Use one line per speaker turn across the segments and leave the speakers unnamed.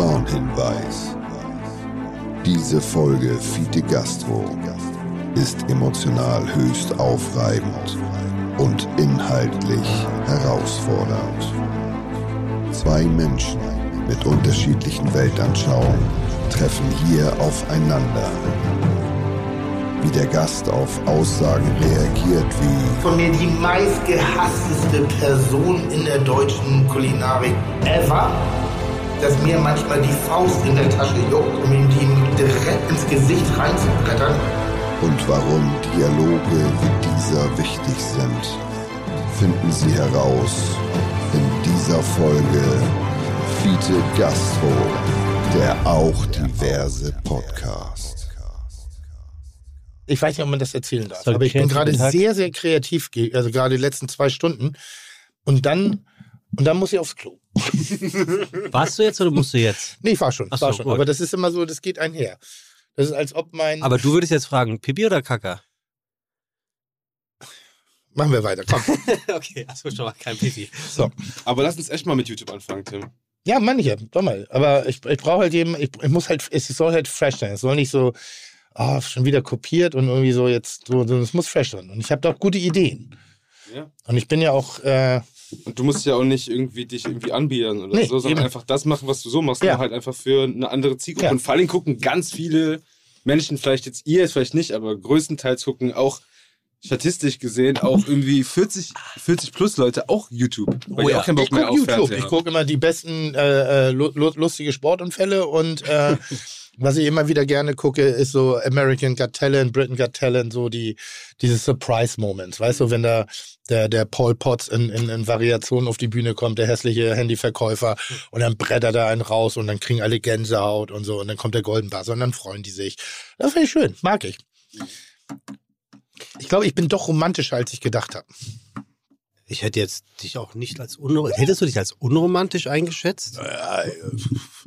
Warnhinweis. Diese Folge Fiete Gastro ist emotional höchst aufreibend und inhaltlich herausfordernd. Zwei Menschen mit unterschiedlichen Weltanschauungen treffen hier aufeinander. Wie der Gast auf Aussagen reagiert wie
von mir die meistgehassteste Person in der deutschen Kulinarik ever, dass mir manchmal die Faust in der Tasche juckt, um ihm die direkt ins Gesicht reinzubrettern.
und warum Dialoge wie dieser wichtig sind, finden Sie heraus in dieser Folge Fiete Gastro, der auch diverse Podcast.
Ich weiß nicht, ob man das erzählen darf, aber ich bin gerade sehr, sehr kreativ, also gerade die letzten zwei Stunden. Und dann, und dann muss ich aufs Klo.
Warst du jetzt oder musst du jetzt?
Nee, ich war schon,
Ach
war
so,
schon.
gut.
Aber das ist immer so, das geht einher. Das ist, als ob mein.
Aber du würdest jetzt fragen, Pipi oder Kaka?
Machen wir weiter, komm.
okay, also schon mal kein Pipi.
So.
Aber lass uns echt mal mit YouTube anfangen, Tim.
Ja, meine ich ja, doch mal. Aber ich, ich brauche halt eben, ich, ich muss halt, es soll halt fresh sein. Es soll nicht so, ah, schon wieder kopiert und irgendwie so jetzt, so es muss fresh sein. Und ich habe doch gute Ideen.
Ja.
Und ich bin ja auch, äh,
Und du musst ja auch nicht irgendwie dich irgendwie anbiedern oder
Nee,
so, sondern
eben.
einfach das machen, was du so machst,
Ja.
halt einfach für eine andere Zielgruppe.
Ja.
Und vor allem gucken ganz viele Menschen, vielleicht jetzt ihr, jetzt vielleicht nicht, aber größtenteils gucken auch statistisch gesehen auch irgendwie 40, 40 plus Leute auch YouTube. Weil
Oh ja.
auch keinen Bock
ich
mehr
gucke
auf
YouTube. Ich gucke immer die besten äh, äh, lu lu- lustige Sportunfälle und äh, was ich immer wieder gerne gucke, ist so American Got Talent, Britain Got Talent, so die diese Surprise Moments, weißt du, wenn da der der Paul Potts in, in, in Variationen auf die Bühne kommt, der hässliche Handyverkäufer und dann brettert er einen raus und dann kriegen alle Gänsehaut und so und dann kommt der Golden Buzzer und dann freuen die sich. Das finde ich schön, mag ich. Ich glaube, ich bin doch romantischer, als ich gedacht habe.
Ich hätte jetzt dich auch nicht als unromantisch. Hättest du dich als unromantisch eingeschätzt?
Ja,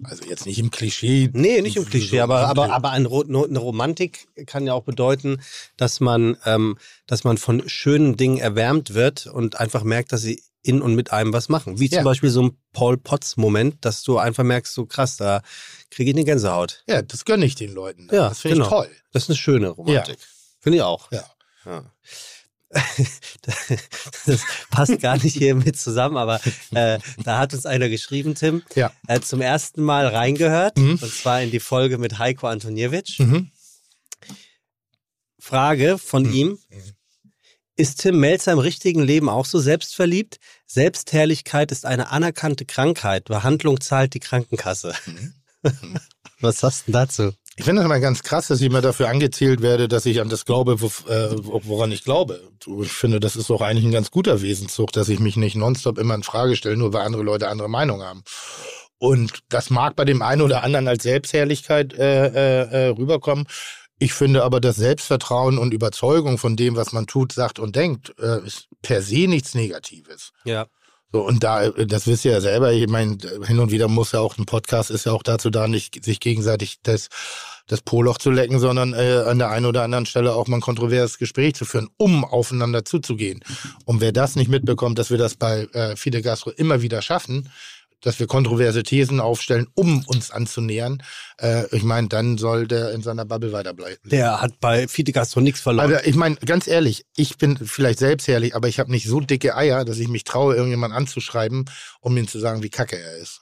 also jetzt nicht im Klischee.
Nee, nicht im Klischee, aber, aber, aber eine Romantik kann ja auch bedeuten, dass man, ähm, dass man von schönen Dingen erwärmt wird und einfach merkt, dass sie in und mit einem was machen. Wie zum
Ja.
Beispiel so ein Paul Potts-Moment, dass du einfach merkst, so krass, da kriege ich eine Gänsehaut.
Ja, das gönne ich den Leuten.
Ja,
das finde
genau.
ich toll.
Das ist eine schöne Romantik. Finde ich auch.
Ja.
Ja. Das passt gar nicht hier mit zusammen, aber äh, da hat uns einer geschrieben, Tim.
Ja.
Hat zum ersten Mal reingehört,
Mhm.
und zwar in die Folge mit Heiko Antoniewicz.
Mhm.
Frage von ihm. Ist Tim Melzer im richtigen Leben auch so selbstverliebt? Selbstherrlichkeit ist eine anerkannte Krankheit. Behandlung zahlt die Krankenkasse. Was sagst du denn dazu?
Ich finde das immer ganz krass, dass ich immer dafür angezählt werde, dass ich an das glaube, wo, äh, woran ich glaube. Ich finde, das ist doch eigentlich ein ganz guter Wesenszug, dass ich mich nicht nonstop immer in Frage stelle, nur weil andere Leute andere Meinungen haben. Und das mag bei dem einen oder anderen als Selbstherrlichkeit äh, äh, äh, rüberkommen. Ich finde aber, dass Selbstvertrauen und Überzeugung von dem, was man tut, sagt und denkt, äh, ist per se nichts Negatives.
Ja.
So, und da, das wisst ihr ja selber, ich meine, hin und wieder muss ja auch ein Podcast ist ja auch dazu da, nicht sich gegenseitig das, das Poloch zu lecken, sondern äh, an der einen oder anderen Stelle auch mal ein kontroverses Gespräch zu führen, um aufeinander zuzugehen. Und wer das nicht mitbekommt, dass wir das bei äh, Fide Gastro immer wieder schaffen, dass wir kontroverse Thesen aufstellen, um uns anzunähern, äh, ich meine, dann soll der in seiner Bubble weiterbleiben.
Der hat bei Fide Gastro nichts verloren.
Aber ich meine, ganz ehrlich, ich bin vielleicht selbstherrlich, aber ich habe nicht so dicke Eier, dass ich mich traue, irgendjemand anzuschreiben, um ihm zu sagen, wie kacke er ist.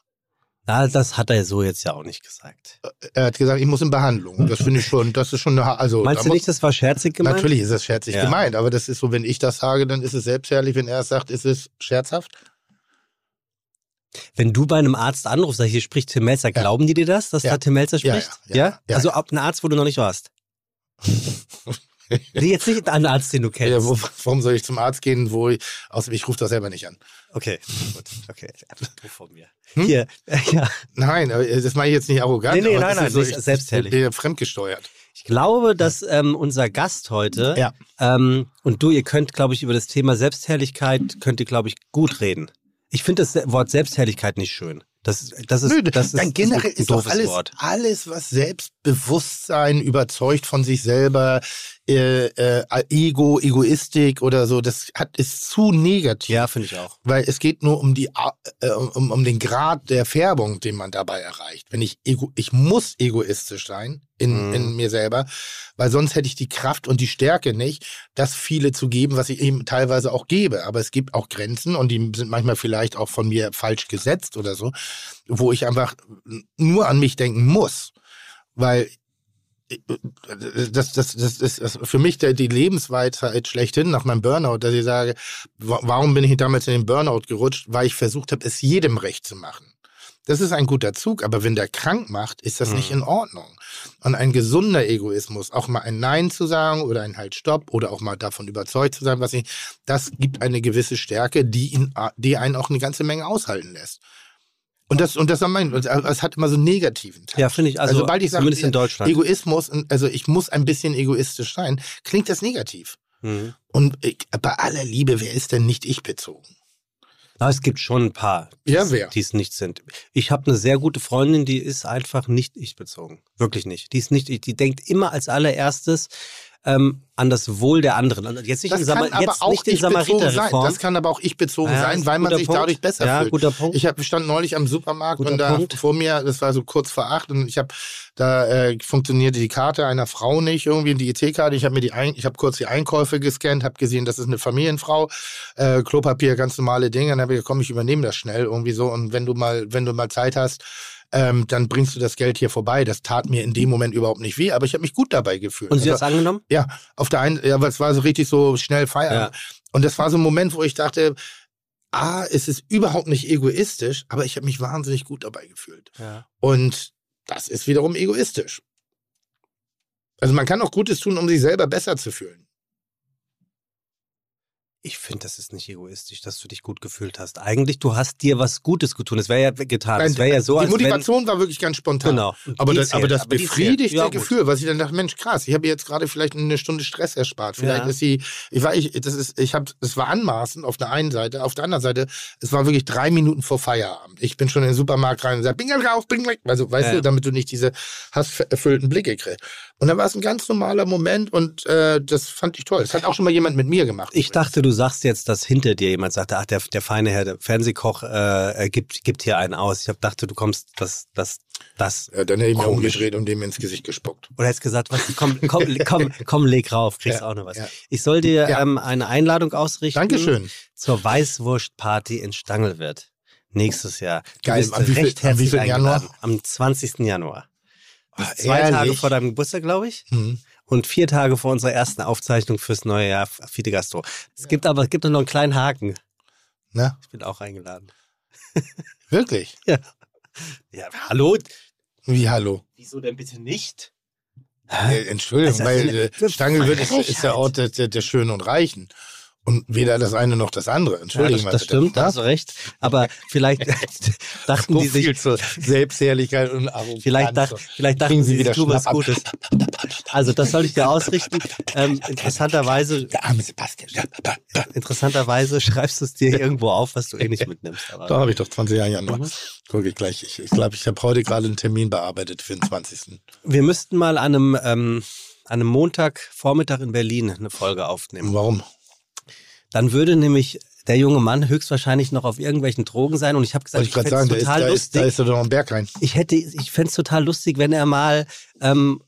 Na, das hat er so jetzt ja auch nicht gesagt.
Er hat gesagt, ich muss in Behandlung. Das finde ich schon, das ist schon eine, also.
Meinst du nicht, das war scherzig gemeint?
Natürlich ist es scherzig
Ja.
gemeint, aber das ist so, wenn ich das sage, dann ist es selbstherrlich. Wenn er es sagt, ist es scherzhaft.
Wenn du bei einem Arzt anrufst, sag ich, hier spricht Tim Melzer,
Ja.
glauben die dir das, dass
Ja.
da Tim Melzer spricht?
ja, ja, ja.
Also ab ein Arzt, wo du noch nicht warst. Nee, Jetzt nicht ein Arzt, den du kennst.
Ja, wo, warum soll ich zum Arzt gehen, wo ich, außer ich rufe das selber nicht an.
Okay, gut, okay. Von mir.
Hm?
Hier, äh, ja.
Nein, aber das mache ich jetzt nicht arrogant.
Nee, nee,
aber
nein,
das
nein,
ist so,
nicht
ich,
selbstherrlich.
Ich bin ja fremdgesteuert.
Ich glaube, dass ähm, unser Gast heute
Ja.
ähm, und du, ihr könnt, glaube ich, über das Thema Selbstherrlichkeit könnt ihr, glaube ich, gut reden. Ich finde das Wort Selbstherrlichkeit nicht schön. Das, ist- das ist,
Nö,
das ist,
generell
ein
ist doch alles,
Wort.
alles, was Selbstbewusstsein überzeugt von sich selber, äh, äh, Ego, Egoistik oder so, das hat ist zu negativ.
Ja, finde ich auch.
Weil es geht nur um die äh, um, um den Grad der Färbung, den man dabei erreicht. Wenn ich ego, ich muss egoistisch sein in,
Mhm.
in mir selber, weil sonst hätte ich die Kraft und die Stärke nicht, das viele zu geben, was ich eben teilweise auch gebe. Aber es gibt auch Grenzen und die sind manchmal vielleicht auch von mir falsch gesetzt oder so, wo ich einfach nur an mich denken muss. Weil das, das, das ist für mich der, die Lebensweisheit schlechthin nach meinem Burnout, dass ich sage, wa- warum bin ich damals in den Burnout gerutscht? Weil ich versucht habe, es jedem recht zu machen. Das ist ein guter Zug, aber wenn der krank macht, ist das
Mhm.
nicht in Ordnung. Und ein gesunder Egoismus, auch mal ein Nein zu sagen oder ein Halt Stopp oder auch mal davon überzeugt zu sein, was ich, das gibt eine gewisse Stärke, die, ihn, die einen auch eine ganze Menge aushalten lässt. Und das, und das war mein, und es hat immer so einen negativen Teil.
Ja, finde ich, also,
Also sobald ich sage,
zumindest in Deutschland.
Egoismus, also ich muss ein bisschen egoistisch sein, klingt das negativ.
Mhm.
Und ich, bei aller Liebe, wer ist denn nicht ich bezogen?
Aber es gibt schon ein paar,
Ja, wer?
die es nicht sind. Ich habe eine sehr gute Freundin, die ist einfach nicht ich bezogen. Wirklich nicht. Die ist nicht ich. Die denkt immer als allererstes ähm, an das Wohl der anderen. Und Jetzt nicht in,
Das
Samar
kann aber
jetzt
auch
nicht in
ich bezogen sein.
Samariterreform.
Das kann aber auch ich bezogen
Ja,
sein, weil man sich
Punkt.
dadurch besser
Ja,
fühlt.
guter Punkt.
Ich hab, stand neulich am Supermarkt
Guter
und da
Punkt.
vor mir, das war so kurz vor acht und ich habe da äh, funktionierte die Karte einer Frau nicht irgendwie die EC-Karte. Ich habe mir die ein, ich habe kurz die Einkäufe gescannt, habe gesehen, das ist eine Familienfrau, äh, Klopapier, ganz normale Dinge. Dann habe ich gesagt, komm, ich übernehme das schnell irgendwie so und wenn du mal, wenn du mal Zeit hast, ähm, dann bringst du das Geld hier vorbei. Das tat mir in dem Moment überhaupt nicht weh, aber ich habe mich gut dabei gefühlt.
Und sie
Also,
hat es angenommen?
ja, auf der einen, ja, aber es war so richtig so schnell Feierabend. Und das war so ein Moment, wo ich dachte, ah, es ist überhaupt nicht egoistisch, aber ich habe mich wahnsinnig gut dabei gefühlt.
Ja.
Und das ist wiederum egoistisch. Also man kann auch Gutes tun, um sich selber besser zu fühlen.
Ich finde, das ist nicht egoistisch, dass du dich gut gefühlt hast. Eigentlich, du hast dir was Gutes getan. Es wäre ja getan. Es wäre ja so,
die
als wenn,
Motivation war wirklich ganz spontan.
Genau.
Aber das, aber das
Aber. Ja.
Gefühl, was ich dann dachte, Mensch, krass, ich habe jetzt gerade vielleicht eine Stunde Stress erspart. Vielleicht
Ja.
ist sie, ich war, ich, das ist, ich habe, es war anmaßend auf der einen Seite, auf der anderen Seite, es war wirklich drei Minuten vor Feierabend. Ich bin schon in den Supermarkt rein und sage, bing rauf, bing weg. Also, weißt
Ja.
du, damit du nicht diese hasserfüllten Blicke kriegst. Und dann war es ein ganz normaler Moment und äh, das fand ich toll. Das hat auch schon mal jemand mit mir gemacht.
Ich dachte, du sagst jetzt, dass hinter dir jemand sagte, ach, der, der feine Herr, der Fernsehkoch äh, äh, gibt, gibt hier einen aus. Ich hab, dachte, du kommst, das, das, das.
Ja, dann hätte ich mich umgedreht und dem ins Gesicht gespuckt.
Oder hättest gesagt, was, komm, komm, komm, komm, leg rauf, kriegst
Ja,
auch noch was.
ja.
Ich soll dir
Ja.
ähm, eine Einladung ausrichten.
Dankeschön.
Zur Weißwurstparty in Stangelwirt. Nächstes Jahr. Du
Geil.
bist
Am viel-
recht
am
herzlich
wievielten Januar?
eingeladen. Am 20. Januar. Ist zwei Tage
ehrlich?
vor deinem Geburtstag, glaube ich.
Hm.
Und vier Tage vor unserer ersten Aufzeichnung fürs neue Jahr Fide Gastro. Es gibt aber es gibt noch einen kleinen Haken.
Na,
Ich bin auch eingeladen.
wirklich?
Ja, hallo?
Wie hallo?
Wieso denn bitte nicht?
Äh, Entschuldigung,
Also,
weil äh, Stangelwirt ist, ist der Ort der, der, der Schönen und Reichen. Und weder das eine noch das andere.
Ja,
Entschuldigung
das,
mal
das
bitte.
stimmt, da
Ja?
hast du recht. Aber vielleicht dachten
So
die sich,
viel zur Selbstherrlichkeit und Arroganz.
vielleicht, dacht, vielleicht dachten sie,
Sie wieder
ich was. Gutes. Also das soll ich dir ausrichten. Ähm, interessanterweise,
Der arme Sebastian.
interessanterweise schreibst du es dir irgendwo auf, was du eh nicht mitnimmst.
Da habe ich doch 20 Jahre Januar.
Mhm.
Gucke ich gleich. Ich glaube, ich, glaub, ich habe heute gerade einen Termin bearbeitet für den 20.
wir müssten mal an einem, ähm, an einem Montagvormittag in Berlin eine Folge aufnehmen.
Warum?
Dann würde nämlich der junge Mann höchstwahrscheinlich noch auf irgendwelchen Drogen sein und ich habe gesagt,
Wollte ich
ich fände es
da ist,
total
da, ist, da
lustig.
ist doch noch ein Berg rein.
Ich hätte, ich fände es total lustig, wenn er mal ähm,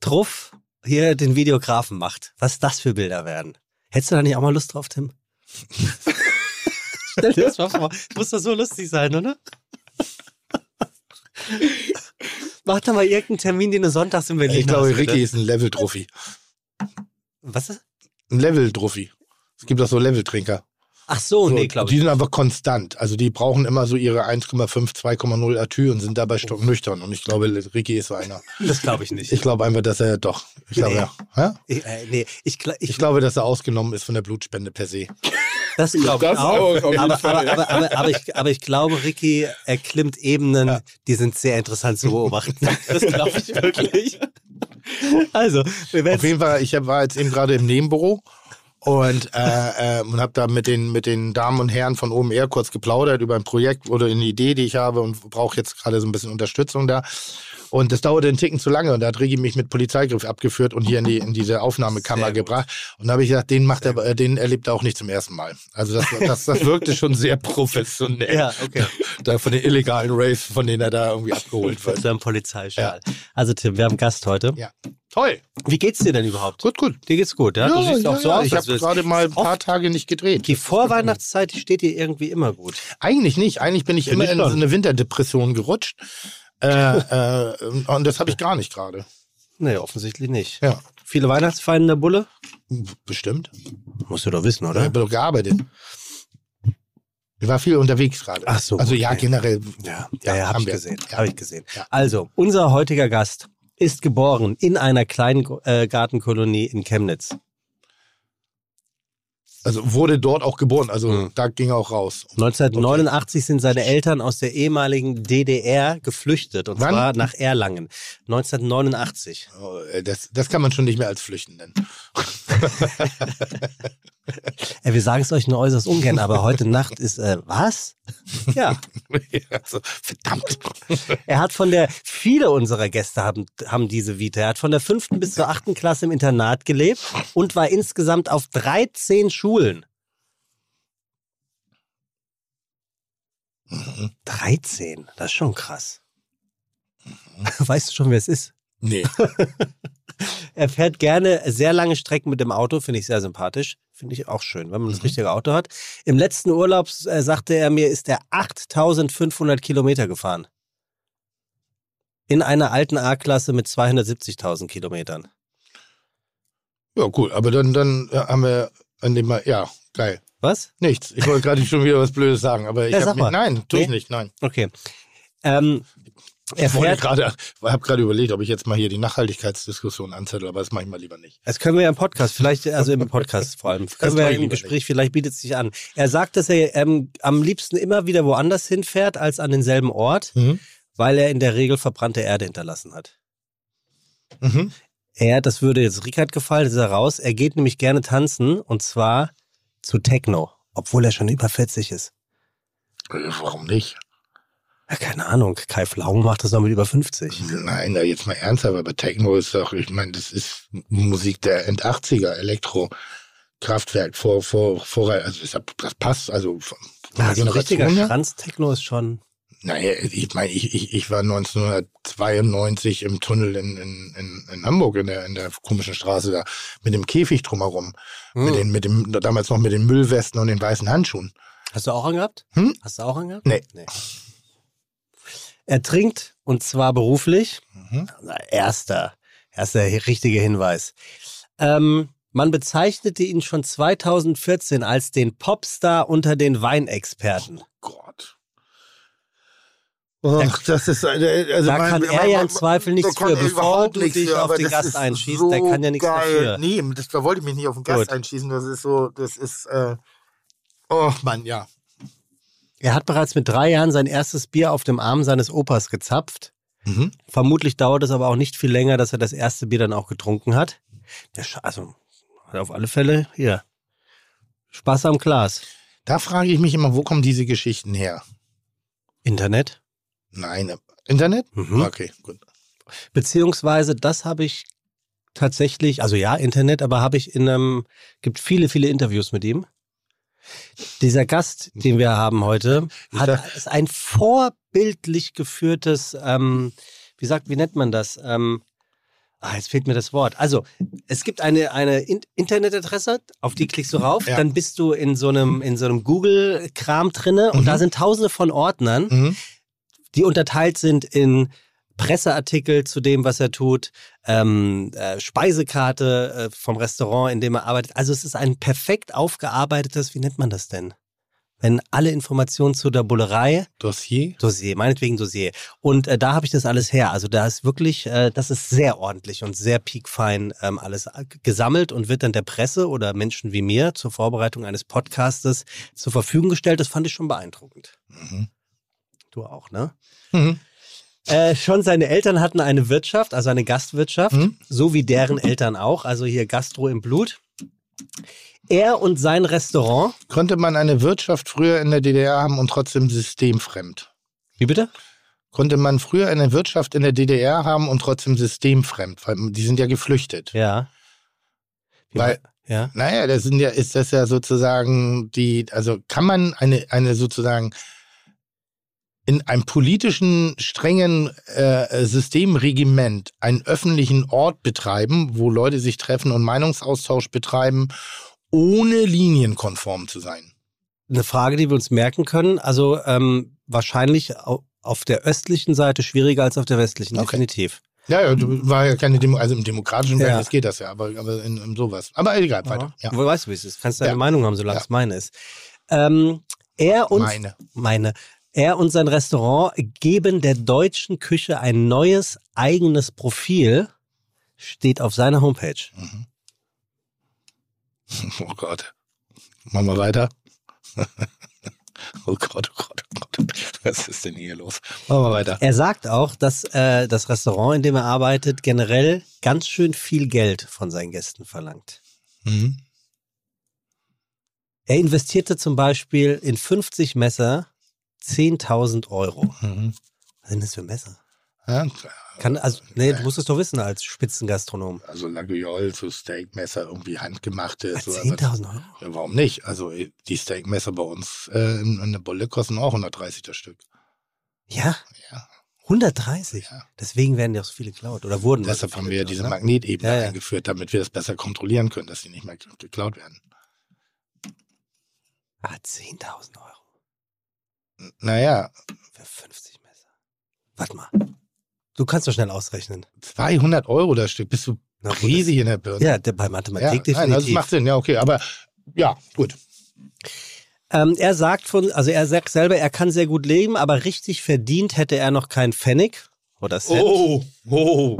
Truff hier den Videografen macht. Was das für Bilder werden. Hättest du da nicht auch mal Lust drauf, Tim? Stell dir das mal vor. Muss doch so lustig sein, oder? Mach da mal irgendeinen Termin, den du sonntags in Berlin
Ich glaube,
hast.
Ricky ist ein Level-Trophy.
Was ist?
Ein Level-Trophy. Es gibt auch so Level-Trinker.
Ach so,
So,
nee, glaube
die
ich.
sind einfach konstant. Also die brauchen immer so ihre 1,5, 2,0 Atü und sind dabei stocknüchtern. Und ich glaube, Ricky ist so einer.
Das glaube ich nicht.
Ich glaube einfach, dass er doch. Ich glaube,
Nee.
ja. ja.
Ich, äh, nee, ich, ich,
Ich glaube, dass er ausgenommen ist von der Blutspende per se.
das glaube ich
Das
auch. aber,
Fall,
aber,
ja.
aber, aber, aber, ich, aber ich glaube, Ricky erklimmt Ebenen, die sind sehr interessant zu beobachten. Das glaube ich wirklich. Also, wir werden
Auf jeden Fall, ich war jetzt eben gerade im Nebenbüro Und, äh, äh, und habe da mit den, mit den Damen und Herren von OMR kurz geplaudert über ein Projekt oder eine Idee, die ich habe und brauche jetzt gerade so ein bisschen Unterstützung da. Und das dauerte einen Ticken zu lange und da hat Rigi mich mit Polizeigriff abgeführt und hier in, die, in diese Aufnahmekammer gebracht. Und da habe ich gesagt, den macht er, äh, den erlebt er auch nicht zum ersten Mal. Also das, das, das wirkte schon sehr professionell.
Ja, okay.
Da von den illegalen Raves, von denen er da irgendwie abgeholt wird.
seinem Polizeischal. Also Tim, wir haben einen Gast heute.
Ja. Toll.
Wie geht's dir denn überhaupt?
Gut, gut.
Dir geht's gut, ja? du siehst auch so aus.
ich habe gerade mal ein paar Tage nicht gedreht.
Die Vorweihnachtszeit die steht dir irgendwie immer gut.
Eigentlich nicht. Eigentlich bin ich immer
ich
in so eine Winterdepression gerutscht. Äh, äh, und das habe ich gar nicht gerade.
Nee, offensichtlich nicht.
Ja,
Viele Weihnachtsfeiern in der Bulle?
bestimmt.
Musst du doch wissen,
Ich
oder?
habe doch gearbeitet. Ich war viel unterwegs gerade.
Ach so,
Also ja,
okay.
generell.
Ja, ja, ja habe ich gesehen.
Ja.
Habe ich gesehen.
Ja.
Also, unser heutiger Gast ist geboren in einer kleinen äh, Gartenkolonie in Chemnitz.
Also wurde dort auch geboren. Also
Mhm.
da ging er auch raus.
1989 sind seine Eltern aus der ehemaligen DDR geflüchtet und
Wann?
zwar nach Erlangen. 1989.
Oh, äh, Das, das kann man schon nicht mehr als Flüchten nennen.
Äh, wir sagen es euch nur äußerst ungern, aber heute Nacht ist äh, was? Ja,
verdammt.
er hat von der viele unserer Gäste haben haben diese Vita. Er hat von der fünften bis zur achten Klasse im Internat gelebt und war insgesamt auf 13 Schulen. 13, das ist schon krass. Weißt du schon, wer es ist?
Nee.
Er fährt gerne sehr lange Strecken mit dem Auto, finde ich sehr sympathisch. Finde ich auch schön, wenn man das richtige Auto hat. Im letzten Urlaub, äh, sagte er mir, ist er 8500 Kilometer gefahren. In einer alten A-Klasse mit 270.000 Kilometern.
Ja, cool. Aber dann, dann äh, haben wir an dem Mal, ja, geil.
Was?
Nichts. Ich wollte gerade schon wieder was Blödes sagen, aber ich
Ja,
hab
sag
mir,
mal.
nein, tu ich
Nee?
nicht, nein.
Okay. Ähm,
Ich wollte
fährt,
gerade, habe gerade überlegt, ob ich jetzt mal hier die Nachhaltigkeitsdiskussion anzettel, aber das mache ich mal lieber nicht.
das können wir ja im Podcast, vielleicht, also im Podcast vor allem, können wir ja im Gespräch, vielleicht bietet es sich an. Er sagt, dass er ähm, am liebsten immer wieder woanders hinfährt als an denselben Ort,
Mhm.
weil er in der Regel verbrannte Erde hinterlassen hat.
Mhm.
Er, das würde jetzt Rickard gefallen, ist er raus. Er geht nämlich gerne tanzen und zwar zu Techno, obwohl er schon über 40 ist.
Äh, Warum nicht?
Ja, keine Ahnung, Kai Flaum macht das noch mit über 50.
Nein, da jetzt mal ernsthaft, aber Techno ist doch, ich meine, das ist Musik der End-80er, Elektro, Kraftwerk, vor, vor, vor, also das, passt, also von der
Also richtiger. Schranz-Techno ist schon.
Naja, ich meine, ich, ich, ich war 1992 im Tunnel in, in, in, Hamburg, in der, in der komischen Straße da, mit dem Käfig drumherum. Mit,
Hm.
den, mit dem, damals noch mit den Müllwesten und den weißen Handschuhen.
Hast du auch angehabt?
Hm?
Hast du auch angehabt?
Nee.
nee. Er trinkt und zwar beruflich.
Mhm.
Na, Erster, erster richtiger Hinweis. Ähm, man bezeichnete ihn schon 2014 als den Popstar unter den Weinexperten.
Gott. Ach, das ist eine, also
Da kann er ja im Zweifel nichts für,
er
bevor du dich
für,
auf den Gast einschießt,
so
der kann ja nichts
geil.
dafür.
Nee, das, da wollte ich mich nicht auf den Gast
Gut.
einschießen, das ist so, das ist, äh, oh Mann, ja.
Er hat bereits mit drei Jahren sein erstes Bier auf dem Arm seines Opas gezapft.
Mhm.
Vermutlich dauert es aber auch nicht viel länger, dass er das erste Bier dann auch getrunken hat. Also auf alle Fälle hier. Spaß am Glas.
Da frage ich mich immer, wo kommen diese Geschichten her?
Internet.
Nein, äh, Internet?
Mhm.
Okay, gut.
Beziehungsweise, das habe ich tatsächlich, also ja, Internet, aber habe ich in einem, gibt viele, viele Interviews mit ihm. Dieser Gast, den wir haben heute, hat, ist ein vorbildlich geführtes, ähm, wie sagt, wie nennt man das? Ähm, ah, jetzt fehlt mir das Wort. Also, es gibt eine, eine In Internetadresse, auf die klickst du rauf,
Ja.
dann bist du in so einem, in so einem Google-Kram drinne und
Mhm.
da sind tausende von Ordnern
Mhm.
die unterteilt sind in Presseartikel zu dem, was er tut, ähm, äh, Speisekarte äh, vom Restaurant, in dem er arbeitet. Also es ist ein perfekt aufgearbeitetes, wie nennt man das denn? Wenn alle Informationen zu der Bullerei,
Dossier?
Dossier, meinetwegen Dossier. Und äh, da habe ich das alles her. Also da ist wirklich, äh, das ist sehr ordentlich und sehr piekfein ähm, alles gesammelt und wird dann der Presse oder Menschen wie mir zur Vorbereitung eines Podcastes zur Verfügung gestellt. Das fand ich schon beeindruckend.
Mhm.
Du auch, ne?
Mhm.
Äh, schon seine Eltern hatten eine Wirtschaft, also eine Gastwirtschaft,
Mhm.
so wie deren Eltern auch, also hier Gastro im Blut. Er und sein Restaurant.
Konnte man eine Wirtschaft früher in der DDR haben und trotzdem systemfremd?
Wie bitte?
Konnte man früher eine Wirtschaft in der DDR haben und trotzdem systemfremd? Weil die sind ja geflüchtet.
Ja. Wie
Weil,
Ja.
naja, das sind ja, ist das ja sozusagen die, also kann man eine, eine sozusagen in einem politischen, strengen äh, Systemregiment einen öffentlichen Ort betreiben, wo Leute sich treffen und Meinungsaustausch betreiben, ohne linienkonform zu sein?
Eine Frage, die wir uns merken können. Also ähm, wahrscheinlich au- auf der östlichen Seite schwieriger als auf der westlichen,
Okay.
definitiv.
Ja, ja, du- war ja keine Demo, also im demokratischen
Ja.
Verhältnis geht das ja, aber, aber in, in sowas. Aber egal, weiter. Ja.
Du weißt, wie es ist. Kannst deine
Ja.
Meinung haben, solange
Ja.
es meine ist. Ähm, er und
Meine.
meine. Er und sein Restaurant geben der deutschen Küche ein neues eigenes Profil, steht auf seiner Homepage.
Oh Gott. Machen wir weiter. oh Gott, oh Gott, oh Gott. Was ist denn hier los? Machen wir weiter.
Er sagt auch, dass äh, das Restaurant, in dem er arbeitet, generell ganz schön viel Geld von seinen Gästen verlangt.
Mhm.
Er investierte zum Beispiel in 50 Messer 10.000 Euro.
Mhm.
Was sind das für Messer?
Ja,
Kann, also, nee, du musst es doch wissen als Spitzengastronom.
also Laguiole, so Steakmesser, irgendwie handgemachte. So, aber-
10.000 Euro?
ja, warum nicht? Also die Steakmesser bei uns äh, in, in der Bulle kosten auch 130 das Stück.
Ja?
Ja.
130?
Ja.
Deswegen werden ja auch so viele geklaut. Oder wurden
Deshalb
so
haben wir ja diese
ne?
Magnetebene
Ja, ja.
eingeführt, damit wir das besser kontrollieren können, dass die nicht mehr geklaut werden.
Ah, 10.000 Euro
Naja,
für 50 Messer. Warte mal. Du kannst doch schnell ausrechnen.
200 Euro das Stück. Bist du
Na
riesig in der Birne?
Ja, der, bei Mathematik
ja nein, das
definitiv.
macht Sinn. Ja, okay, aber ja, gut.
Ähm, er sagt von, also er sagt selber, er kann sehr gut leben, aber richtig verdient hätte er noch keinen Pfennig oder Cent.
oh.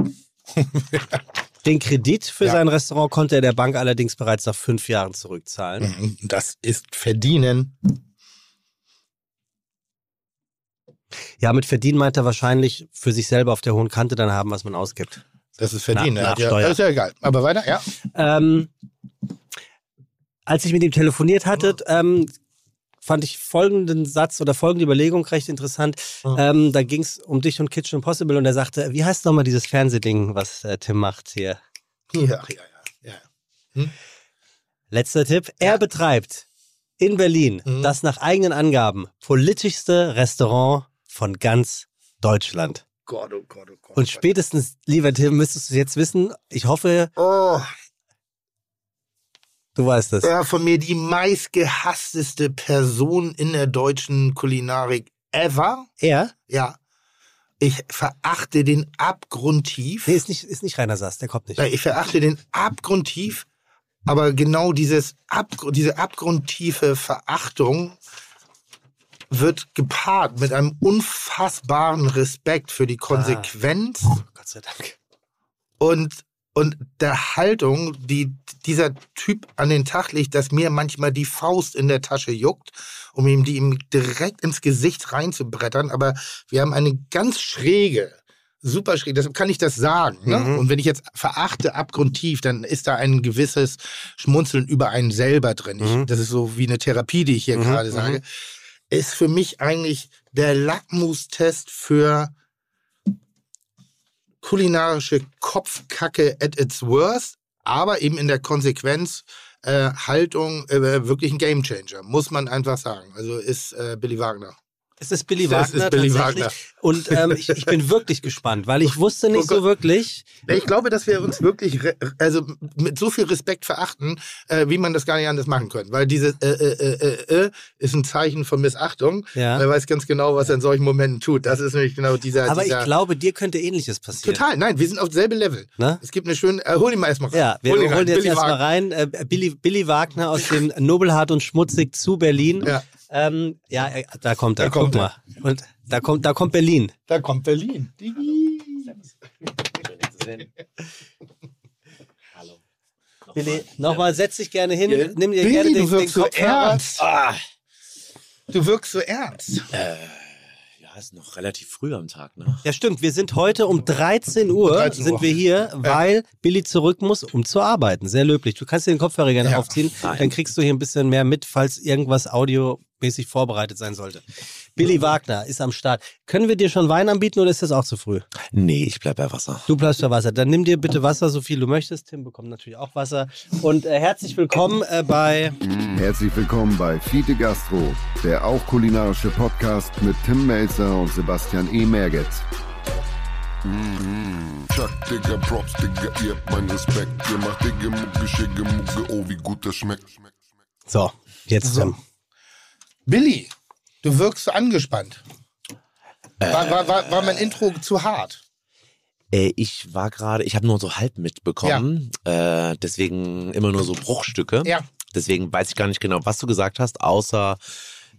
Den Kredit für
Ja.
sein Restaurant konnte er der Bank allerdings bereits nach fünf Jahren zurückzahlen.
Mhm, Das ist Verdienen.
Ja, mit verdienen meint er wahrscheinlich für sich selber auf der hohen Kante dann haben, was man ausgibt.
Das ist Verdienen.
Na-
Er hat ja, das ist ja egal. Aber weiter, ja.
Ähm, als ich mit ihm telefoniert hatte, ähm, fand ich folgenden Satz oder folgende Überlegung recht interessant. Ähm, da ging es um dich und Kitchen Impossible und er sagte, wie heißt nochmal dieses Fernsehding, was äh, Tim macht hier?
Ja, ja, ja. ja.
Letzter Tipp. Er betreibt in Berlin
Mhm.
das nach eigenen Angaben politischste Restaurant von ganz Deutschland.
Gott, oh Gott, oh Gott.
Und spätestens, lieber Tim, müsstest du jetzt wissen, ich hoffe,
Oh,
du weißt es.
ja, von mir die meistgehassteste Person in der deutschen Kulinarik ever.
Er?
Ja. Ich verachte den abgrundtief.
Nee, ist nicht, ist nicht Rainer Sass, der kommt nicht.
Ich verachte den abgrundtief, aber genau dieses Abgr diese abgrundtiefe Verachtung wird gepaart mit einem unfassbaren Respekt für die Konsequenz
Gott sei Dank.
und, und der Haltung, die dieser Typ an den Tag legt, dass mir manchmal die Faust in der Tasche juckt, um ihm die ihm direkt ins Gesicht reinzubrettern. Aber wir haben eine ganz schräge, super schräg, deshalb kann ich das sagen. Ne?
Mhm.
Und wenn ich jetzt verachte abgrundtief, dann ist da ein gewisses Schmunzeln über einen selber drin. Ich,
Mhm.
Das ist so wie eine Therapie, die ich hier
Mhm,
gerade
mhm.
sage. Ist für mich eigentlich der Lackmustest für kulinarische Kopfkacke at its worst, aber eben in der Konsequenz äh, Haltung äh, wirklich ein Gamechanger, muss man einfach sagen. Also ist äh, Billy Wagner.
Es ist Billy
Das
Wagner
ist Billy
tatsächlich.
Wagner.
Und ähm, ich, ich bin wirklich gespannt, weil ich wusste nicht
Oh
so wirklich.
Ich glaube, dass wir uns wirklich also mit so viel Respekt verachten, äh, wie man das gar nicht anders machen können. Weil dieses äh, äh, äh, äh, ist ein Zeichen von Missachtung.
Ja.
Er weiß ganz genau, was er in solchen Momenten tut. Das ist nämlich genau dieser.
Aber
dieser
ich glaube, dir könnte ähnliches passieren.
Total, nein, wir sind auf selbe Level.
Ne?
Es gibt eine schöne, äh, hol ihn mal erstmal rein.
Ja, wir
Hol ihn
holen
rein.
jetzt erstmal rein. Äh, Billy, Billy Wagner aus dem Nobelhart und Schmutzig zu Berlin.
Ja.
Ähm, ja, äh, da kommt er.
Da kommt
Guck mal. Und da kommt, da kommt Berlin.
Da kommt Berlin.
Billy, nochmal, setz dich gerne hin.
Ja.
Nimm dir
Billy,
gerne den,
du wirkst
den
so ernst. Du wirkst so ernst.
Ja,
ist noch relativ früh am Tag, ne?
Ja, stimmt. Wir sind heute um 13 Uhr,
13 Uhr.
sind wir hier, weil Billy zurück muss, um zu arbeiten. Sehr löblich. Du kannst dir den Kopfhörer gerne
Ja.
aufziehen,
Nein.
dann kriegst du hier ein bisschen mehr mit, falls irgendwas audiomäßig vorbereitet sein sollte. Billy Wagner ist am Start. Können wir dir schon Wein anbieten oder ist das auch zu früh?
Nee, ich bleib bei Wasser.
Du bleibst bei Wasser. Dann nimm dir bitte Wasser, so viel du möchtest. Tim bekommt natürlich auch Wasser. Und äh, herzlich willkommen äh, bei
Herzlich willkommen bei Fiete Gastro, der auch kulinarische Podcast mit Tim Melzer und Sebastian E. Merget.
Chuck, Digga, Props, Digga, ihr habt meinen Respekt. Ihr macht Digga, Mucke, Schicke, Mucke, oh, wie gut das schmeckt.
So, jetzt Tim.
Billy, du wirkst so angespannt. War, war, war, war mein Intro zu hart?
Äh, ich war gerade, ich habe nur so halb mitbekommen, äh, deswegen immer nur so Bruchstücke.
Ja.
Deswegen weiß ich gar nicht genau, was du gesagt hast, außer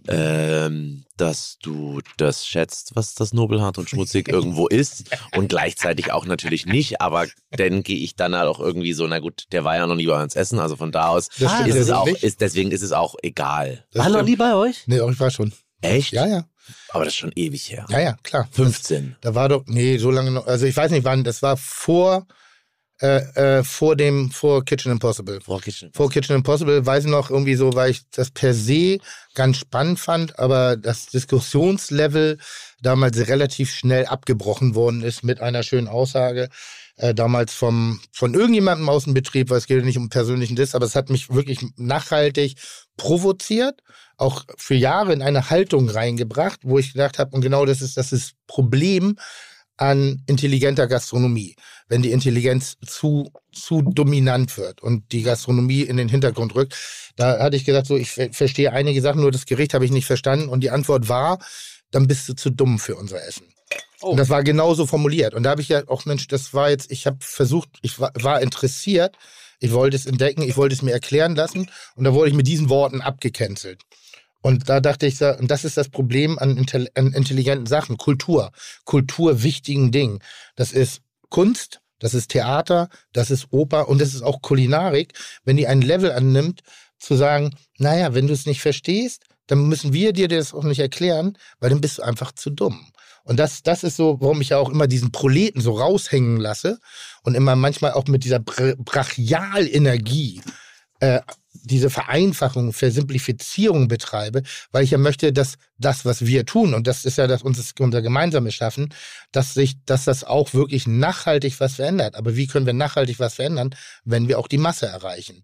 ähm, dass du das schätzt, was das nobelhart und schmutzig irgendwo ist und gleichzeitig auch natürlich nicht, aber dann gehe ich dann halt auch irgendwie so, na gut, der war ja noch nie bei uns essen, also von da aus ist
ja
es auch, ist, deswegen ist es auch egal.
Das
War noch
stimmt.
nie bei euch?
Nee, auch ich war schon.
Echt?
Ja, ja.
Aber das ist schon ewig her.
Ja, ja, klar.
15.
Da war doch, nee, so lange noch, also ich weiß nicht wann, das war vor, äh, äh, vor dem, vor Kitchen Impossible.
Vor Kitchen.
Vor Kitchen Impossible weiß ich noch irgendwie so, weil ich das per se ganz spannend fand, aber das Diskussionslevel damals relativ schnell abgebrochen worden ist mit einer schönen Aussage. Äh, damals vom, von irgendjemandem aus dem Betrieb, weil es geht ja nicht um persönlichen Diss, aber es hat mich wirklich nachhaltig provoziert, auch für Jahre in eine Haltung reingebracht, wo ich gedacht habe, und genau das ist das ist Problem an intelligenter Gastronomie, wenn die Intelligenz zu, zu dominant wird und die Gastronomie in den Hintergrund rückt. Da hatte ich gesagt, so, ich ver- verstehe einige Sachen, nur das Gericht habe ich nicht verstanden. Und die Antwort war, dann bist du zu dumm für unser Essen. Und das war genauso formuliert. Und da habe ich ja auch, Mensch, das war jetzt, ich habe versucht, ich war, war interessiert, ich wollte es entdecken, ich wollte es mir erklären lassen. Und da wurde ich mit diesen Worten abgecancelt. Und da dachte ich, und das ist das Problem an, intelli- an intelligenten Sachen, Kultur, Kultur wichtigen Dingen. Das ist Kunst, das ist Theater, das ist Oper und das ist auch Kulinarik. Wenn die ein Level annimmt, zu sagen, naja, wenn du es nicht verstehst, dann müssen wir dir das auch nicht erklären, weil dann bist du einfach zu dumm. Und das, das ist so, warum ich ja auch immer diesen Proleten so raushängen lasse und immer manchmal auch mit dieser Bra Brachialenergie äh, diese Vereinfachung, Versimplifizierung betreibe, weil ich ja möchte, dass das, was wir tun, und das ist ja das, uns, unser gemeinsames Schaffen, dass sich, dass das auch wirklich nachhaltig was verändert. Aber wie können wir nachhaltig was verändern, wenn wir auch die Masse erreichen?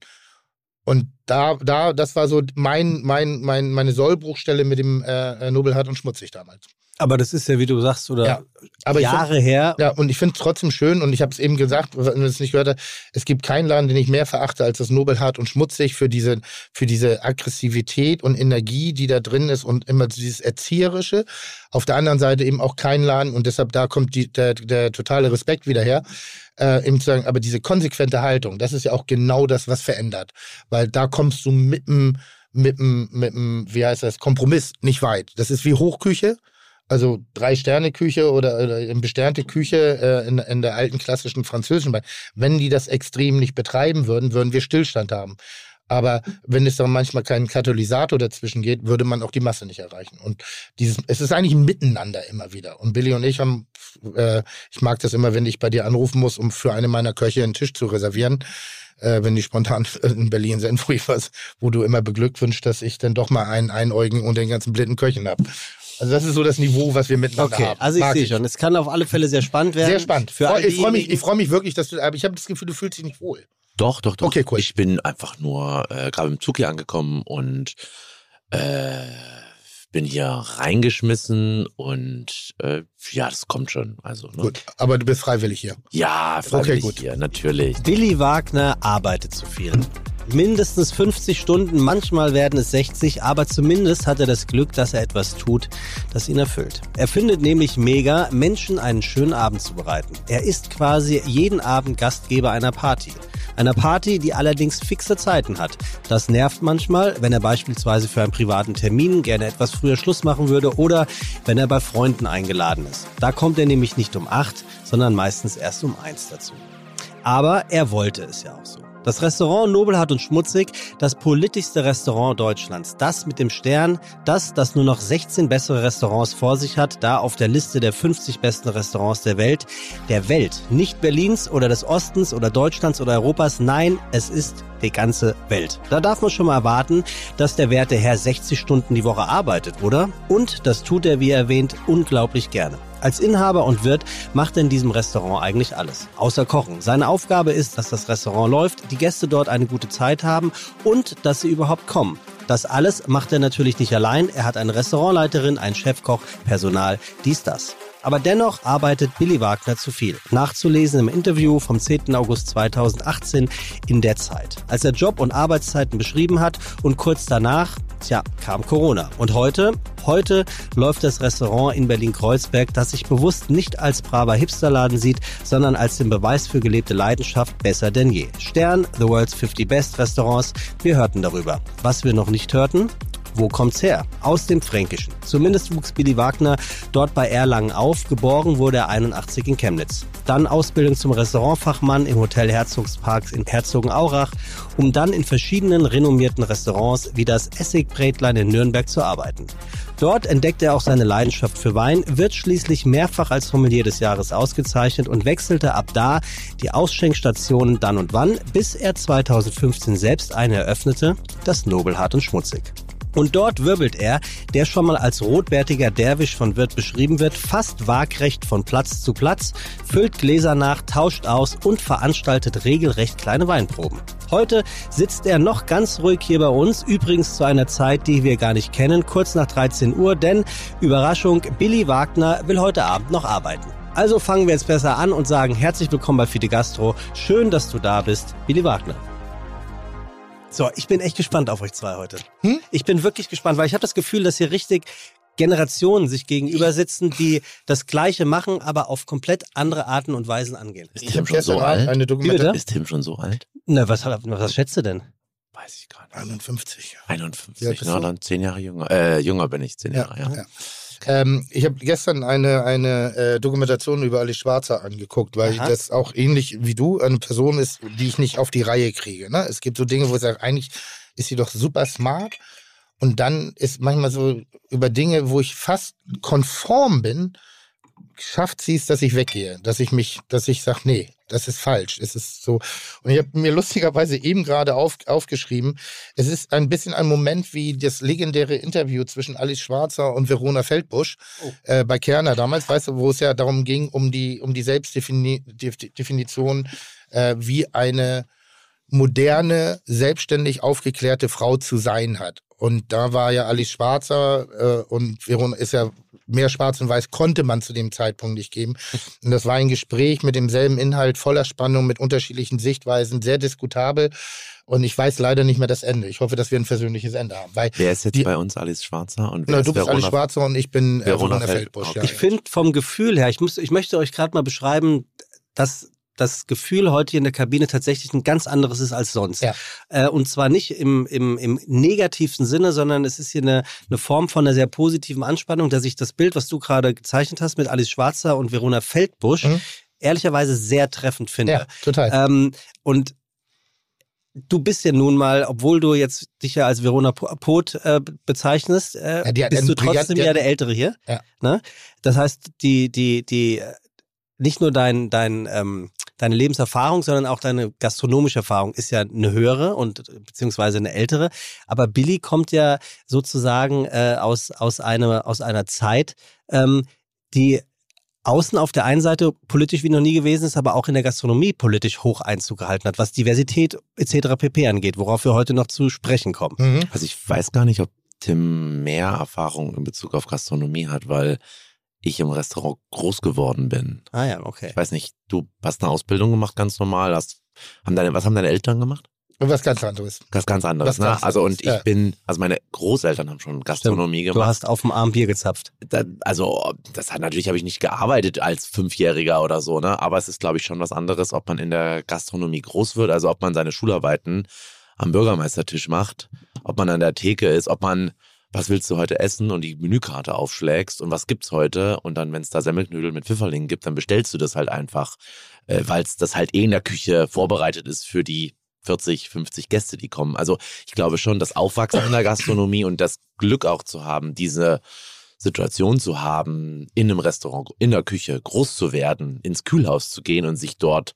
Und da, da, das war so mein, mein, mein, meine Sollbruchstelle mit dem äh, Nobelhart und Schmutzig damals.
Aber das ist ja, wie du sagst, oder
Ja, ich find-
Jahre her.
Ja, und ich finde es trotzdem schön, und ich habe es eben gesagt, wenn du es nicht gehört hast, es gibt keinen Laden, den ich mehr verachte als das Nobelhart und Schmutzig für diese, für diese Aggressivität und Energie, die da drin ist und immer dieses Erzieherische. Auf der anderen Seite eben auch kein Laden, und deshalb da kommt die, der, der totale Respekt wieder her. Äh, eben zu sagen, aber diese konsequente Haltung, das ist ja auch genau das, was verändert. Weil da kommst du mit dem, mit dem, mit dem, wie heißt das, Kompromiss nicht weit. Das ist wie Hochküche. Also Drei-Sterne-Küche oder, oder besternte Küche äh, in, in der alten klassischen französischen Wein. Wenn die das extrem nicht betreiben würden, würden wir Stillstand haben. Aber wenn es dann manchmal keinen Katalysator dazwischen geht, würde man auch die Masse nicht erreichen. Und dieses, es ist eigentlich ein Miteinander immer wieder. Und Billy und ich haben, äh, ich mag das immer, wenn ich bei dir anrufen muss, um für eine meiner Köche einen Tisch zu reservieren, äh, wenn die spontan in Berlin sind, ich was, wo du immer beglückwünscht, dass ich dann doch mal einen Einäugigen und den ganzen blinden Köchen habe. Also das ist so das Niveau, was wir miteinander
Okay,
haben.
also ich
Mag
sehe schon, es kann auf alle Fälle sehr spannend werden.
Sehr spannend.
Für
ich freue mich, ich freu mich wirklich, dass du, aber ich habe das Gefühl, du fühlst dich nicht wohl.
Doch, doch, doch.
Okay, cool.
Ich bin einfach nur äh, gerade im Zug hier angekommen und äh, bin hier reingeschmissen und äh, ja, das kommt schon. Also, ne?
Gut, aber du bist freiwillig hier.
Ja, freiwillig
gut.
hier, natürlich.
Billy Wagner arbeitet zu viel. Mindestens 50 Stunden, manchmal werden es 60, aber zumindest hat er das Glück, dass er etwas tut, das ihn erfüllt. Er findet nämlich mega, Menschen einen schönen Abend zu bereiten. Er ist quasi jeden Abend Gastgeber einer Party. Einer Party, die allerdings fixe Zeiten hat. Das nervt manchmal, wenn er beispielsweise für einen privaten Termin gerne etwas früher Schluss machen würde oder wenn er bei Freunden eingeladen ist. Da kommt er nämlich nicht um 8, sondern meistens erst um 1 dazu. Aber er wollte es ja auch so. Das Restaurant Nobelhart und Schmutzig, das politischste Restaurant Deutschlands. Das mit dem Stern, das, das nur noch 16 bessere Restaurants vor sich hat, da auf der Liste der 50 besten Restaurants der Welt. Der Welt, nicht Berlins oder des Ostens oder Deutschlands oder Europas. Nein, es ist die ganze Welt. Da darf man schon mal erwarten, dass der werte Herr 60 Stunden die Woche arbeitet, oder? Und das tut er, wie erwähnt, unglaublich gerne. Als Inhaber und Wirt macht er in diesem Restaurant eigentlich alles, außer Kochen. Seine Aufgabe ist, dass das Restaurant läuft, die Gäste dort eine gute Zeit haben und dass sie überhaupt kommen. Das alles macht er natürlich nicht allein. Er hat eine Restaurantleiterin, einen Chefkoch, Personal, dies, das. Aber dennoch arbeitet Billy Wagner zu viel. Nachzulesen im Interview vom 10. August 2018 in der Zeit, als er Job- und Arbeitszeiten beschrieben hat und kurz danach, tja, kam Corona. Und heute, heute läuft das Restaurant in Berlin-Kreuzberg, das sich bewusst nicht als braver Hipsterladen sieht, sondern als den Beweis für gelebte Leidenschaft besser denn je. Stern, The World's 50 Best Restaurants, wir hörten darüber. Was wir noch nicht hörten, wo kommt's her? Aus dem Fränkischen. Zumindest wuchs Billy Wagner dort bei Erlangen auf. Geboren wurde er 81 in Chemnitz. Dann Ausbildung zum Restaurantfachmann im Hotel Herzogsparks in Herzogenaurach, um dann in verschiedenen renommierten Restaurants wie das Essigbrätlein in Nürnberg zu arbeiten. Dort entdeckte er auch seine Leidenschaft für Wein, wird schließlich mehrfach als Sommelier des Jahres ausgezeichnet und wechselte ab da die Ausschenkstationen dann und wann, bis er 2015 selbst eine eröffnete, das Nobelhart und Schmutzig. Und dort wirbelt er, der schon mal als rotbärtiger Derwisch von Wirt beschrieben wird, fast waagrecht von Platz zu Platz, füllt Gläser nach, tauscht aus und veranstaltet regelrecht kleine Weinproben. Heute sitzt er noch ganz ruhig hier bei uns, übrigens zu einer Zeit, die wir gar nicht kennen, kurz nach 13 Uhr, denn Überraschung, Billy Wagner will heute Abend noch arbeiten. Also fangen wir jetzt besser an und sagen herzlich willkommen bei Fide Gastro. Schön, dass du da bist, Billy Wagner. So, ich bin echt gespannt auf euch zwei heute.
Hm?
Ich bin wirklich gespannt, weil ich habe das Gefühl, dass hier richtig Generationen sich gegenüber sitzen, die das Gleiche machen, aber auf komplett andere Arten und Weisen angehen.
Ist Tim schon so alt?
eine Dokumentation.
Ist Tim schon so alt?
Na, was, was schätzt du denn?
Weiß ich gerade.
51.
51,
Ja, bist
na,
du?
dann zehn Jahre jünger. Äh, jünger bin ich, zehn Jahre, ja.
ja. Ähm, ich habe gestern eine, eine äh, Dokumentation über Ali Schwarzer angeguckt, weil
Aha.
das auch ähnlich wie du eine Person ist, die ich nicht auf die Reihe kriege. Ne? Es gibt so Dinge, wo ich sage, eigentlich ist sie doch super smart. Und dann ist manchmal so über Dinge, wo ich fast konform bin, schafft sie es, dass ich weggehe, dass ich mich, dass ich sage, nee, das ist falsch. Es ist so. Und ich habe mir lustigerweise eben gerade auf, aufgeschrieben, es ist ein bisschen ein Moment wie das legendäre Interview zwischen Alice Schwarzer und Verona Feldbusch äh, bei Kerner damals, weißt du, wo es ja darum ging, um die, um die Selbstdefinition, äh, wie eine moderne, selbstständig aufgeklärte Frau zu sein hat. Und da war ja Alice Schwarzer äh, und Verona ist ja mehr schwarz und weiß konnte man zu dem Zeitpunkt nicht geben. Und das war ein Gespräch mit demselben Inhalt, voller Spannung, mit unterschiedlichen Sichtweisen, sehr diskutabel. Und ich weiß leider nicht mehr das Ende. Ich hoffe, dass wir ein versöhnliches Ende haben. Weil
Wer ist jetzt
Die-
bei uns Alice Schwarzer und wer
na,
ist
du bist? Alice Schwarzer und ich bin äh,
Verona
Verona
Feldbusch.
Feldbusch. Ja.
Ich finde vom Gefühl her, ich, muss, ich möchte euch gerade mal beschreiben, dass das Gefühl heute hier in der Kabine tatsächlich ein ganz anderes ist als sonst.
Ja.
Äh, und zwar nicht im, im, im negativsten Sinne, sondern es ist hier eine, eine Form von einer sehr positiven Anspannung, dass ich das Bild, was du gerade gezeichnet hast mit Alice Schwarzer und Verona Feldbusch,
Mhm.
ehrlicherweise sehr treffend finde.
ja, total.
Ähm, und du bist ja nun mal, obwohl du jetzt dich ja als Verona Po- Pot äh, bezeichnest, äh,
Ja,
bist du trotzdem ja der Ältere hier.
Ja.
Ne? Das heißt, die, die, die, nicht nur dein, dein, ähm, deine Lebenserfahrung, sondern auch deine gastronomische Erfahrung ist ja eine höhere und beziehungsweise eine ältere. Aber Billy kommt ja sozusagen äh, aus, aus, einer, aus einer Zeit, ähm, die außen auf der einen Seite politisch wie noch nie gewesen ist, aber auch in der Gastronomie politisch hoch Einzug gehalten hat, was Diversität etc. pp. angeht, worauf wir heute noch zu sprechen kommen.
Mhm.
Also ich weiß gar nicht, ob Tim mehr Erfahrung in Bezug auf Gastronomie hat, weil ich im Restaurant groß geworden bin.
Ah ja, okay.
Ich weiß nicht, du hast eine Ausbildung gemacht, ganz normal. Hast, haben deine, was haben deine Eltern gemacht?
Und was ganz anderes.
Das ganz anderes,
Was
ne?
ganz
also und
anderes,
ich bin, also meine Großeltern haben schon Gastronomie
Du
gemacht.
hast auf dem Arm Bier gezapft.
Da, also das hat natürlich habe ich nicht gearbeitet als Fünfjähriger oder so, ne? Aber es ist, glaube ich, schon was anderes, ob man in der Gastronomie groß wird, also ob man seine Schularbeiten am Bürgermeistertisch macht, ob man an der Theke ist, ob man was willst du heute essen und die Menükarte aufschlägst und was gibt's heute und dann, wenn es da Semmelknödel mit Pfifferlingen gibt, dann bestellst du das halt einfach, äh, weil es das halt eh in der Küche vorbereitet ist für die 40, 50 Gäste, die kommen. Also ich glaube schon, das Aufwachsen in der Gastronomie und das Glück auch zu haben, diese Situation zu haben, in einem Restaurant, in der Küche groß zu werden, ins Kühlhaus zu gehen und sich dort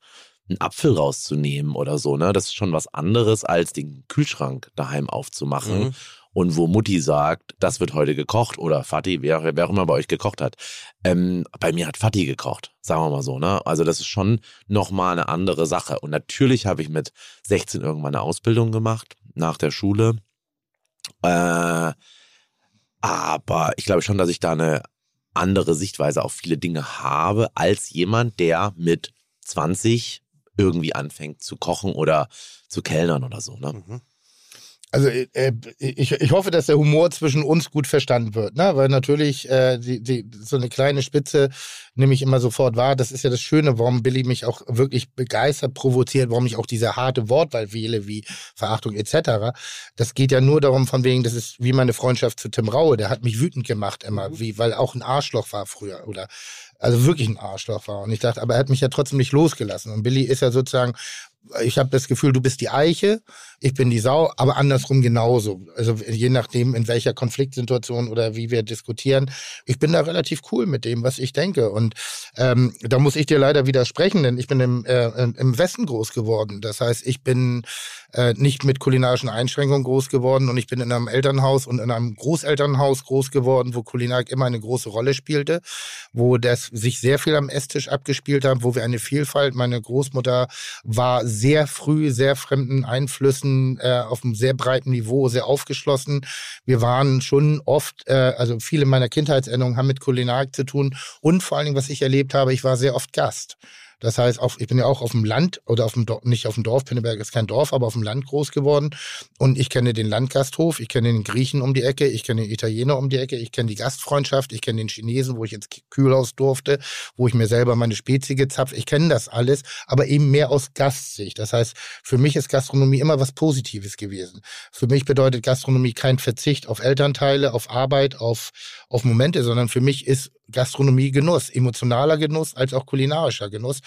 einen Apfel rauszunehmen oder so, ne? Das ist schon was anderes, als den Kühlschrank daheim aufzumachen.
Mhm.
Und wo Mutti sagt, das wird heute gekocht oder Vati, wer, wer auch immer bei euch gekocht hat. Ähm, bei mir hat Vati gekocht, sagen wir mal so, ne? Also das ist schon nochmal eine andere Sache. Und natürlich habe ich mit 16 irgendwann eine Ausbildung gemacht, nach der Schule. Äh, aber ich glaube schon, dass ich da eine andere Sichtweise auf viele Dinge habe, als jemand, der mit 20 irgendwie anfängt zu kochen oder zu kellnern oder so. Ne?
Mhm.
Also äh, ich, ich hoffe, dass der Humor zwischen uns gut verstanden wird, ne? weil natürlich äh, die, die, so eine kleine Spitze nehme ich immer sofort wahr. Das ist ja das Schöne, warum Billy mich auch wirklich begeistert provoziert, warum ich auch diese harte Wortwahl wähle, wie Verachtung etc. Das geht ja nur darum, von wegen, das ist wie meine Freundschaft zu Tim Raue, der hat mich wütend gemacht immer, wie, weil auch ein Arschloch war früher oder also wirklich ein Arschloch war. Und ich dachte, aber er hat mich ja trotzdem nicht losgelassen. Und Billy ist ja sozusagen ich habe das Gefühl, du bist die Eiche, ich bin die Sau, aber andersrum genauso. Also je nachdem, in welcher Konfliktsituation oder wie wir diskutieren. Ich bin da relativ cool mit dem, was ich denke. Und ähm, da muss ich dir leider widersprechen, denn ich bin im, äh, im Westen groß geworden. Das heißt, ich bin äh, nicht mit kulinarischen Einschränkungen groß geworden und ich bin in einem Elternhaus und in einem Großelternhaus groß geworden, wo Kulinarik immer eine große Rolle spielte, wo das sich sehr viel am Esstisch abgespielt hat, wo wir eine Vielfalt, meine Großmutter war sehr früh sehr fremden Einflüssen äh, auf einem sehr breiten Niveau, sehr aufgeschlossen. Wir waren schon oft, äh, also viele meiner Kindheitserinnerungen haben mit Kulinarik zu tun und vor allen Dingen, was ich erlebt habe, ich war sehr oft Gast. Das heißt, auf, ich bin ja auch auf dem Land oder auf dem Dorf, nicht auf dem Dorf, Pinneberg ist kein Dorf, aber auf dem Land groß geworden. Und ich kenne den Landgasthof, ich kenne den Griechen um die Ecke, ich kenne den Italiener um die Ecke, ich kenne die Gastfreundschaft, ich kenne den Chinesen, wo ich ins Kühlhaus durfte, wo ich mir selber meine Spezie gezapft. Ich kenne das alles, aber eben mehr aus Gastsicht. Das heißt, für mich ist Gastronomie immer was Positives gewesen. Für mich bedeutet Gastronomie kein Verzicht auf Elternteile, auf Arbeit, auf, auf Momente, sondern für mich ist Gastronomie Genuss, emotionaler Genuss als auch kulinarischer Genuss.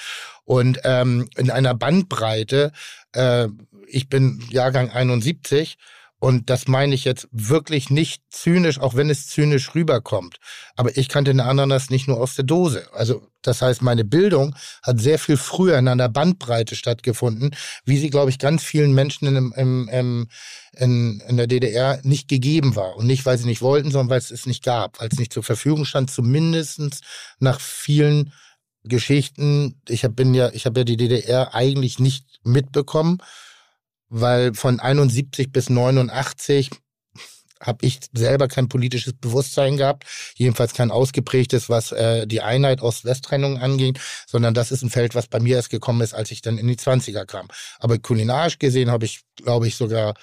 Und ähm, in einer Bandbreite, äh, ich bin Jahrgang 71 und das meine ich jetzt wirklich nicht zynisch, auch wenn es zynisch rüberkommt. Aber ich kannte eine Ananas nicht nur aus der Dose. Also das heißt, meine Bildung hat sehr viel früher in einer Bandbreite stattgefunden, wie sie, glaube ich, ganz vielen Menschen in, im, in, in der DDR nicht gegeben war. Und nicht, weil sie nicht wollten, sondern weil es es nicht gab, weil es nicht zur Verfügung stand, zumindest nach vielen Geschichten. Ich habe ja, ich habe ja die DDR eigentlich nicht mitbekommen weil von 71 bis 89 habe ich selber kein politisches Bewusstsein gehabt, jedenfalls kein ausgeprägtes, was äh, die Einheit Ost-West-Trennung angeht, sondern das ist ein Feld, was bei mir erst gekommen ist, als ich dann in die 20er kam. Aber kulinarisch gesehen habe ich, glaube ich, sogar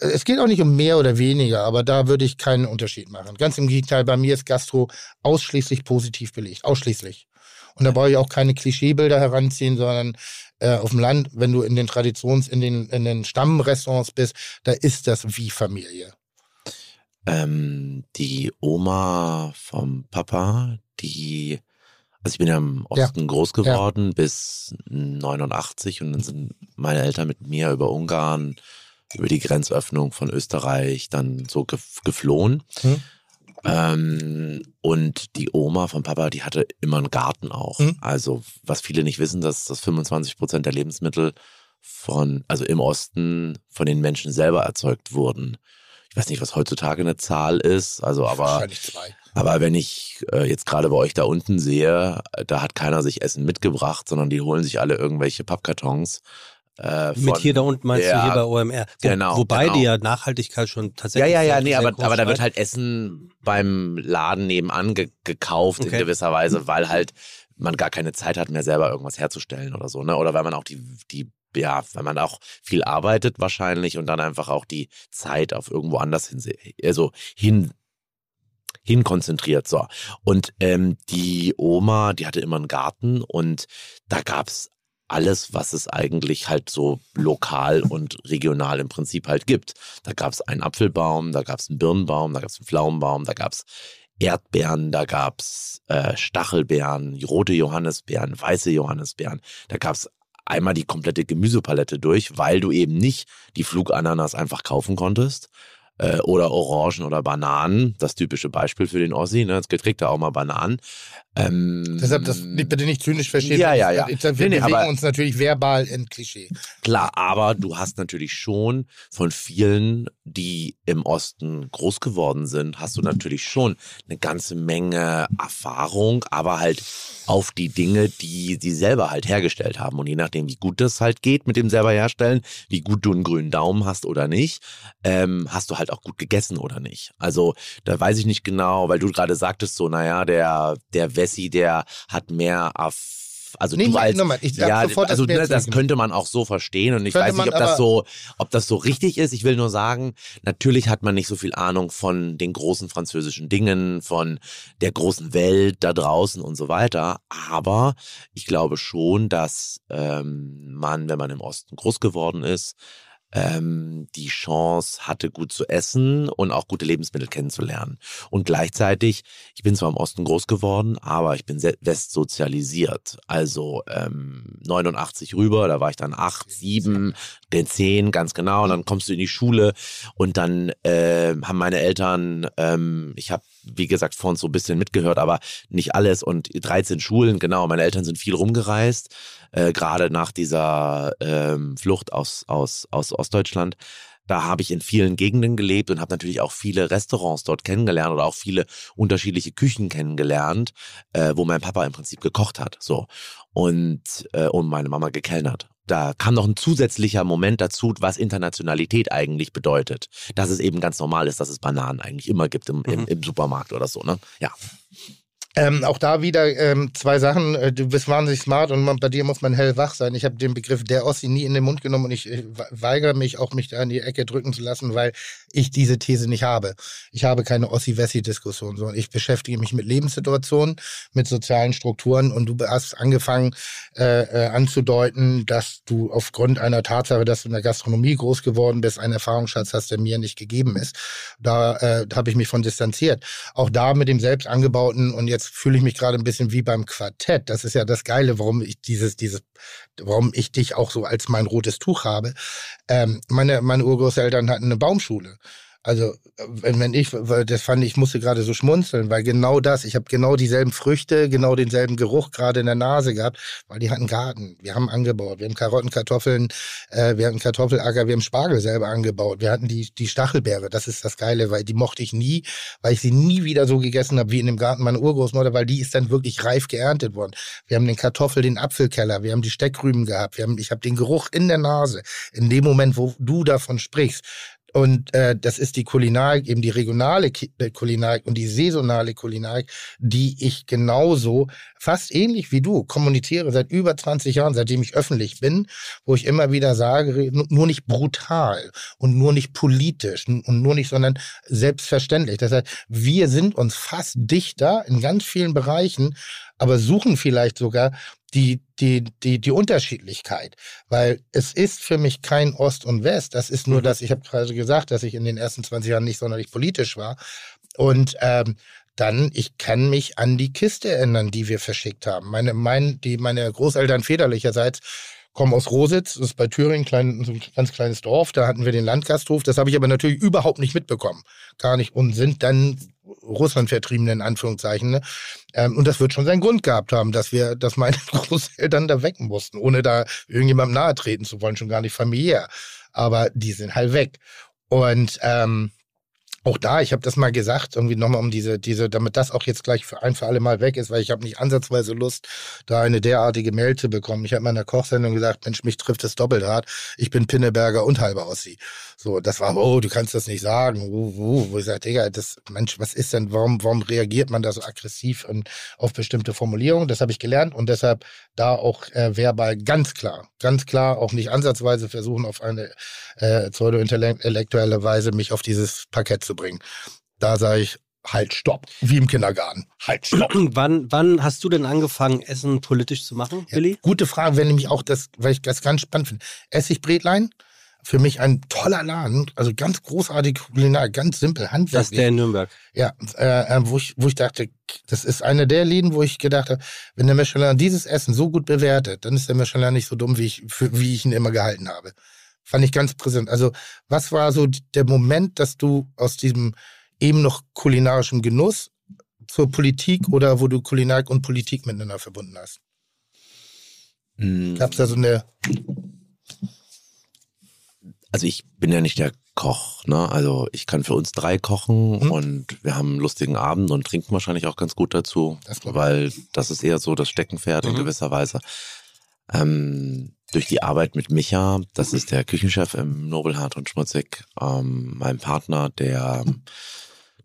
es geht auch nicht um mehr oder weniger, aber da würde ich keinen Unterschied machen. Ganz im Gegenteil, bei mir ist Gastro ausschließlich positiv belegt. Ausschließlich. Und da brauche ich auch keine Klischeebilder heranziehen, sondern äh, auf dem Land, wenn du in den Traditions-, in den, in den Stammrestaurants bist, da ist das wie Familie.
Ähm, die Oma vom Papa, die, also ich bin ja im Osten ja. groß geworden ja. bis 89 und dann sind meine Eltern mit mir über Ungarn, über die Grenzöffnung von Österreich dann so geflohen. Hm. Ähm, und die Oma von Papa, die hatte immer einen Garten auch. Mhm. Also, was viele nicht wissen, dass, dass 25 Prozent der Lebensmittel von, also im Osten von den Menschen selber erzeugt wurden. Ich weiß nicht, was heutzutage eine Zahl ist, also aber.
Wahrscheinlich zwei.
Aber wenn ich äh, jetzt gerade bei euch da unten sehe, da hat keiner sich Essen mitgebracht, sondern die holen sich alle irgendwelche Pappkartons
äh, Mit hier da unten meinst ja, du hier bei OMR. Wo,
genau.
Wobei
genau.
die ja Nachhaltigkeit schon tatsächlich.
Ja, ja, ja, nee, aber, aber da wird halt Essen beim Laden nebenan ge gekauft okay. in gewisser Weise, weil halt man gar keine Zeit hat mehr selber irgendwas herzustellen oder so, ne? Oder weil man auch die, die, ja, weil man auch viel arbeitet wahrscheinlich und dann einfach auch die Zeit auf irgendwo anders hin, also hin hin konzentriert. So. Und ähm, die Oma, die hatte immer einen Garten und da gab's alles, was es eigentlich halt so lokal und regional im Prinzip halt gibt. Da gab es einen Apfelbaum, da gab es einen Birnenbaum, da gab es einen Pflaumenbaum, da gab es Erdbeeren, da gab es äh, Stachelbeeren, rote Johannisbeeren, weiße Johannisbeeren, da gab es einmal die komplette Gemüsepalette durch, weil du eben nicht die Flugananas einfach kaufen konntest. Äh, oder Orangen oder Bananen, das typische Beispiel für den Ossi, ne? Jetzt kriegt er auch mal Bananen. Ähm,
Deshalb das bitte nicht zynisch verstehen.
Ja, ja, ja.
Wir
Nee, nee,
bewegen uns natürlich verbal in Klischee.
Klar, aber du hast natürlich schon von vielen, die im Osten groß geworden sind, hast du natürlich schon eine ganze Menge Erfahrung, aber halt auf die Dinge, die sie selber halt hergestellt haben. Und je nachdem, wie gut das halt geht mit dem selber herstellen, wie gut du einen grünen Daumen hast oder nicht, ähm, hast du halt auch gut gegessen oder nicht. Also da weiß ich nicht genau, weil du gerade sagtest so, naja, der, der Wessi, der hat mehr Erf also
Nee,
du als,
nochmal, ich
ja,
sofort,
also
das
ne, das könnte man auch so verstehen und ich weiß nicht, ob das so, ob das so richtig ist. Ich will nur sagen, natürlich hat man nicht so viel Ahnung von den großen französischen Dingen, von der großen Welt da draußen und so weiter. Aber ich glaube schon, dass ähm, man, wenn man im Osten groß geworden ist, ähm, die Chance hatte, gut zu essen und auch gute Lebensmittel kennenzulernen. Und gleichzeitig, ich bin zwar im Osten groß geworden, aber ich bin westsozialisiert. Also ähm, 89 rüber, da war ich dann 8, 7, den 10, ganz genau. Und dann kommst du in die Schule und dann äh, haben meine Eltern, ähm, ich habe, wie gesagt, vorhin so ein bisschen mitgehört, aber nicht alles und 13 Schulen, genau. Meine Eltern sind viel rumgereist, äh, gerade nach dieser ähm, Flucht aus, aus, aus Ostdeutschland. Da habe ich in vielen Gegenden gelebt und habe natürlich auch viele Restaurants dort kennengelernt oder auch viele unterschiedliche Küchen kennengelernt, äh, wo mein Papa im Prinzip gekocht hat. So. Und, äh, und meine Mama gekellnert. Da kam noch ein zusätzlicher Moment dazu, was Internationalität eigentlich bedeutet. Dass es eben ganz normal ist, dass es Bananen eigentlich immer gibt im, im, im Supermarkt oder so, ne? Ja.
Ähm, auch da wieder ähm, zwei Sachen. Äh, Du bist wahnsinnig smart und man, bei dir muss man hellwach sein. Ich habe den Begriff der Ossi nie in den Mund genommen und ich we- weigere mich auch, mich da in die Ecke drücken zu lassen, weil ich diese These nicht habe. Ich habe keine Ossi-Wessi-Diskussion, sondern ich beschäftige mich mit Lebenssituationen, mit sozialen Strukturen und du hast angefangen äh, äh, anzudeuten, dass du aufgrund einer Tatsache, dass du in der Gastronomie groß geworden bist, einen Erfahrungsschatz hast, der mir nicht gegeben ist. Da, äh, habe ich mich von distanziert. Auch da mit dem selbst angebauten und jetzt fühle ich mich gerade ein bisschen wie beim Quartett. Das ist ja das Geile, warum ich dieses, dieses, warum ich dich auch so als mein rotes Tuch habe. Ähm, meine, meine Urgroßeltern hatten eine Baumschule. Also wenn, wenn ich, weil das fand ich, ich musste gerade so schmunzeln, weil genau das, ich habe genau dieselben Früchte, genau denselben Geruch gerade in der Nase gehabt, weil die hatten Garten. Wir haben angebaut, wir haben Karotten, Kartoffeln, äh, wir hatten Kartoffelacker, wir haben Spargel selber angebaut, wir hatten die, die Stachelbeere, das ist das Geile, weil die mochte ich nie, weil ich sie nie wieder so gegessen habe wie in dem Garten meiner Urgroßmutter, weil die ist dann wirklich reif geerntet worden. Wir haben den Kartoffel, den Apfelkeller, wir haben die Steckrüben gehabt, wir haben, ich habe den Geruch in der Nase, in dem Moment, wo du davon sprichst. Und äh, das ist die Kulinarik, eben die regionale äh, Kulinarik und die saisonale Kulinarik, die ich genauso, fast ähnlich wie du, kommuniziere seit über 20 Jahren, seitdem ich öffentlich bin, wo ich immer wieder sage, nu- nur nicht brutal und nur nicht politisch und nur nicht, sondern selbstverständlich. Das heißt, wir sind uns fast dichter in ganz vielen Bereichen, aber suchen vielleicht sogar die, die, die, die Unterschiedlichkeit. Weil es ist für mich kein Ost und West. Das ist nur das, ich habe gerade gesagt, dass ich in den ersten 20 Jahren nicht sonderlich politisch war. Und ähm, dann, ich kann mich an die Kiste erinnern, die wir verschickt haben. Meine, mein, die, meine Großeltern väterlicherseits kommen aus Rositz, das ist bei Thüringen klein, so ein ganz kleines Dorf, da hatten wir den Landgasthof, das habe ich aber natürlich überhaupt nicht mitbekommen. Gar nicht. Und sind dann Russland vertriebene in Anführungszeichen. Ne? Ähm, und das wird schon seinen Grund gehabt haben, dass wir, dass meine Großeltern da weg mussten, ohne da irgendjemandem nahe treten zu wollen, schon gar nicht familiär. Aber die sind halt weg. Und ähm, auch da, ich habe das mal gesagt, irgendwie nochmal um diese, diese, damit das auch jetzt gleich für ein für alle Mal weg ist, weil ich habe nicht ansatzweise Lust, da eine derartige Mail zu bekommen. Ich habe in meiner Kochsendung gesagt, Mensch, mich trifft es doppelt hart. Ich bin Pinneberger und halber Ossi. So, das war, oh, du kannst das nicht sagen. Uh, uh, wo ich sage, Digga, das, Mensch, was ist denn, warum, warum reagiert man da so aggressiv und auf bestimmte Formulierungen? Das habe ich gelernt und deshalb da auch äh, verbal ganz klar, ganz klar, auch nicht ansatzweise versuchen, auf eine äh, pseudo-intellektuelle Weise mich auf dieses Parkett zu bringen. Da sage ich, halt, stopp. Wie im Kindergarten. Halt, stopp.
wann, wann hast du denn angefangen, Essen politisch zu machen,
Ja,
Billy?
Gute Frage, wenn nämlich auch das, weil ich das ganz spannend finde. Essigbretlein für mich ein toller Laden, also ganz großartig kulinar, ganz simpel,
Das
handwerklich.
ist der in Nürnberg.
Ja, äh, äh, wo, ich, wo ich dachte, das ist einer der Läden, wo ich gedacht habe, wenn der Michelin dieses Essen so gut bewertet, dann ist der Michelin nicht so dumm, wie ich, für, wie ich ihn immer gehalten habe. Fand ich ganz präsent. Also, was war so der Moment, dass du aus diesem eben noch kulinarischen Genuss zur Politik oder wo du Kulinarik und Politik miteinander verbunden hast?
Mm,
Gab es da so eine.
Also ich bin ja nicht der Koch, ne? Also ich kann für uns drei kochen
Mhm.
und wir haben einen lustigen Abend und trinken wahrscheinlich auch ganz gut dazu,
Das
weil das ist eher so das Steckenpferd in
Mhm.
gewisser Weise. Ähm, durch die Arbeit mit Micha, das ist der Küchenchef im Nobelhart und Schmutzig, ähm, mein Partner, der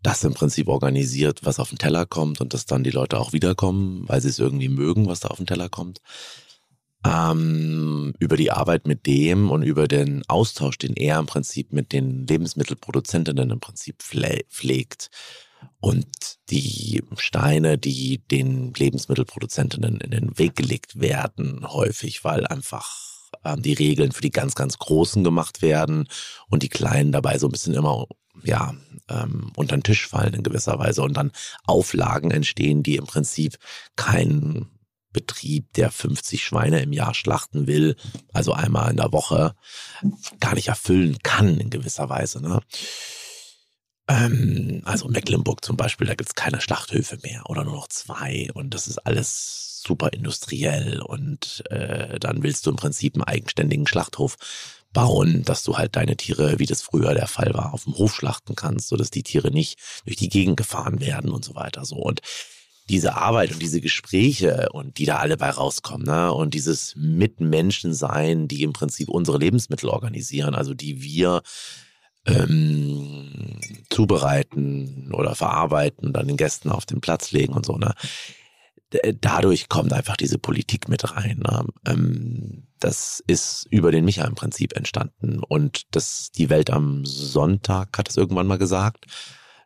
das im Prinzip organisiert, was auf den Teller kommt und dass dann die Leute auch wiederkommen, weil sie es irgendwie mögen, was da auf den Teller kommt. Ähm, über die Arbeit mit dem und über den Austausch, den er im Prinzip mit den Lebensmittelproduzentinnen im Prinzip pfle pflegt. Und die Steine, die den Lebensmittelproduzentinnen in den Weg gelegt werden, häufig, weil einfach ähm, die Regeln für die ganz, ganz Großen gemacht werden und die Kleinen dabei so ein bisschen immer ja, ähm, unter den Tisch fallen in gewisser Weise. Und dann Auflagen entstehen, die im Prinzip kein Betrieb, der 50 Schweine im Jahr schlachten will, also einmal in der Woche, gar nicht erfüllen kann in gewisser Weise. Ne? Ähm, also Mecklenburg zum Beispiel, da gibt's keine Schlachthöfe mehr oder nur noch zwei und das ist alles super industriell und äh, dann willst du im Prinzip einen eigenständigen Schlachthof bauen, dass du halt deine Tiere, wie das früher der Fall war, auf dem Hof schlachten kannst, sodass die Tiere nicht durch die Gegend gefahren werden und so weiter. So und diese Arbeit und diese Gespräche und die da alle bei rauskommen, ne? Und dieses Mitmenschensein, die im Prinzip unsere Lebensmittel organisieren, also die wir ähm, zubereiten oder verarbeiten und dann den Gästen auf den Platz legen und so, ne? D- Dadurch kommt einfach diese Politik mit rein. Ne? Ähm, das ist über den Micha im Prinzip entstanden. Und das, die Welt am Sonntag hat es irgendwann mal gesagt,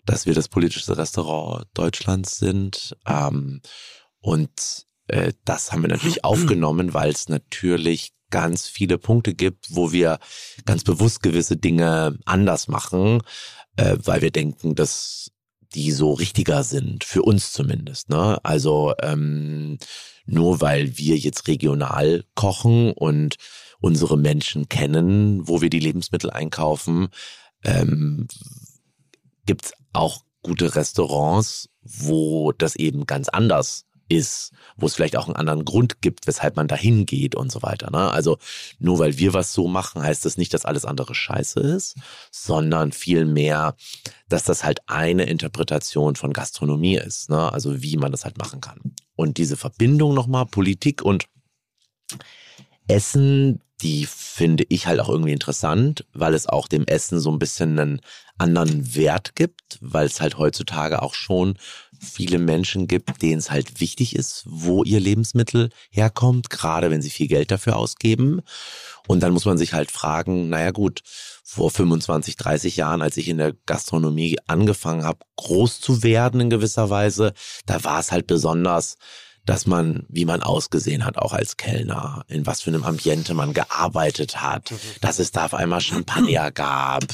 dass wir das politischste Restaurant Deutschlands sind. Ähm, und äh, das haben wir natürlich aufgenommen, weil es natürlich ganz viele Punkte gibt, wo wir ganz bewusst gewisse Dinge anders machen, äh, weil wir denken, dass die so richtiger sind, für uns zumindest. Ne? Also ähm, nur weil wir jetzt regional kochen und unsere Menschen kennen, wo wir die Lebensmittel einkaufen, ähm, gibt's auch gute Restaurants, wo das eben ganz anders ist, wo es vielleicht auch einen anderen Grund gibt, weshalb man dahin geht und so weiter. Ne? Also nur weil wir was so machen, heißt das nicht, dass alles andere scheiße ist, sondern vielmehr, dass das halt eine Interpretation von Gastronomie ist, ne? also wie man das halt machen kann. Und diese Verbindung nochmal, Politik und Essen, die finde ich halt auch irgendwie interessant, weil es auch dem Essen so ein bisschen einen anderen Wert gibt, weil es halt heutzutage auch schon viele Menschen gibt, denen es halt wichtig ist, wo ihr Lebensmittel herkommt, gerade wenn sie viel Geld dafür ausgeben. Und dann muss man sich halt fragen, naja gut, vor 25, 30 Jahren, als ich in der Gastronomie angefangen habe, groß zu werden in gewisser Weise, da war es halt besonders, dass man, wie man ausgesehen hat, auch als Kellner, in was für einem Ambiente man gearbeitet hat, dass es da auf einmal Champagner gab,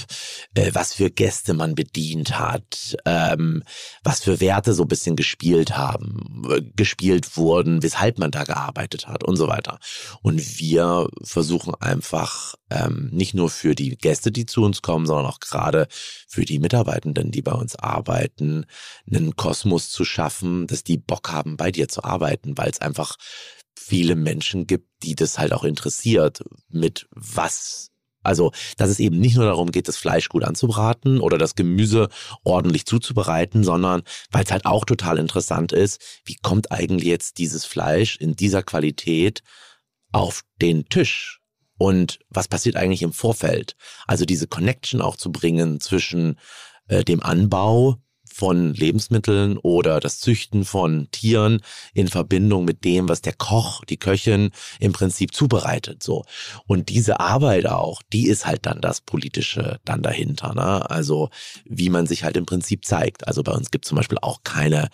äh, was für Gäste man bedient hat, ähm, was für Werte so ein bisschen gespielt haben, äh, gespielt wurden, weshalb man da gearbeitet hat und so weiter. Und wir versuchen einfach ähm, nicht nur für die Gäste, die zu uns kommen, sondern auch gerade für die Mitarbeitenden, die bei uns arbeiten, einen Kosmos zu schaffen, dass die Bock haben, bei dir zu arbeiten, weil es einfach viele Menschen gibt, die das halt auch interessiert, mit was also, dass es eben nicht nur darum geht, das Fleisch gut anzubraten oder das Gemüse ordentlich zuzubereiten, sondern weil es halt auch total interessant ist, wie kommt eigentlich jetzt dieses Fleisch in dieser Qualität auf den Tisch? Und was passiert eigentlich im Vorfeld? Also diese Connection auch zu bringen zwischen äh, dem Anbau von Lebensmitteln oder das Züchten von Tieren in Verbindung mit dem, was der Koch, die Köchin im Prinzip zubereitet. So. Und diese Arbeit auch, die ist halt dann das Politische dann dahinter. Ne? Also wie man sich halt im Prinzip zeigt. Also bei uns gibt zum Beispiel auch keine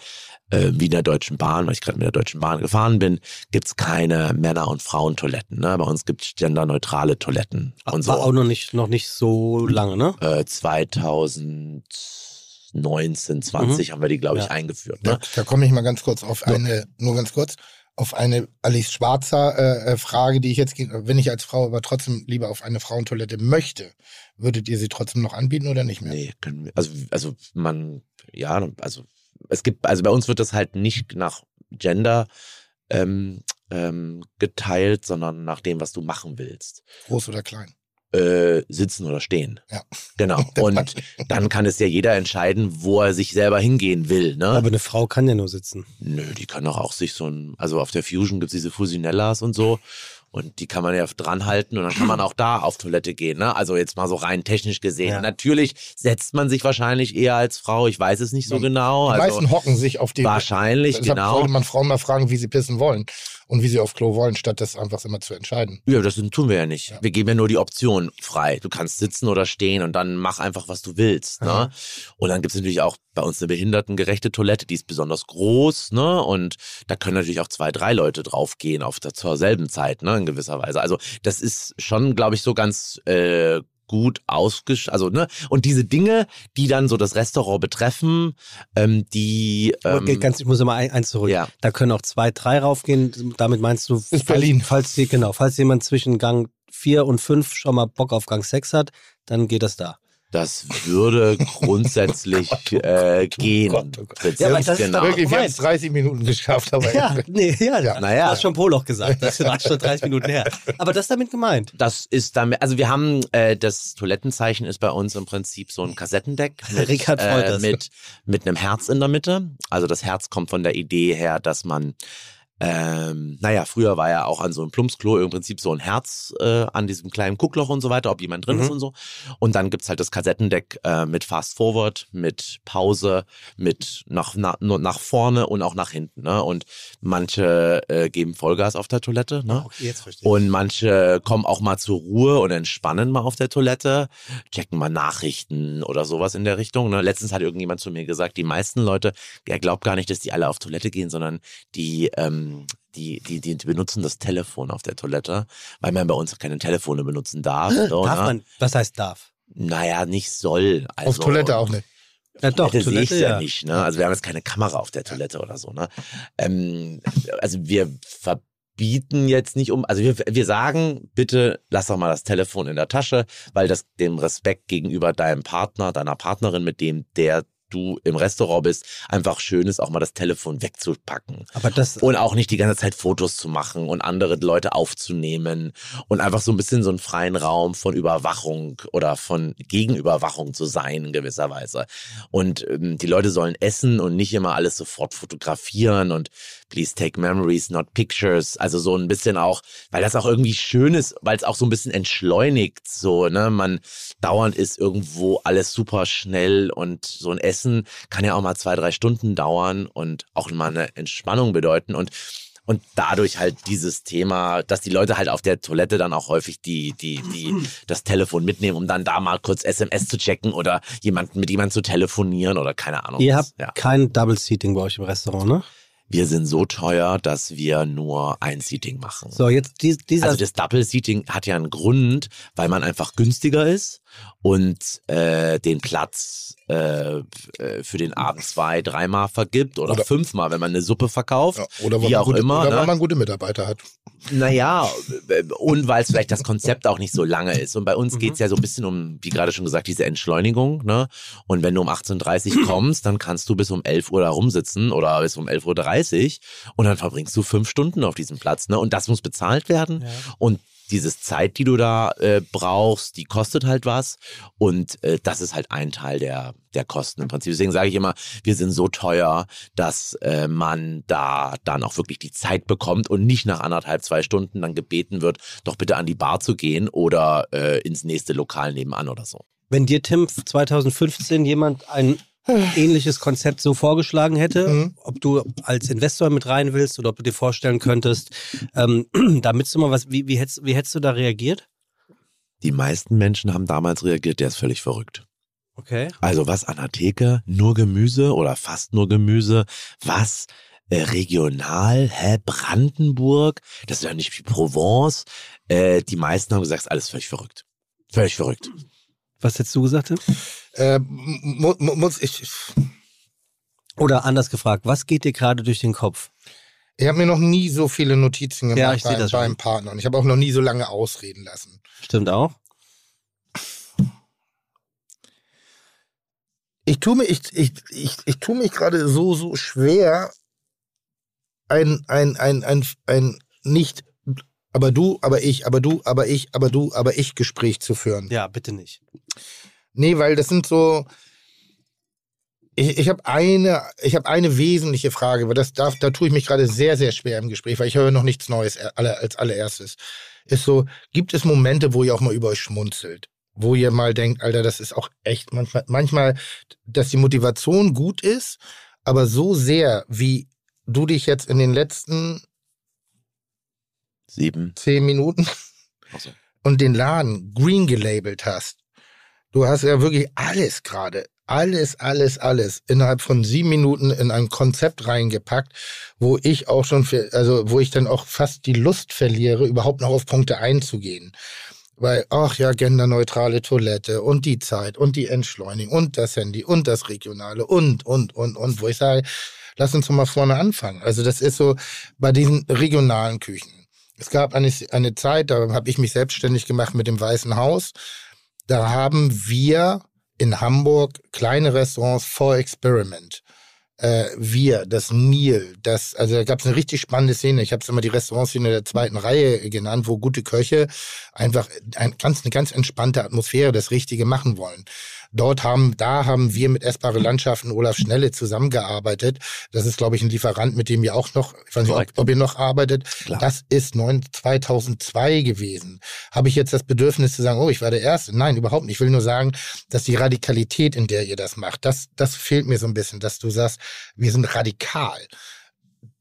äh, wie in der Deutschen Bahn, weil ich gerade mit der Deutschen Bahn gefahren bin, gibt's keine Männer- und Frauentoiletten. Ne? Bei uns gibt's genderneutrale Toiletten und so.
War auch noch nicht, noch nicht so lange, ne?
Äh, 2019, 20 haben wir die, glaube ich,
Ja.
eingeführt.
Da,
Ne?
da komme ich mal ganz kurz auf eine, nur ganz kurz, auf eine Alice Schwarzer äh, äh, Frage, die ich jetzt, wenn ich als Frau aber trotzdem lieber auf eine Frauentoilette möchte, würdet ihr sie trotzdem noch anbieten oder nicht mehr?
Nee, können wir, also, also man, ja, also es gibt, also bei uns wird das halt nicht nach Gender ähm, ähm, geteilt, sondern nach dem, was du machen willst.
Groß oder klein?
Äh, sitzen oder stehen.
Ja.
Genau. Und dann kann es ja jeder entscheiden, wo er sich selber hingehen will. Ne?
Aber eine Frau kann ja nur sitzen.
Nö, die kann doch auch sich so ein, also auf der Fusion gibt's diese Fusinellas und so. Und die kann man ja dran halten und dann kann man auch da auf Toilette gehen. Ne? Also jetzt mal so rein technisch gesehen.
Ja.
Natürlich setzt man sich wahrscheinlich eher als Frau. Ich weiß es nicht so
Die
genau.
Die
Also
meisten hocken sich auf die.
wahrscheinlich,
Deshalb
genau.
sollte man Frauen mal fragen, wie sie pissen wollen und wie sie auf Klo wollen, statt das einfach immer zu entscheiden.
Ja, das tun wir ja nicht.
Ja.
Wir geben ja nur die Option frei. Du kannst sitzen oder stehen und dann mach einfach, was du willst. Ne? Und dann gibt's natürlich auch bei uns eine behindertengerechte Toilette, die ist besonders groß, ne? Und da können natürlich auch zwei, drei Leute draufgehen auf der, zur selben Zeit, ne? In gewisser Weise. Also das ist schon, glaube ich, so ganz äh, gut ausgesch... Also, ne? Und diese Dinge, die dann so das Restaurant betreffen, ähm, die... Ähm,
Okay, ganz, ich muss immer ein, eins zurück.
ja.
Da können auch zwei, drei raufgehen. Damit meinst du, falls,
Berlin.
Falls, die- genau, falls jemand zwischen Gang 4 und 5 schon mal Bock auf Gang 6 hat, dann geht das da.
Das würde grundsätzlich äh, gehen.
Gott, oh Gott.
Fritz.
Ja, aber das ist
genau.
doch-
Wirklich, wir haben es 30 Minuten geschafft, aber
Ja, nee, ja,
Ja.
Naja.
Du hast schon Poloch gesagt. Das war schon 30 Minuten her. Aber das ist damit gemeint.
Das ist damit, also wir haben äh, das Toilettenzeichen ist bei uns im Prinzip so ein Kassettendeck mit,
Richard
äh, mit, mit einem Herz in der Mitte. Also das Herz kommt von der Idee her, dass man ähm, naja, früher war ja auch an so einem Plumpsklo im Prinzip so ein Herz äh, an diesem kleinen Guckloch und so weiter, ob jemand drin ist
Mhm.
und so. Und dann gibt's halt das Kassettendeck äh, mit Fast Forward, mit Pause, mit nach, nach, nach vorne und auch nach hinten. Ne? Und manche äh, geben Vollgas auf der Toilette. Ne?
Okay, jetzt verstehe
Und manche kommen auch mal zur Ruhe und entspannen mal auf der Toilette, checken mal Nachrichten oder sowas in der Richtung. Ne? Letztens hat irgendjemand zu mir gesagt, die meisten Leute, er glaubt gar nicht, dass die alle auf Toilette gehen, sondern die, ähm, die, die, die benutzen das Telefon auf der Toilette, weil man bei uns keine Telefone benutzen darf. So,
Darf
ne?
man, was heißt darf?
Naja, nicht soll. Also,
auf Toilette auch nicht.
Ja, doch,
Toilette sehe ich ja.
ja.
nicht, ne? Also wir haben jetzt keine Kamera auf der Toilette oder so, ne? Ähm, also wir verbieten jetzt nicht um, also wir, wir sagen, bitte lass doch mal das Telefon in der Tasche, weil das dem Respekt gegenüber deinem Partner, deiner Partnerin, mit dem der du im Restaurant bist, einfach schön ist, auch mal das Telefon wegzupacken.
Aber das,
Und auch nicht die ganze Zeit Fotos zu machen und andere Leute aufzunehmen und einfach so ein bisschen so einen freien Raum von Überwachung oder von Gegenüberwachung zu sein in gewisser Weise. Und ähm, die Leute sollen essen und nicht immer alles sofort fotografieren und please take memories, not pictures. Also so ein bisschen auch, weil das auch irgendwie schön ist, weil es auch so ein bisschen entschleunigt, so, ne? Man dauernd ist irgendwo alles super schnell und so ein Essen kann ja auch mal zwei, drei Stunden dauern und auch mal eine Entspannung bedeuten und und dadurch halt dieses Thema, dass die Leute halt auf der Toilette dann auch häufig die, die, die, das Telefon mitnehmen, um dann da mal kurz SMS zu checken oder jemanden mit jemandem zu telefonieren oder keine Ahnung.
ihr habt
ja.
kein Double Seating bei euch im Restaurant, ne?
Wir sind so teuer, dass wir nur ein Seating machen.
So, jetzt dies, dieser.
Also das Double Seating hat ja einen Grund, weil man einfach günstiger ist und äh, den Platz äh, äh, für den Abend zwei, dreimal vergibt oder,
Oder-
fünfmal, wenn man eine Suppe verkauft.
Ja, oder weil
wie
man
auch
gute,
immer.
Oder
ne?
weil man gute Mitarbeiter hat.
Naja, und weil es vielleicht das Konzept auch nicht so lange ist. Und bei uns
Mhm.
geht's ja so ein bisschen um, wie gerade schon gesagt, diese Entschleunigung. Ne? Und wenn du um 18.30 Uhr kommst, dann kannst du bis um 11 Uhr da rumsitzen oder bis um 11.30 Uhr und dann verbringst du fünf Stunden auf diesem Platz. Ne? Und das muss bezahlt werden.
Ja.
Und dieses Zeit, die du da äh, brauchst, die kostet halt was. Und äh, das ist halt ein Teil der, der Kosten im Prinzip. Deswegen sage ich immer, wir sind so teuer, dass äh, man da dann auch wirklich die Zeit bekommt und nicht nach anderthalb, zwei Stunden dann gebeten wird, doch bitte an die Bar zu gehen oder äh, ins nächste Lokal nebenan oder so.
wenn dir, Tim, 2015 jemand ein ähnliches Konzept so vorgeschlagen hätte,
Mhm.
ob du als Investor mit rein willst oder ob du dir vorstellen könntest, ähm, damit du mal was, wie, wie, hättest, wie hättest du da reagiert?
Die meisten Menschen haben damals reagiert, der ist völlig verrückt.
Okay.
Also was an der Theke? Nur Gemüse oder fast nur Gemüse? Was? Äh, regional? Hä? Brandenburg? Das ist ja nicht wie Provence. Äh, die meisten haben gesagt, ist alles völlig verrückt. Völlig verrückt.
Was hättest du gesagt?
Äh, mu mu muss ich.
Oder anders gefragt, was geht dir gerade durch den Kopf?
Ich habe mir noch nie so viele Notizen gemacht
Ja, ich
beim,
das schon.
beim Partner. Und ich habe auch noch nie so lange ausreden lassen.
Stimmt auch?
Ich tue mich, ich, ich, ich, ich tue mich gerade so, so schwer, ein, ein, ein, ein, ein nicht, aber du, aber ich, aber du, aber ich, aber du, aber ich Gespräch zu führen.
Ja, bitte nicht.
Nee, weil das sind so. Ich, ich habe eine, ich habe eine wesentliche Frage, weil das darf, da tue ich mich gerade sehr, sehr schwer im Gespräch, weil ich höre noch nichts Neues äh, als allererstes. Ist so, gibt es Momente, wo ihr auch mal über euch schmunzelt? Wo ihr mal denkt, Alter, das ist auch echt manchmal, manchmal, dass die Motivation gut ist, aber so sehr, wie du dich jetzt in den letzten
Sieben.
zehn Minuten
so.
und den Laden green gelabelt hast. Du hast ja wirklich alles gerade, alles, alles, alles innerhalb von sieben Minuten in ein Konzept reingepackt, wo ich auch schon, für, also wo ich dann auch fast die Lust verliere, überhaupt noch auf Punkte einzugehen. Weil, ach ja, genderneutrale Toilette und die Zeit und die Entschleunigung und das Handy und das Regionale und, und, und, und, wo ich sage, lass uns doch mal vorne anfangen. Also das ist so bei diesen regionalen Küchen. Es gab eine, eine Zeit, da habe ich mich selbstständig gemacht mit dem Weißen Haus. Da haben wir in Hamburg kleine Restaurants for Experiment. Äh, wir, das Nil, das, also da gab es eine richtig spannende Szene. Ich habe es immer die Restaurantszene der zweiten Reihe genannt, wo gute Köche einfach ein, ganz, eine ganz entspannte Atmosphäre, das Richtige machen wollen. Dort haben, da haben wir mit Essbare Landschaften Olaf Schnelle zusammengearbeitet. Das ist, glaube ich, ein Lieferant, mit dem ihr auch noch, ich weiß nicht, ob, ob ihr noch arbeitet.
Klar.
Das ist neun, 2002 gewesen. Habe ich jetzt das Bedürfnis zu sagen, oh, ich war der Erste? Nein, überhaupt nicht. Ich will nur sagen, dass die Radikalität, in der ihr das macht, das, das fehlt mir so ein bisschen, dass du sagst, wir sind radikal.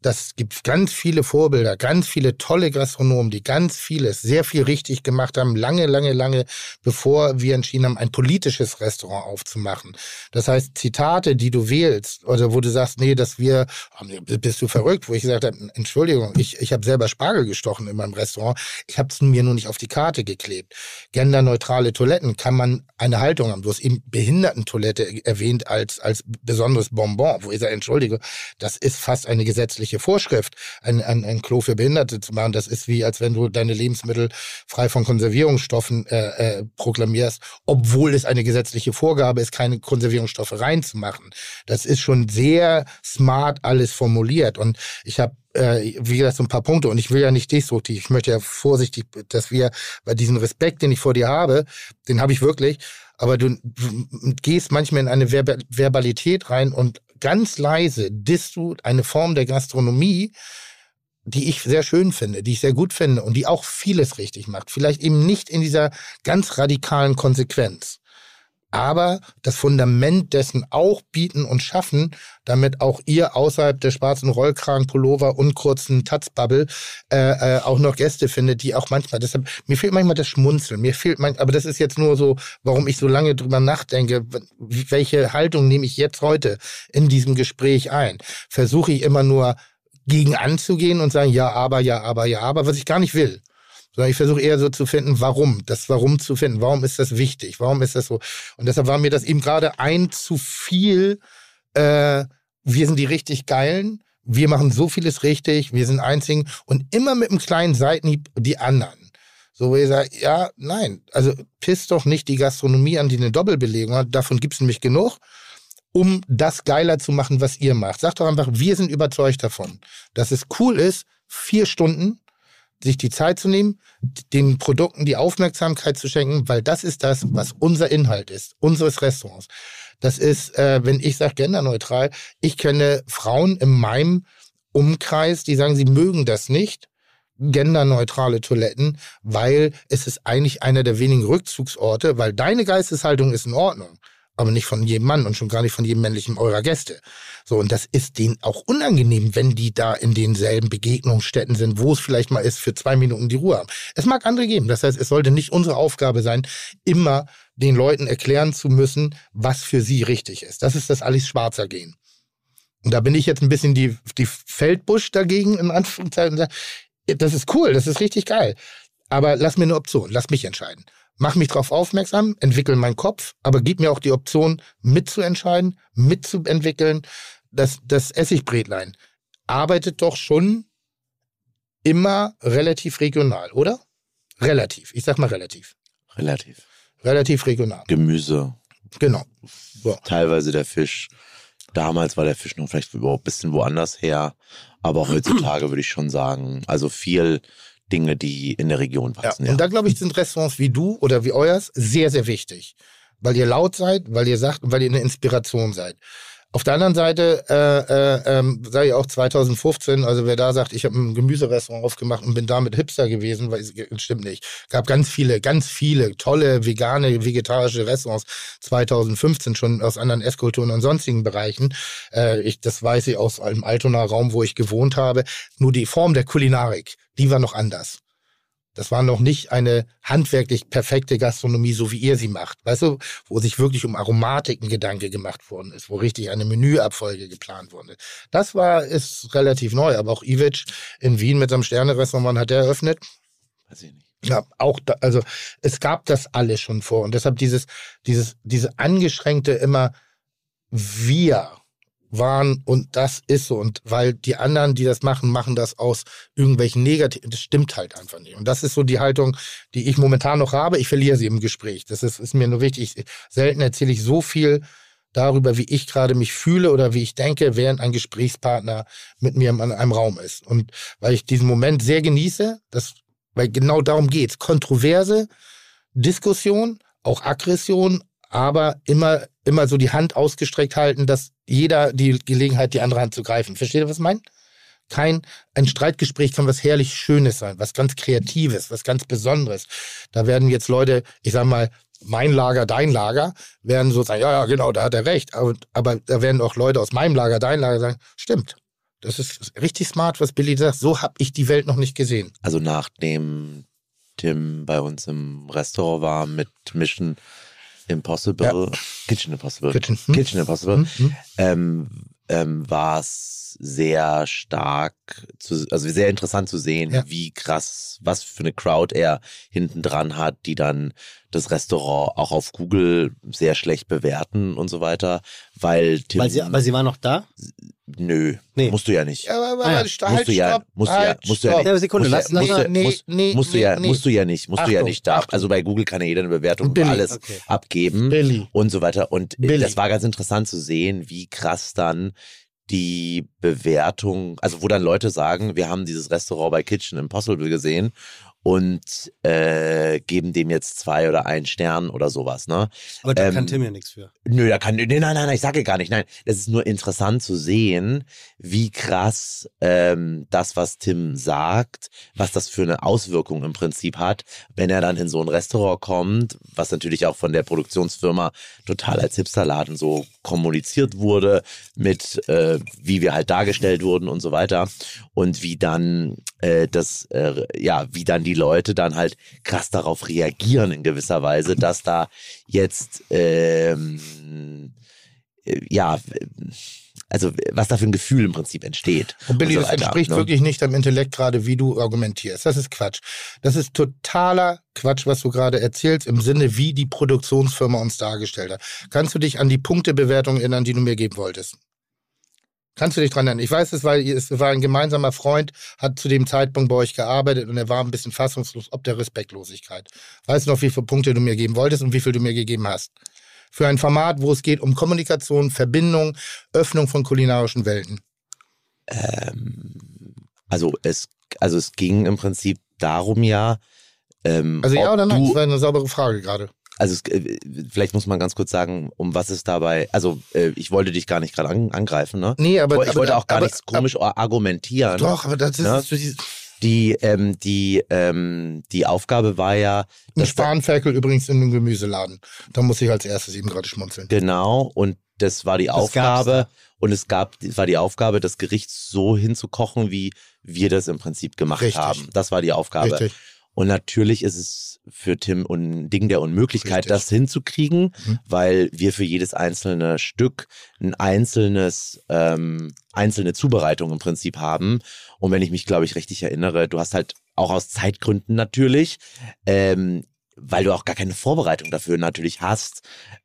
Das gibt ganz viele Vorbilder, ganz viele tolle Gastronomen, die ganz vieles, sehr viel richtig gemacht haben, lange, lange, lange, bevor wir entschieden haben, ein politisches Restaurant aufzumachen. Das heißt, Zitate, die du wählst, oder wo du sagst, nee, dass wir, oh, bist du verrückt, wo ich gesagt habe, Entschuldigung, ich, ich habe selber Spargel gestochen in meinem Restaurant, ich habe es mir nur nicht auf die Karte geklebt. Genderneutrale Toiletten kann man eine Haltung haben. Du hast eben Behindertentoilette erwähnt als, als besonderes Bonbon, wo ich sage, Entschuldige, das ist fast eine gesetzliche Vorschrift, ein, ein, ein Klo für Behinderte zu machen. Das ist wie, als wenn du deine Lebensmittel frei von Konservierungsstoffen äh, äh, proklamierst, obwohl es eine gesetzliche Vorgabe ist, keine Konservierungsstoffe reinzumachen. Das ist schon sehr smart alles formuliert. Und ich habe äh, wie gesagt, so ein paar Punkte. Und ich will ja nicht destruktiv. Ich möchte ja vorsichtig, dass wir bei diesem Respekt, den ich vor dir habe, den habe ich wirklich. Aber du, du gehst manchmal in eine Verba Verbalität rein und ganz leise disst du eine Form der Gastronomie, die ich sehr schön finde, die ich sehr gut finde und die auch vieles richtig macht. Vielleicht eben nicht in dieser ganz radikalen Konsequenz. Aber das Fundament dessen auch bieten und schaffen, damit auch ihr außerhalb der schwarzen Rollkragenpullover und kurzen Tatzbubble äh, äh, auch noch Gäste findet, die auch manchmal, deshalb, mir fehlt manchmal das Schmunzeln, mir fehlt manchmal, aber das ist jetzt nur so, warum ich so lange drüber nachdenke, welche Haltung nehme ich jetzt heute in diesem Gespräch ein? Versuche ich immer nur gegen anzugehen und sagen, ja, aber, ja, aber, ja, aber, was ich gar nicht will. Sondern ich versuche eher so zu finden, warum, das Warum zu finden. Warum ist das wichtig? Warum ist das so? Und deshalb war mir das eben gerade ein zu viel, äh, wir sind die richtig Geilen, wir machen so vieles richtig, wir sind einzigen und immer mit einem kleinen Seitenhieb die anderen. So, wo ihr sagt, ja, nein, also pisst doch nicht die Gastronomie an, die eine Doppelbelegung hat, davon gibt's nämlich genug, um das geiler zu machen, was ihr macht. Sagt doch einfach, wir sind überzeugt davon, dass es cool ist, vier Stunden sich die Zeit zu nehmen, den Produkten die Aufmerksamkeit zu schenken, weil das ist das, was unser Inhalt ist, unseres Restaurants. Das ist, äh, wenn ich sage genderneutral, ich kenne Frauen in meinem Umkreis, die sagen, sie mögen das nicht, genderneutrale Toiletten, weil es ist eigentlich einer der wenigen Rückzugsorte, weil deine Geisteshaltung ist in Ordnung. Aber nicht von jedem Mann und schon gar nicht von jedem männlichen eurer Gäste. So, und das ist denen auch unangenehm, wenn die da in denselben Begegnungsstätten sind, wo es vielleicht mal ist, für zwei Minuten die Ruhe haben. Es mag andere geben. Das heißt, es sollte nicht unsere Aufgabe sein, immer den Leuten erklären zu müssen, was für sie richtig ist. Das ist das Alice Schwarzer gehen. Und da bin ich jetzt ein bisschen die, die Feldbusch dagegen, in Anführungszeichen. Das ist cool, das ist richtig geil. Aber lass mir eine Option, lass mich entscheiden. Mach mich darauf aufmerksam, entwickel meinen Kopf, aber gib mir auch die Option, mitzuentscheiden, mitzuentwickeln. Das, das Essigbrätlein arbeitet doch schon immer relativ regional, oder? Relativ. Ich sag mal relativ.
Relativ.
Relativ regional.
Gemüse,
Genau. So.
teilweise der Fisch. Damals war der Fisch noch vielleicht überhaupt ein bisschen woanders her. Aber heutzutage würde ich schon sagen, also viel Dinge, die in der Region wachsen. Ja.
Und da, glaube ich, sind Restaurants wie du oder wie euers sehr, sehr wichtig. Weil ihr laut seid, weil ihr sagt, weil ihr eine Inspiration seid. Auf der anderen Seite äh, äh, ähm, sage ich auch 2015, also wer da sagt, ich habe ein Gemüserestaurant aufgemacht und bin damit Hipster gewesen, weil es stimmt nicht. Gab ganz viele, ganz viele tolle vegane, vegetarische Restaurants 2015 schon aus anderen Esskulturen und sonstigen Bereichen. Äh, ich, das weiß ich aus einem Altonaer Raum, wo ich gewohnt habe. Nur die Form der Kulinarik, die war noch anders. Das war noch nicht eine handwerklich perfekte Gastronomie, so wie ihr sie macht. Weißt du, wo sich wirklich um Aromatiken Gedanke gemacht worden ist, wo richtig eine Menüabfolge geplant wurde. Das war, ist relativ neu, aber auch Ivic in Wien mit seinem Sterne-Restaurant hat er eröffnet.
Weiß ich nicht.
Ja, auch da, also es gab das alles schon vor und deshalb dieses, dieses, diese angeschränkte immer wir waren und das ist so und weil die anderen, die das machen, machen das aus irgendwelchen negativen, das stimmt halt einfach nicht. Und das ist so die Haltung, die ich momentan noch habe. Ich verliere sie im Gespräch. Das ist, ist mir nur wichtig. Selten erzähle ich so viel darüber, wie ich gerade mich fühle oder wie ich denke, während ein Gesprächspartner mit mir in einem Raum ist. Und weil ich diesen Moment sehr genieße, das, weil genau darum geht's. Kontroverse, Diskussion, auch Aggression, aber immer, immer so die Hand ausgestreckt halten, dass jeder die Gelegenheit, die andere Hand zu greifen. Versteht ihr, was ich meine? Kein, ein Streitgespräch kann was herrlich Schönes sein, was ganz Kreatives, was ganz Besonderes. Da werden jetzt Leute, ich sag mal, mein Lager, dein Lager, werden so sagen, ja, ja, genau, da hat er recht. Aber, aber da werden auch Leute aus meinem Lager, dein Lager sagen, stimmt. Das ist richtig smart, was Billy sagt. So habe ich die Welt noch nicht gesehen.
Also nachdem Tim bei uns im Restaurant war mit Mission Impossible, Kitchen Impossible,
Kitchen, hm?
Kitchen Impossible,
Hm, hm.
ähm, ähm, war es sehr stark, zu, also sehr interessant zu sehen,
Ja.
wie krass, was für eine Crowd er hinten dran hat, die dann das Restaurant auch auf Google sehr schlecht bewerten und so weiter, weil Tim,
Weil sie, weil sie war noch da?
nö,
Nee.
musst du ja nicht.
Ja, aber,
Ah ja.
aber stopp,
Musst du ja-
stopp,
musst du ja-
halt,
musst du ja nicht.
Sekunde,
Musst
lass,
musst
nee,
musst-
nee,
musst du ja, musst du ja nicht, musst du ja
Achtung,
nicht da.
Achtung.
Also bei Google kann ja jeder eine Bewertung
Billy,
alles
okay.
abgeben
Billy.
und so weiter. Und
Billy.
das war ganz interessant zu sehen, wie krass dann die Bewertung, also wo dann Leute sagen, wir haben dieses Restaurant bei Kitchen Impossible gesehen und äh, geben dem jetzt zwei oder einen Stern oder sowas, ne?
Aber da
Ähm,
kann Tim ja nichts für.
Nö, da kann, nee, nein, nein, nein, ich sage gar nicht, nein. Es ist nur interessant zu sehen, wie krass ähm, das, was Tim sagt, was das für eine Auswirkung im Prinzip hat, wenn er dann in so ein Restaurant kommt, was natürlich auch von der Produktionsfirma total als Hipsterladen so kommuniziert wurde, mit äh, wie wir halt dargestellt wurden und so weiter. Und wie dann äh, das, äh, ja, wie dann die Leute dann halt krass darauf reagieren in gewisser Weise, dass da jetzt ähm, äh, ja, also was da für ein Gefühl im Prinzip entsteht.
Und Billy,
so
das entspricht
ne?
wirklich nicht deinem Intellekt gerade, wie du argumentierst. Das ist Quatsch. Das ist totaler Quatsch, was du gerade erzählst, im Sinne, wie die Produktionsfirma uns dargestellt hat. Kannst du dich an die Punktebewertung erinnern, die du mir geben wolltest? Kannst du dich dran erinnern? Ich weiß, es war, es war ein gemeinsamer Freund, hat zu dem Zeitpunkt bei euch gearbeitet und er war ein bisschen fassungslos ob der Respektlosigkeit. Weißt du noch, wie viele Punkte du mir geben wolltest und wie viel du mir gegeben hast? Für ein Format, wo es geht um Kommunikation, Verbindung, Öffnung von kulinarischen Welten.
Ähm, also es, also es ging im Prinzip darum ja. Ähm,
Also ja oder nein?
Du,
Das war eine saubere Frage gerade.
Also äh, vielleicht muss man ganz kurz sagen, um was es dabei. Also äh, ich wollte dich gar nicht gerade an, angreifen, ne?
Nee, aber
ich
aber,
wollte auch gar
aber,
nichts komisch argumentieren.
Aber, doch, aber das ist
Ja.
so
Die, ähm, die, ähm, die Aufgabe war ja,
Ein Spanferkel übrigens in einem Gemüseladen. Da muss ich als erstes eben gerade schmunzeln.
Genau, und das war die
Das gab's
Aufgabe. Und es gab, war die Aufgabe, das Gericht so hinzukochen, wie wir das im Prinzip gemacht
Richtig.
haben. Das war die Aufgabe.
Richtig.
Und natürlich ist es für Tim ein Ding der Unmöglichkeit,
Richtig.
das hinzukriegen,
Mhm.
weil wir für jedes einzelne Stück ein einzelnes, ähm, einzelne Zubereitung im Prinzip haben. Und wenn ich mich, glaube ich, richtig erinnere, du hast halt auch aus Zeitgründen natürlich, ähm, weil du auch gar keine Vorbereitung dafür natürlich hast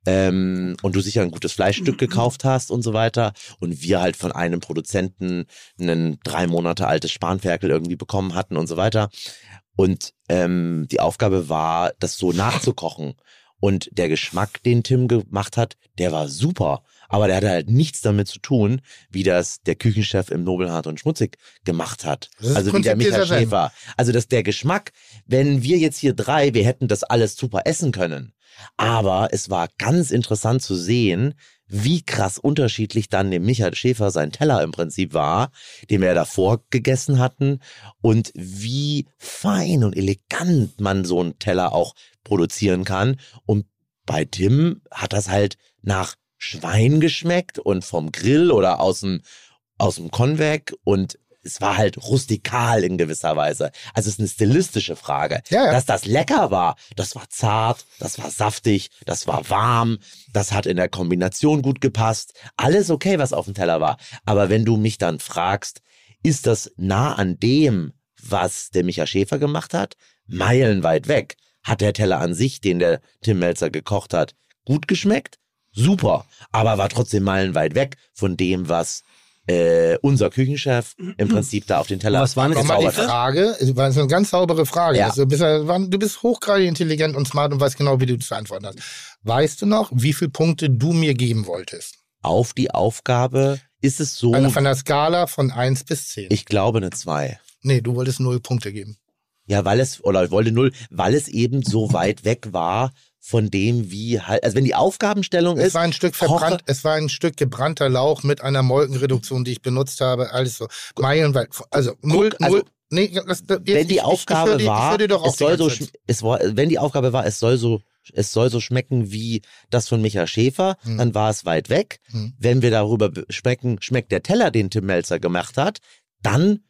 ähm, und du sicher ein gutes Fleischstück gekauft hast und so weiter und wir halt von einem Produzenten ein drei Monate altes Spanferkel irgendwie bekommen hatten und so weiter. Und ähm, die Aufgabe war, das so nachzukochen. Und der Geschmack, den Tim gemacht hat, der war super. Aber der hatte halt nichts damit zu tun, wie das der Küchenchef im Nobelhart und Schmutzig gemacht hat. Also wie der Michael. Schäfer. Also dass der Geschmack, wenn wir jetzt hier drei, wir hätten das alles super essen können. Aber es war ganz interessant zu sehen, wie krass unterschiedlich dann dem Michael Schäfer sein Teller im Prinzip war, den wir davor gegessen hatten und wie fein und elegant man so einen Teller auch produzieren kann. Und bei Tim hat das halt nach Schwein geschmeckt und vom Grill oder aus dem, aus dem Konvek und es war halt rustikal in gewisser Weise. Also es ist eine stilistische Frage.
Ja, ja.
Dass das lecker war, das war zart, das war saftig, das war warm, das hat in der Kombination gut gepasst. Alles okay, was auf dem Teller war. Aber wenn du mich dann fragst, ist das nah an dem, was der Micha Schäfer gemacht hat? Meilenweit weg. Hat der Teller an sich, den der Tim Melzer gekocht hat, gut geschmeckt? Super. Aber war trotzdem meilenweit weg von dem, was äh, unser Küchenchef im Prinzip da auf den Teller
Was
die
gezaubert hat.
Frage, es war so eine ganz saubere Frage.
Ja.
Also, du, bist, du bist hochgradig intelligent und smart und weißt genau, wie du zu antworten hast. Weißt du noch, wie viele Punkte du mir geben wolltest?
Auf die Aufgabe ist es so,
Auf einer Skala von 1 bis 10.
ich glaube eine 2.
nee, du wolltest null Punkte geben.
Ja, weil es, oder ich wollte null, weil es eben so weit weg war von dem, wie halt, also wenn die Aufgabenstellung
Es
ist,
war ein Stück verbrannt, es war ein Stück gebrannter Lauch mit einer Molkenreduktion, die ich benutzt habe, alles so. Meilenweit. Also null,
also,
null. Nee, das, das,
wenn die
ich-
Aufgabe
ich ich
war,
auch
es soll
die
so, es war, wenn die Aufgabe war, es soll so, es soll so schmecken wie das von Michael Schäfer,
Hm.
dann war es weit weg.
Hm.
Wenn wir darüber be- schmecken, schmeckt der Teller, den Tim Melzer gemacht hat, dann,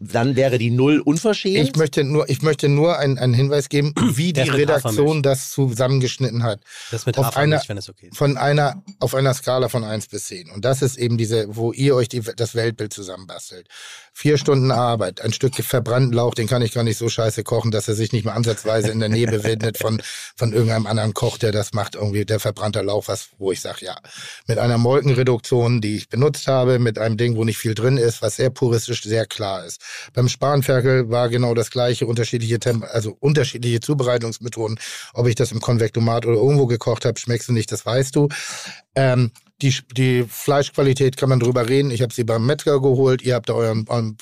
dann wäre die Null unverschämt.
Ich möchte nur, ich möchte nur einen, einen Hinweis geben, wie
Der
die Redaktion das zusammengeschnitten hat.
Das mit
Auf einer-
wenn es okay ist.
Von einer, auf einer Skala von 1 bis 10. Und das ist eben diese, wo ihr euch die, das Weltbild zusammenbastelt. Vier Stunden Arbeit, ein Stück verbrannten Lauch, den kann ich gar nicht so scheiße kochen, dass er sich nicht mal ansatzweise in der Nähe befindet von, von irgendeinem anderen Koch, der das macht, irgendwie der verbrannte Lauch, was, wo ich sage, ja. Mit einer Molkenreduktion, die ich benutzt habe, mit einem Ding, wo nicht viel drin ist, was sehr puristisch, sehr klar ist. Beim Spanferkel war genau das gleiche, unterschiedliche Temp also unterschiedliche Zubereitungsmethoden. Ob ich das im Konvektomat oder irgendwo gekocht habe, schmeckst du nicht, das weißt du. Ähm, die, die Fleischqualität kann man drüber reden. Ich habe sie beim Metzger geholt. Ihr habt da euren, euren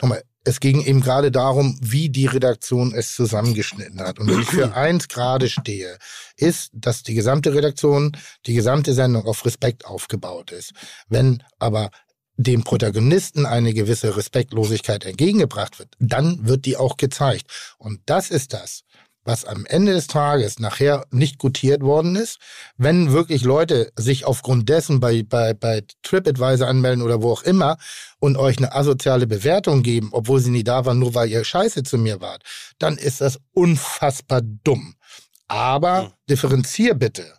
nochmal. Es ging eben gerade darum, wie die Redaktion es zusammengeschnitten hat. Und wenn ich für eins gerade stehe, ist, dass die gesamte Redaktion, die gesamte Sendung auf Respekt aufgebaut ist. Wenn aber dem Protagonisten eine gewisse Respektlosigkeit entgegengebracht wird, dann wird die auch gezeigt. Und das ist das, was am Ende des Tages nachher nicht gutiert worden ist. Wenn wirklich Leute sich aufgrund dessen bei, bei, bei TripAdvisor anmelden oder wo auch immer und euch eine asoziale Bewertung geben, obwohl sie nie da waren, nur weil ihr scheiße zu mir wart, dann ist das unfassbar dumm. Aber
Hm.
differenzier bitte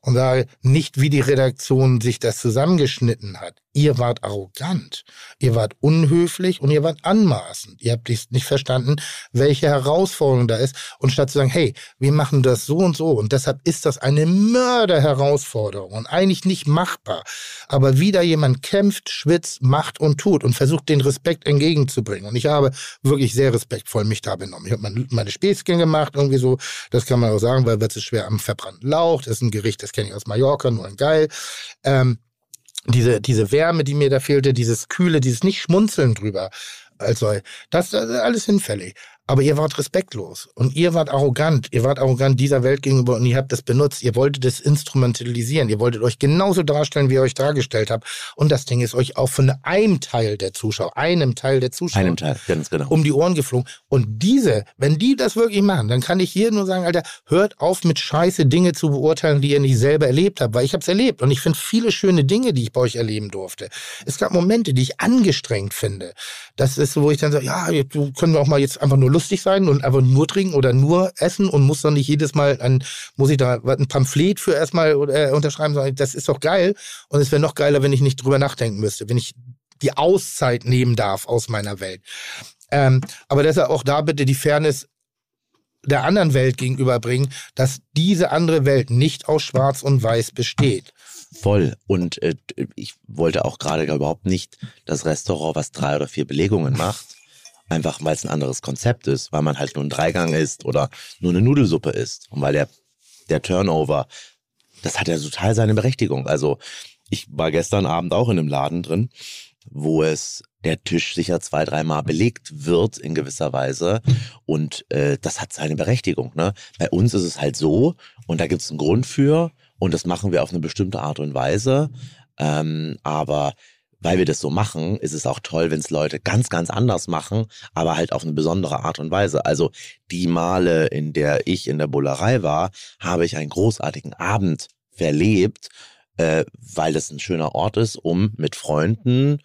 und sage nicht, wie die Redaktion sich das zusammengeschnitten hat. Ihr wart arrogant, ihr wart unhöflich und ihr wart anmaßend. Ihr habt nicht verstanden, welche Herausforderung da ist. Und statt zu sagen, hey, wir machen das so und so und deshalb ist das eine Mörderherausforderung und eigentlich nicht machbar. Aber wieder jemand kämpft, schwitzt, macht und tut und versucht, den Respekt entgegenzubringen. Und ich habe wirklich sehr respektvoll mich da benommen. Ich habe meine, meine Späßchen gemacht, irgendwie so. Das kann man auch sagen, weil wird es schwer am verbrannten Lauch. Das ist ein Gericht, das kenne ich aus Mallorca, nur ein geil. Ähm, diese, diese Wärme, die mir da fehlte, dieses Kühle, dieses nicht Schmunzeln drüber. Also, das, das ist alles hinfällig. Aber ihr wart respektlos und ihr wart arrogant. Ihr wart arrogant dieser Welt gegenüber und ihr habt das benutzt. Ihr wolltet es instrumentalisieren. Ihr wolltet euch genauso darstellen, wie ihr euch dargestellt habt. Und das Ding ist euch auch von einem Teil der Zuschauer, einem Teil der Zuschauer,
Einem Teil, ganz genau.
um die Ohren geflogen. Und diese, wenn die das wirklich machen, dann kann ich hier nur sagen, Alter, hört auf mit Scheiße Dinge zu beurteilen, die ihr nicht selber erlebt habt, weil ich habe es erlebt und ich finde viele schöne Dinge, die ich bei euch erleben durfte. Es gab Momente, die ich angestrengt finde. Das ist so, wo ich dann sage, ja, du können wir auch mal jetzt einfach nur lustig sein und einfach nur trinken oder nur essen und muss dann nicht jedes Mal ein, muss ich da ein Pamphlet für erstmal äh, unterschreiben, sondern das ist doch geil. Und es wäre noch geiler, wenn ich nicht drüber nachdenken müsste, wenn ich die Auszeit nehmen darf aus meiner Welt. Ähm, aber deshalb auch da bitte die Fairness der anderen Welt gegenüberbringen, dass diese andere Welt nicht aus Schwarz und Weiß besteht.
Voll. Und äh, ich wollte auch gerade überhaupt nicht das Restaurant, was drei oder vier Belegungen macht, einfach weil es ein anderes Konzept ist, weil man halt nur ein Dreigang isst oder nur eine Nudelsuppe isst. Und weil der, der Turnover, das hat ja total seine Berechtigung. Also ich war gestern Abend auch in einem Laden drin, wo es der Tisch sicher zwei, dreimal belegt wird in gewisser Weise. Und äh, das hat seine Berechtigung. Ne? Bei uns ist es halt so, und da gibt es einen Grund für, und das machen wir auf eine bestimmte Art und Weise. Ähm, aber weil wir das so machen, ist es auch toll, wenn es Leute ganz, ganz anders machen, aber halt auf eine besondere Art und Weise. Also die Male, in der ich in der Bullerei war, habe ich einen großartigen Abend verlebt, äh, weil das ein schöner Ort ist, um mit Freunden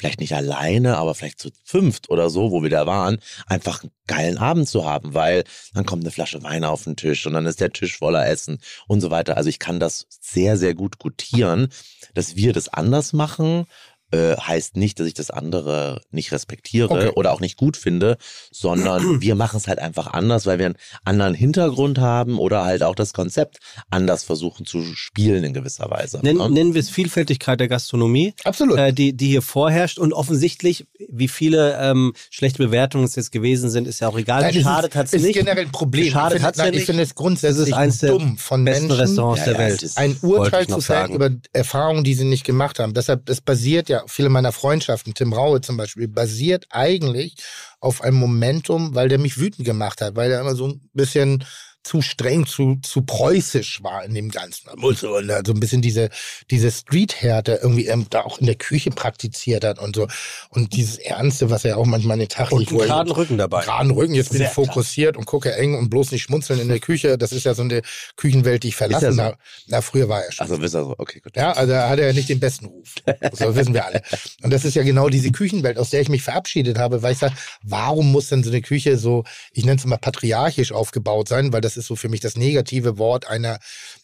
vielleicht nicht alleine, aber vielleicht zu fünft oder so, wo wir da waren, einfach einen geilen Abend zu haben, weil dann kommt eine Flasche Wein auf den Tisch und dann ist der Tisch voller Essen und so weiter. Also ich kann das sehr, sehr gut gutieren, dass wir das anders machen. Äh, heißt nicht, dass ich das andere nicht respektiere
Okay.
oder auch nicht gut finde, sondern wir machen es halt einfach anders, weil wir einen anderen Hintergrund haben oder halt auch das Konzept anders versuchen zu spielen in gewisser Weise.
Nen,
ne?
nennen wir es Vielfältigkeit der Gastronomie,
Absolut.
äh, die, die hier vorherrscht. Und offensichtlich, wie viele ähm, schlechte Bewertungen es jetzt gewesen sind, ist ja auch egal.
Nein, es
Schadet
ist,
hat es
ist
nicht.
generell ein Problem.
Schadet hat's ja
nein, ich
nicht.
finde es grundsätzlich
Es ist eins der
dumm von
besten
Menschen,
Restaurants
Ja,
der
ja,
Welt.
es ist-
ein Urteil zu fällen
sagen.
über Erfahrungen, die sie nicht gemacht haben. Deshalb, es basiert ja, viele meiner Freundschaften, Tim Raue zum Beispiel, basiert eigentlich auf einem Momentum, weil der mich wütend gemacht hat, weil der immer so ein bisschen zu streng, zu, zu preußisch war in dem Ganzen. So, und so ein bisschen diese, diese Street-Härte irgendwie ähm, da auch in der Küche praktiziert hat und so. Und dieses Ernste, was er auch manchmal an den Tag
Und einen
er-
geraden Rücken dabei.
geraden Rücken, jetzt bin
Sehr
ich fokussiert und gucke eng und bloß nicht schmunzeln in der Küche. Das ist ja so eine Küchenwelt, die ich verlassen
Ist so.
habe. Na, früher war er schon.
Also wisst ihr so, okay, gut.
Ja, also hat er ja nicht den besten Ruf. Das wissen wir alle. Und das ist ja genau diese Küchenwelt, aus der ich mich verabschiedet habe, weil ich sage, warum muss denn so eine Küche so, ich nenne es mal patriarchisch aufgebaut sein, weil das ist so für mich das negative Wort einer,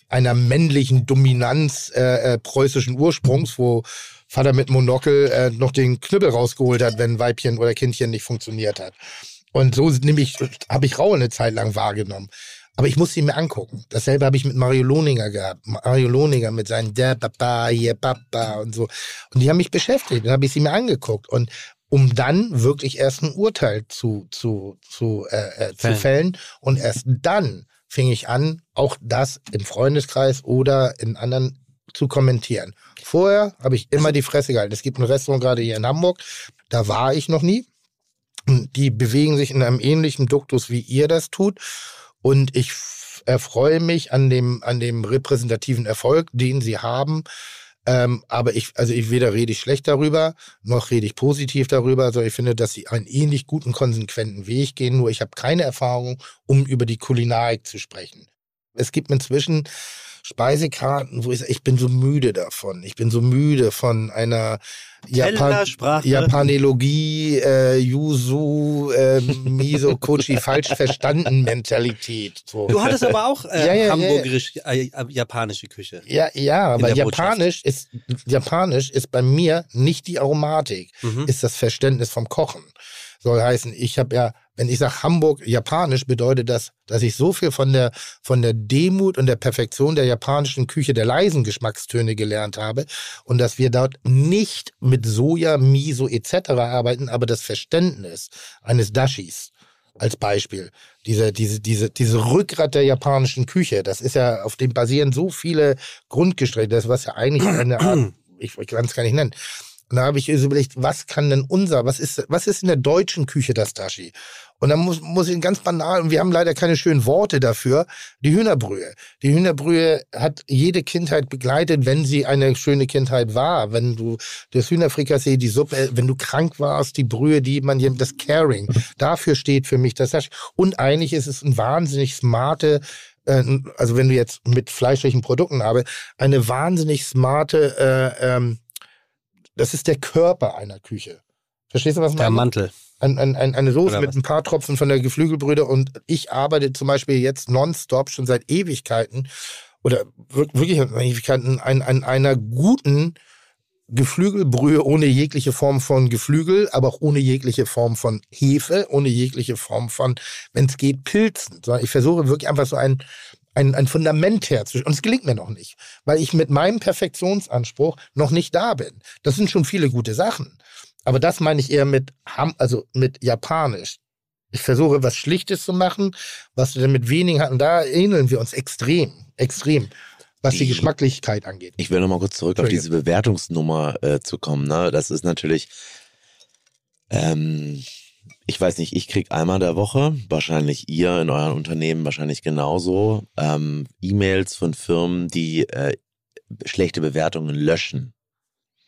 einer männlichen Dominanz äh, äh, preußischen Ursprungs, wo Vater mit Monokel äh, noch den Knüppel rausgeholt hat, wenn Weibchen oder Kindchen nicht funktioniert hat. Und so nämlich habe ich Raue eine Zeit lang wahrgenommen. Aber ich muss sie mir angucken. Dasselbe habe ich mit Mario Lohninger gehabt. Mario Lohninger mit seinen Der Papa, hier Papa und so. Und die haben mich beschäftigt. Dann habe ich sie mir angeguckt. Und um dann wirklich erst ein Urteil zu, zu, zu, äh, äh, zu
Fällen.
fällen. Und erst dann fing ich an, auch das im Freundeskreis oder in anderen zu kommentieren. Vorher habe ich immer die Fresse gehalten. Es gibt ein Restaurant gerade hier in Hamburg, da war ich noch nie. Die bewegen sich in einem ähnlichen Duktus, wie ihr das tut. Und ich erfreue mich an dem, an dem repräsentativen Erfolg, den sie haben. Ähm, aber ich, also ich weder rede ich schlecht darüber, noch rede ich positiv darüber, sondern ich finde, dass sie einen ähnlich guten, konsequenten Weg gehen. Nur ich habe keine Erfahrung, um über die Kulinarik zu sprechen. Es gibt inzwischen Speisekarten, wo ich ich bin so müde davon. Ich bin so müde von einer Japan. Japanologie, äh, Yuzu, äh, Miso, Kochi, falsch verstanden Mentalität. So.
Du hattest aber auch äh,
Ja, ja, ja, ja.
hamburgerisch, äh, äh, japanische Küche.
Ja, ja, aber. Japanisch ist, Japanisch ist bei mir nicht die Aromatik,
Mhm.
ist das Verständnis vom Kochen. Soll heißen, ich habe ja, wenn ich sage Hamburg Japanisch, bedeutet das, dass ich so viel von der, von der Demut und der Perfektion der japanischen Küche, der leisen Geschmackstöne gelernt habe und dass wir dort nicht mit Soja, Miso etc. arbeiten, aber das Verständnis eines Dashis als Beispiel. Diese, diese, diese, diese Rückgrat der japanischen Küche, das ist ja, auf dem basieren so viele Grundgestrecke, das was ja eigentlich eine Art, ich, ich kann es gar nicht nennen. Und da habe ich so überlegt, was kann denn unser, was ist, was ist in der deutschen Küche das Dashi? Und dann muss, muss ich ganz banal, und wir haben leider keine schönen Worte dafür, die Hühnerbrühe. Die Hühnerbrühe hat jede Kindheit begleitet, wenn sie eine schöne Kindheit war. Wenn du das Hühnerfrikassee, die Suppe, wenn du krank warst, die Brühe, die man hier, das Caring, dafür steht für mich das Dashi. Und eigentlich ist es ein wahnsinnig smarte, äh, also wenn du jetzt mit fleischlichen Produkten habe, eine wahnsinnig smarte, äh, ähm, das ist der Körper einer Küche. Verstehst du, was ich
Der
meine?
Mantel.
ein, ein, ein, eine Soße mit ein paar Tropfen von der Geflügelbrühe und ich arbeite zum Beispiel jetzt nonstop schon seit Ewigkeiten oder wir- wirklich seit Ewigkeiten an, an einer guten Geflügelbrühe ohne jegliche Form von Geflügel, aber auch ohne jegliche Form von Hefe, ohne jegliche Form von, wenn es geht, Pilzen. Sondern Ich versuche wirklich einfach so ein, ein, ein Fundament herzustellen. Und es gelingt mir noch nicht, weil ich mit meinem Perfektionsanspruch noch nicht da bin. Das sind schon viele gute Sachen. Aber das meine ich eher mit, also mit Japanisch. Ich versuche, was Schlichtes zu machen, was wir mit wenigen hatten. Da ähneln wir uns extrem, extrem, was die,
Die-
Geschmacklichkeit angeht.
Ich will nochmal kurz zurück auf diese Bewertungsnummer äh, zu kommen. Ne? Das ist natürlich, ähm, ich weiß nicht, ich krieg einmal der Woche, wahrscheinlich ihr in euren Unternehmen wahrscheinlich genauso, ähm, E-Mails von Firmen, die äh, schlechte Bewertungen löschen.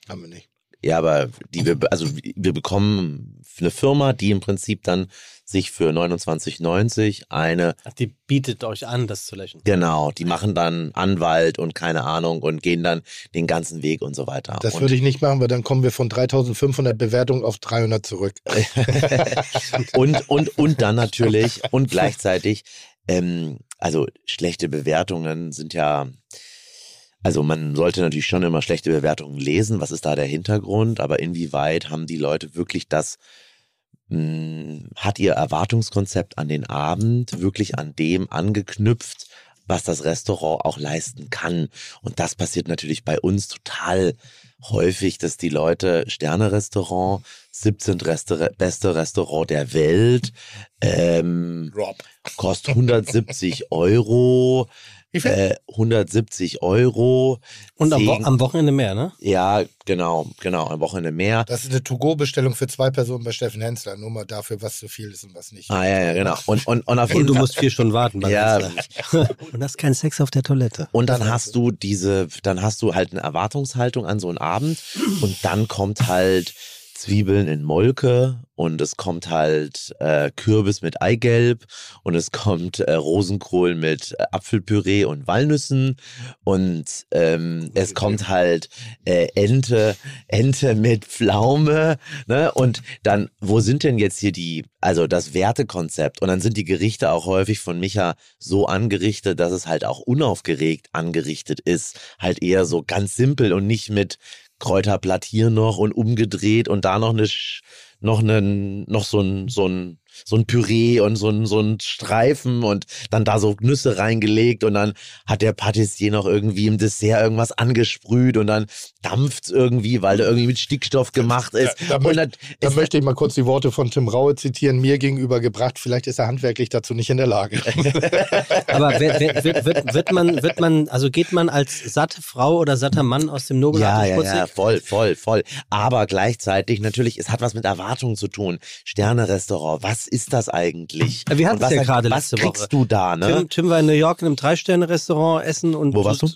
Haben wir nicht.
Ja, aber die wir, also wir bekommen eine Firma, die im Prinzip dann sich für 29,90 eine
Ach, die bietet euch an, das zu löschen.
Genau, die machen dann Anwalt und keine Ahnung und gehen dann den ganzen Weg und so weiter.
Das
und
würde ich nicht machen, weil dann kommen wir von 3500 Bewertungen auf 300 zurück.
und, und, und dann natürlich und gleichzeitig, ähm, also schlechte Bewertungen sind ja, also man sollte natürlich schon immer schlechte Bewertungen lesen, was ist da der Hintergrund, aber inwieweit haben die Leute wirklich das, mh, hat ihr Erwartungskonzept an den Abend wirklich an dem angeknüpft, was das Restaurant auch leisten kann. Und das passiert natürlich bei uns total häufig, dass die Leute Sterne-Restaurant, 17. Restaur beste Restaurant der Welt, ähm,
Rob.
kostet 170 Euro,
Wie viel?
äh, 170 Euro.
Und am, Wo am Wochenende mehr, ne?
ja, genau, genau, am Wochenende mehr.
Das ist eine To-Go-Bestellung für zwei Personen bei Steffen Hensler. Nur mal dafür, was zu viel ist und was nicht.
Ah, ja, ja, genau. Und, und, und auf
Und
jeden
du musst vier Stunden warten.
Ja.
Und hast keinen Sex auf der Toilette.
Und dann hast du diese, dann hast du halt eine Erwartungshaltung an so einen Abend und dann kommt halt Zwiebeln in Molke und es kommt halt äh, Kürbis mit Eigelb und es kommt äh, Rosenkohl mit äh, Apfelpüree und Walnüssen und ähm, es kommt halt äh, Ente, Ente mit Pflaume, ne? Und dann, wo sind denn jetzt hier die, also das Wertekonzept? Und dann sind die Gerichte auch häufig von Micha so angerichtet, dass es halt auch unaufgeregt angerichtet ist. Halt eher so ganz simpel und nicht mit Kräuterblatt hier noch und umgedreht und da noch eine noch einen noch so ein so ein so ein Püree und so ein so ein Streifen und dann da so Nüsse reingelegt und dann hat der Patissier noch irgendwie im Dessert irgendwas angesprüht und dann dampft's irgendwie, weil der irgendwie mit Stickstoff gemacht ist.
Da, da,
und
möchte,
dann,
da
es-
möchte ich mal kurz die Worte von Tim Raue zitieren, mir gegenüber gebracht. Vielleicht ist er handwerklich dazu nicht in der Lage.
Aber wird, wird, wird, man, wird man, also geht man als satte Frau oder satter Mann aus dem
ja,
Nobelhart
ja, ja, voll, voll, voll. Aber gleichzeitig natürlich, es hat was mit Erwartungen zu tun. Sterne-Restaurant, was ist das eigentlich?
Ja, wir
Und
hatten's
was,
ja gerade
Was
letzte
kriegst
Woche.
du da, ne?
Tim, Tim war in New York in einem Drei-Sterne-Restaurant essen und,
Wo warst du?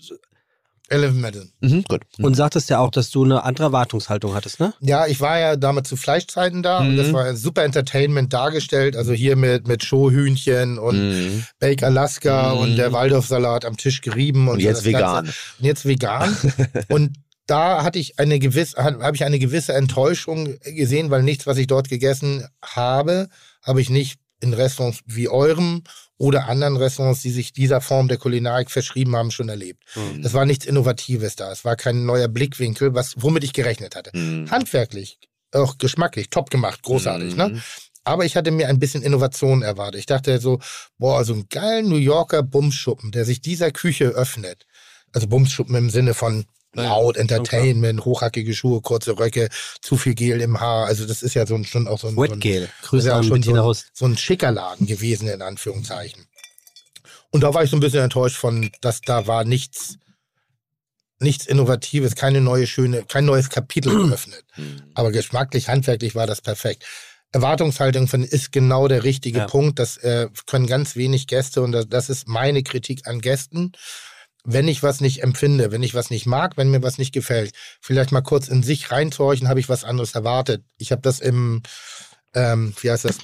Eleven Madden.
Mhm, gut.
und sagtest ja auch, dass du eine andere Erwartungshaltung hattest, ne?
Ja, ich war ja damals zu Fleischzeiten da und
Mhm.
das war ein super Entertainment dargestellt. Also hier mit, mit Showhühnchen und
Mhm.
Bake Alaska
Mhm.
und der Waldorfsalat am Tisch gerieben. Und,
Und jetzt
das
vegan.
Ganze. Und jetzt vegan. und da hatte ich eine gewisse, habe ich eine gewisse Enttäuschung gesehen, weil nichts, was ich dort gegessen habe, habe ich nicht in Restaurants wie eurem oder anderen Restaurants, die sich dieser Form der Kulinarik verschrieben haben, schon erlebt.
Mhm.
Es war nichts Innovatives da. Es war kein neuer Blickwinkel, was, womit ich gerechnet hatte.
Mhm.
Handwerklich, auch geschmacklich, top gemacht, großartig, ne?
Mhm.
Aber ich hatte mir ein bisschen Innovation erwartet. Ich dachte so, boah, so einen geilen New Yorker Bumsschuppen, der sich dieser Küche öffnet. Also Bumsschuppen im Sinne von laut, Entertainment, hochhackige Schuhe, kurze Röcke, zu viel Gel im Haar. Also das ist ja so ein, schon auch so ein, so ein,
Grüße
ja auch
an
schon so ein, so ein schicker Laden gewesen, in Anführungszeichen. Und da war ich so ein bisschen enttäuscht von, dass da war nichts, nichts Innovatives, keine neue schöne, kein neues Kapitel geöffnet.
Hm.
Aber geschmacklich, handwerklich war das perfekt. Erwartungshaltung von ist genau der richtige
Ja.
Punkt. Das äh, können ganz wenig Gäste und das, das ist meine Kritik an Gästen. Wenn ich was nicht empfinde, wenn ich was nicht mag, wenn mir was nicht gefällt, vielleicht mal kurz in sich reinzuhorchen, habe ich was anderes erwartet. Ich habe das im, ähm, wie heißt das,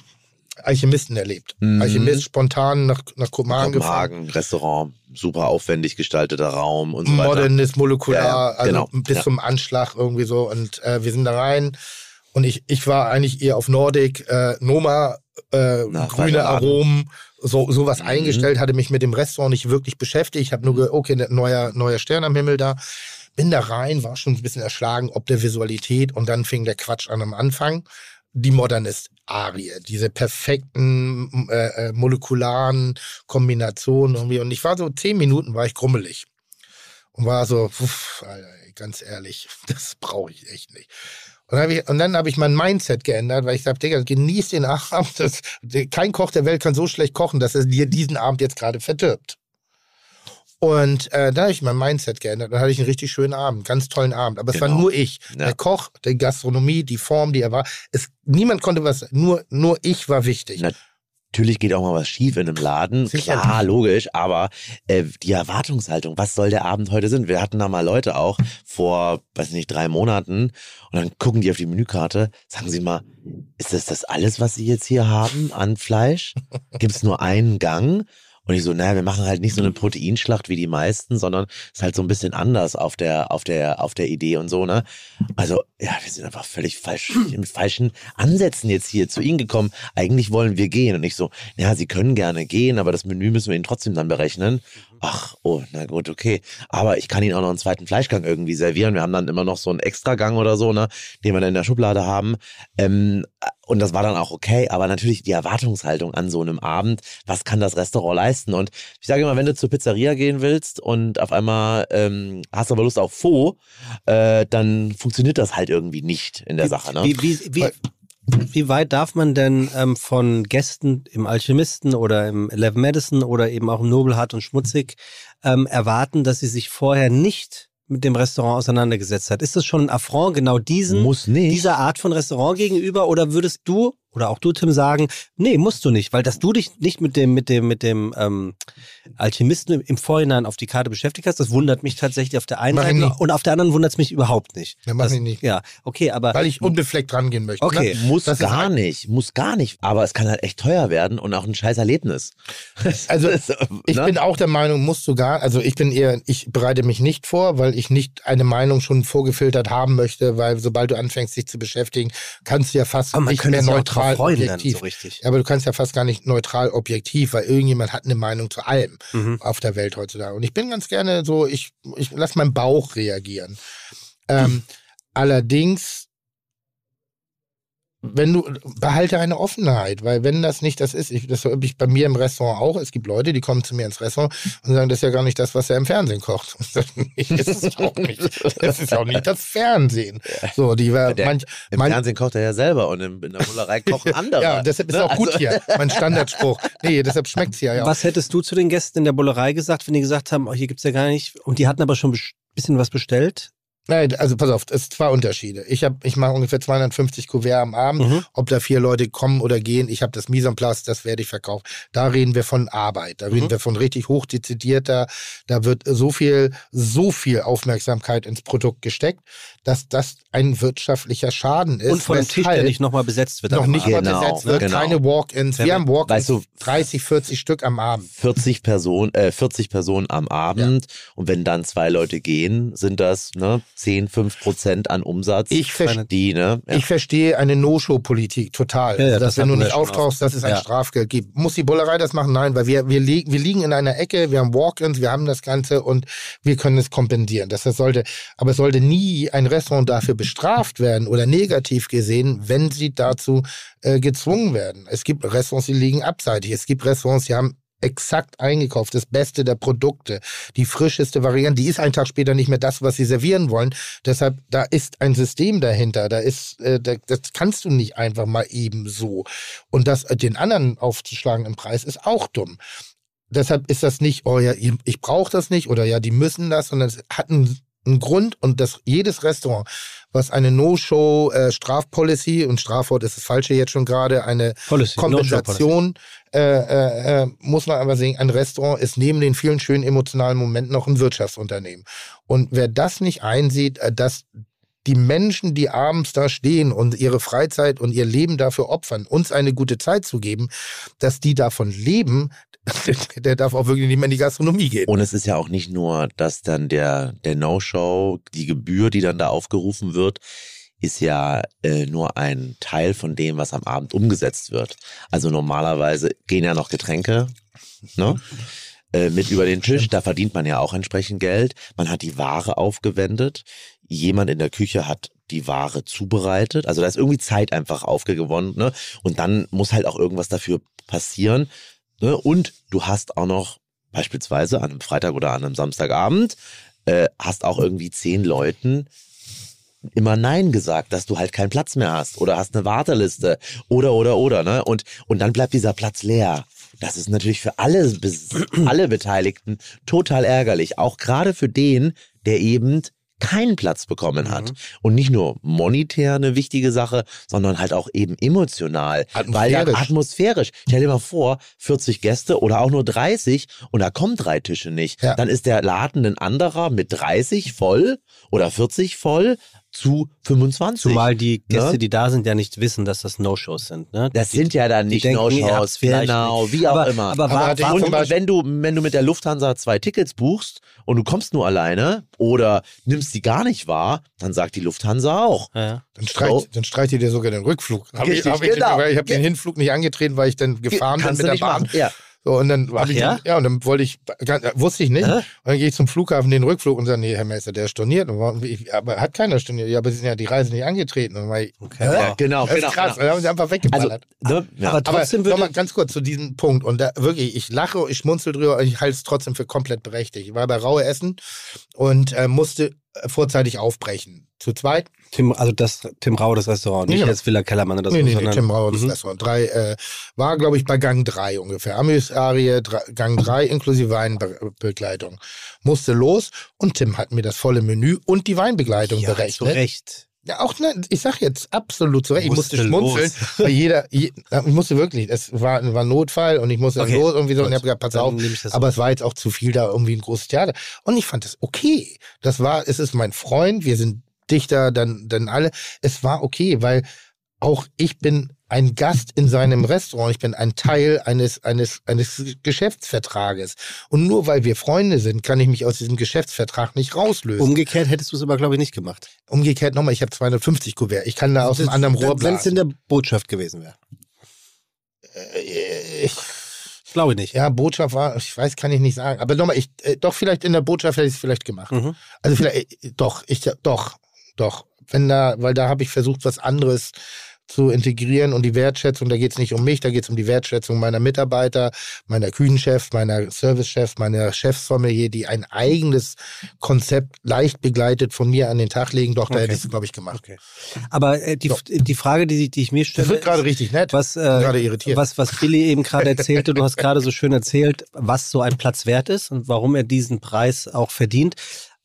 Alchemisten erlebt.
Mhm.
Alchemist spontan nach, nach Kopenhagen gefahren.
Kopenhagen, Restaurant, super aufwendig gestalteter Raum und so weiter.
modernes Molekular,
Ja, ja,
also
genau.
bis
Ja.
zum Anschlag irgendwie so. Und äh, wir sind da rein. Und ich, ich war eigentlich eher auf Nordic, äh, Noma, äh,
Na,
grüne. Aromen, so sowas
Mhm.
eingestellt, hatte mich mit dem Restaurant nicht wirklich beschäftigt. Ich habe nur okay, ne- neuer, neuer Stern am Himmel da. Bin da rein, war schon ein bisschen erschlagen, ob der Visualität und dann fing der Quatsch an am Anfang. Die Modernist-Arie, diese perfekten äh, äh, molekularen Kombinationen irgendwie. Und ich war so zehn Minuten, war ich grummelig und war so, uff, Alter, ganz ehrlich, das brauche ich echt nicht. Und dann habe ich, und dann hab ich mein Mindset geändert, weil ich sage, Digga, genieß den Abend. Das, kein Koch der Welt kann so schlecht kochen, dass er dir diesen Abend jetzt gerade verdirbt. Und äh, da habe ich mein Mindset geändert. Dann hatte ich einen richtig schönen Abend, ganz tollen Abend. Aber es war
Genau.
nur ich.
Ja.
Der Koch, die Gastronomie, die Form, die er war. Es, niemand konnte was, nur, nur ich war wichtig.
Na, Natürlich geht auch mal was schief in einem Laden,
Sicher.
klar, logisch, aber äh, die Erwartungshaltung, was soll der Abend heute sein? Wir hatten da mal Leute auch vor, weiß nicht, drei Monaten und dann gucken die auf die Menükarte, sagen sie mal, ist das das alles, was sie jetzt hier haben an Fleisch? Gibt es nur einen Gang? Und ich so, naja, wir machen halt nicht so eine Proteinschlacht wie die meisten, sondern ist halt so ein bisschen anders auf der, auf der, auf der Idee und so, ne? Also, ja, wir sind einfach völlig falsch, mit falschen Ansätzen jetzt hier zu Ihnen gekommen. Eigentlich wollen wir gehen. Und ich so, ja, Sie können gerne gehen, aber das Menü müssen wir Ihnen trotzdem dann berechnen. Ach, oh, na gut, okay. Aber ich kann Ihnen auch noch einen zweiten Fleischgang irgendwie servieren. Wir haben dann immer noch so einen Extragang oder so, ne, den wir dann in der Schublade haben. Ähm, und das war dann auch okay, aber natürlich die Erwartungshaltung an so einem Abend, was kann das Restaurant leisten? Und ich sage immer, wenn du zur Pizzeria gehen willst und auf einmal ähm, hast aber Lust auf Faux, äh, dann funktioniert das halt irgendwie nicht in der Sache. Ne?
Wie, wie, wie, wie weit darf man denn ähm, von Gästen im Alchemisten oder im Eleven Madison oder eben auch im Nobelhart und Schmutzig ähm, erwarten, dass sie sich vorher nicht mit dem Restaurant auseinandergesetzt hat? Ist das schon ein Affront genau diesen, dieser Art von Restaurant gegenüber oder würdest du oder auch du, Tim, sagen, nee, musst du nicht, weil dass du dich nicht mit dem, mit dem, mit dem ähm, Alchemisten im- Vorhinein auf die Karte beschäftigt hast, das wundert mich tatsächlich auf der einen Seite und auf der anderen wundert es mich überhaupt nicht.
Ja, mach
Das-
ich nicht.
Ja, okay, aber
Weil ich unbefleckt rangehen möchte.
Okay.
Ne?
Muss
Das ist
gar nicht, muss gar nicht. Aber es kann halt echt teuer werden und auch ein scheiß Erlebnis.
Also
Das,
ich
ne?
bin auch der Meinung, musst du gar, also ich bin eher, ich bereite mich nicht vor, weil ich nicht eine Meinung schon vorgefiltert haben möchte, weil sobald du anfängst, dich zu beschäftigen, kannst du ja fast
Aber man
nicht mehr
drauf
neutral
dann,
objektiv.
so richtig.
Ja, aber du kannst ja fast gar nicht neutral objektiv, weil irgendjemand hat eine Meinung zu allem
Mhm.
auf der Welt heutzutage. Und ich bin ganz gerne so, ich, ich lasse meinen Bauch reagieren. Ähm, allerdings, wenn du behalte eine Offenheit, weil wenn das nicht das ist, ich, das habe ich bei mir im Restaurant auch. Es gibt Leute, die kommen zu mir ins Restaurant und sagen, das ist ja gar nicht das, was er im Fernsehen kocht. das ist es auch nicht. Das ist auch nicht das Fernsehen. So, die war
Der-
manch,
Im
manch,
Fernsehen kocht er ja selber und in, in der Bullerei kochen andere.
ja, deshalb ist
Ne?
auch gut
Also-
hier. Mein Standardspruch. Nee, deshalb schmeckt es hier ja auch.
Was hättest du zu den Gästen in der Bullerei gesagt, wenn die gesagt haben, oh, hier gibt's ja gar nicht, und die hatten aber schon ein bisschen was bestellt?
Nein, also pass auf, es sind zwei Unterschiede. Ich habe, ich mache ungefähr 250 Kuvert am Abend.
Mhm.
Ob da vier Leute kommen oder gehen, ich habe das Mise en place, das werde ich verkaufen. Da reden wir von Arbeit, da reden
Mhm.
wir von richtig hochdezidierter, da wird so viel, so viel Aufmerksamkeit ins Produkt gesteckt, dass das ein wirtschaftlicher Schaden ist.
und von einem Tisch, der nicht nochmal besetzt wird.
noch nicht mal
Genau,
besetzt wird,
genau.
keine Walk-ins. Wir haben Walk-ins,
Weißt du-
30, 40 Stück am Abend.
40 Personen, äh, 40 Personen am Abend und wenn dann zwei Leute gehen, sind das ne, 10, 5 Prozent an Umsatz.
Ich verstehe.
die, ne? Ja.
Ich verstehe eine No-Show-Politik total.
Ja, ja,
also,
das
dass wenn du nicht auftauchst, dass es ein
Ja.
Strafgeld gibt. Muss die Bullerei das machen? Nein, weil wir, wir, li wir liegen in einer Ecke, wir haben Walk-ins, wir haben das Ganze und wir können es kompensieren. Das, das sollte, aber es sollte nie ein Restaurant dafür bestraft werden oder negativ gesehen, wenn sie dazu äh, gezwungen werden. Es gibt Restaurants, die liegen abseitig. Es gibt Restaurants, die haben exakt eingekauft, das Beste der Produkte, die frischeste Variante, die ist einen Tag später nicht mehr das, was sie servieren wollen. Deshalb, da ist ein System dahinter, da ist, äh, da, das kannst du nicht einfach mal eben so. Und das äh, den anderen aufzuschlagen im Preis ist auch dumm. Deshalb ist das nicht, oh ja, ich brauche das nicht oder ja, die müssen das, sondern es hat einen, einen Grund und das jedes Restaurant, was eine No-Show-Strafpolicy und Strafwort ist das falsche jetzt schon gerade, eine
Policy,
Kompensation, äh, äh, äh, muss man aber sehen, ein Restaurant ist neben den vielen schönen emotionalen Momenten noch ein Wirtschaftsunternehmen. Und wer das nicht einsieht, äh, dass die Menschen, die abends da stehen und ihre Freizeit und ihr Leben dafür opfern, uns eine gute Zeit zu geben, dass die davon leben, der darf auch wirklich nicht mehr in die Gastronomie gehen.
Und es ist ja auch nicht nur, dass dann der, der No-Show, die Gebühr, die dann da aufgerufen wird, ist ja äh, nur ein Teil von dem, was am Abend umgesetzt wird. Also normalerweise gehen ja noch Getränke ne, äh, mit über den Tisch. Da verdient man ja auch entsprechend Geld. Man hat die Ware aufgewendet. Jemand in der Küche hat die Ware zubereitet. Also da ist irgendwie Zeit einfach aufgewonnen. Ne? Und dann muss halt auch irgendwas dafür passieren. Ne? Und du hast auch noch beispielsweise an einem Freitag oder an einem Samstagabend, äh, hast auch irgendwie zehn Leuten immer Nein gesagt, dass du halt keinen Platz mehr hast oder hast eine Warteliste oder oder oder ne und und dann bleibt dieser Platz leer. Das ist natürlich für alle alle Beteiligten total ärgerlich, auch gerade für den, der eben keinen Platz bekommen hat. Und nicht nur monetär eine wichtige Sache, sondern halt auch eben emotional. Weil ja
Atmosphärisch.
atmosphärisch. Stell dir mal vor, 40 Gäste oder auch nur 30 und da kommen drei Tische nicht.
Ja.
Dann ist der Laden ein anderer mit 30 voll oder 40 voll zu 25.
Zumal die Gäste,
Ne?
die da sind, ja nicht wissen, dass das No-Shows sind. Ne?
Das
die,
sind ja dann nicht No-Shows, genau, wie auch
aber,
immer.
Aber,
Aber
war,
und
Beispiel-
wenn du, wenn du mit der Lufthansa zwei Tickets buchst und du kommst nur alleine oder nimmst die gar nicht wahr, dann sagt die Lufthansa auch.
ja.
Dann streicht,
So.
dann streicht ihr dir sogar den Rückflug. Hab ich,
Richtig,
hab ich,
genau.
weil ich habe den Hinflug nicht angetreten, weil ich dann gefahren bin
Kannst
mit
du
der Bahn.
Ja.
So, und dann
Ach
ich,
ja?
ja, und dann wollte ich, ganz- wusste ich nicht.
Hä?
Und dann gehe ich zum Flughafen, den Rückflug und sage, nee, Herr Meister, der ist storniert. Ich, aber hat keiner storniert. Ja, aber sie sind ja die Reise nicht angetreten.
Okay.
Ja, genau,
das ist
genau,
krass.
genau.
Dann haben sie einfach
Also,
weggeballert.
ne, ja.
Aber
aber
trotzdem würde
nochmal ganz kurz zu diesem Punkt. Und da wirklich, ich lache, ich schmunzel drüber, und ich halte es trotzdem für komplett berechtigt. Ich war bei Raue Essen und äh, musste äh, vorzeitig aufbrechen. Zu zweit
Tim, also das Tim Rau, das Restaurant, nicht
Ja.
jetzt Villa Kellermann oder so,
Nee, nee, nee,
sondern
Tim Rauer, das
Mhm.
Restaurant. Drei, äh, war, glaube ich, bei Gang 3 ungefähr. Amüs-Arie, Gang 3 inklusive Weinbegleitung. Musste los und Tim hat mir das volle Menü und die Weinbegleitung
ja, zu
berechnet.
Recht.
Ja, auch, ne, ich sag jetzt absolut zu Recht. Ich musste, schmunzeln, weil jeder, je, ich musste wirklich, es war, war ein Notfall und ich musste
Okay,
los irgendwie so und ich habe gesagt, pass auf,
das
aber
so.
es war jetzt auch zu viel da irgendwie ein großes Theater. Und ich fand es okay. Das war, es ist mein Freund, wir sind Dichter, dann, dann alle. Es war okay, weil auch ich bin ein Gast in seinem Restaurant. Ich bin ein Teil eines, eines, eines Geschäftsvertrages. Und nur weil wir Freunde sind, kann ich mich aus diesem Geschäftsvertrag nicht rauslösen.
Umgekehrt hättest du es aber, glaube ich, nicht gemacht.
Umgekehrt nochmal, ich habe 250 Kuvert. Ich kann da aus einem anderen Rohr
Wenn es in der Botschaft gewesen wäre.
Äh, Ich,
Glaube ich nicht.
ja, Botschaft war, ich weiß, kann ich nicht sagen. Aber nochmal, ich, äh, doch vielleicht in der Botschaft hätte ich es vielleicht gemacht.
Mhm.
Also vielleicht, äh, doch, ich, doch, doch. Wenn da, weil da habe ich versucht, was anderes zu integrieren und die Wertschätzung, da geht es nicht um mich, da geht es um die Wertschätzung meiner Mitarbeiter, meiner Küchenchefs, meiner Servicechefs, meiner Chefsommelier, die ein eigenes Konzept leicht begleitet von mir an den Tag legen. Doch, da
Okay.
hätte ich es, glaube ich, gemacht.
Okay. Aber äh, die, die Frage, die, die ich mir stelle,
Das wird gerade richtig nett.
was, äh,
gerade irritiert.
was, was Billy eben gerade erzählte, du hast gerade so schön erzählt, was so ein Platz wert ist und warum er diesen Preis auch verdient.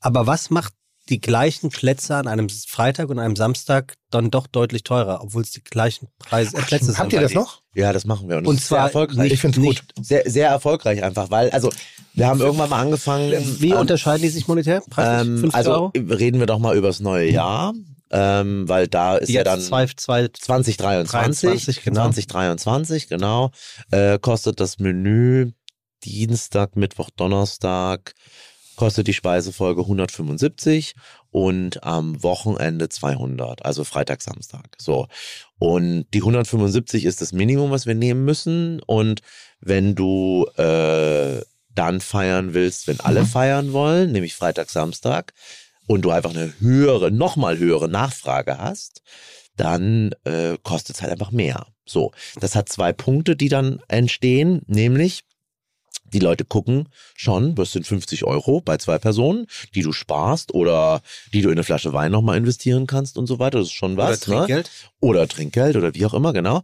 Aber was macht die gleichen Plätze an einem Freitag und einem Samstag dann doch deutlich teurer, obwohl es die gleichen Preise, äh, Plätze sind?
Habt ihr das noch?
Ja, das machen wir. Und,
Und zwar
sehr erfolgreich.
Ich finde es gut.
Sehr, sehr erfolgreich einfach, weil, also, wir haben irgendwann mal angefangen.
Wie
ähm,
unterscheiden die sich monetär?
Ähm,
50
also,
Euro?
reden wir doch mal über das neue Jahr, ähm, weil da ist ja
Jetzt
dann.
zwei, zwei,
2023,
23, genau.
2023, genau, äh, kostet das Menü Dienstag, Mittwoch, Donnerstag, kostet die Speisefolge 175 und am Wochenende 200, also Freitag, Samstag. So. Und die 175 ist das Minimum, was wir nehmen müssen. Und wenn du äh, dann feiern willst, wenn alle feiern wollen, nämlich Freitag, Samstag, und du einfach eine höhere, nochmal höhere Nachfrage hast, dann äh, kostet es halt einfach mehr. So, das hat zwei Punkte, die dann entstehen, nämlich die Leute gucken schon, was sind 50 Euro bei zwei Personen, die du sparst oder die du in eine Flasche Wein nochmal investieren kannst und so weiter. Das ist schon was.
oder Trinkgeld.
Ne? Oder Trinkgeld oder wie auch immer, genau.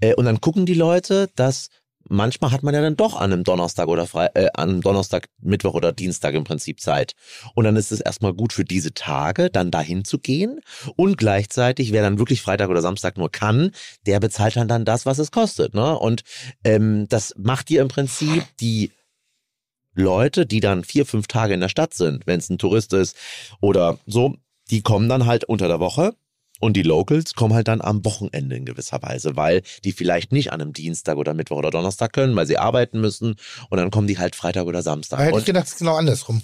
Äh, und dann gucken die Leute, dass manchmal hat man ja dann doch an einem Donnerstag oder frei, äh, an einem Donnerstag, Mittwoch oder Dienstag im Prinzip Zeit. Und dann ist es erstmal gut für diese Tage, dann dahin zu gehen. Und gleichzeitig, wer dann wirklich Freitag oder Samstag nur kann, der bezahlt dann dann das, was es kostet. Ne? Und ähm, das macht dir im Prinzip die Leute, die dann vier, fünf Tage in der Stadt sind, wenn es ein Tourist ist oder so, die kommen dann halt unter der Woche und die Locals kommen halt dann am Wochenende in gewisser Weise, weil die vielleicht nicht an einem Dienstag oder Mittwoch oder Donnerstag können, weil sie arbeiten müssen und dann kommen die halt Freitag oder Samstag.
Da hätte ich gedacht, es ist genau andersrum.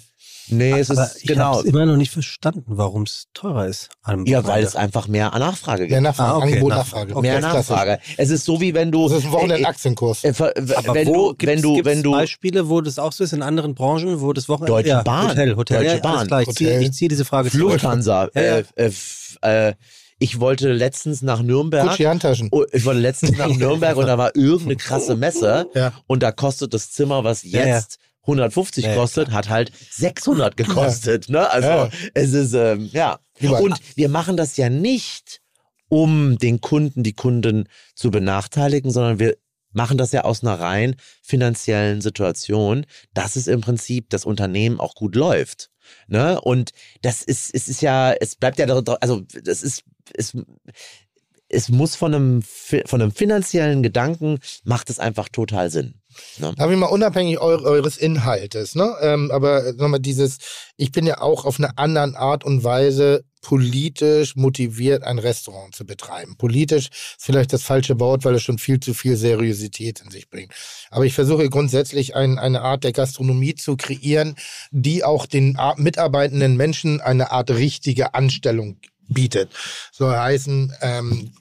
nee, es
Aber
ist
ich
genau.
habe immer noch nicht verstanden, warum es teurer ist. am
Ja, weil es einfach mehr Nachfrage gibt.
Mehr Nachfrage,
Ah, okay,
Angebot,
Nachfrage.
Nachfrage.
mehr. Nachfrage. Es ist so wie wenn du
Das ist ein Wochenende
äh,
Aktienkurs.
äh, ver-
Aber
wenn
wo
du wenn du
gibt's
wenn du
Beispiele, wo das auch so ist in anderen Branchen, wo das Wochenende
Deutsche
ja,
Bahn.
Hotel, Hotel,
Deutsche
ja,
Bahn.
Klar, ich ziehe
Hotel.
ich ziehe diese Frage zurück.
Lufthansa
Ja, ja.
äh, äh, äh, ich wollte letztens nach Nürnberg
Gucci Handtaschen.
Oh, ich wollte letztens nach Nürnberg und da war irgendeine krasse Messe
Ja.
und da kostet das Zimmer, was
Ja, ja.
jetzt 150
Ja,
kostet, hat halt 600 gekostet. Ne? Also
Ja.
es ist, ähm, ja. Und wir machen das ja nicht, um den Kunden, die Kunden zu benachteiligen, sondern wir machen das ja aus einer rein finanziellen Situation, dass es im Prinzip das Unternehmen auch gut läuft. Ne? Und das ist, es ist ja, es bleibt ja, also das ist, es, es muss von einem, von einem finanziellen Gedanken, macht es einfach total Sinn. Ne?
Habe ich mal unabhängig eu eures Inhaltes, ne? Ähm, aber nochmal dieses, ich bin ja auch auf eine andere Art und Weise politisch motiviert, ein Restaurant zu betreiben. Politisch ist vielleicht das falsche Wort, weil es schon viel zu viel Seriosität in sich bringt. Aber ich versuche grundsätzlich ein, eine Art der Gastronomie zu kreieren, die auch den Ar- mitarbeitenden Menschen eine Art richtige Anstellung bietet. Soll heißen ähm,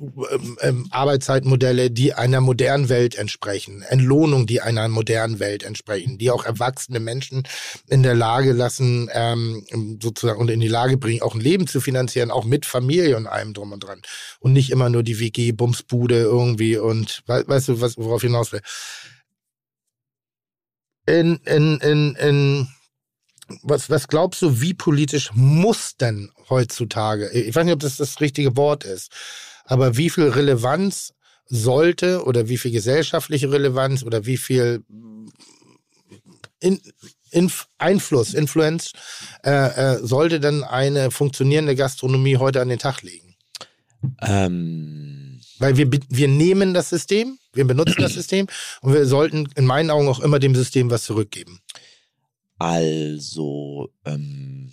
ähm, Arbeitszeitmodelle, die einer modernen Welt entsprechen, Entlohnung, die einer modernen Welt entsprechen, die auch erwachsene Menschen in der Lage lassen, ähm, sozusagen und in die Lage bringen, auch ein Leben zu finanzieren, auch mit Familie und allem drum und dran. Und nicht immer nur die WG-Bumsbude irgendwie und we weißt du, was, worauf hinaus will. In, in, in, in was, was glaubst du, wie politisch muss denn heutzutage, ich weiß nicht, ob das das richtige Wort ist, aber wie viel Relevanz sollte oder wie viel gesellschaftliche Relevanz oder wie viel in, Inf Einfluss, Influence äh, äh, sollte denn eine funktionierende Gastronomie heute an den Tag legen?
Ähm,
Weil wir, wir nehmen das System, wir benutzen das System und wir sollten in meinen Augen auch immer dem System was zurückgeben.
Also, ähm,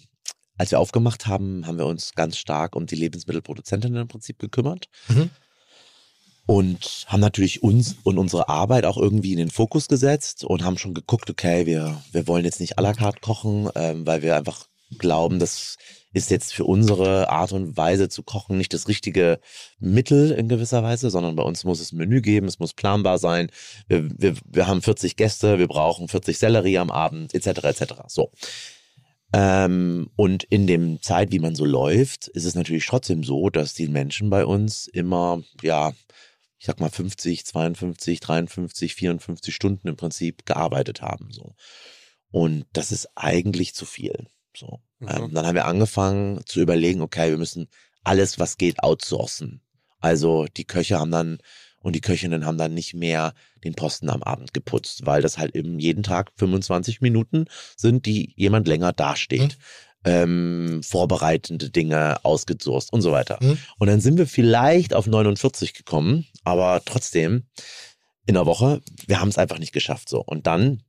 als wir aufgemacht haben, haben wir uns ganz stark um die Lebensmittelproduzentinnen im Prinzip gekümmert.
Mhm.
Und haben natürlich uns und unsere Arbeit auch irgendwie in den Fokus gesetzt und haben schon geguckt, okay, wir, wir wollen jetzt nicht à la carte kochen, ähm, weil wir einfach glauben, das ist jetzt für unsere Art und Weise zu kochen nicht das richtige Mittel in gewisser Weise, sondern bei uns muss es ein Menü geben, es muss planbar sein. Wir, wir, wir haben 40 Gäste, wir brauchen 40 Sellerie am Abend, etc. etc. So. Ähm, und in dem Zeit, wie man so läuft, ist es natürlich trotzdem so, dass die Menschen bei uns immer, ja, ich sag mal 50, 52, 53, 54 Stunden im Prinzip gearbeitet haben. So. Und das ist eigentlich zu viel. So.
Mhm.
Ähm, dann haben wir angefangen zu überlegen, okay, wir müssen alles, was geht, outsourcen. Also die Köche haben dann und die Köchinnen haben dann nicht mehr den Posten am Abend geputzt, weil das halt eben jeden Tag 25 Minuten sind, die jemand länger dasteht. Ähm, vorbereitende Dinge ausgesourced und so weiter.
Mhm.
Und dann sind wir vielleicht auf 49 gekommen, aber trotzdem in der Woche, wir haben es einfach nicht geschafft so. Und dann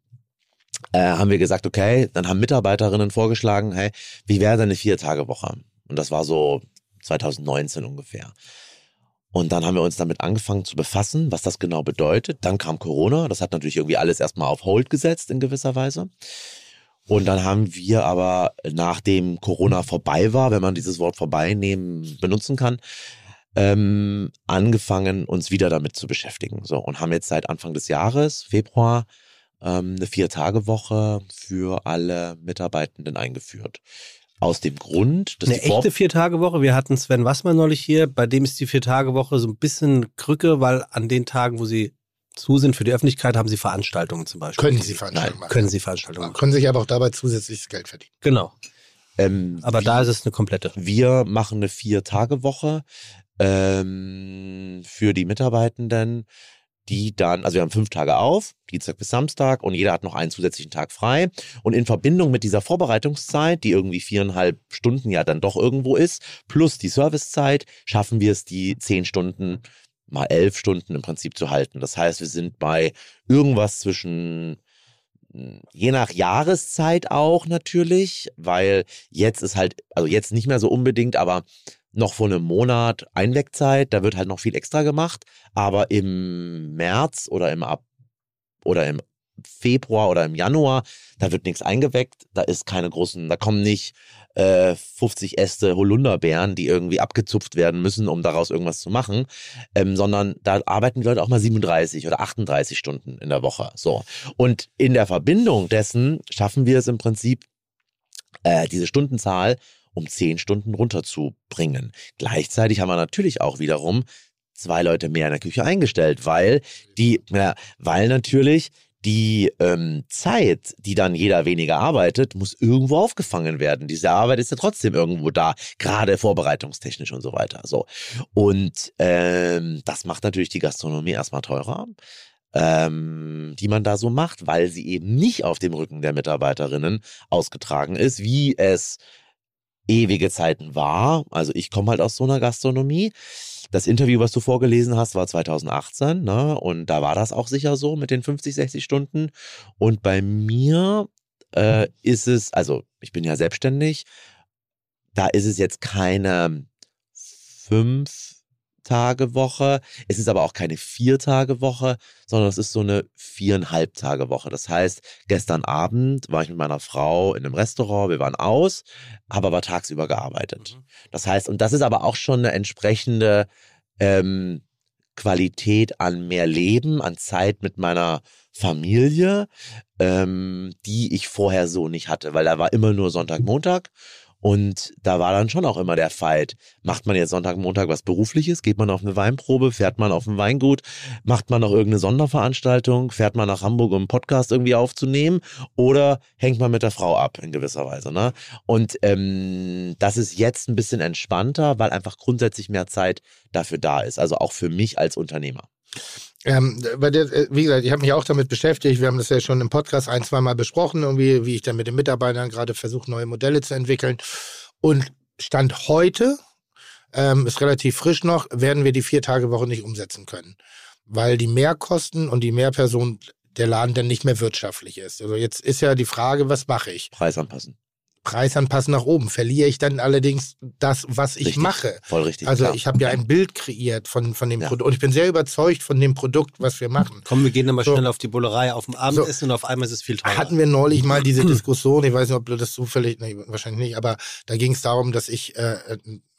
äh, haben wir gesagt, okay, dann haben Mitarbeiterinnen vorgeschlagen, hey, wie wäre denn eine Vier-Tage-Woche? Und das war so 2019 ungefähr. Und dann haben wir uns damit angefangen zu befassen, was das genau bedeutet. Dann kam Corona, das hat natürlich irgendwie alles erstmal auf Hold gesetzt in gewisser Weise. Und dann haben wir aber, nachdem Corona vorbei war, wenn man dieses Wort vorbei nehmen, benutzen kann, ähm, angefangen, uns wieder damit zu beschäftigen. So, und haben jetzt seit Anfang des Jahres, Februar, eine Vier-Tage-Woche für alle Mitarbeitenden eingeführt. Aus dem Grund, dass
Eine
die Vor
echte Vier-Tage-Woche. Wir hatten Sven Wassmann neulich hier, bei dem ist die Vier-Tage-Woche so ein bisschen Krücke, weil an den Tagen, wo sie zu sind für die Öffentlichkeit, haben sie Veranstaltungen zum Beispiel.
Können sie Veranstaltungen machen.
Können sie Veranstaltungen machen.
Können sich aber auch dabei zusätzliches Geld verdienen.
Genau.
ähm,
Aber
wie-
da ist es eine komplette.
Wir machen eine Vier-Tage-Woche ähm, für die Mitarbeitenden. Die dann, also wir haben fünf Tage auf, Dienstag bis Samstag und jeder hat noch einen zusätzlichen Tag frei. Und in Verbindung mit dieser Vorbereitungszeit, die irgendwie viereinhalb Stunden ja dann doch irgendwo ist, plus die Servicezeit, schaffen wir es, die zehn Stunden mal elf Stunden im Prinzip zu halten. Das heißt, wir sind bei irgendwas zwischen hm, je nach Jahreszeit auch natürlich, weil jetzt ist halt, also jetzt nicht mehr so unbedingt, aber noch vor einem Monat Einwegzeit, da wird halt noch viel extra gemacht, aber im März oder im Ab oder im Februar oder im Januar, da wird nichts eingeweckt, da ist keine großen, da kommen nicht äh, 50 Äste Holunderbeeren, die irgendwie abgezupft werden müssen, um daraus irgendwas zu machen, ähm, sondern da arbeiten die Leute auch mal 37 oder 38 Stunden in der Woche. So. Und in der Verbindung dessen schaffen wir es im Prinzip, äh, diese Stundenzahl um 10 Stunden runterzubringen. Gleichzeitig haben wir natürlich auch wiederum zwei Leute mehr in der Küche eingestellt, weil die, ja, weil natürlich die ähm, Zeit, die dann jeder weniger arbeitet, muss irgendwo aufgefangen werden. Diese Arbeit ist ja trotzdem irgendwo da, gerade vorbereitungstechnisch und so weiter. So und ähm, das macht natürlich die Gastronomie erstmal teurer. Ähm, die man da so macht, weil sie eben nicht auf dem Rücken der Mitarbeiterinnen ausgetragen ist, wie es ewige Zeiten war. Also ich komme halt aus so einer Gastronomie. Das Interview, was du vorgelesen hast, war 2018, ne? Und da war das auch sicher so mit den 50, 60 Stunden. Und bei mir äh, ist es, also ich bin ja selbstständig, da ist es jetzt keine fünf Tage Woche. Es ist aber auch keine vier Tage Woche, sondern es ist so eine viereinhalb Tage Woche. Das heißt, gestern Abend war ich mit meiner Frau in einem Restaurant, wir waren aus, habe aber tagsüber gearbeitet.
Mhm.
Das heißt, und das ist aber auch schon eine entsprechende ähm, Qualität an mehr Leben, an Zeit mit meiner Familie, ähm, die ich vorher so nicht hatte, weil da war immer nur Sonntag, Montag und da war dann schon auch immer der Fight. Macht man jetzt Sonntag, Montag was Berufliches? Geht man auf eine Weinprobe? Fährt man auf ein Weingut? Macht man noch irgendeine Sonderveranstaltung? Fährt man nach Hamburg, um einen Podcast irgendwie aufzunehmen? Oder hängt man mit der Frau ab in gewisser Weise? Ne? Und ähm, das ist jetzt ein bisschen entspannter, weil einfach grundsätzlich mehr Zeit dafür da ist. Also auch für mich als Unternehmer.
Ähm, weil der, äh, wie gesagt, ich habe mich auch damit beschäftigt. Wir haben das ja schon im Podcast ein, zwei Mal besprochen, irgendwie, wie ich dann mit den Mitarbeitern gerade versuche, neue Modelle zu entwickeln. Und Stand heute, ähm, ist relativ frisch noch, werden wir die Vier-Tage-Woche nicht umsetzen können. Weil die Mehrkosten und die Mehrperson der Laden dann nicht mehr wirtschaftlich ist. Also jetzt ist ja die Frage, was mache ich?
Preis anpassen.
Preis anpassen nach oben. Verliere ich dann allerdings das, was ich
Richtig.
mache.
Voll richtig.
Also
klar.
ich habe ja ein Bild kreiert von, von dem
Ja.
Produkt und ich bin sehr überzeugt von dem Produkt, was wir machen.
Komm, wir gehen nochmal
So.
schnell auf die Bullerei, auf dem Abendessen und auf einmal ist es viel teurer.
Hatten wir neulich mal diese Diskussion, ich weiß nicht, ob du das zufällig, nee, wahrscheinlich nicht, aber da ging es darum, dass ich äh,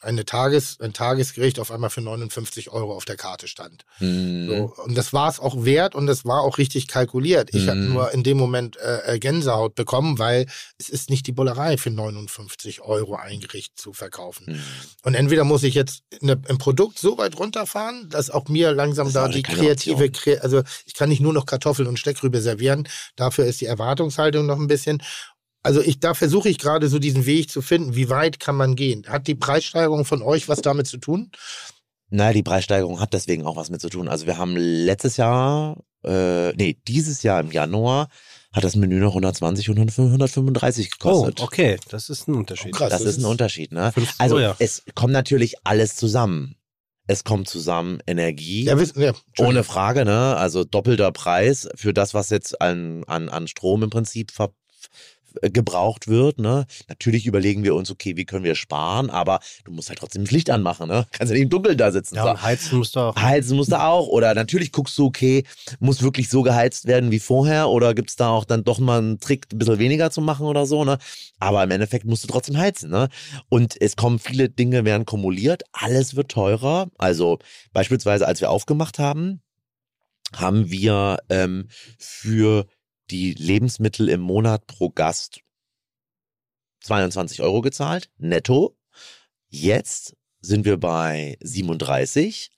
eine Tages, ein Tagesgericht auf einmal für 59 Euro auf der Karte stand.
Mhm.
So, und das war es auch wert und das war auch richtig kalkuliert. Ich habe
Mhm.
nur in dem Moment äh, äh, Gänsehaut bekommen, weil es ist nicht die Bullerei für 59 Euro ein Gericht zu verkaufen.
Mhm.
Und entweder muss ich jetzt eine, ein Produkt so weit runterfahren, dass auch mir langsam da die kreative, kre also ich kann nicht nur noch Kartoffeln und Steckrübe servieren. Dafür ist die Erwartungshaltung noch ein bisschen. Also ich, da versuche ich gerade so diesen Weg zu finden. Wie weit kann man gehen? Hat die Preissteigerung von euch was damit zu tun?
Naja, die Preissteigerung hat deswegen auch was mit zu tun. Also wir haben letztes Jahr, äh, nee, dieses Jahr im Januar hat das Menü noch 120 und 135
oh,
gekostet.
okay, das ist ein Unterschied.
Oh, krass.
Das
das
ist ein Unterschied, ne?
50
Also
Euro.
es kommt natürlich alles zusammen. Es kommt zusammen Energie.
Ja, wissen, ja.
Ohne Frage, ne? Also doppelter Preis für das, was jetzt an, an, an Strom im Prinzip ver gebraucht wird, ne? Natürlich überlegen wir uns, okay, wie können wir sparen, aber du musst halt trotzdem das Licht anmachen, ne? Kannst ja nicht im Dunkeln da sitzen.
Ja,
So.
heizen musst du auch.
Heizen musst du auch. Oder natürlich guckst du, okay, muss wirklich so geheizt werden wie vorher oder gibt es da auch dann doch mal einen Trick, ein bisschen weniger zu machen oder so, ne? Aber im Endeffekt musst du trotzdem heizen, ne? Und es kommen viele Dinge, werden kumuliert, alles wird teurer. Also beispielsweise, als wir aufgemacht haben, haben wir ähm, für die Lebensmittel im Monat pro Gast 22 Euro gezahlt, netto. Jetzt sind wir bei 37.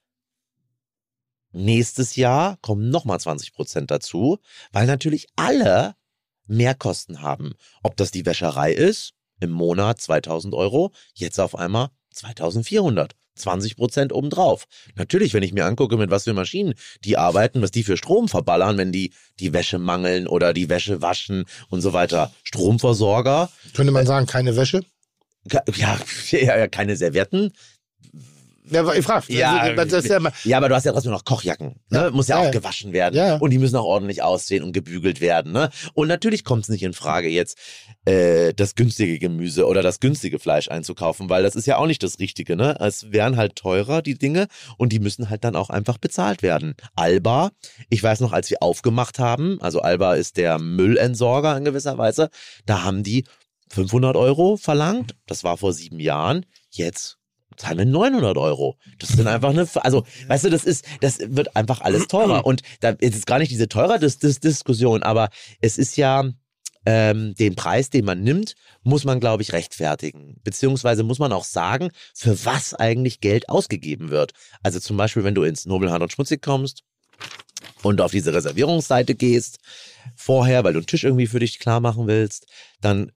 Nächstes Jahr kommen nochmal 20 Prozent dazu, weil natürlich alle Mehrkosten haben. Ob das die Wäscherei ist, im Monat 2000 Euro, jetzt auf einmal 2400, 20 Prozent obendrauf. Natürlich, wenn ich mir angucke, mit was für Maschinen die arbeiten, was die für Strom verballern, wenn die die Wäsche mangeln oder die Wäsche waschen und so weiter. Stromversorger,
Könnte man sagen, keine Wäsche?
ja, ja, ja keine Servietten.
Ja, aber ich frage.
Ja,
das ja
Ja, aber du hast ja trotzdem noch Kochjacken. Ne?
Ja.
Muss ja,
Ja,
auch gewaschen werden.
Ja.
Und die müssen auch ordentlich aussehen und gebügelt werden. Ne? Und natürlich kommt es nicht in Frage, jetzt äh, das günstige Gemüse oder das günstige Fleisch einzukaufen, weil das ist ja auch nicht das Richtige. Ne? Es wären halt teurer, die Dinge, und die müssen halt dann auch einfach bezahlt werden. Alba, ich weiß noch, als wir aufgemacht haben, also Alba ist der Müllentsorger in gewisser Weise, da haben die 500 Euro verlangt. Das war vor sieben Jahren. Jetzt zahlen wir 900 Euro. Das sind einfach eine, also, weißt du, das ist, das wird einfach alles teurer. Und da ist es gar nicht diese teurer Dis Dis Diskussion, aber es ist ja, ähm, den Preis, den man nimmt, muss man, glaube ich, rechtfertigen. Beziehungsweise muss man auch sagen, für was eigentlich Geld ausgegeben wird. Also zum Beispiel, wenn du ins Nobelhart und Schmutzig kommst und auf diese Reservierungsseite gehst, vorher, weil du einen Tisch irgendwie für dich klar machen willst, dann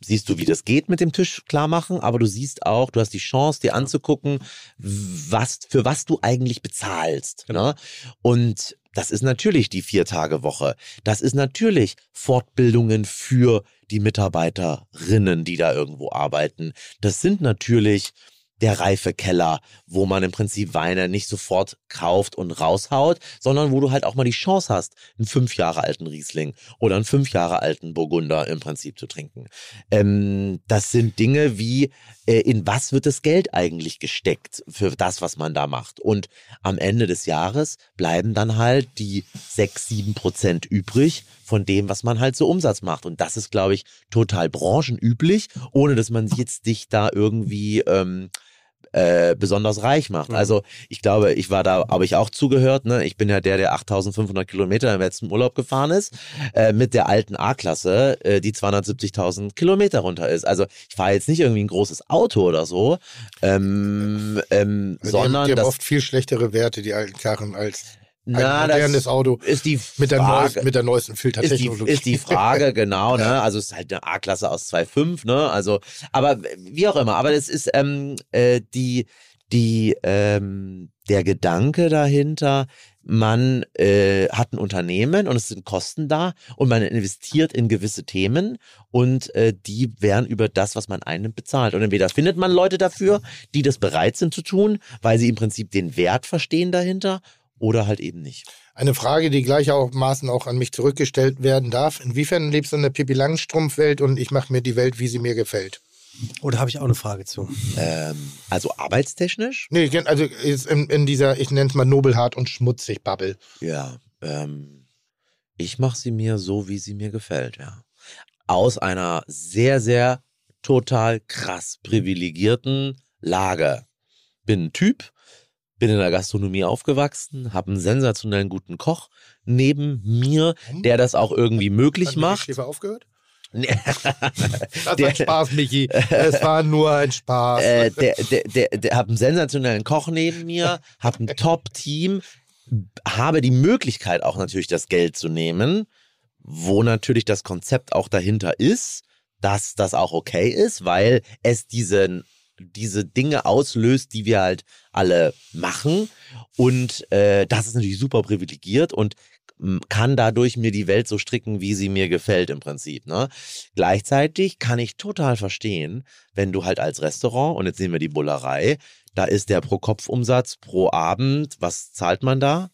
siehst du, wie das geht mit dem Tisch klar machen, aber du siehst auch, du hast die Chance, dir anzugucken, was, für was du eigentlich bezahlst. Ne? Und das ist natürlich die Vier-Tage-Woche. Das ist natürlich Fortbildungen für die Mitarbeiterinnen, die da irgendwo arbeiten. Das sind natürlich der reife Keller, wo man im Prinzip Weine nicht sofort kauft und raushaut, sondern wo du halt auch mal die Chance hast, einen fünf Jahre alten Riesling oder einen fünf Jahre alten Burgunder im Prinzip zu trinken. Ähm, das sind Dinge wie, äh, in was wird das Geld eigentlich gesteckt für das, was man da macht? Und am Ende des Jahres bleiben dann halt die sechs, sieben Prozent übrig von dem, was man halt so Umsatz macht. Und das ist, glaube ich, total branchenüblich, ohne dass man jetzt dich da irgendwie ähm, äh, besonders reich macht. Also ich glaube, ich war da, habe ich auch zugehört. Ne? Ich bin ja der, der 8.500 Kilometer im letzten Urlaub gefahren ist, äh, mit der alten A-Klasse, äh, die 270.000 Kilometer runter ist. Also ich fahre jetzt nicht irgendwie ein großes Auto oder so, ähm, ähm,
die haben,
sondern
die haben
das,
oft viel schlechtere Werte, die alten Karren, als ein
na,
modernes
das
Auto
ist die
mit der,
Frage,
neuesten, mit der neuesten
ist die,
Filtertechnologie.
ist die Frage, genau, ne? Also es ist halt eine A-Klasse aus 2.5, ne? Also, aber wie auch immer, aber es ist ähm, äh, die, die, ähm, der Gedanke dahinter, man äh, hat ein Unternehmen und es sind Kosten da und man investiert in gewisse Themen und äh, die werden über das, was man einnimmt, bezahlt. Und entweder findet man Leute dafür, die das bereit sind zu tun, weil sie im Prinzip den Wert verstehen dahinter oder halt eben nicht.
Eine Frage, die gleichermaßen auch an mich zurückgestellt werden darf. Inwiefern lebst du in der Pippi Langstrumpf-Welt und ich mache mir die Welt, wie sie mir gefällt?
Oder habe ich auch eine Frage zu?
Ähm, also arbeitstechnisch?
Nee, also in, in dieser, ich nenne es mal nobelhart und schmutzig Bubble.
Ja, ähm, ich mache sie mir so, wie sie mir gefällt, ja. Aus einer sehr, sehr total krass privilegierten Lage. Bin ein Typ, bin in der Gastronomie aufgewachsen, habe einen sensationellen guten Koch neben mir, der das auch irgendwie möglich
Hat
macht.
Schäfer aufgehört? Das war
Der-
ein Spaß, Michi. Es war nur ein Spaß.
äh, der, der, der, der hab einen sensationellen Koch neben mir, hab ein Top-Team, habe die Möglichkeit auch natürlich das Geld zu nehmen, wo natürlich das Konzept auch dahinter ist, dass das auch okay ist, weil es diesen diese Dinge auslöst, die wir halt alle machen. Und äh, das ist natürlich super privilegiert und kann dadurch mir die Welt so stricken, wie sie mir gefällt im Prinzip. Ne? Gleichzeitig kann ich total verstehen, wenn du halt als Restaurant, und jetzt nehmen wir die Bullerei, da ist der Pro-Kopf-Umsatz pro Abend, was zahlt man da?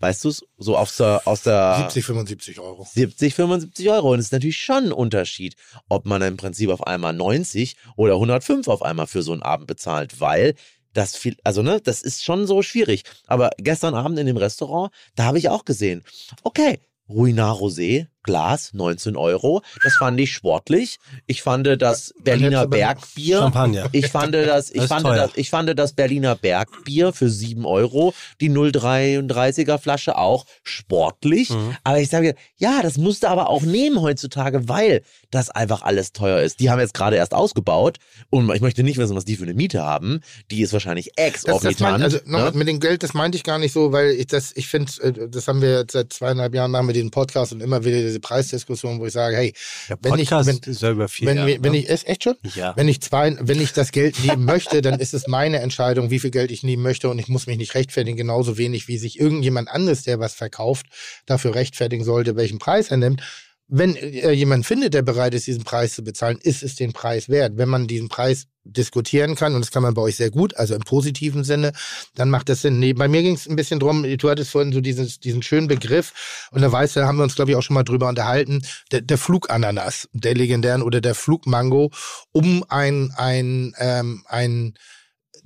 Weißt du es? So aus der, aus der
70, 75 Euro.
70, 75 Euro. Und es ist natürlich schon ein Unterschied, ob man im Prinzip auf einmal 90 oder 105 auf einmal für so einen Abend bezahlt, weil das viel, also ne, das ist schon so schwierig. Aber gestern Abend in dem Restaurant, da habe ich auch gesehen, okay, Ruinar Rosé, Glas, 19 Euro. Das fand ich sportlich. Ich fand das Berliner Bergbier.
Champagner.
Ich fand das, ich
Das
fand
teuer.
das, ich fand das Berliner Bergbier für 7 Euro, die 0,33er Flasche auch sportlich.
Mhm.
Aber ich sage, ja, das musst du aber auch nehmen heutzutage, weil das einfach alles teuer ist. Die haben jetzt gerade erst ausgebaut und ich möchte nicht wissen, was die für eine Miete haben. Die ist wahrscheinlich exorbitant.
also
ne?
mit dem Geld, das meinte ich gar nicht so, weil ich das, ich finde, äh, das haben wir jetzt seit zweieinhalb Jahren machen wir den Podcast und immer wieder diese Preisdiskussion, wo ich sage, hey,
Der
wenn ich, wenn,
ist ja über vier
wenn,
Jahre,
wenn
ne?
ich, echt schon?
Ja.
Wenn ich zwei, wenn ich das Geld nehmen möchte, dann ist es meine Entscheidung, wie viel Geld ich nehmen möchte und ich muss mich nicht rechtfertigen, genauso wenig wie sich irgendjemand anderes, der was verkauft, dafür rechtfertigen sollte, welchen Preis er nimmt. Wenn äh, jemand findet, der bereit ist, diesen Preis zu bezahlen, ist es den Preis wert. Wenn man diesen Preis diskutieren kann, und das kann man bei euch sehr gut, also im positiven Sinne, dann macht das Sinn. Nee, bei mir ging es ein bisschen drum, du hattest vorhin so diesen, diesen schönen Begriff, und da weißt du, haben wir uns, glaube ich, auch schon mal drüber unterhalten, der, der Flugananas, der legendären, oder der Flugmango, um ein, ein, ähm, ein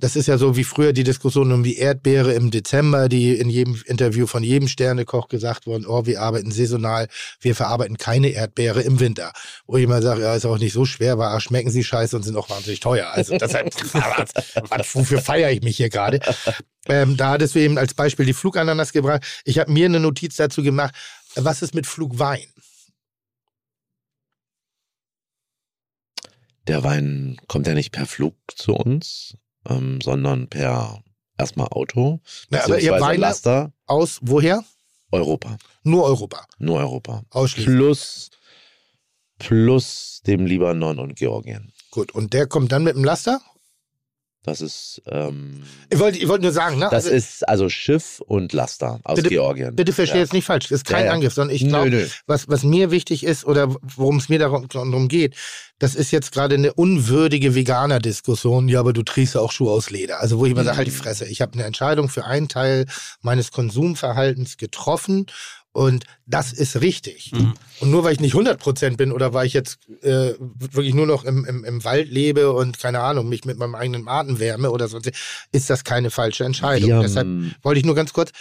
das ist ja so wie früher die Diskussion um die Erdbeere im Dezember, die in jedem Interview von jedem Sternekoch gesagt wurden, oh, wir arbeiten saisonal, wir verarbeiten keine Erdbeere im Winter. Wo ich immer sage, ja, ist auch nicht so schwer, weil schmecken sie scheiße und sind auch wahnsinnig teuer. Also deshalb, was, wofür feiere ich mich hier gerade? Ähm, da hattest du eben als Beispiel die Flugananas gebracht. Ich habe mir eine Notiz dazu gemacht, was ist mit Flugwein?
Der Wein kommt ja nicht per Flug zu uns, ähm, sondern per erstmal Auto,
Na, aber ihr Weine
Laster,
aus woher?
Europa.
Nur Europa.
Nur Europa.
Ausschließlich.
Plus, plus dem Libanon und Georgien.
Gut. Und der kommt dann mit dem Laster?
Das ist, ähm,
Ich wollte, ich wollte nur sagen, ne?
das
Also-
ist also Schiff und Laster aus
Bitte-
Georgien.
Bitte verstehe
Ja.
jetzt nicht falsch. Das ist kein
Ja, ja.
Angriff, sondern ich glaube, was, was mir wichtig ist oder worum es mir darum, darum geht, das ist jetzt gerade eine unwürdige Veganer-Diskussion. Ja, aber du trägst ja auch Schuhe aus Leder. Also wo ich immer sage, halt die
Mhm.
Fresse. Ich habe eine Entscheidung für einen Teil meines Konsumverhaltens getroffen und das ist richtig.
Mhm.
Und nur weil ich nicht 100% bin oder weil ich jetzt äh, wirklich nur noch im, im, im Wald lebe und keine Ahnung, mich mit meinem eigenen Atem wärme oder so, ist das keine falsche Entscheidung.
Wir,
Deshalb wollte ich nur ganz kurz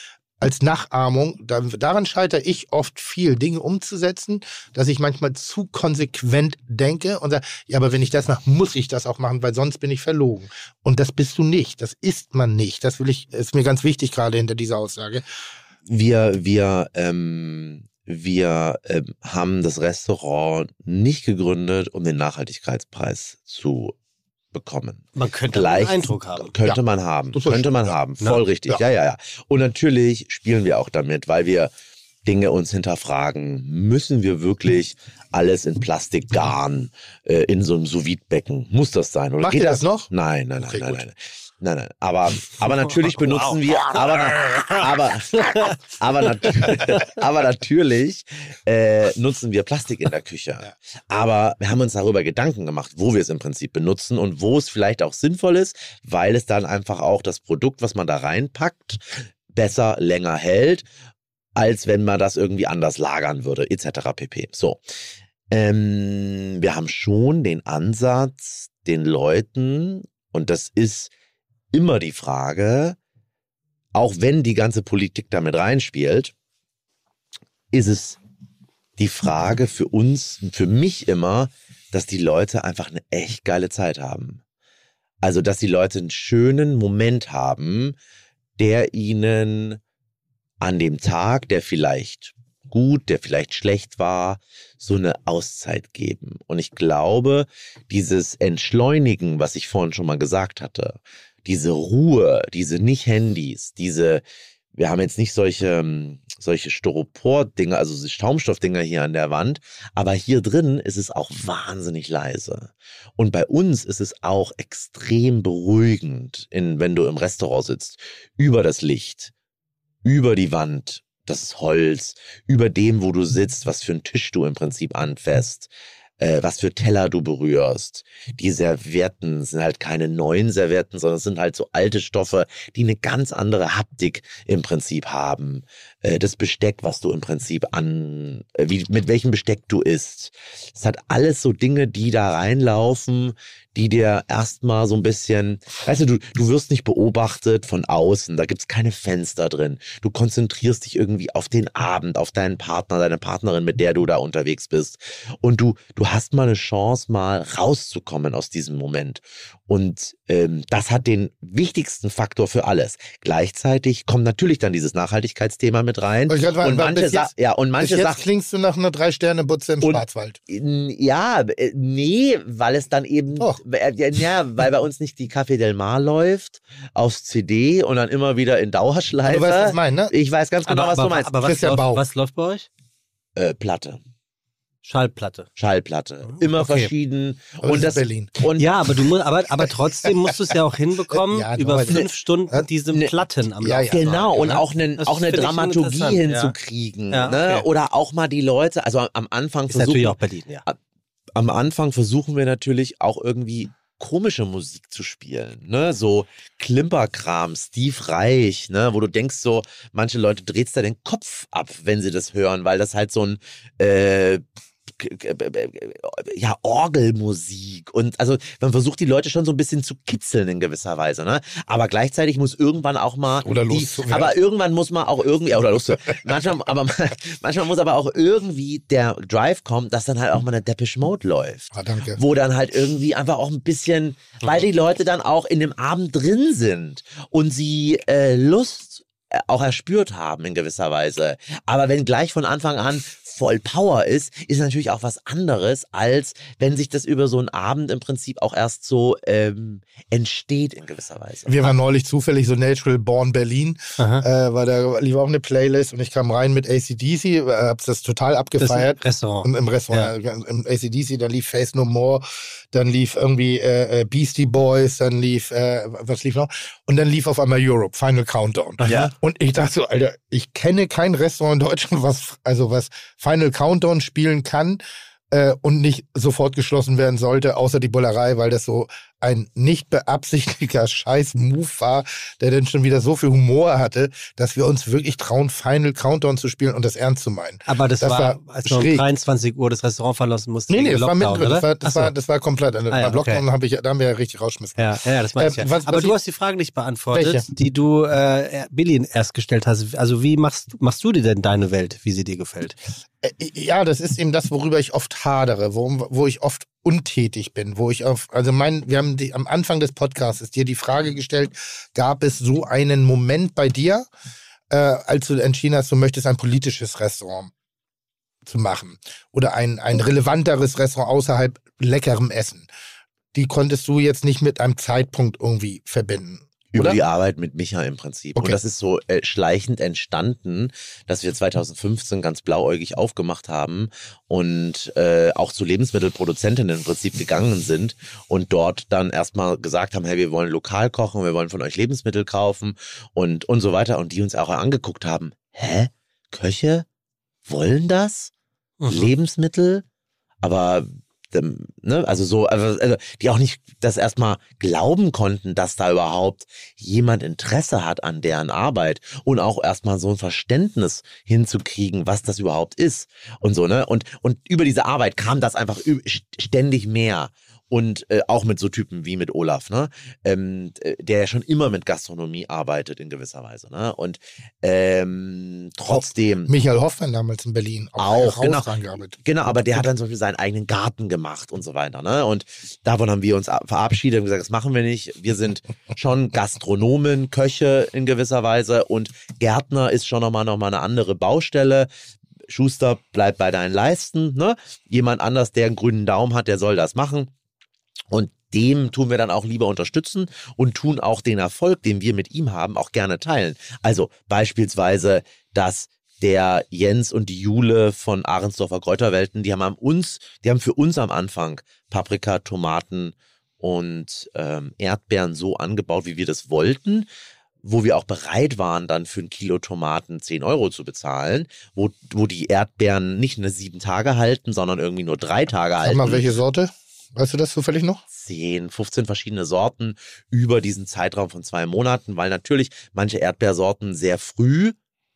als Nachahmung, da, daran scheitere ich oft viel, Dinge umzusetzen, dass ich manchmal zu konsequent denke und sage, ja, aber wenn ich das mache, muss ich das auch machen, weil sonst bin ich verlogen. Und das bist du nicht, das ist man nicht. Das will ich, ist mir ganz wichtig gerade hinter dieser Aussage.
Wir, wir, ähm, wir ähm, haben das Restaurant nicht gegründet, um den Nachhaltigkeitspreis zu bekommen.
Man könnte
Gleich
einen Eindruck haben.
Könnte
Ja.
man haben. Könnte man
ja.
haben.
Ja.
Voll richtig.
Ja.
Ja. ja, ja, Und natürlich spielen wir auch damit, weil wir Dinge uns hinterfragen. Müssen wir wirklich alles in Plastik garen, äh, in so einem sous becken Muss das sein? Oder
Macht
geht
ihr das noch?
Nein, nein, nein,
Okay,
nein,
gut.
nein. Nein, nein. Aber, aber natürlich benutzen wir, aber, aber, aber, nat aber natürlich äh, nutzen wir Plastik in der Küche. Aber wir haben uns darüber Gedanken gemacht, wo wir es im Prinzip benutzen und wo es vielleicht auch sinnvoll ist, weil es dann einfach auch das Produkt, was man da reinpackt, besser länger hält, als wenn man das irgendwie anders lagern würde, etc. pp. So. Ähm, wir haben schon den Ansatz, den Leuten, und das ist immer die Frage, auch wenn die ganze Politik damit reinspielt, ist es die Frage für uns, für mich immer, dass die Leute einfach eine echt geile Zeit haben. Also, dass die Leute einen schönen Moment haben, der ihnen an dem Tag, der vielleicht gut, der vielleicht schlecht war, so eine Auszeit geben. Und ich glaube, dieses Entschleunigen, was ich vorhin schon mal gesagt hatte, diese Ruhe, diese nicht Handys, diese, wir haben jetzt nicht solche, ähm, solche Styropor-Dinger, also so Schaumstoffdinger hier an der Wand, aber hier drin ist es auch wahnsinnig leise. Und bei uns ist es auch extrem beruhigend, in, wenn du im Restaurant sitzt, über das Licht, über die Wand, das Holz, über dem, wo du sitzt, was für einen Tisch du im Prinzip anfasst, äh, was für Teller du berührst. Die Servietten sind halt keine neuen Servietten, sondern sind halt so alte Stoffe, die eine ganz andere Haptik im Prinzip haben. Äh, das Besteck, was du im Prinzip an, äh, wie, mit welchem Besteck du isst. Es hat alles so Dinge, die da reinlaufen, die dir erstmal so ein bisschen, weißt du, du, du wirst nicht beobachtet von außen, da gibt's keine Fenster drin. Du konzentrierst dich irgendwie auf den Abend, auf deinen Partner, deine Partnerin, mit der du da unterwegs bist. Und du, du hast mal eine Chance, mal rauszukommen aus diesem Moment. Und ähm, das hat den wichtigsten Faktor für alles. Gleichzeitig kommt natürlich dann dieses Nachhaltigkeitsthema mit rein.
Grad sagen,
Und manche, Sa
jetzt-
ja, und manche
jetzt
Sachen.
klingst du nach einer Drei-Sterne-Butze im
Und-
Schwarzwald.
Ja, äh, nee, weil es dann eben,
Och.
äh, ja, weil bei uns nicht die Café Del Mar läuft aufs CD und dann immer wieder in Dauerschleife.
Du weißt, was ich meine, ne?
ich weiß ganz genau, was du meinst.
aber was,
Christian
läuft,
Bauch.
was läuft bei euch?
äh, Platte.
Schallplatte.
Schallplatte. Immer
Okay.
verschieden.
Aber
und
das
das
ist Berlin.
Und
Ja, aber du musst, aber, aber trotzdem musst du es ja auch hinbekommen,
Ja,
über fünf Stunden diese
Ne-
Platten am
Ja,
Laufen
ja.
Genau, und
ne?
auch,
Das
auch eine Dramaturgie hinzukriegen.
Ja,
ne?
okay.
Oder auch mal die Leute, also am Anfang
Ist natürlich
versuchen,
auch Berlin, ja.
am Anfang versuchen wir natürlich auch irgendwie komische Musik zu spielen, ne? So Klimperkram, Steve Reich, ne? Wo du denkst so, manche Leute dreht's da den Kopf ab, wenn sie das hören, weil das halt so ein äh, ja, Orgelmusik und also man versucht die Leute schon so ein bisschen zu kitzeln in gewisser Weise, ne? Aber gleichzeitig muss irgendwann auch mal
Oder
die,
loszuwerden.
aber irgendwann muss man auch irgendwie oder Lust, manchmal aber manchmal muss aber auch irgendwie der Drive kommen, dass dann halt auch mal eine Depeche Mode läuft
Ah, danke.
wo dann halt irgendwie einfach auch ein bisschen, weil die Leute dann auch in dem Abend drin sind und sie äh, Lust äh, auch erspürt haben in gewisser Weise. Aber wenn gleich von Anfang an voll Power ist, ist natürlich auch was anderes, als wenn sich das über so einen Abend im Prinzip auch erst so ähm, entsteht in gewisser Weise.
Wir waren neulich zufällig so Natural Born Berlin,
Aha.
äh, weil da lief auch eine Playlist und ich kam rein mit ACDC, äh, hab's das total
Das
abgefeiert.
ist ein Restaurant.
Im, Im Restaurant, äh, im ACDC, dann lief Face No More, dann lief irgendwie äh, äh, Beastie Boys, dann lief, äh, was lief noch? Und dann lief auf einmal Europe, Final Countdown.
Ja.
Und ich dachte so, Alter, ich kenne kein Restaurant in Deutschland, was, also was Final Countdown spielen kann äh, und nicht sofort geschlossen werden sollte, außer die Bullerei, weil das so ein nicht beabsichtigter Scheiß-Move war, der dann schon wieder so viel Humor hatte, dass wir uns wirklich trauen, Final Countdown zu spielen und das ernst zu meinen.
Aber das,
Das
war,
war
als du um
schräg.
23 Uhr das Restaurant verlassen musst.
Nee, nee, das war mittendrin. Das war, das,
so.
war, das war komplett. Also,
Ah, ja,
Lockdown
okay.
ich, da haben wir ja richtig rausschmissen.
Ja, ja, das
Äh,
ich ja.
was-
Aber
was
du
ich-
hast die Frage nicht beantwortet,
Welche?
die du äh, Billy erst gestellt hast. Also wie machst, machst du dir denn deine Welt, wie sie dir gefällt?
Äh, Ja, das ist eben das, worüber ich oft hadere, wo, wo ich oft untätig bin, wo ich auf, also mein, wir haben die, am Anfang des Podcasts dir die Frage gestellt, gab es so einen Moment bei dir, äh, als du entschieden hast, du möchtest ein politisches Restaurant zu machen oder ein, ein relevanteres Restaurant außerhalb leckerem Essen. Die konntest du jetzt nicht mit einem Zeitpunkt irgendwie verbinden.
Über
Oder?
die Arbeit mit Micha im Prinzip.
Okay.
Und das ist so äh, schleichend entstanden, dass wir 2015 ganz blauäugig aufgemacht haben und äh, auch zu Lebensmittelproduzentinnen im Prinzip gegangen sind und dort dann erstmal gesagt haben, hey, wir wollen lokal kochen, wir wollen von euch Lebensmittel kaufen und, und so weiter. Und die uns auch angeguckt haben, hä? Köche wollen das?
Mhm.
Lebensmittel? Aber ne, also so, also, also die auch nicht das erstmal glauben konnten, dass da überhaupt jemand Interesse hat an deren Arbeit und auch erstmal so ein Verständnis hinzukriegen, was das überhaupt ist und so, ne? Und, und über diese Arbeit kam das einfach ständig mehr. Und äh, auch mit so Typen wie mit Olaf, ne? Ähm, äh, der ja schon immer mit Gastronomie arbeitet in gewisser Weise, ne? Und ähm, trotzdem.
Michael Hoffmann damals in Berlin
Auch, genau.
herausragend gearbeitet.
Genau, aber der hat dann zum Beispiel seinen eigenen Garten gemacht und so weiter. Ne? Und davon haben wir uns verabschiedet und gesagt, das machen wir nicht. Wir sind schon Gastronomen, Köche in gewisser Weise und Gärtner ist schon nochmal noch mal eine andere Baustelle. Schuster, bleib bei deinen Leisten. Ne? Jemand anders, der einen grünen Daumen hat, der soll das machen. Und dem tun wir dann auch lieber unterstützen und tun auch den Erfolg, den wir mit ihm haben, auch gerne teilen. Also beispielsweise, dass der Jens und die Jule von Ahrensdorfer Kräuterwelten, die haben am uns, die haben für uns am Anfang Paprika, Tomaten und ähm, Erdbeeren so angebaut, wie wir das wollten, wo wir auch bereit waren, dann für ein Kilo Tomaten 10 Euro zu bezahlen, wo, wo die Erdbeeren nicht eine sieben Tage halten, sondern irgendwie nur drei Tage
Sag
halten.
mal, welche Sorte? Weißt du das zufällig noch?
10, 15 verschiedene Sorten über diesen Zeitraum von zwei Monaten, weil natürlich manche Erdbeersorten sehr früh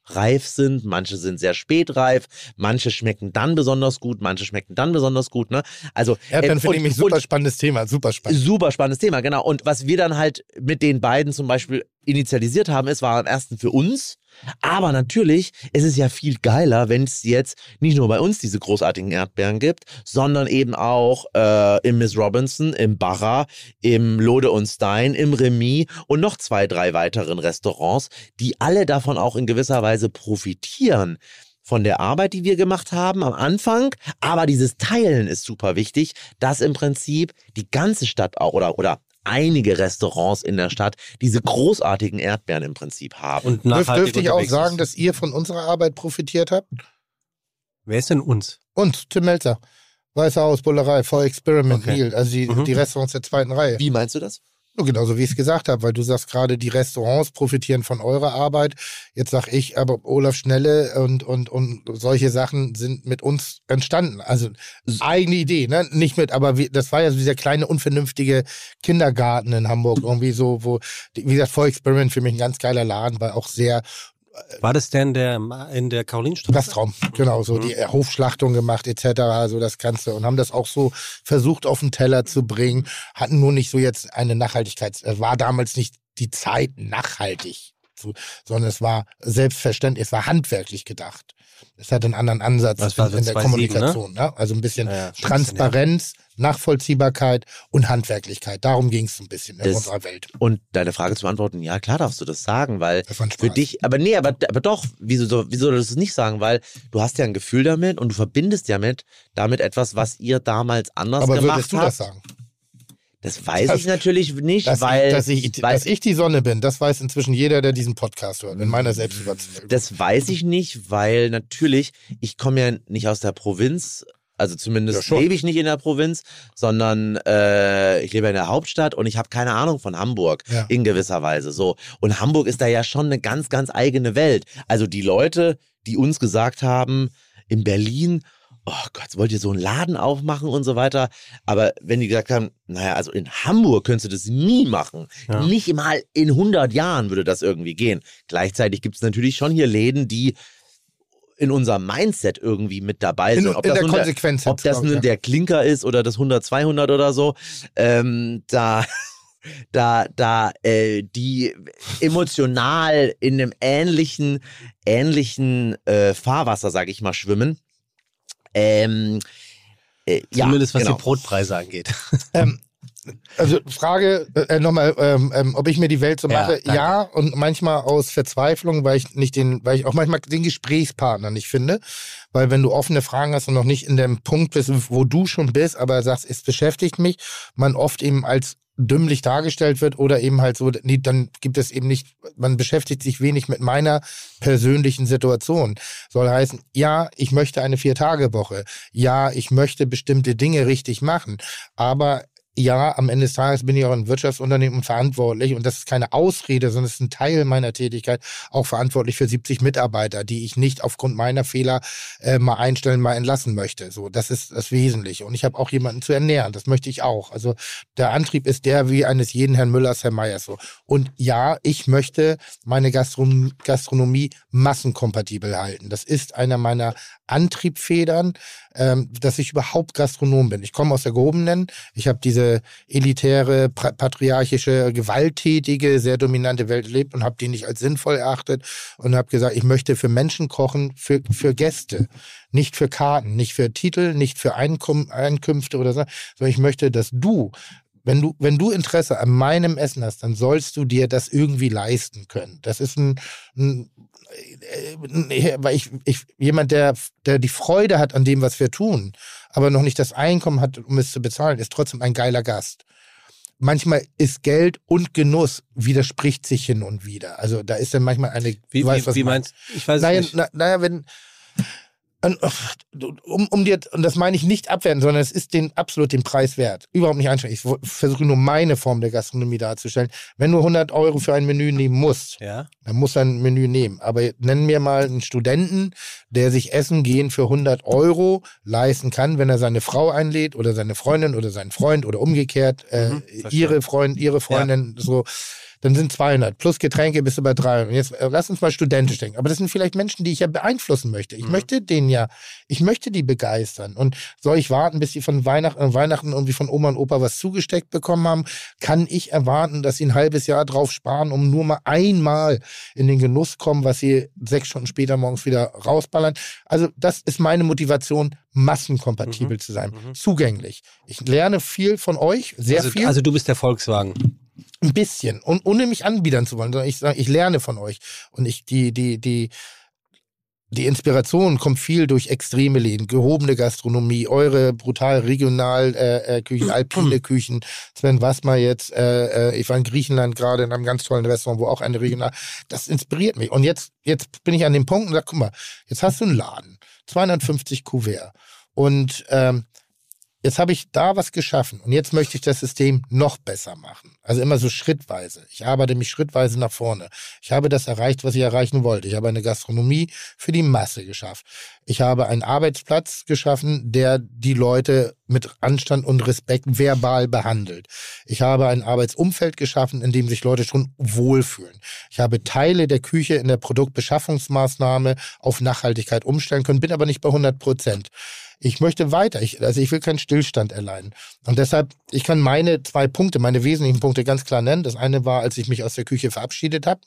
reif sind, manche sind sehr spät reif, manche schmecken dann besonders gut, manche schmecken dann besonders gut. Ne? Also
Erdbeeren
äh,
finde ich mich super spannendes Thema, super spannend.
Super spannendes Thema, genau. Und was wir dann halt mit den beiden zum Beispiel initialisiert haben, ist, war am ersten für uns. Aber natürlich ist es ja viel geiler, wenn es jetzt nicht nur bei uns diese großartigen Erdbeeren gibt, sondern eben auch äh, im Miss Robinson, im Barra, im Lode und Stein, im Remy und noch zwei, drei weiteren Restaurants, die alle davon auch in gewisser Weise profitieren von der Arbeit, die wir gemacht haben am Anfang. Aber dieses Teilen ist super wichtig, dass im Prinzip die ganze Stadt auch oder, oder einige Restaurants in der Stadt diese großartigen Erdbeeren im Prinzip haben.
Und
dürfte ich auch sagen,
ist.
dass ihr von unserer Arbeit profitiert habt?
Wer ist denn uns?
Und Tim Melzer. Weißer Haus, Bullerei, For Experiment,
Okay.
Neil. Also die,
Mhm.
die Restaurants der zweiten Reihe.
Wie meinst du das?
Nur genauso wie ich es gesagt habe, weil du sagst gerade, die Restaurants profitieren von eurer Arbeit. Jetzt sag ich, aber Olaf Schnelle und, und, und solche Sachen sind mit uns entstanden. Also eigene Idee, ne? Nicht mit, aber wie, das war ja so dieser kleine, unvernünftige Kindergarten in Hamburg. Irgendwie so, wo, wie gesagt, For Experiment für mich ein ganz geiler Laden, war auch sehr
War das denn der in der Karolinstraße?
Gastraum, genau, so die Hofschlachtung gemacht etc., so das Ganze und haben das auch so versucht auf den Teller zu bringen, hatten nur nicht so jetzt eine Nachhaltigkeit, es war damals nicht die Zeit nachhaltig, zu, sondern es war selbstverständlich, es war handwerklich gedacht. Es hat einen anderen Ansatz
Das
in,
so
in der
2007,
Kommunikation, ne? also ein bisschen
Ja, ja, bisschen,
Transparenz, Nachvollziehbarkeit und Handwerklichkeit. Darum ging es ein bisschen in
Das-
unserer Welt.
Und deine Frage zu beantworten, ja klar darfst du das sagen, weil
Das
für dich, aber nee, aber, aber doch, wieso, so- wieso solltest du es nicht sagen? Weil du hast ja ein Gefühl damit und du verbindest ja mit, damit etwas, was ihr damals anders
Aber
gemacht
würdest du
habt.
das sagen?
Das weiß
Das-
ich natürlich nicht,
Dass,
weil,
ich, dass, ich,
weil
dass ich die Sonne bin, das weiß inzwischen jeder, der diesen Podcast hört, in meiner Selbstüberzeugung.
das weiß ich nicht, weil natürlich, ich komme ja nicht aus der Provinz, also
Ja,
zumindest
schon.
lebe ich nicht in der Provinz, sondern äh, ich lebe in der Hauptstadt und ich habe keine Ahnung von Hamburg
Ja.
in gewisser Weise. So und Hamburg ist da ja schon eine ganz, ganz eigene Welt. Also die Leute, die uns gesagt haben in Berlin, oh Gott, wollt ihr so einen Laden aufmachen und so weiter. Aber wenn die gesagt haben, naja, also in Hamburg könntest du das nie machen.
Ja.
Nicht mal in 100 Jahren würde das irgendwie gehen. Gleichzeitig gibt es natürlich schon hier Läden, die in unserem Mindset irgendwie mit dabei
In,
sind.
in der
nun
Konsequenz.
ob das nun der Klinker ist oder das 100, 200 oder so, ähm, da, da, da, äh, die emotional in einem ähnlichen, ähnlichen äh, Fahrwasser, sag ich mal, schwimmen. Ähm, äh, ja,
Zumindest was
genau.
die Brotpreise angeht.
Ähm, also Frage äh, nochmal, ähm, ähm, ob ich mir die Welt so
Ja,
mache.
danke.
Ja, und manchmal aus Verzweiflung, weil ich nicht den, weil ich auch manchmal den Gesprächspartner nicht finde. Weil wenn du offene Fragen hast und noch nicht in dem Punkt bist, wo du schon bist, aber sagst, es beschäftigt mich, man oft eben als dümmlich dargestellt wird oder eben halt so, nee, dann gibt es eben nicht, man beschäftigt sich wenig mit meiner persönlichen Situation. Soll heißen, ja, ich möchte eine Vier-Tage-Woche. Ja, ich möchte bestimmte Dinge richtig machen. Aber ja, am Ende des Tages bin ich auch ein Wirtschaftsunternehmen verantwortlich und das ist keine Ausrede, sondern es ist ein Teil meiner Tätigkeit, auch verantwortlich für 70 Mitarbeiter, die ich nicht aufgrund meiner Fehler äh, mal einstellen, mal entlassen möchte. So, das ist das Wesentliche. Und ich habe auch jemanden zu ernähren, das möchte ich auch. Also der Antrieb ist der wie eines jeden Herrn Müllers, Herr Meyers so. Und ja, ich möchte meine Gastron Gastronomie massenkompatibel halten. Das ist einer meiner Antriebfedern, ähm, dass ich überhaupt Gastronom bin. Ich komme aus der gehobenen, ich habe diese elitäre, patriarchische, gewalttätige, sehr dominante Welt erlebt und habe die nicht als sinnvoll erachtet und habe gesagt, ich möchte für Menschen kochen, für, für Gäste, nicht für Karten, nicht für Titel, nicht für Einkünfte oder so, sondern ich möchte, dass du wenn du, wenn du Interesse an meinem Essen hast, dann sollst du dir das irgendwie leisten können. Das ist ein, ein äh, weil ich, ich jemand, der, der die Freude hat an dem, was wir tun, aber noch nicht das Einkommen hat, um es zu bezahlen, ist trotzdem ein geiler Gast. Manchmal ist Geld und Genuss widerspricht sich hin und wieder. Also da ist dann manchmal eine.
Wie,
weißt,
wie, wie meinst du? Ich weiß
Naja,
nicht.
na, naja, wenn. Um, um dir, und das meine ich nicht abwerten, sondern es ist den absolut den Preis wert. Überhaupt nicht einschränken. Ich versuche nur meine Form der Gastronomie darzustellen. Wenn du 100 Euro für ein Menü nehmen musst,
Ja?
dann muss er ein Menü nehmen. Aber nenn mir mal einen Studenten, der sich Essen gehen für 100 Euro leisten kann, wenn er seine Frau einlädt oder seine Freundin oder seinen Freund oder umgekehrt, äh,
Mhm,
ihre Freund, ihre Freundin, so. Dann sind 200. Plus Getränke bist du bei 300. Und jetzt äh, lass uns mal studentisch denken. Aber das sind vielleicht Menschen, die ich ja beeinflussen möchte. Ich
Mhm.
möchte den ja, ich möchte die begeistern. Und soll ich warten, bis sie von Weihnachten, äh, Weihnachten irgendwie von Oma und Opa was zugesteckt bekommen haben? Kann ich erwarten, dass sie ein halbes Jahr drauf sparen, um nur mal einmal in den Genuss kommen, was sie sechs Stunden später morgens wieder rausballern? Also das ist meine Motivation, massenkompatibel zu sein, zugänglich. Ich lerne viel von euch, sehr
also,
viel.
also du bist der Volkswagen.
Ein bisschen. Und ohne mich anbiedern zu wollen, sondern ich sage, ich lerne von euch. Und ich, die, die, die, die Inspiration kommt viel durch extreme Läden, gehobene Gastronomie, eure brutal regional äh, äh, Küchen, alpine Küchen. Sven Wassmer jetzt, äh, äh, ich war in Griechenland gerade in einem ganz tollen Restaurant, wo auch eine regional. Das inspiriert mich. Und jetzt, jetzt bin ich an dem Punkt und sage, guck mal, jetzt hast du einen Laden. 250 Kuvert. Und ähm, Jetzt habe ich da was geschaffen und jetzt möchte ich das System noch besser machen. Also immer so schrittweise. Ich arbeite mich schrittweise nach vorne. Ich habe das erreicht, was ich erreichen wollte. Ich habe eine Gastronomie für die Masse geschafft. Ich habe einen Arbeitsplatz geschaffen, der die Leute mit Anstand und Respekt verbal behandelt. Ich habe ein Arbeitsumfeld geschaffen, in dem sich Leute schon wohlfühlen. Ich habe Teile der Küche in der Produktbeschaffungsmaßnahme auf Nachhaltigkeit umstellen können, bin aber nicht bei 100 Prozent ich möchte weiter. Ich, also ich will keinen Stillstand erleiden. Und deshalb, ich kann meine zwei Punkte, meine wesentlichen Punkte ganz klar nennen. Das eine war, als ich mich aus der Küche verabschiedet habe.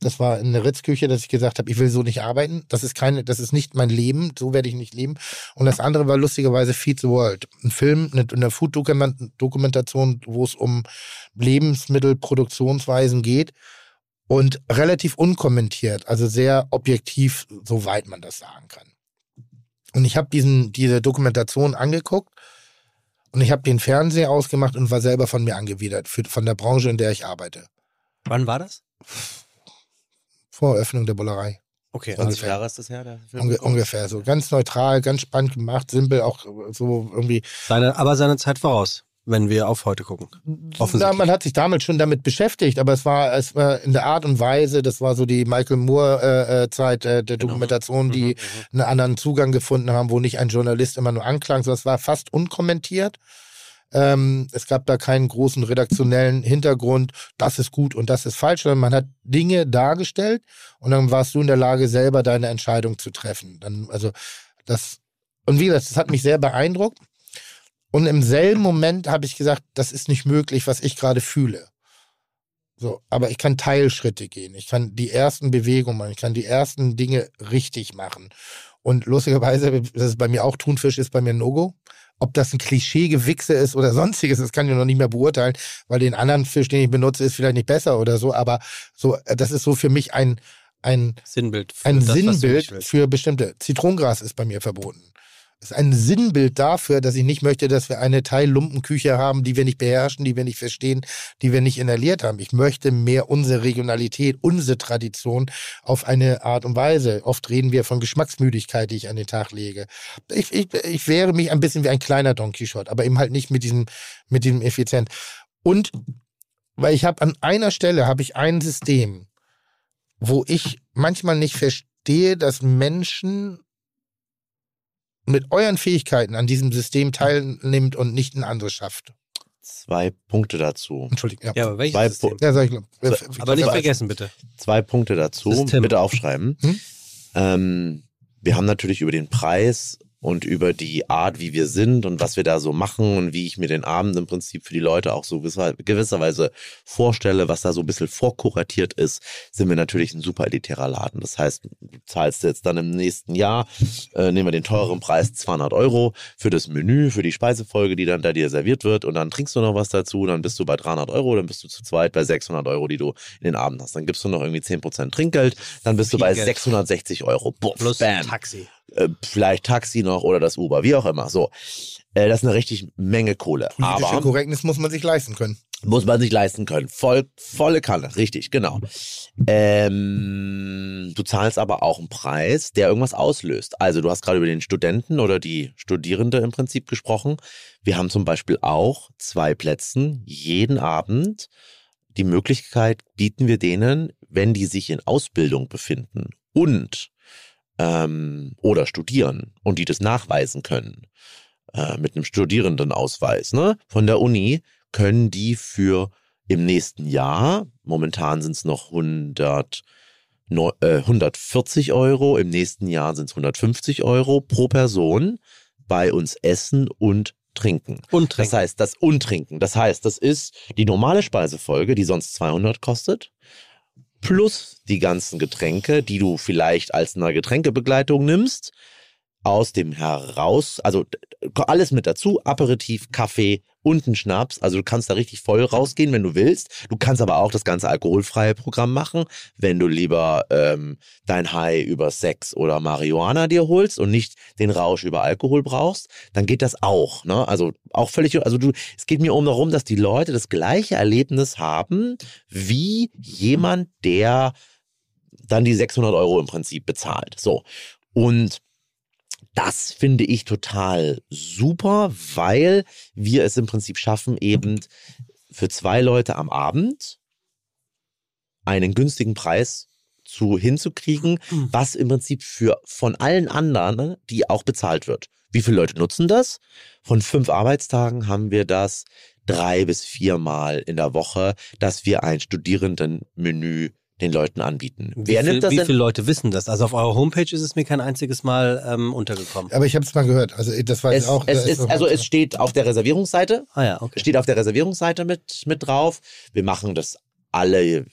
Das war in der Ritzküche, dass ich gesagt habe, ich will so nicht arbeiten. Das ist keine, das ist nicht mein Leben. So werde ich nicht leben. Und das andere war lustigerweise Feed the World. Ein Film, eine, eine Food-Dokumentation, wo es um Lebensmittelproduktionsweisen geht. Und relativ unkommentiert, also sehr objektiv, soweit man das sagen kann. Und ich habe diesen diese Dokumentation angeguckt und ich habe den Fernseher ausgemacht und war selber von mir angewidert, für, von der Branche, in der ich arbeite.
Wann war das?
Vor Eröffnung der Bullerei.
Okay,
20 Jahre ist das her?
Unge ungefähr so. Ganz neutral, ganz spannend gemacht, simpel, auch so irgendwie.
Seine, aber seine Zeit voraus, wenn wir auf heute gucken.
Ja, man hat sich damals schon damit beschäftigt, aber es war, es war in der Art und Weise, das war so die Michael Moore-Zeit äh, äh, der Dokumentation, die einen anderen Zugang gefunden haben, wo nicht ein Journalist immer nur anklang, sondern es war fast unkommentiert. Ähm, es gab da keinen großen redaktionellen Hintergrund, das ist gut und das ist falsch, sondern man hat Dinge dargestellt und dann warst du in der Lage, selber deine Entscheidung zu treffen. Dann, also das, und wie gesagt, das hat mich sehr beeindruckt. Und im selben Moment habe ich gesagt, das ist nicht möglich, was ich gerade fühle. So, aber ich kann Teilschritte gehen. Ich kann die ersten Bewegungen machen. Ich kann die ersten Dinge richtig machen. Und lustigerweise, das ist bei mir auch Thunfisch, ist bei mir ein No-Go. Ob das ein Klischee-Gewichse ist oder sonstiges, das kann ich noch nicht mehr beurteilen, weil den anderen Fisch, den ich benutze, ist vielleicht nicht besser oder so. Aber so, äh, das ist so für mich ein, ein,
Sinnbild. für
ein
das,
Sinnbild für bestimmte. Zitronengras ist bei mir verboten. Ist ein Sinnbild dafür, dass ich nicht möchte, dass wir eine Teillumpenküche haben, die wir nicht beherrschen, die wir nicht verstehen, die wir nicht inhaliert haben. Ich möchte mehr unsere Regionalität, unsere Tradition auf eine Art und Weise. Oft reden wir von Geschmacksmüdigkeit, die ich an den Tag lege. Ich, ich, ich wäre mich ein bisschen wie ein kleiner Don Quixote, aber eben halt nicht mit diesem, mit diesem Effizient. Und weil ich habe an einer Stelle habe ich ein System, wo ich manchmal nicht verstehe, dass Menschen mit euren Fähigkeiten an diesem System teilnimmt und nicht ein anderes schafft.
Zwei Punkte dazu.
Entschuldigung. Ja,
Ja, aber welches
Zwei
System?
ja sag ich. äh,
Aber nicht vergessen, bitte.
Zwei Punkte dazu.
System.
Bitte aufschreiben.
Hm?
Ähm, wir haben natürlich über den Preis und über die Art, wie wir sind und was wir da so machen und wie ich mir den Abend im Prinzip für die Leute auch so gewisser- gewisserweise vorstelle, was da so ein bisschen vorkuratiert ist, sind wir natürlich ein super elitärer Laden. Das heißt, du zahlst jetzt dann im nächsten Jahr, äh, nehmen wir den teureren Preis, 200 Euro für das Menü, für die Speisefolge, die dann da dir serviert wird und dann trinkst du noch was dazu, dann bist du bei 300 Euro, dann bist du zu zweit bei 600 Euro, die du in den Abend hast. Dann gibst du noch irgendwie 10% Trinkgeld, dann bist du bei
Geld.
660 Euro. Buff,
Plus
bam
Taxi.
Äh, vielleicht Taxi noch oder das Uber, wie auch immer. So, äh, das ist eine richtig Menge Kohle.
Politische
Aber
Korrektnis muss man sich leisten können.
muss man sich leisten können. Voll, volle Kanne, richtig, genau. Ähm, du zahlst aber auch einen Preis, der irgendwas auslöst. Also du hast gerade über den Studenten oder die Studierende im Prinzip gesprochen. Wir haben zum Beispiel auch zwei Plätzen jeden Abend. Die Möglichkeit bieten wir denen, wenn die sich in Ausbildung befinden und ähm, oder studieren und die das nachweisen können äh, mit einem Studierendenausweis ne, von der Uni, können die für im nächsten Jahr, momentan sind es noch 100, neu- äh, 140 Euro, im nächsten Jahr sind es 150 Euro pro Person bei uns essen und trinken.
Und
Das
trinken.
heißt, das Untrinken. Das heißt, das ist die normale Speisefolge, die sonst 200 kostet, plus die ganzen Getränke, die du vielleicht als eine Getränkebegleitung nimmst, aus dem heraus, also alles mit dazu, Aperitif, Kaffee und ein Schnaps. Also du kannst da richtig voll rausgehen, wenn du willst. Du kannst aber auch das ganze alkoholfreie Programm machen, wenn du lieber ähm, dein High über Sex oder Marihuana dir holst und nicht den Rausch über Alkohol brauchst, dann geht das auch. Ne? Also auch völlig, also du, es geht mir um darum, dass die Leute das gleiche Erlebnis haben wie jemand, der dann die 600 Euro im Prinzip bezahlt. So. Und das finde ich total super, weil wir es im Prinzip schaffen, eben für zwei Leute am Abend einen günstigen Preis zu hinzukriegen,
Mhm.
was im Prinzip für von allen anderen, die auch bezahlt wird. Wie viele Leute nutzen das? Von fünf Arbeitstagen haben wir das drei bis viermal in der Woche, dass wir ein Studierendenmenü den Leuten anbieten.
Wie,
Wer
viel,
nimmt das
wie
denn?
viele Leute wissen das? Also auf eurer Homepage ist es mir kein einziges Mal ähm, untergekommen.
Aber ich habe es mal gehört. Also das weiß
Es,
ich auch.
es ist,
doch-
also es steht auf der Reservierungsseite,
Ah ja, okay.
steht auf der Reservierungsseite mit, mit drauf. Wir machen das alle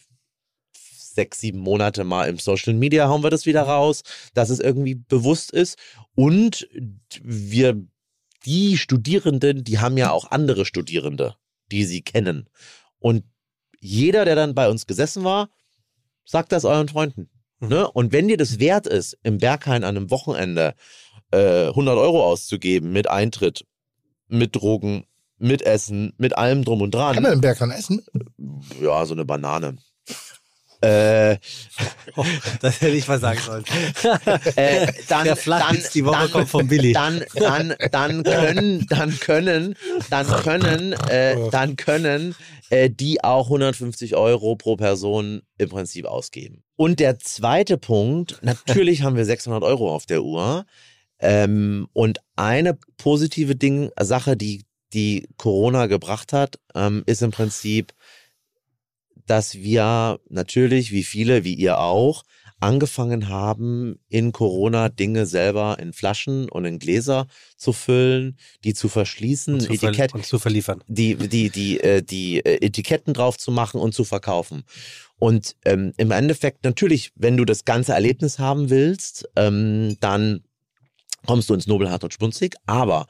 sechs, sieben Monate mal im Social Media hauen wir das wieder raus, dass es irgendwie bewusst ist. Und wir, die Studierenden, die haben ja auch andere Studierende, die sie kennen. Und jeder, der dann bei uns gesessen war, sagt das euren Freunden. Ne? Und wenn dir das wert ist, im Berghain an einem Wochenende äh, 100 Euro auszugeben mit Eintritt, mit Drogen, mit Essen, mit allem drum und dran.
Kann man im Berghahn essen?
Ja, so eine Banane. Äh,
Oh, das hätte ich mal sagen sollen.
äh, dann,
Der Flachwitz die Woche
dann,
kommt von Billy.
Dann, dann, dann können, dann können, dann können, äh, dann können äh, die auch 150 Euro pro Person im Prinzip ausgeben. Und der zweite Punkt, natürlich haben wir 600 Euro auf der Uhr. Ähm, und eine positive Ding, Sache, die, die Corona gebracht hat, ähm, ist im Prinzip, dass wir natürlich, wie viele, wie ihr auch, angefangen haben, in Corona Dinge selber in Flaschen und in Gläser zu füllen, die zu verschließen,
Und zu,
Etikett,
und zu verliefern.
die, die, die, äh, die äh, Etiketten drauf zu machen und zu verkaufen. Und ähm, im Endeffekt natürlich, wenn du das ganze Erlebnis haben willst, ähm, dann kommst du ins Nobelhart und Spunzig, aber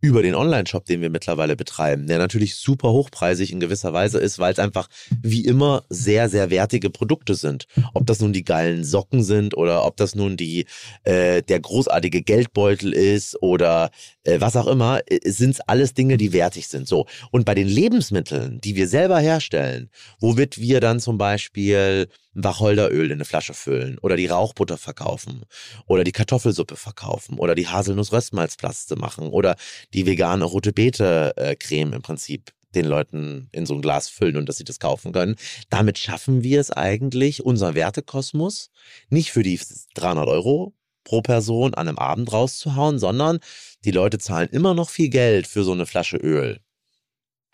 über den Online-Shop, den wir mittlerweile betreiben, der natürlich super hochpreisig in gewisser Weise ist, weil es einfach wie immer sehr, sehr wertige Produkte sind. Ob das nun die geilen Socken sind oder ob das nun die äh, der großartige Geldbeutel ist oder äh, was auch immer, sind es alles Dinge, die wertig sind. So und bei den Lebensmitteln, die wir selber herstellen, womit wir dann zum Beispiel Wacholderöl in eine Flasche füllen oder die Rauchbutter verkaufen oder die Kartoffelsuppe verkaufen oder die Haselnuss-Röstmalzplaste machen oder die vegane rote Beete äh, Creme im Prinzip den Leuten in so ein Glas füllen und dass sie das kaufen können. Damit schaffen wir es eigentlich, unser Wertekosmos nicht für die 300 Euro pro Person an einem Abend rauszuhauen, sondern die Leute zahlen immer noch viel Geld für so eine Flasche Öl.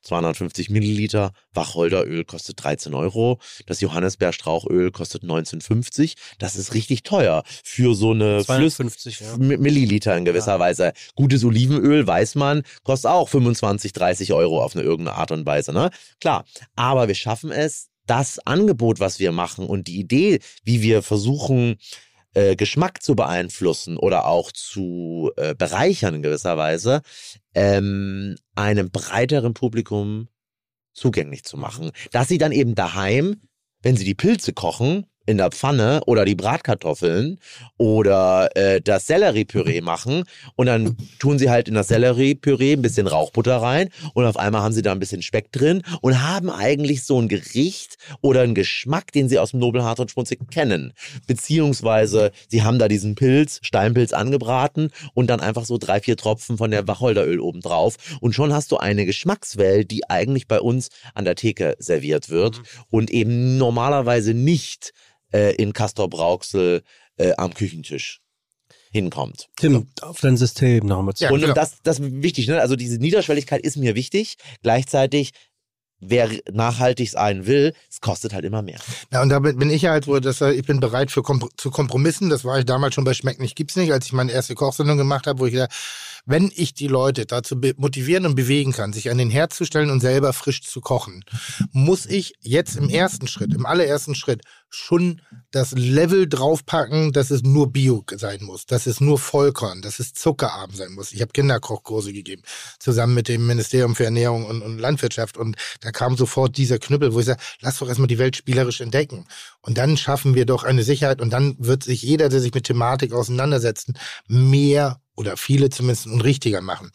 250 Milliliter Wacholderöl kostet 13 Euro. Das Johannisbeerstrauchöl kostet 19,50. Das ist richtig teuer für so eine Flüss
250, ja.
Milliliter in gewisser Weise. Gutes Olivenöl, weiß man, kostet auch 25, 30 Euro auf eine irgendeine Art und Weise. Ne? Klar, aber wir schaffen es, das Angebot, was wir machen und die Idee, wie wir versuchen, äh, Geschmack zu beeinflussen oder auch zu äh, bereichern in gewisser Weise, ähm, einem breiteren Publikum zugänglich zu machen. Dass sie dann eben daheim, wenn sie die Pilze kochen, in der Pfanne oder die Bratkartoffeln oder äh, das Selleriepüree machen und dann tun sie halt in das Selleriepüree ein bisschen Rauchbutter rein und auf einmal haben sie da ein bisschen Speck drin und haben eigentlich so ein Gericht oder einen Geschmack, den sie aus dem Nobelhart und Schmunzig kennen. Beziehungsweise sie haben da diesen Pilz, Steinpilz angebraten und dann einfach so drei, vier Tropfen von der Wacholderöl oben drauf und schon hast du eine Geschmackswelt, die eigentlich bei uns an der Theke serviert wird und eben normalerweise nicht äh, in Castor Brauxel äh, am Küchentisch hinkommt.
Tim, auf dein System nochmal zu.
Ja,
und
genau.
das, das ist wichtig, ne? Also diese Niederschwelligkeit ist mir wichtig. Gleichzeitig, wer nachhaltig sein will, es kostet halt immer mehr.
Ja, und da bin bin ich halt, wo das, ich bin bereit für Kompr zu Kompromissen. Das war ich damals schon bei Schmeck nicht, gibt's nicht, als ich meine erste Kochsendung gemacht habe, wo ich gesagt wenn ich die Leute dazu motivieren und bewegen kann, sich an den Herd zu stellen und selber frisch zu kochen, muss ich jetzt im ersten Schritt, im allerersten Schritt schon das Level draufpacken, dass es nur Bio sein muss, dass es nur Vollkorn, dass es zuckerarm sein muss. Ich habe Kinderkochkurse gegeben, zusammen mit dem Ministerium für Ernährung und, und Landwirtschaft und da kam sofort dieser Knüppel, wo ich sage, lass doch erstmal die Welt spielerisch entdecken. Und dann schaffen wir doch eine Sicherheit und dann wird sich jeder, der sich mit Thematik auseinandersetzt, mehr oder viele zumindest und richtiger machen.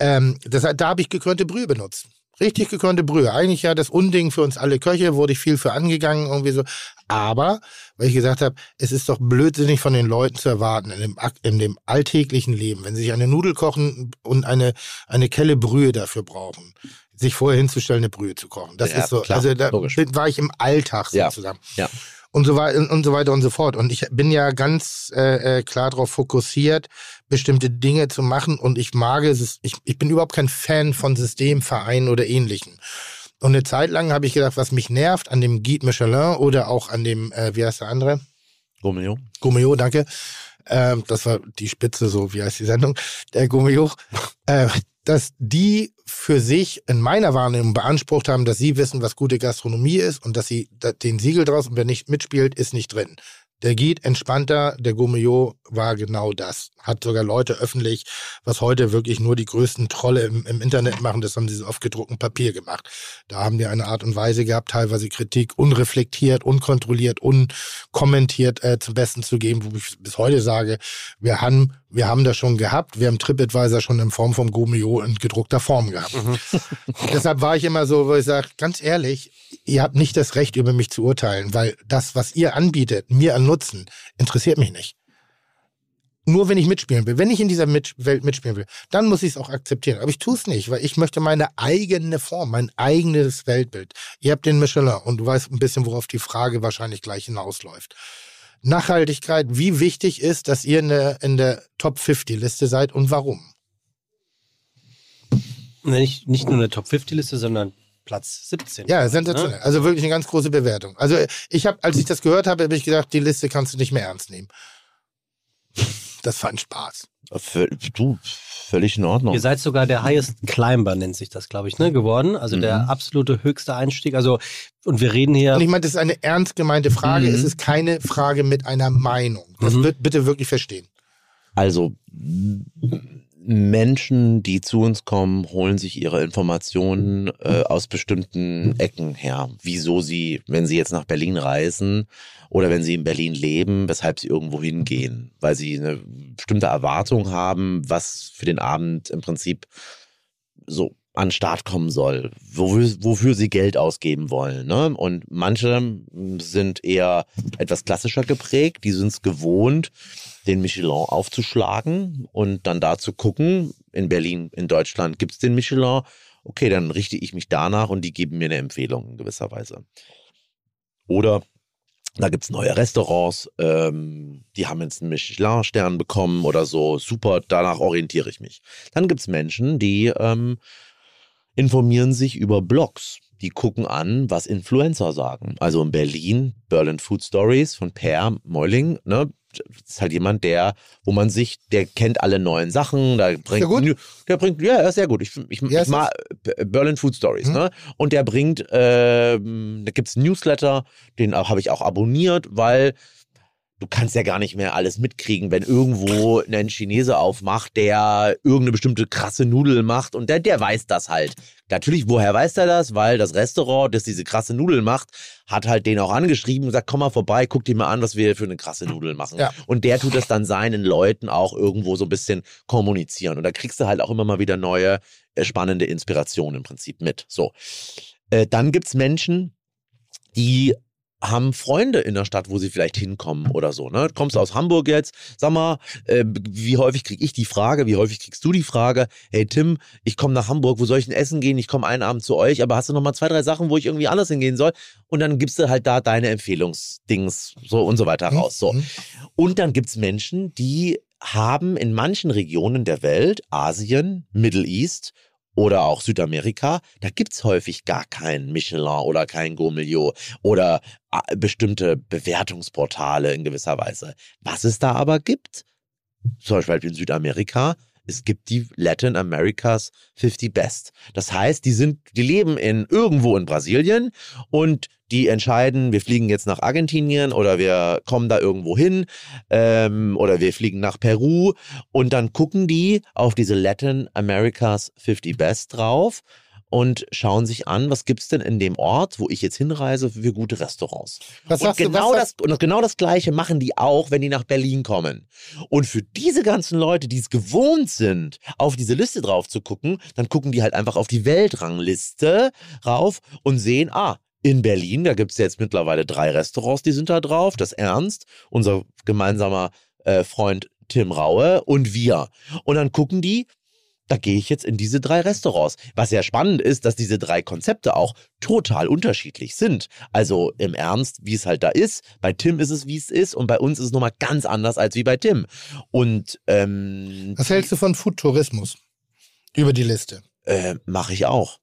Ähm, das, da habe ich gekörnte Brühe benutzt. Richtig gekörnte Brühe. Eigentlich ja das Unding für uns alle Köche, wurde ich viel für angegangen, irgendwie so. Aber, weil ich gesagt habe, es ist doch blödsinnig von den Leuten zu erwarten, in dem, in dem alltäglichen Leben, wenn sie sich eine Nudel kochen und eine, eine Kelle Brühe dafür brauchen, sich vorher hinzustellen, eine Brühe zu kochen. Das
Ja,
ist so,
klar,
also da
logisch.
war ich im Alltag
Ja,
sozusagen.
ja.
Und so, weiter, und so weiter und so fort. Und ich bin ja ganz äh, äh, klar darauf fokussiert, bestimmte Dinge zu machen. Und ich mag es, ich, ich bin überhaupt kein Fan von Systemvereinen oder ähnlichen. Und eine Zeit lang habe ich gedacht, was mich nervt an dem Guide Michelin oder auch an dem, äh, wie heißt der andere?
Romeo.
Gomeo, danke. Ähm, das war die Spitze, so wie heißt die Sendung? Der Gomeo. Äh, dass die für sich in meiner Wahrnehmung beansprucht haben, dass sie wissen, was gute Gastronomie ist und dass sie den Siegel draus und wer nicht mitspielt, ist nicht drin. Der Guide entspannter, der Gomeo war genau das. Hat sogar Leute öffentlich, was heute wirklich nur die größten Trolle im, im Internet machen, das haben sie so auf gedrucktem Papier gemacht. Da haben die eine Art und Weise gehabt, teilweise Kritik unreflektiert, unkontrolliert, unkommentiert äh, zum Besten zu geben, wo ich bis heute sage, wir haben, wir haben das schon gehabt, wir haben TripAdvisor schon in Form vom Gomeo in gedruckter Form gehabt. Deshalb war ich immer so, wo ich sage, ganz ehrlich, ihr habt nicht das Recht, über mich zu urteilen, weil das, was ihr anbietet, mir an Nutzen, interessiert mich nicht. Nur wenn ich mitspielen will. Wenn ich in dieser Mit Welt mitspielen will, dann muss ich es auch akzeptieren. Aber ich tue es nicht, weil ich möchte meine eigene Form, mein eigenes Weltbild. Ihr habt den Michelin und du weißt ein bisschen, worauf die Frage wahrscheinlich gleich hinausläuft. Nachhaltigkeit, wie wichtig ist, dass ihr in der, in der Top 50 Liste seid und warum?
Nicht, nicht nur eine Top 50-Liste, sondern Platz 17.
Ja, sensationell. Also wirklich eine ganz große Bewertung. Also ich habe, als ich das gehört habe, habe ich gedacht, die Liste kannst du nicht mehr ernst nehmen. Das fand Spaß.
Völ- Du, völlig in Ordnung.
Ihr seid sogar der Highest Climber, nennt sich das, glaube ich, ne, geworden. Also
Mhm.
der absolute höchste Einstieg. Also, und wir reden hier.
Und ich meine, das ist eine ernst gemeinte Frage.
Mhm.
Es ist keine Frage mit einer Meinung. Das
Mhm.
wird bitte wirklich verstehen.
Also Menschen, die zu uns kommen, holen sich ihre Informationen äh, aus bestimmten Ecken her. Wieso sie, wenn sie jetzt nach Berlin reisen oder wenn sie in Berlin leben, weshalb sie irgendwo hingehen. Weil sie eine bestimmte Erwartung haben, was für den Abend im Prinzip so an den Start kommen soll, wofür, wofür sie Geld ausgeben wollen. Ne? Und manche sind eher etwas klassischer geprägt, die sind es gewohnt, den Michelin aufzuschlagen und dann da zu gucken, in Berlin, in Deutschland gibt es den Michelin, okay, dann richte ich mich danach und die geben mir eine Empfehlung in gewisser Weise. Oder da gibt es neue Restaurants, ähm, die haben jetzt einen Michelin-Stern bekommen oder so. Super, danach orientiere ich mich. Dann gibt es Menschen, die ähm, informieren sich über Blogs. Die gucken an, was Influencer sagen. Also in Berlin, Berlin Food Stories von Per Meuling, ne? Das ist halt jemand, der, wo man sich, der kennt alle neuen Sachen, da bringt,
gut?
Der bringt, ja, sehr gut. Ich, ich,
Ja,
ich mag äh, Berlin Food Stories,
Mhm.
ne? Und der bringt, ähm, da gibt's einen Newsletter, den habe ich auch abonniert, weil du kannst ja gar nicht mehr alles mitkriegen, wenn irgendwo ein Chinese aufmacht, der irgendeine bestimmte krasse Nudel macht und der, der weiß das halt. Natürlich, woher weiß er das? Weil das Restaurant, das diese krasse Nudel macht, hat halt den auch angeschrieben und gesagt, komm mal vorbei, guck dir mal an, was wir für eine krasse Nudel machen.
Ja.
Und der tut das dann seinen Leuten auch irgendwo so ein bisschen kommunizieren. Und da kriegst du halt auch immer mal wieder neue, äh, spannende Inspirationen im Prinzip mit. So. Äh, dann gibt's Menschen, die haben Freunde in der Stadt, wo sie vielleicht hinkommen oder so. Ne? Kommst du aus Hamburg jetzt? Sag mal, äh, wie häufig krieg ich die Frage? Wie häufig kriegst du die Frage? Hey Tim, ich komme nach Hamburg, wo soll ich denn essen gehen? Ich komme einen Abend zu euch, aber hast du noch mal zwei, drei Sachen, wo ich irgendwie anders hingehen soll? Und dann gibst du halt da deine Empfehlungsdings so und so weiter raus. So.
Mhm.
Und dann gibt's Menschen, die haben in manchen Regionen der Welt, Asien, Middle East oder auch Südamerika, da gibt's häufig gar keinen Michelin oder kein Gourmillot oder äh, bestimmte Bewertungsportale in gewisser Weise. Was es da aber gibt, zum Beispiel in Südamerika, es gibt die Latin Americas 50 Best. Das heißt, die sind, die leben in irgendwo in Brasilien und die entscheiden, wir fliegen jetzt nach Argentinien oder wir kommen da irgendwo hin ähm, oder wir fliegen nach Peru und dann gucken die auf diese Latin Americas 50 Best drauf und schauen sich an, was gibt's denn in dem Ort, wo ich jetzt hinreise, für gute Restaurants.
Was
Und
du,
genau,
was
das, und genau das Gleiche machen die auch, wenn die nach Berlin kommen. Und für diese ganzen Leute, die es gewohnt sind, auf diese Liste drauf zu gucken, dann gucken die halt einfach auf die Weltrangliste rauf und sehen, ah, in Berlin, da gibt es jetzt mittlerweile drei Restaurants, die sind da drauf. Das Ernst, unser gemeinsamer äh, Freund Tim Raue und wir. Und dann gucken die, da gehe ich jetzt in diese drei Restaurants. Was ja spannend ist, dass diese drei Konzepte auch total unterschiedlich sind. Also im Ernst, wie es halt da ist. Bei Tim ist es, wie es ist. Und bei uns ist es nochmal ganz anders als wie bei Tim. Und ähm,
Was hältst du von Foodtourismus? Über die Liste.
äh, mache ich auch.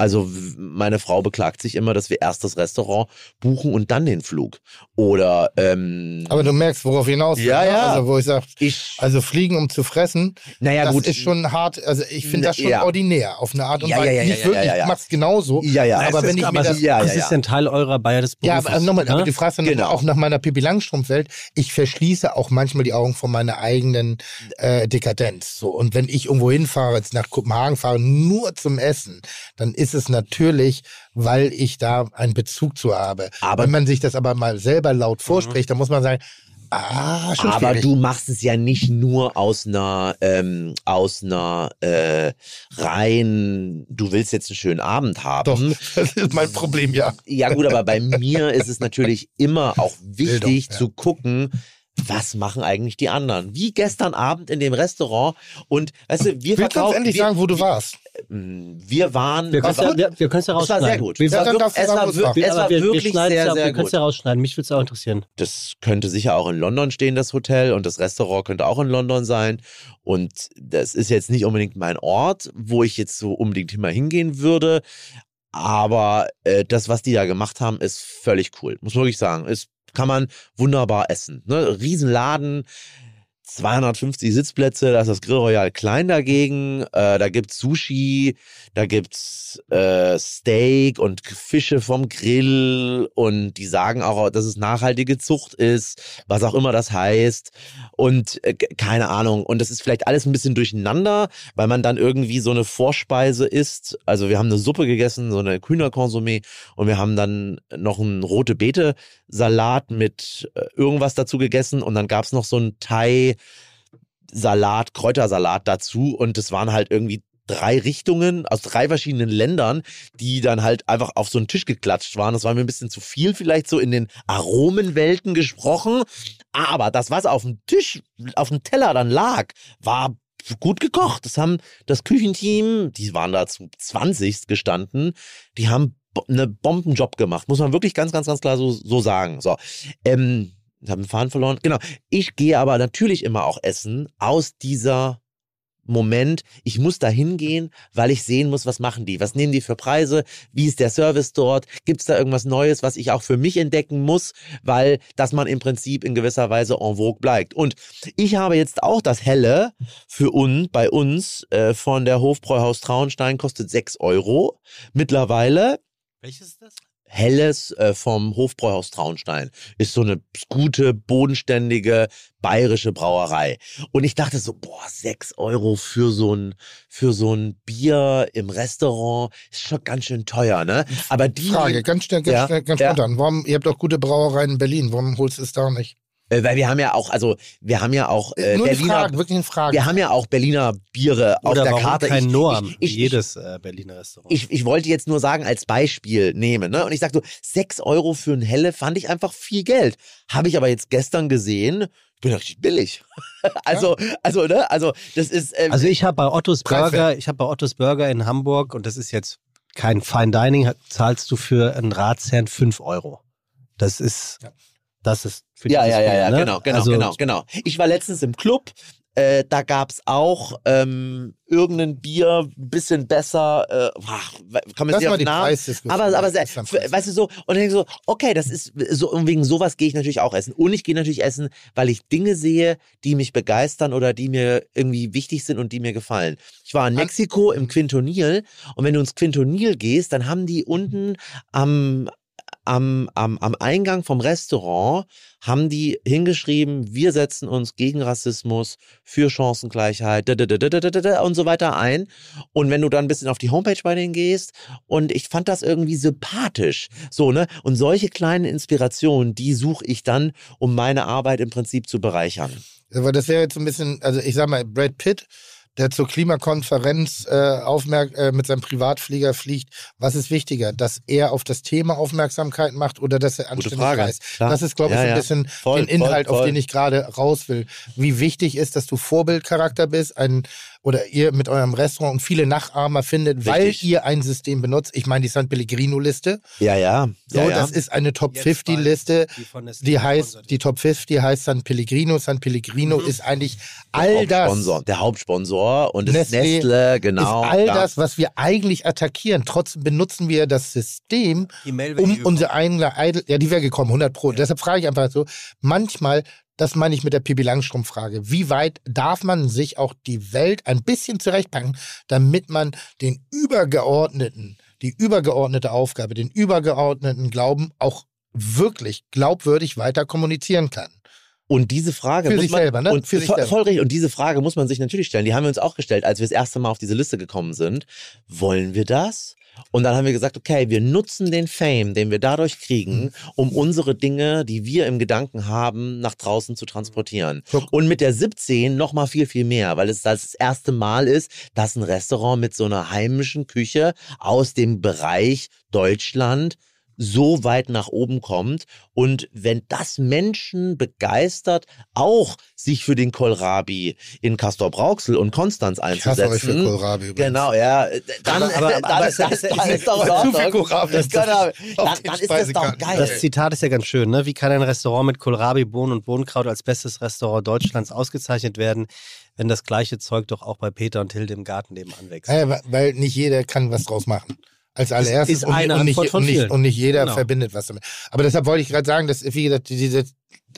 Also meine Frau beklagt sich immer, dass wir erst das Restaurant buchen und dann den Flug. Oder ähm,
Aber du merkst, worauf hinaus.
Ja,
ne?
ja.
Also wo ich sage,
ich,
also fliegen um zu fressen,
naja
das
gut,
ist schon hart. Also ich finde das schon
Ja.
ordinär auf eine Art und
Ja,
Weise.
ja, ja,
Nicht
ja,
wirklich,
ja, ja.
ich mach's genauso.
ja, ja.
aber wenn ich
aber
mir das,
es-
ja,
es
ja,
ist ja ein Teil eurer Bayer des
ja,
Berufes.
aber nochmal,
ne?
aber du fragst dann
Genau.
auch nach meiner Pippi Langstrumpf-Welt. Ich verschließe auch manchmal die Augen vor meiner eigenen äh, Dekadenz. So und wenn ich irgendwo hinfahre, jetzt nach Kopenhagen fahre, nur zum Essen, dann ist es natürlich, weil ich da einen Bezug zu habe.
Aber-
wenn man sich das aber mal selber laut vorspricht, dann muss man sagen, ah, schon
Aber
schwierig.
du machst es ja nicht nur aus einer, ähm, aus einer äh, rein, du willst jetzt einen schönen Abend haben.
Doch, das ist mein Problem, ja.
Ja gut, aber bei mir ist es natürlich immer auch wichtig
Bildung, ja.
zu gucken, was machen eigentlich die anderen? Wie gestern Abend in dem Restaurant und weißt du, wir
Willst
verkaufen,
endlich
wir,
sagen, wo du warst?
wir waren,
Wir können es ja, wir, wir ja
es war
rausschneiden.
sehr gut.
Wir,
Es
Ja,
war, wirklich, es
sagen,
war,
es
wir-
war.
es war
wir, wir
wirklich
schneiden's
sehr,
ja,
sehr
wir können es
gut.
ja rausschneiden. Mich würde es auch interessieren.
Das könnte sicher auch in London stehen, das Hotel, und das Restaurant könnte auch in London sein. Und das ist jetzt nicht unbedingt mein Ort, wo ich jetzt so unbedingt immer hingehen würde. Aber äh, das, was die da gemacht haben, ist völlig cool. Muss man wirklich sagen. Ist, kann man wunderbar essen. Ne? Riesenladen. 250 Sitzplätze, da ist das Grill Royal klein dagegen. Äh, da gibt's Sushi, da gibt's äh, Steak und Fische vom Grill und die sagen auch, dass es nachhaltige Zucht ist, was auch immer das heißt. Und äh, keine Ahnung. Und das ist vielleicht alles ein bisschen durcheinander, weil man dann irgendwie so eine Vorspeise isst. Also wir haben eine Suppe gegessen, so eine Hühnerkonsumé und wir haben dann noch einen rote Beete Salat mit äh, irgendwas dazu gegessen und dann gab's noch so einen Thai Salat, Kräutersalat dazu und es waren halt irgendwie drei Richtungen aus drei verschiedenen Ländern, die dann halt einfach auf so einen Tisch geklatscht waren. Das war mir ein bisschen zu viel, vielleicht so in den Aromenwelten gesprochen. Aber das, was auf dem Tisch, auf dem Teller dann lag, war gut gekocht. Das haben das Küchenteam, die waren da zu 20 gestanden, die haben eine Bombenjob gemacht. Muss man wirklich ganz, ganz, ganz klar so, so sagen. So, ähm, ich habe den Faden verloren. Genau. Ich gehe aber natürlich immer auch essen aus dieser Moment, ich muss da hingehen, weil ich sehen muss, was machen die, was nehmen die für Preise, wie ist der Service dort, gibt es da irgendwas Neues, was ich auch für mich entdecken muss, weil dass man im Prinzip in gewisser Weise en vogue bleibt. Und ich habe jetzt auch das Helle für uns, bei uns äh, von der Hofbräuhaus Traunstein, kostet 6 Euro mittlerweile.
Welches ist das?
Helles äh, vom Hofbräuhaus Traunstein. Ist so eine gute, bodenständige bayerische Brauerei. Und ich dachte so, boah, sechs Euro für so ein, für so ein Bier im Restaurant ist schon ganz schön teuer, ne? Aber die.
Frage, ganz schnell, ganz
Ja,
schnell, ganz
ja.
spontan. Warum, ihr habt doch gute Brauereien in Berlin, warum holst du es da nicht?
Äh, weil wir haben ja auch, also wir haben ja auch äh,
Nur eine
Berliner.
Frage, wirklich eine Frage.
Wir haben ja auch Berliner Biere auf
Oder
der
warum
Karte.
kein
Ich-
Noam?
ich, ich, ich,
jedes äh, Berliner Restaurant.
ich, ich wollte jetzt nur sagen, als Beispiel nehmen. Ne? Und ich sag so, 6 Euro für ein Helle fand ich einfach viel Geld. Habe ich aber jetzt gestern gesehen, ich bin ja richtig billig. also, also, ne, also das ist. Ähm,
Also ich habe bei Ottos
Preiswert.
Burger, ich habe bei Ottos Burger in Hamburg und das ist jetzt kein Fine Dining, zahlst du für einen Ratsherrn 5 Euro. Das ist,
Ja.
Das ist für
ja,
dieses
ja, ja,
Bier,
ja,
ne?
genau, genau,
also,
genau, genau. Ich war letztens im Club. Äh, da gab's auch ähm, irgendein Bier, ein bisschen besser, äh, kann man sich
mal
auf
die
Namen. Aber, aber
Preis.
weißt du so, und dann so, okay, das ist so, und wegen sowas gehe ich natürlich auch essen. Und ich gehe natürlich essen, weil ich Dinge sehe, die mich begeistern oder die mir irgendwie wichtig sind und die mir gefallen. Ich war in Mexiko im Quintonil und wenn du ins Quintonil gehst, dann haben die unten am am, am, am Eingang vom Restaurant haben die hingeschrieben, wir setzen uns gegen Rassismus, für Chancengleichheit und so weiter ein. Und wenn du dann ein bisschen auf die Homepage bei denen gehst, und ich fand das irgendwie sympathisch. So, ne? Und solche kleinen Inspirationen, die suche ich dann, um meine Arbeit im Prinzip zu bereichern.
Aber das wäre jetzt ein bisschen, also ich sag mal, Brad Pitt, der zur Klimakonferenz äh, aufmerk äh, mit seinem Privatflieger fliegt, was ist wichtiger, dass er auf das Thema Aufmerksamkeit macht oder dass er anständig reist? Das ist, glaube ich,
Ja,
so ein
ja.
bisschen
Voll,
den Inhalt,
voll,
auf
voll.
den ich gerade raus will. Wie wichtig ist, dass du Vorbildcharakter bist, ein oder ihr mit eurem Restaurant und viele Nachahmer findet, weil
Richtig.
ihr ein System benutzt. Ich meine die San Pellegrino-Liste.
Ja, ja.
So,
ja, ja.
das ist eine Top
Jetzt
50
bald.
Liste.
Die von Nestlé
Die heißt, die Top 50 heißt San Pellegrino. San Pellegrino
Mhm.
ist eigentlich
der
all das.
Hauptsponsor, der Hauptsponsor und das
Nestlé
Nestle, genau.
ist all
klar.
das, was wir eigentlich attackieren. Trotzdem benutzen wir das System,
Die Mail wäre
um unsere eigene Eidel, ja, die wäre gekommen, 100 Pro. Deshalb frage ich einfach so, manchmal, das meine ich mit der Pipi Langstrumpf-Frage, wie weit darf man sich auch die Welt ein bisschen zurechtpacken, damit man den übergeordneten, die übergeordnete Aufgabe, den übergeordneten Glauben auch wirklich glaubwürdig weiter kommunizieren kann.
Und diese Frage
Für
muss
sich
man,
selber, ne?
Und
Für sich
voll,
selber.
voll richtig. Und diese Frage muss man sich natürlich stellen. Die haben wir uns auch gestellt, als wir das erste Mal auf diese Liste gekommen sind. Wollen wir das? Und dann haben wir gesagt, okay, wir nutzen den Fame, den wir dadurch kriegen,
Mhm.
um unsere Dinge, die wir im Gedanken haben, nach draußen zu transportieren. Und mit der 17 noch mal viel, viel mehr, weil es das erste Mal ist, dass ein Restaurant mit so einer heimischen Küche aus dem Bereich Deutschland so weit nach oben kommt. Und wenn das Menschen begeistert, auch sich für den Kohlrabi in Castor Brauxel und Konstanz
Ich hasse euch für
einzusetzen.
Kohlrabi übrigens.
Genau, ja. Dann,
Aber- aber-
dann,
aber
das,
ist-
dann
es
ist doch
Zu viel. Kohlrabi
Genau,
den
dann, dann ist das doch geil.
Das Zitat ist ja ganz schön, ne? Wie kann ein Restaurant mit Kohlrabi, Bohnen und Bohnenkraut als bestes Restaurant Deutschlands ausgezeichnet werden, wenn das gleiche Zeug doch auch bei Peter und Hilde im Garten nebenan wächst?
Ja, weil nicht jeder kann was draus machen. Als allererstes
ist
und,
eine
und, nicht, und, nicht, und nicht jeder
Genau.
verbindet was damit. Aber deshalb wollte ich gerade sagen, dass, wie gesagt, diese,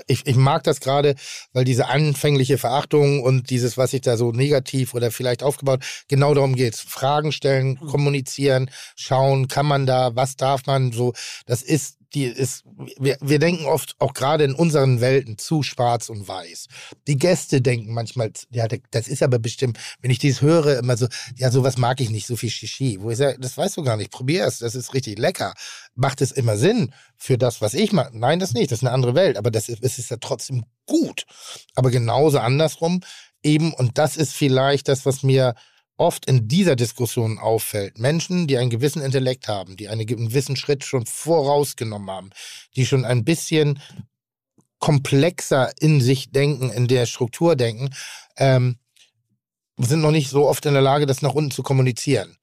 ich, ich mag das gerade, weil diese anfängliche Verachtung und dieses, was ich da so negativ oder vielleicht aufgebaut, genau darum geht's. Fragen stellen,
Mhm.
kommunizieren, schauen, kann man da, was darf man, so, das ist, die ist, wir, wir denken oft, auch gerade in unseren Welten, zu schwarz und weiß. Die Gäste denken manchmal, ja, das ist aber bestimmt, wenn ich dies höre, immer so, ja, sowas mag ich nicht, so viel Shishi. Wo ich sage, das weißt du gar nicht, probier es, das ist richtig lecker. Macht es immer Sinn für das, was ich mache? Nein, das nicht, das ist eine andere Welt, aber das ist, es ist ja trotzdem gut. Aber genauso andersrum eben, und das ist vielleicht das, was mir oft in dieser Diskussion auffällt. Menschen, die einen gewissen Intellekt haben, die einen gewissen Schritt schon vorausgenommen haben, die schon ein bisschen komplexer in sich denken, in der Struktur denken, ähm, sind noch nicht so oft in der Lage, das nach unten zu kommunizieren.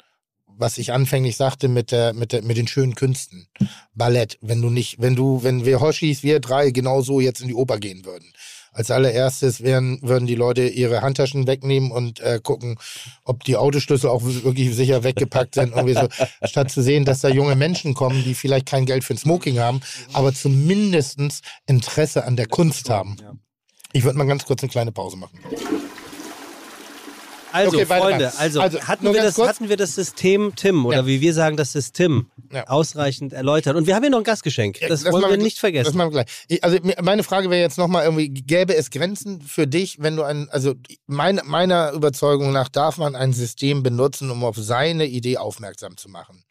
Was ich anfänglich sagte mit der, mit der, mit den schönen Künsten. Ballett. Wenn du nicht, wenn du, wenn wir Hoshis, wir drei genauso jetzt in die Oper gehen würden. Als allererstes wären, würden die Leute ihre Handtaschen wegnehmen und äh, gucken, ob die Autoschlüssel auch wirklich sicher weggepackt sind. Irgendwie so, statt zu sehen, dass da junge Menschen kommen, die vielleicht kein Geld für ein Smoking haben, aber zumindest Interesse an der Kunst haben. Ich würde mal ganz kurz eine kleine Pause machen.
Also,
Okay.
Freunde, also,
Also,
hatten, wir das,
kurz.
hatten wir das System Tim oder
Ja.
wie wir sagen, das System
Ja.
ausreichend erläutert. Und wir haben hier noch ein Gastgeschenk. Das, wollen
machen
wir nicht
Das
vergessen.
machen wir gleich. Ich, also meine Frage wäre jetzt nochmal irgendwie, gäbe es Grenzen für dich, wenn du ein, also mein, meiner Überzeugung nach darf man ein System benutzen, um auf seine Idee aufmerksam zu machen.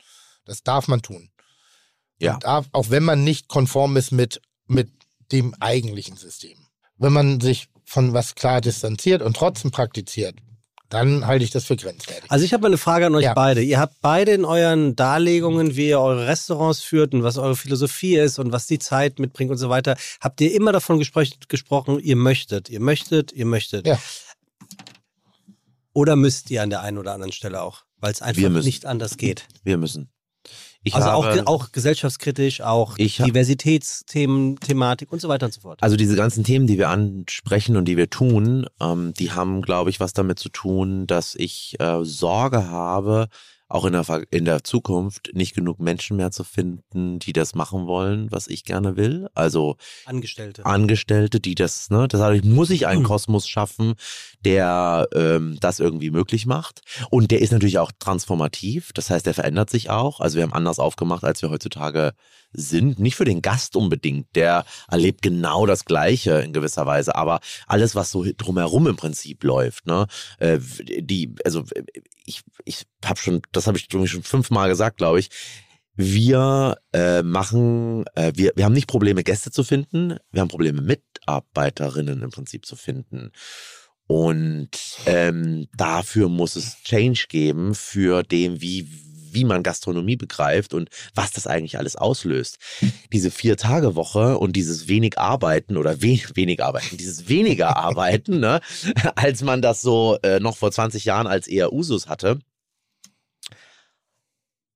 Das darf man tun.
Ja.
Darf, auch wenn man nicht konform ist mit, mit dem eigentlichen System. Wenn man sich von was klar distanziert und trotzdem praktiziert, dann halte ich das für grenzwertig.
Also ich habe mal eine Frage an euch
Ja.
beide. Ihr habt beide in euren Darlegungen, wie ihr eure Restaurants führt und was eure Philosophie ist und was die Zeit mitbringt und so weiter, habt ihr immer davon gespro gesprochen, ihr möchtet, ihr möchtet, ihr möchtet.
Ja.
Oder müsst ihr an der einen oder anderen Stelle auch, weil es einfach nicht anders geht.
Wir müssen. Ich
also auch,
habe,
ge- auch gesellschaftskritisch, auch
Ich
Diversitätsthemen, Thematik und so weiter und so fort.
Also diese ganzen Themen, die wir ansprechen und die wir tun, ähm, die haben, glaube ich, was damit zu tun, dass ich äh, Sorge habe, auch in der, Ver- in der Zukunft nicht genug Menschen mehr zu finden, die das machen wollen, was ich gerne will. Also
Angestellte.
Angestellte, die das, ne, das heißt, muss ich einen
Hm.
Kosmos schaffen, der ähm, das irgendwie möglich macht. Und der ist natürlich auch transformativ, das heißt, der verändert sich auch. Also wir haben anders aufgemacht, als wir heutzutage sind. Nicht für den Gast unbedingt, der erlebt genau das Gleiche in gewisser Weise, aber alles, was so drumherum im Prinzip läuft, ne, äh, die, also ich, ich habe schon, das habe ich schon fünfmal gesagt, glaube ich. Wir äh, machen, äh, wir, wir haben nicht Probleme, Gäste zu finden, wir haben Probleme, Mitarbeiterinnen im Prinzip zu finden. Und ähm, dafür muss es Change geben für dem, wie, wie man Gastronomie begreift und was das eigentlich alles auslöst. Diese Vier-Tage-Woche und dieses wenig Arbeiten oder we wenig Arbeiten, dieses weniger Arbeiten, ne, als man das so äh, noch vor 20 Jahren als eher Usus hatte,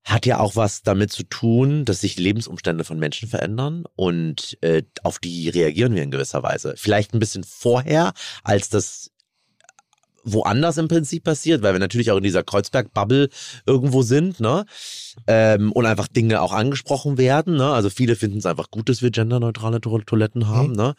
hat ja auch was damit zu tun, dass sich Lebensumstände von Menschen verändern und äh, auf die reagieren wir in gewisser Weise. Vielleicht ein bisschen vorher, als das woanders im Prinzip passiert, weil wir natürlich auch in dieser Kreuzberg-Bubble irgendwo sind, ne? Ähm, und einfach Dinge auch angesprochen werden, ne? Also viele finden es einfach gut, dass wir genderneutrale to Toiletten haben,
Mhm.
ne?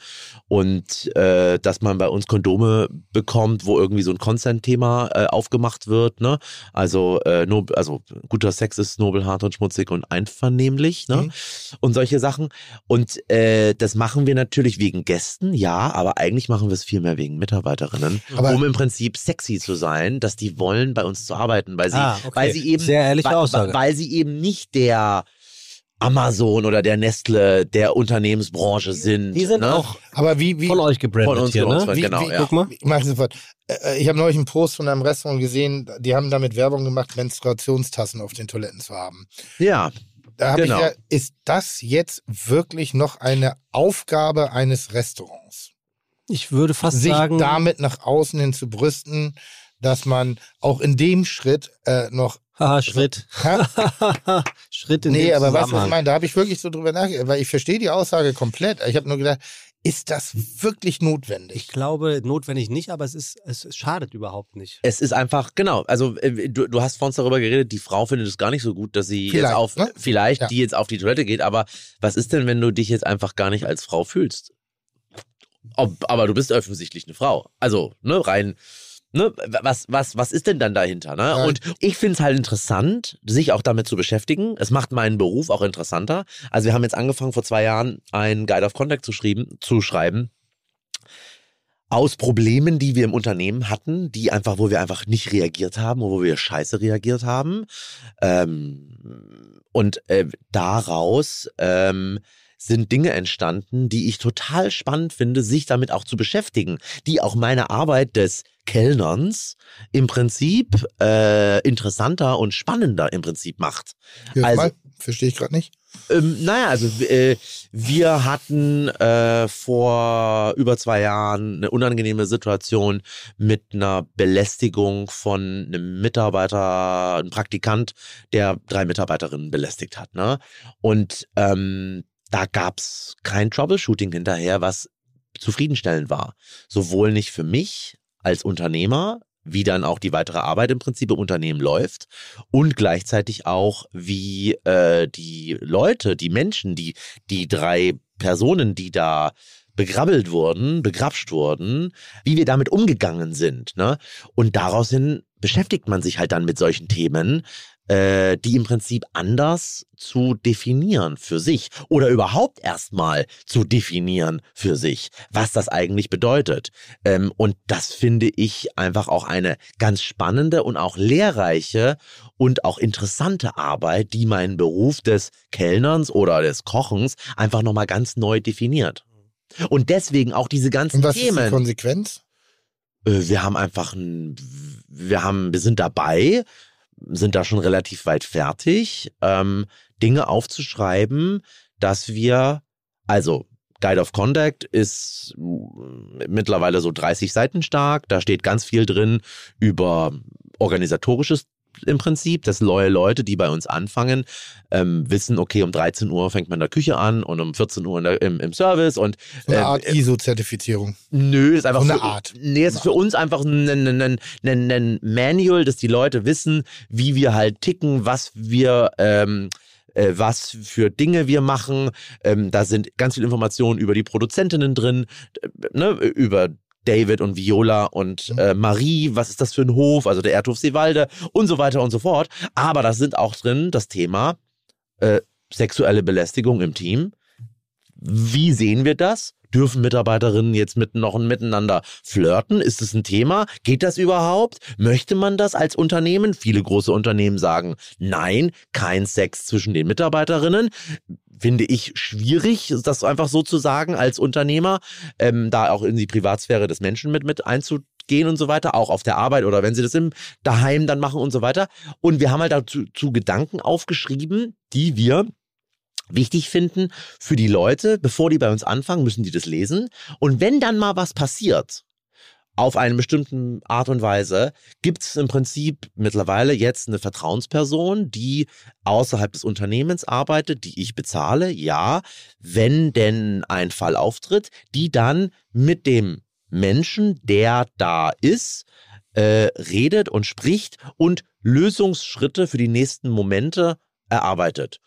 Und äh, dass man bei uns Kondome bekommt, wo irgendwie so ein Consent-Thema äh, aufgemacht wird, ne? Also, äh, no, also guter Sex ist nobel, hart und schmutzig und einvernehmlich, ne?
Mhm.
Und solche Sachen. Und äh, das machen wir natürlich wegen Gästen, ja, aber eigentlich machen wir es viel mehr wegen Mitarbeiterinnen,
Aber-
um im Prinzip sexy zu sein, dass die wollen, bei uns zu arbeiten, weil sie,
Ah, okay.
weil sie eben,
Sehr ehrliche
weil,
Aussage.
weil sie eben nicht der Amazon oder der Nestle der Unternehmensbranche sind.
Die sind
ne?
auch
Aber wie, wie,
von euch gebrandet
Von uns,
hier, ne?
wie,
genau,
wie,
ja.
Guck mal.
Ich mache sofort. Äh, Ich habe neulich einen Post von einem Restaurant gesehen, die haben damit Werbung gemacht, Menstruationstassen auf den Toiletten zu haben.
Ja,
Da habe
Genau.
ich ja, ist das jetzt wirklich noch eine Aufgabe eines Restaurants?
Ich würde fast
sich
sagen,
damit nach außen hin zu brüsten, dass man auch in dem Schritt äh, noch.
haha, Schritt. Schritt in
nee,
dem
aber weißt du, was ich meine? Da habe ich wirklich so drüber nachgedacht, weil ich verstehe die Aussage komplett. Ich habe nur gedacht, ist das wirklich
Ich
notwendig?
glaube, notwendig nicht, aber es ist, es schadet überhaupt nicht.
es ist einfach, genau, also äh, du, du hast vorhin darüber geredet, die Frau findet es gar nicht so gut, dass sie
Vielleicht,
jetzt auf,
ne?
vielleicht
Ja.
die jetzt auf die Toilette geht, aber was ist denn, wenn du dich jetzt einfach gar nicht als Frau fühlst? Ob, aber du bist offensichtlich eine Frau. Also, ne, rein, ne, was, was, was ist denn dann dahinter, ne?
Ja.
Und ich finde es halt interessant, sich auch damit zu beschäftigen. Es macht meinen Beruf auch interessanter. Also wir haben jetzt angefangen vor zwei Jahren einen Guide of Contact zu, schreiben, zu schreiben aus Problemen, die wir im Unternehmen hatten, die einfach, wo wir einfach nicht reagiert haben, wo wir scheiße reagiert haben. Ähm, und äh, daraus ähm, sind Dinge entstanden, die ich total spannend finde, sich damit auch zu beschäftigen, die auch meine Arbeit des Kellnerns im Prinzip äh, interessanter und spannender im Prinzip macht.
Jetzt
Also-
verstehe ich gerade nicht.
Ähm, naja, also äh, wir hatten äh, vor über zwei Jahren eine unangenehme Situation mit einer Belästigung von einem Mitarbeiter, einem Praktikant, der drei Mitarbeiterinnen belästigt hat. Ne? Und ähm, da gab's kein Troubleshooting hinterher, was zufriedenstellend war. Sowohl nicht für mich als Unternehmer, wie dann auch die weitere Arbeit im Prinzip im Unternehmen läuft und gleichzeitig auch, wie äh, die Leute, die Menschen, die, die drei Personen, die da begrabbelt wurden, begrapscht wurden, wie wir damit umgegangen sind. Ne? Und daraus hin beschäftigt man sich halt dann mit solchen Themen, äh, die im Prinzip anders zu definieren für sich oder überhaupt erstmal zu definieren für sich, was das eigentlich bedeutet. Ähm, und das finde ich einfach auch eine ganz spannende und auch lehrreiche und auch interessante Arbeit, die meinen Beruf des Kellnerns oder des Kochens einfach nochmal ganz neu definiert. Und deswegen auch diese ganzen
Und was ist die
Themen.
Konsequenz?
Äh, wir haben einfach ein, wir haben, wir sind dabei, sind da schon relativ weit fertig, ähm, Dinge aufzuschreiben, dass wir, also Guide of Conduct ist mm, mittlerweile so 30 Seiten stark, da steht ganz viel drin über organisatorisches im Prinzip, dass neue Leute, die bei uns anfangen, ähm, wissen, okay, um 13 Uhr fängt man in der Küche an und um 14 Uhr der, im, im Service und
So eine
ähm,
Art ISO-Zertifizierung.
Nö, ist einfach
So eine
für,
Art.
Nee, es ist für uns einfach ein, ein, ein, ein, ein Manual, dass die Leute wissen, wie wir halt ticken, was wir, ähm, äh, was für Dinge wir machen. Ähm, da sind ganz viele Informationen über die Produzentinnen drin, äh, ne, über David und Viola und äh, Marie, was ist das für ein Hof, also der Erdhof Seewalde und so weiter und so fort. Aber da sind auch drin das Thema äh, sexuelle Belästigung im Team. Wie sehen wir das? Dürfen Mitarbeiterinnen jetzt mit noch miteinander flirten? Ist es ein Thema? Geht das überhaupt? Möchte man das als Unternehmen? Viele große Unternehmen sagen, nein, kein Sex zwischen den Mitarbeiterinnen. Finde ich schwierig, das einfach so zu sagen als Unternehmer, ähm, da auch in die Privatsphäre des Menschen mit, mit einzugehen und so weiter, auch auf der Arbeit oder wenn sie das im Daheim dann machen und so weiter. Und wir haben halt dazu zu Gedanken aufgeschrieben, die wir wichtig finden für die Leute. Bevor die bei uns anfangen, müssen die das lesen. Und wenn dann mal was passiert, auf eine bestimmte Art und Weise, gibt es im Prinzip mittlerweile jetzt eine Vertrauensperson, die außerhalb des Unternehmens arbeitet, die ich bezahle, ja, wenn denn ein Fall auftritt, die dann mit dem Menschen, der da ist, äh, redet und spricht und Lösungsschritte für die nächsten Momente erarbeitet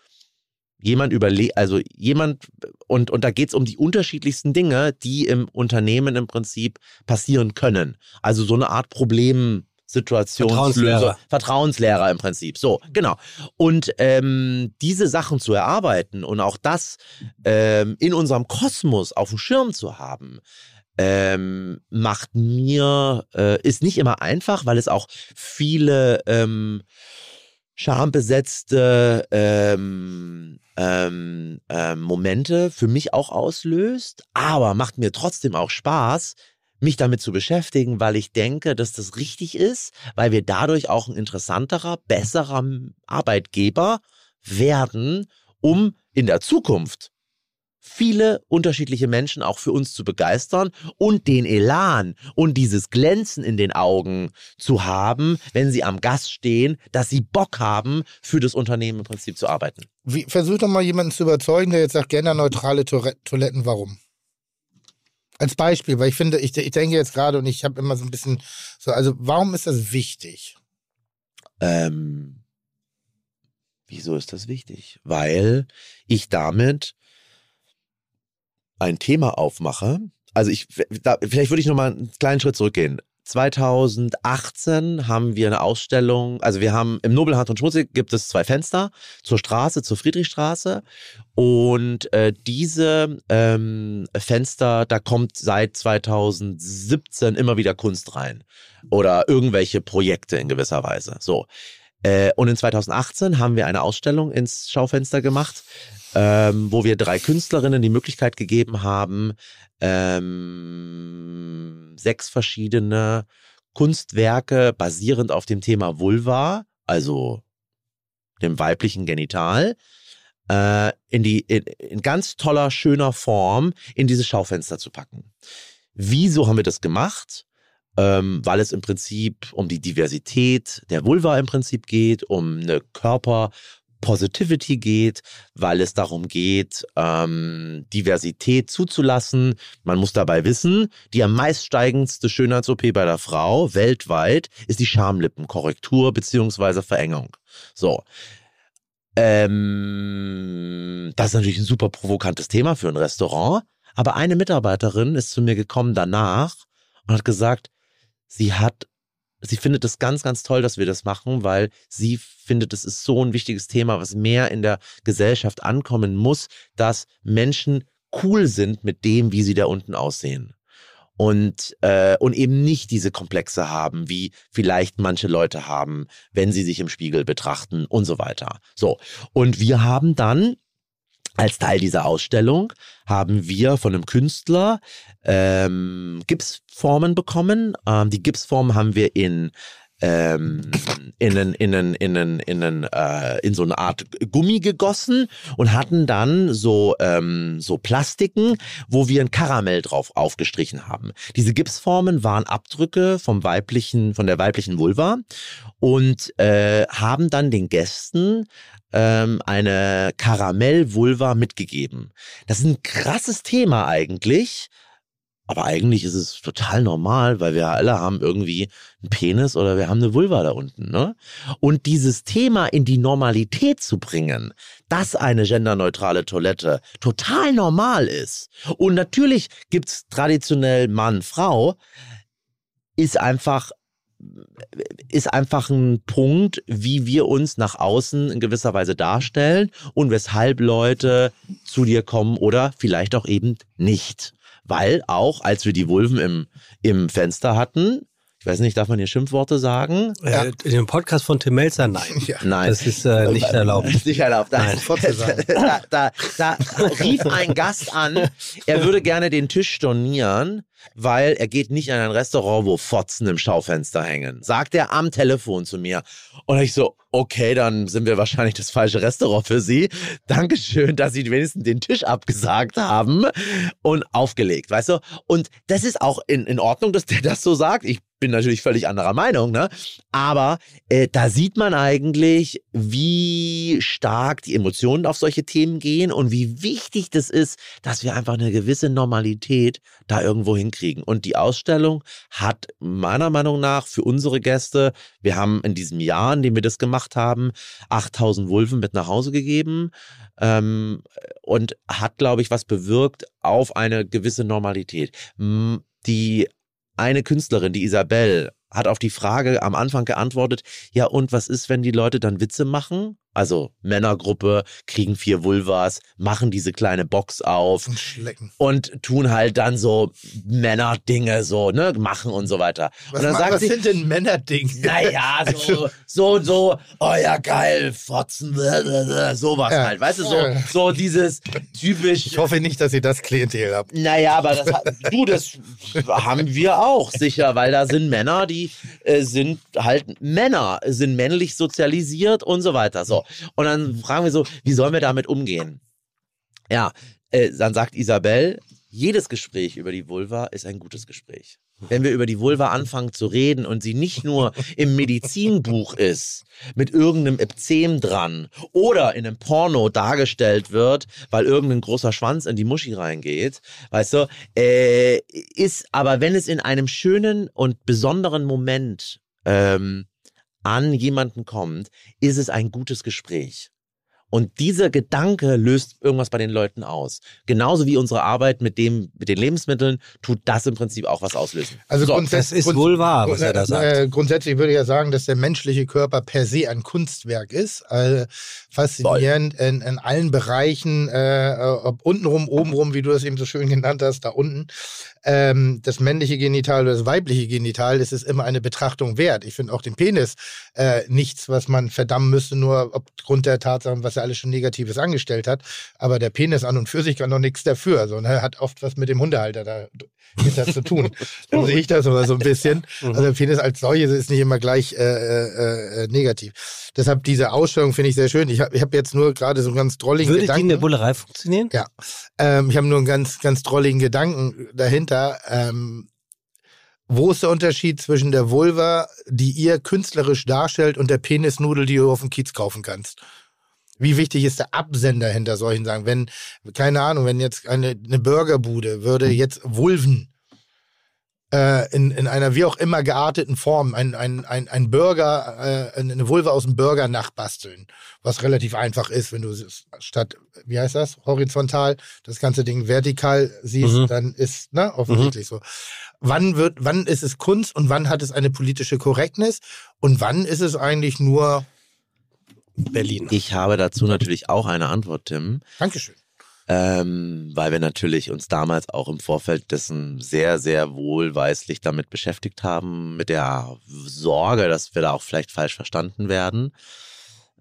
jemand überle also jemand und und da geht es um die unterschiedlichsten Dinge, die im Unternehmen im Prinzip passieren können. Also so eine Art Problemsituationslöser,
Vertrauenslehrer.
Vertrauenslehrer im Prinzip. So genau. Und ähm, diese Sachen zu erarbeiten und auch das ähm, in unserem Kosmos auf dem Schirm zu haben. Ähm, macht mir, äh, ist nicht immer einfach, weil es auch viele ähm, schambesetzte ähm, ähm, ähm, Momente für mich auch auslöst, aber macht mir trotzdem auch Spaß, mich damit zu beschäftigen, weil ich denke, dass das richtig ist, weil wir dadurch auch ein interessanterer, besserer Arbeitgeber werden, um in der Zukunft viele unterschiedliche Menschen auch für uns zu begeistern und den Elan und dieses Glänzen in den Augen zu haben, wenn sie am Gast stehen, dass sie Bock haben, für das Unternehmen im Prinzip zu arbeiten.
Wie, versuch doch mal jemanden zu überzeugen, der jetzt sagt, genderneutrale Toilette- Toiletten, warum? Als Beispiel, weil ich finde, ich, ich denke jetzt gerade und ich habe immer so ein bisschen so, also warum ist das wichtig?
Ähm, wieso ist das wichtig? Weil ich damit ein Thema aufmache. Also ich, da, vielleicht würde ich noch mal einen kleinen Schritt zurückgehen. 2018 haben wir eine Ausstellung, also wir haben im Nobelhart und Schmutzig gibt es zwei Fenster zur Straße, zur Friedrichstraße und äh, diese ähm, Fenster, da kommt seit 2017 immer wieder Kunst rein oder irgendwelche Projekte in gewisser Weise. So. Äh, und in 2018 haben wir eine Ausstellung ins Schaufenster gemacht, ähm, wo wir drei Künstlerinnen die Möglichkeit gegeben haben, ähm, sechs verschiedene Kunstwerke basierend auf dem Thema Vulva, also dem weiblichen Genital, äh, in die in, in ganz toller, schöner Form in dieses Schaufenster zu packen. Wieso haben wir das gemacht? Ähm, weil es im Prinzip um die Diversität der Vulva im Prinzip geht, um eine Körper Positivity geht, weil es darum geht, ähm, Diversität zuzulassen. Man muss dabei wissen, die am meiststeigendste Schönheits-OP bei der Frau weltweit ist die Schamlippenkorrektur beziehungsweise Verengung. So. Ähm, das ist natürlich ein super provokantes Thema für ein Restaurant. Aber eine Mitarbeiterin ist zu mir gekommen danach und hat gesagt, sie hat sie findet es ganz, ganz toll, dass wir das machen, weil sie findet, es ist so ein wichtiges Thema, was mehr in der Gesellschaft ankommen muss, dass Menschen cool sind mit dem, wie sie da unten aussehen. Und, äh, und eben nicht diese Komplexe haben, wie vielleicht manche Leute haben, wenn sie sich im Spiegel betrachten und so weiter. So. Und wir haben dann als Teil dieser Ausstellung haben wir von einem Künstler ähm, Gipsformen bekommen. Ähm, die Gipsformen haben wir in ähm, in, einen, in, einen, in, einen, in, einen, äh, in so eine Art Gummi gegossen und hatten dann so, ähm, so Plastiken, wo wir ein Karamell drauf aufgestrichen haben. Diese Gipsformen waren Abdrücke vom weiblichen, von der weiblichen Vulva und äh, haben dann den Gästen ähm, eine Karamell-Vulva mitgegeben. Das ist ein krasses Thema eigentlich. Aber eigentlich ist es total normal, weil wir alle haben irgendwie einen Penis oder wir haben eine Vulva da unten. Ne? Und dieses Thema in die Normalität zu bringen, dass eine genderneutrale Toilette total normal ist. Und natürlich gibt's traditionell Mann, Frau, ist einfach ist einfach ein Punkt, wie wir uns nach außen in gewisser Weise darstellen und weshalb Leute zu dir kommen oder vielleicht auch eben nicht. Weil auch, als wir die Vulven im, im Fenster hatten, ich weiß nicht, darf man hier Schimpfworte sagen?
Ja. Äh, in dem Podcast von Tim Melzer, nein.
Ja.
Nein.
Das ist äh, nicht erlaubt.
Das ist nicht erlaubt. Da,
Nein.
da, da, da rief ein Gast an, er würde gerne den Tisch stornieren, weil er geht nicht in ein Restaurant, wo Fotzen im Schaufenster hängen. Sagt er am Telefon zu mir. Und ich so, okay, dann sind wir wahrscheinlich das falsche Restaurant für Sie. Dankeschön, dass Sie wenigstens den Tisch abgesagt haben und aufgelegt, weißt du? Und das ist auch in, in Ordnung, dass der das so sagt. Ich bin natürlich völlig anderer Meinung, ne? Aber äh, da sieht man eigentlich, wie stark die Emotionen auf solche Themen gehen und wie wichtig das ist, dass wir einfach eine gewisse Normalität da irgendwo hinkriegen. Und die Ausstellung hat meiner Meinung nach für unsere Gäste, wir haben in diesem Jahr, in dem wir das gemacht haben, 8000 Wulven mit nach Hause gegeben ähm, und hat, glaube ich, was bewirkt auf eine gewisse Normalität. Die eine Künstlerin, die Isabel, hat auf die Frage am Anfang geantwortet, ja und was ist, wenn die Leute dann Witze machen? Also Männergruppe, kriegen vier Vulvas, machen diese kleine Box auf
Und schlecken.
und tun halt dann so Männerdinge so, ne, machen und so weiter.
Was,
und dann
ma-
sagt
was
sie,
sind denn Männerdinge?
naja, so, so, so, oh ja, geil, Fotzen, sowas
Ja.
halt, weißt du, so, so dieses typisch,
Ich hoffe nicht, dass ihr das Klientel habt.
naja, aber das, du, das haben wir auch sicher, weil da sind Männer, die äh, sind halt Männer, sind männlich sozialisiert und so weiter. So. Und dann fragen wir so, wie sollen wir damit umgehen? Ja, äh, dann sagt Isabel, jedes Gespräch über die Vulva ist ein gutes Gespräch. Wenn wir über die Vulva anfangen zu reden und sie nicht nur im Medizinbuch ist, mit irgendeinem Epzem dran oder in einem Porno dargestellt wird, weil irgendein großer Schwanz in die Muschi reingeht, weißt du, äh, ist aber, wenn es in einem schönen und besonderen Moment ähm, an jemanden kommt, ist es ein gutes Gespräch. Und dieser Gedanke löst irgendwas bei den Leuten aus. Genauso wie unsere Arbeit mit dem, mit den Lebensmitteln tut das im Prinzip auch was auslösen.
Also
So,
grundsätzlich,
das ist wohl wahr, was er da sagt.
Äh, grundsätzlich würde ich ja sagen, dass der menschliche Körper per se ein Kunstwerk ist. Äh, faszinierend in, in allen Bereichen, äh, ob untenrum, obenrum, wie du das eben so schön genannt hast, da unten. Ähm, das männliche Genital oder das weibliche Genital, das ist immer eine Betrachtung wert. Ich finde auch den Penis äh, nichts, was man verdammen müsste, nur aufgrund der Tatsache, was er alles schon Negatives angestellt hat. Aber der Penis an und für sich kann doch nichts dafür. Also, ne, hat oft was mit dem Hundehalter da hinter zu tun. So sehe ich das aber so ein bisschen. Also der Penis als solches ist nicht immer gleich äh, äh, äh, negativ. Deshalb diese Ausstellung finde ich sehr schön. Ich habe ich hab jetzt nur gerade so einen ganz drolligen
Würde die in
Gedanken.
der Bullerei funktionieren?
Ja, ähm, ich habe nur einen ganz, ganz drolligen Gedanken dahinter. Ähm, wo ist der Unterschied zwischen der Vulva, die ihr künstlerisch darstellt, und der Penisnudel, die du auf dem Kiez kaufen kannst? Wie wichtig ist der Absender hinter solchen Sachen? Wenn, keine Ahnung, wenn jetzt eine, eine Burgerbude würde jetzt Vulven äh, in, in einer wie auch immer gearteten Form ein, ein, ein, ein Burger, äh, eine Vulva aus dem Burger nachbasteln, was relativ einfach ist, wenn du statt, wie heißt das, horizontal, das ganze Ding vertikal siehst,
Mhm.
dann ist, ne, offensichtlich so. Wann wird, wann ist es Kunst und wann hat es eine politische Korrektness und wann ist es eigentlich nur
Berlin.
Ich habe dazu natürlich auch eine Antwort, Tim.
Dankeschön.
ähm, weil wir natürlich uns damals auch im Vorfeld dessen sehr, sehr wohlweislich damit beschäftigt haben, mit der Sorge, dass wir da auch vielleicht falsch verstanden werden.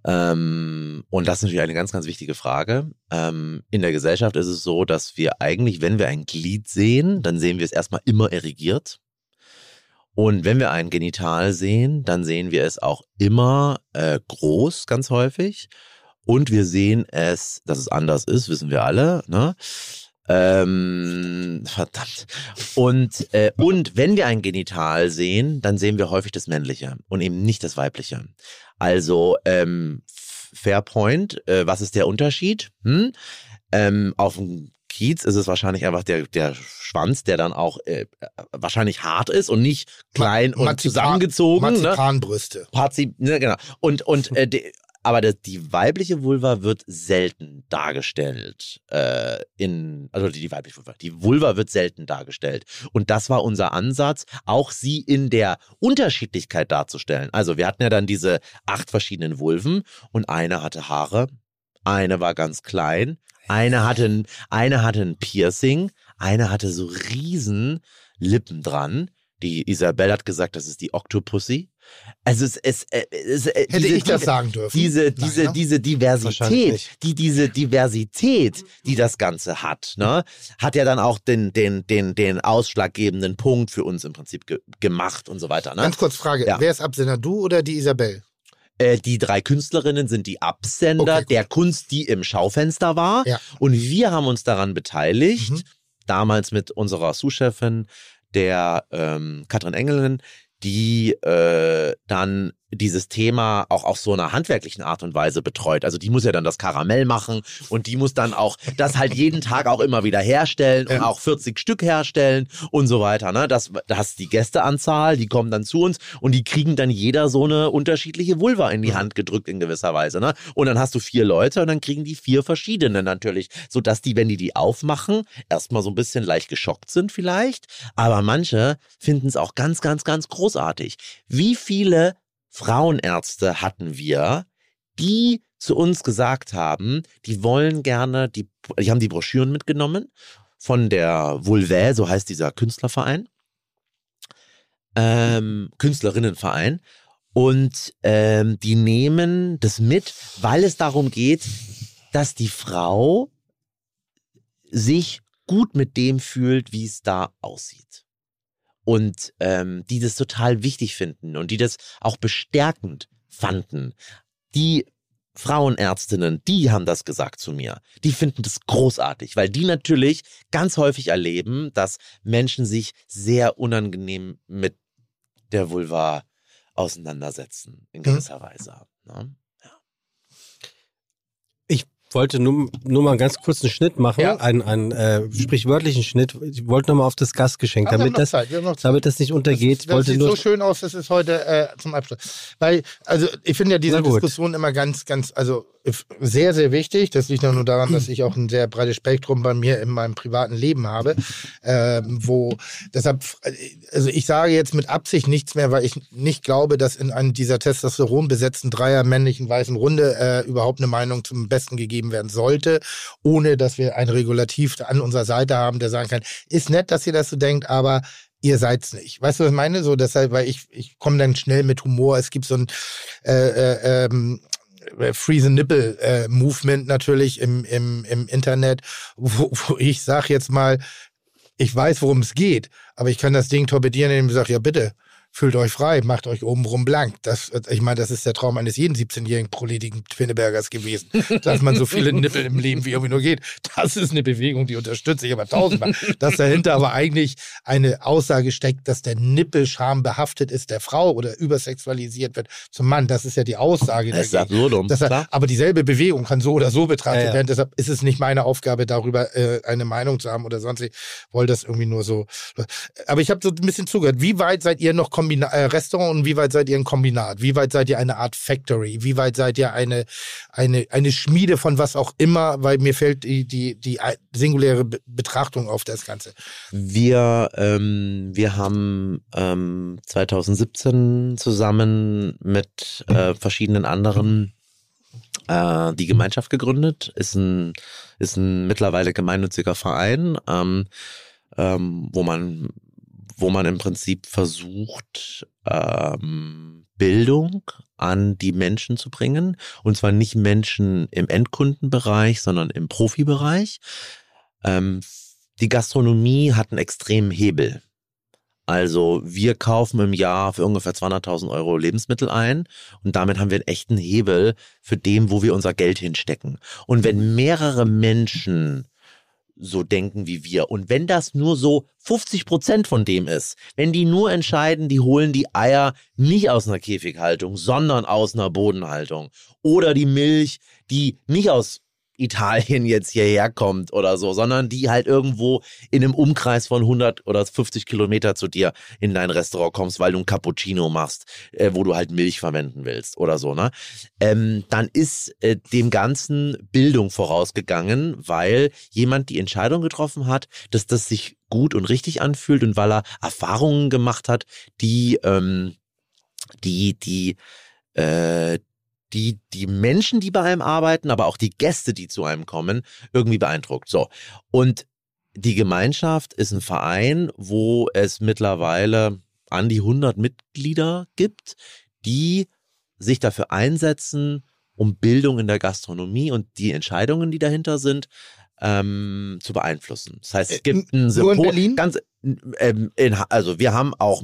Ähm, und das ist natürlich eine ganz, ganz wichtige Frage. Ähm, in der Gesellschaft ist es so, dass wir eigentlich, wenn wir ein Glied sehen, dann sehen wir es erstmal immer erigiert. Und wenn wir ein Genital sehen, dann sehen wir es auch immer äh, groß, ganz häufig. Und wir sehen es, dass es anders ist, wissen wir alle. Ne? Ähm, verdammt. Und, äh, und wenn wir ein Genital sehen, dann sehen wir häufig das Männliche und eben nicht das Weibliche. Also, ähm, Fair Point, äh, was ist der Unterschied? Hm? Ähm, auf dem Kiez ist es wahrscheinlich einfach der, der Schwanz, der dann auch äh, wahrscheinlich hart ist und nicht klein
Ma
und zusammengezogen. Ne?
Marzipanbrüste.
Parzi ne, genau. Und, und äh, die, aber das, die weibliche Vulva wird selten dargestellt. Äh, in, also die, die weibliche Vulva. Die Vulva wird selten dargestellt. Und das war unser Ansatz, auch sie in der Unterschiedlichkeit darzustellen. Also wir hatten ja dann diese acht verschiedenen Vulven und eine hatte Haare, eine war ganz klein, eine hatte, ein- eine hatte ein Piercing, eine hatte so riesen Lippen dran. Die Isabel hat gesagt, das ist die Octopussy. Also es, es, es, es
Hätte
diese,
ich das sagen dürfen?
diese,
Nein,
diese,
ne?
diese Diversität, die, diese Diversität, die das Ganze hat, ne, hat ja dann auch den, den, den, den ausschlaggebenden Punkt für uns im Prinzip ge gemacht und so weiter. Ne?
Ganz kurz Frage,
Ja.
wer ist Absender, du oder die Isabel?
Äh, die drei Künstlerinnen sind die Absender
Okay,
der Kunst, die im Schaufenster war.
Ja.
Und wir haben uns daran beteiligt,
Mhm.
damals mit unserer Sous-Chefin, der ähm, Katrin Engelin, die äh, dann dieses Thema auch auf so einer handwerklichen Art und Weise betreut. Also die muss ja dann das Karamell machen und die muss dann auch das halt jeden Tag auch immer wieder herstellen und auch 40 Stück herstellen und so weiter. Ne? Das, das ist die Gästeanzahl, die kommen dann zu uns und die kriegen dann jeder so eine unterschiedliche Vulva in die Hand gedrückt in gewisser Weise. Ne? Und dann hast du vier Leute und dann kriegen die vier verschiedene natürlich, sodass die, wenn die die aufmachen, erstmal so ein bisschen leicht geschockt sind vielleicht, aber manche finden es auch ganz, ganz, ganz großartig. Wie viele Frauenärzte hatten wir, die zu uns gesagt haben, die wollen gerne, die, die haben die Broschüren mitgenommen von der Vulvae, so heißt dieser Künstlerverein, ähm, Künstlerinnenverein. Und ähm, die nehmen das mit, weil es darum geht, dass die Frau sich gut mit dem fühlt, wie es da aussieht. Und ähm, die das total wichtig finden und die das auch bestärkend fanden. Die Frauenärztinnen, die haben das gesagt zu mir. Die finden das großartig, weil die natürlich ganz häufig erleben, dass Menschen sich sehr unangenehm mit der Vulva auseinandersetzen, in gewisser Weise. Ne?
Wollte nur, nur mal einen ganz kurzen Schnitt machen,
Ja.
einen, einen äh, sprichwörtlichen Schnitt. Ich wollte nochmal auf das Gastgeschenk, damit das, damit das nicht untergeht.
Das,
Ich wollte
sieht
nur,
so schön aus, das ist heute äh, zum Abschluss. Weil, also ich finde ja diese. Diskussion immer ganz, ganz, also sehr, sehr wichtig. Das liegt nur daran, dass ich auch ein sehr breites Spektrum bei mir in meinem privaten Leben habe. Ähm, wo deshalb, also ich sage jetzt mit Absicht nichts mehr, weil ich nicht glaube, dass in einem dieser Testosteron besetzten Dreier männlichen weißen Runde äh, überhaupt eine Meinung zum Besten gegeben werden sollte, ohne dass wir ein Regulativ an unserer Seite haben, der sagen kann, ist nett, dass ihr das so denkt, aber ihr seid's nicht. Weißt du, was ich meine? So, deshalb, weil ich, ich komme dann schnell mit Humor. Es gibt so ein äh, äh, ähm, Free the Nipple äh, Movement natürlich im, im, im Internet, wo, wo ich sag jetzt mal, ich weiß, worum es geht, aber ich kann das Ding torpedieren, indem ich sage, ja bitte, fühlt euch frei, macht euch obenrum blank. Das, ich meine, das ist der Traum eines jeden 17-jährigen proledigen Twinnebergers gewesen, dass man so viele Nippel im Leben wie irgendwie nur geht. Das ist eine Bewegung, die unterstütze ich aber tausendmal. Dass dahinter aber eigentlich eine Aussage steckt, dass der Nippelscham behaftet ist der Frau oder übersexualisiert wird zum Mann. Das ist ja die Aussage
Das ist absurdum.
Aber dieselbe Bewegung kann so oder so betrachtet
Ja, ja.
werden. Deshalb ist es nicht meine Aufgabe, darüber äh, eine Meinung zu haben oder sonst. Ich wollte das irgendwie nur so. Aber ich habe so ein bisschen zugehört. Wie weit seid ihr noch Kombina äh, Restaurant und wie weit seid ihr ein Kombinat? Wie weit seid ihr eine Art Factory? Wie weit seid ihr eine, eine, eine Schmiede von was auch immer? Weil mir fällt die, die, die singuläre Be Betrachtung auf das Ganze.
Wir, ähm, wir haben ähm, 2017 zusammen mit äh, verschiedenen anderen äh, die Gemeinschaft gegründet. Ist ein, ist ein mittlerweile gemeinnütziger Verein, ähm, ähm, wo man wo man im Prinzip versucht, ähm, Bildung an die Menschen zu bringen. Und zwar nicht Menschen im Endkundenbereich, sondern im Profibereich. Ähm, die Gastronomie hat einen extremen Hebel. Also wir kaufen im Jahr für ungefähr 200.000 Euro Lebensmittel ein und damit haben wir einen echten Hebel für dem, wo wir unser Geld hinstecken. Und wenn mehrere Menschen so denken wie wir. Und wenn das nur so 50 Prozent von dem ist, wenn die nur entscheiden, die holen die Eier nicht aus einer Käfighaltung, sondern aus einer Bodenhaltung oder die Milch, die nicht aus Italien jetzt hierher kommt oder so, sondern die halt irgendwo in einem Umkreis von 100 oder 50 Kilometer zu dir in dein Restaurant kommst, weil du ein Cappuccino machst, äh, wo du halt Milch verwenden willst oder so, ne? Ähm, dann ist äh, dem Ganzen Bildung vorausgegangen, weil jemand die Entscheidung getroffen hat, dass das sich gut und richtig anfühlt und weil er Erfahrungen gemacht hat, die, ähm, die, die, äh, die die Menschen, die bei einem arbeiten, aber auch die Gäste, die zu einem kommen, irgendwie beeindruckt. So. Und die Gemeinschaft ist ein Verein, wo es mittlerweile an die 100 Mitglieder gibt, die sich dafür einsetzen, um Bildung in der Gastronomie und die Entscheidungen, die dahinter sind, ähm, zu beeinflussen. Das heißt, es gibt ein
Nur in
Sympo-
Berlin?
Ganz, ähm, in, also wir haben auch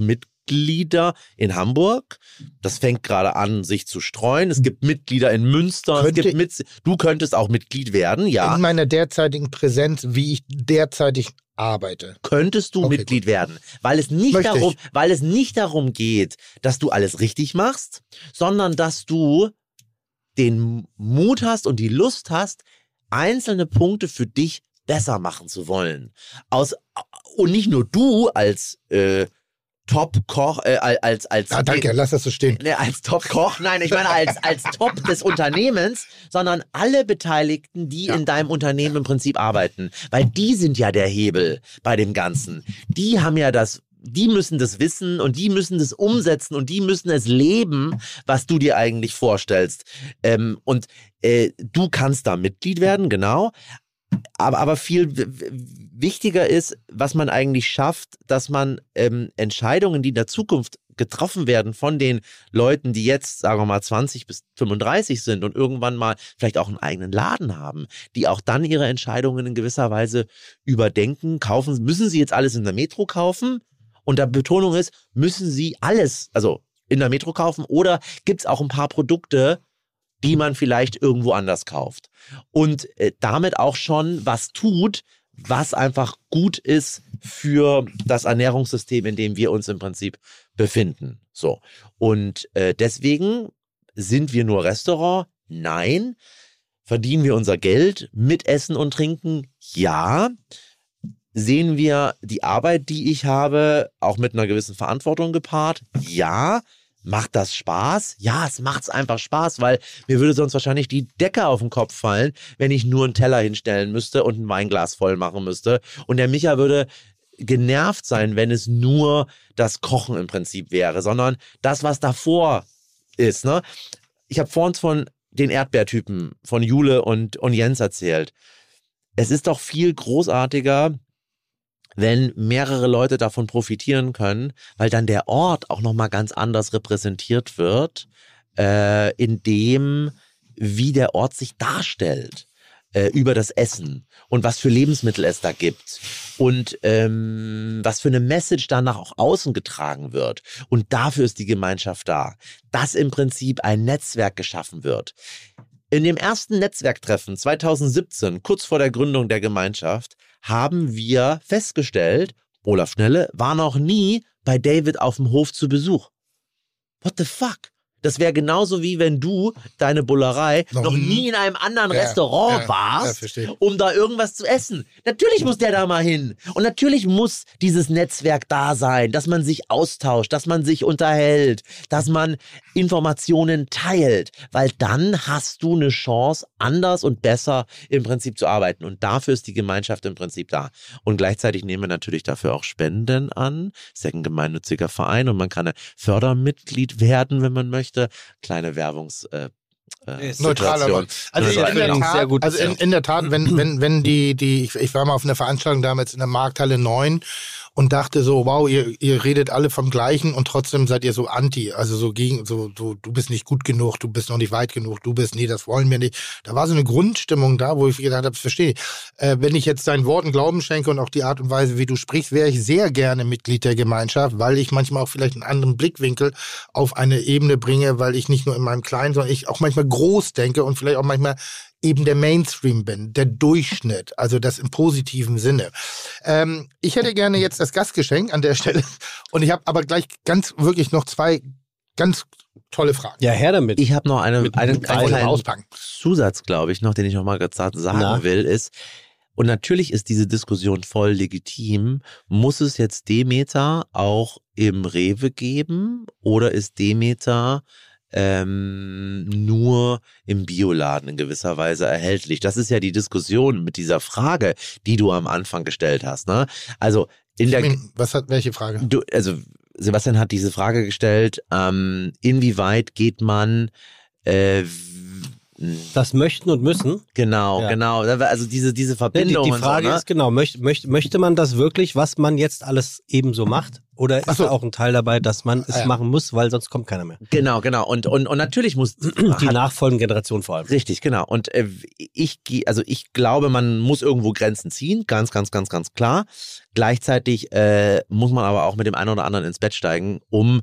Mitglieder in Hamburg. Das fängt gerade an, sich zu streuen. Es gibt Mitglieder in Münster. Es
Könnte-
gibt mit, du könntest auch Mitglied werden, ja.
In meiner derzeitigen Präsenz, wie ich derzeitig arbeite.
könntest du
Okay,
Mitglied werden, weil es nicht
Möchte
darum,
ich.
weil es nicht darum geht, dass du alles richtig machst, sondern dass du den Mut hast und die Lust hast, einzelne Punkte für dich besser machen zu wollen. Aus und nicht nur du als äh, Top-Koch, äh, als als
Ah, danke, lass das so stehen.
Ne, als Top-Koch, nein, ich meine als, als Top des Unternehmens, sondern alle Beteiligten, die in deinem Unternehmen im Prinzip arbeiten. Weil die sind ja der Hebel bei dem Ganzen. Die haben ja das, die müssen das wissen und die müssen das umsetzen und die müssen es leben, was du dir eigentlich vorstellst. Ähm, und äh, du kannst da Mitglied werden, genau. Aber, aber viel wichtiger ist, was man eigentlich schafft, dass man ähm, Entscheidungen, die in der Zukunft getroffen werden von den Leuten, die jetzt, sagen wir mal, 20 bis 35 sind und irgendwann mal vielleicht auch einen eigenen Laden haben, die auch dann ihre Entscheidungen in gewisser Weise überdenken, kaufen. Müssen sie jetzt alles in der Metro kaufen? Und der Betonung ist, müssen sie alles, also in der Metro kaufen oder gibt es auch ein paar Produkte, die man vielleicht irgendwo anders kauft? Und äh, damit auch schon was tut, was einfach gut ist für das Ernährungssystem, in dem wir uns im Prinzip befinden. So. Und äh, deswegen sind wir nur Restaurant? Nein. Verdienen wir unser Geld mit Essen und Trinken? Ja. Sehen wir die Arbeit, die ich habe, auch mit einer gewissen Verantwortung gepaart? Ja. Macht das Spaß? Ja, es macht's einfach Spaß, weil mir würde sonst wahrscheinlich die Decke auf den Kopf fallen, wenn ich nur einen Teller hinstellen müsste und ein Weinglas voll machen müsste. Und der Micha würde genervt sein, wenn es nur das Kochen im Prinzip wäre, sondern das, was davor ist. Ne? Ich habe vorhin von den Erdbeertypen von Jule und, und Jens erzählt. Es ist doch viel großartiger, wenn mehrere Leute davon profitieren können, weil dann der Ort auch nochmal ganz anders repräsentiert wird, äh, in dem, wie der Ort sich darstellt äh, über das Essen und was für Lebensmittel es da gibt und ähm, was für eine Message dann nach auch außen getragen wird. Und dafür ist die Gemeinschaft da, dass im Prinzip ein Netzwerk geschaffen wird. In dem ersten Netzwerktreffen 2017, kurz vor der Gründung der Gemeinschaft, haben wir festgestellt, Olaf Schnelle war noch nie bei David auf dem Hof zu Besuch. What the fuck? Das wäre genauso wie wenn du deine Bullerei noch,
Noch
nie in einem anderen
Ja,
Restaurant
ja, ja,
warst,
verstehe.
um da irgendwas zu essen. Natürlich muss der da mal hin. Und natürlich muss dieses Netzwerk da sein, dass man sich austauscht, dass man sich unterhält, dass man Informationen teilt, weil dann hast du eine Chance, anders und besser im Prinzip zu arbeiten. Und dafür ist die Gemeinschaft im Prinzip da. Und gleichzeitig nehmen wir natürlich dafür auch Spenden an. Ist ja ein gemeinnütziger Verein und man kann ein Fördermitglied werden, wenn man möchte. Kleine Werbungs. Äh, äh,
Neutraler. Mann. Also
Neutral,
in der
genau.
Tat,
Sehr gut.
also in, in der Tat, wenn, wenn, wenn die, die, ich, ich war mal auf einer Veranstaltung damals in der Markthalle 9 und dachte so, wow, ihr, ihr redet alle vom Gleichen und trotzdem seid ihr so anti, also so gegen, so, so, du bist nicht gut genug, du bist noch nicht weit genug, du bist, nee, das wollen wir nicht. Da war so eine Grundstimmung da, wo ich gedacht habe, verstehe. Äh, wenn ich jetzt deinen Worten Glauben schenke und auch die Art und Weise, wie du sprichst, wäre ich sehr gerne Mitglied der Gemeinschaft, weil ich manchmal auch vielleicht einen anderen Blickwinkel auf eine Ebene bringe, weil ich nicht nur in meinem Kleinen, sondern ich auch manchmal groß denke und vielleicht auch manchmal eben der Mainstream bin, der Durchschnitt, also das im positiven Sinne. Ähm, ich hätte gerne jetzt das Gastgeschenk an der Stelle und ich habe aber gleich ganz wirklich noch zwei ganz tolle Fragen.
Ja, her damit.
Ich habe noch eine,
Mit-
einen,
mit
einen kleinen
auspacken.
Zusatz, glaube ich, noch, den ich noch mal sagen
Na?
will, ist, und natürlich ist diese Diskussion voll legitim. Muss es jetzt Demeter auch im Rewe geben oder ist Demeter ähm, nur im Bioladen in gewisser Weise erhältlich? Das ist ja die Diskussion mit dieser Frage, die du am Anfang gestellt hast. Ne? Also in der,
Was hat welche Frage?
Du, also Sebastian hat diese Frage gestellt, ähm, inwieweit geht man äh,
das möchten und müssen.
genau,
Ja.
genau, also diese, diese
Ne, Die,
Verbindung
die Frage
so, ne?
ist genau, möchte, möchte, möchte man das wirklich, was man jetzt alles ebenso macht? Oder ist
so.
auch ein Teil dabei, dass man es
Ah, ja.
machen muss, weil sonst kommt keiner mehr?
Genau, genau. Und, und, und natürlich muss
Die nachfolgende Generation vor allem.
Richtig, genau. Und äh, ich gehe, also ich glaube, man muss irgendwo Grenzen ziehen, ganz, ganz, ganz, ganz klar. Gleichzeitig äh, muss man aber auch mit dem einen oder anderen ins Bett steigen, um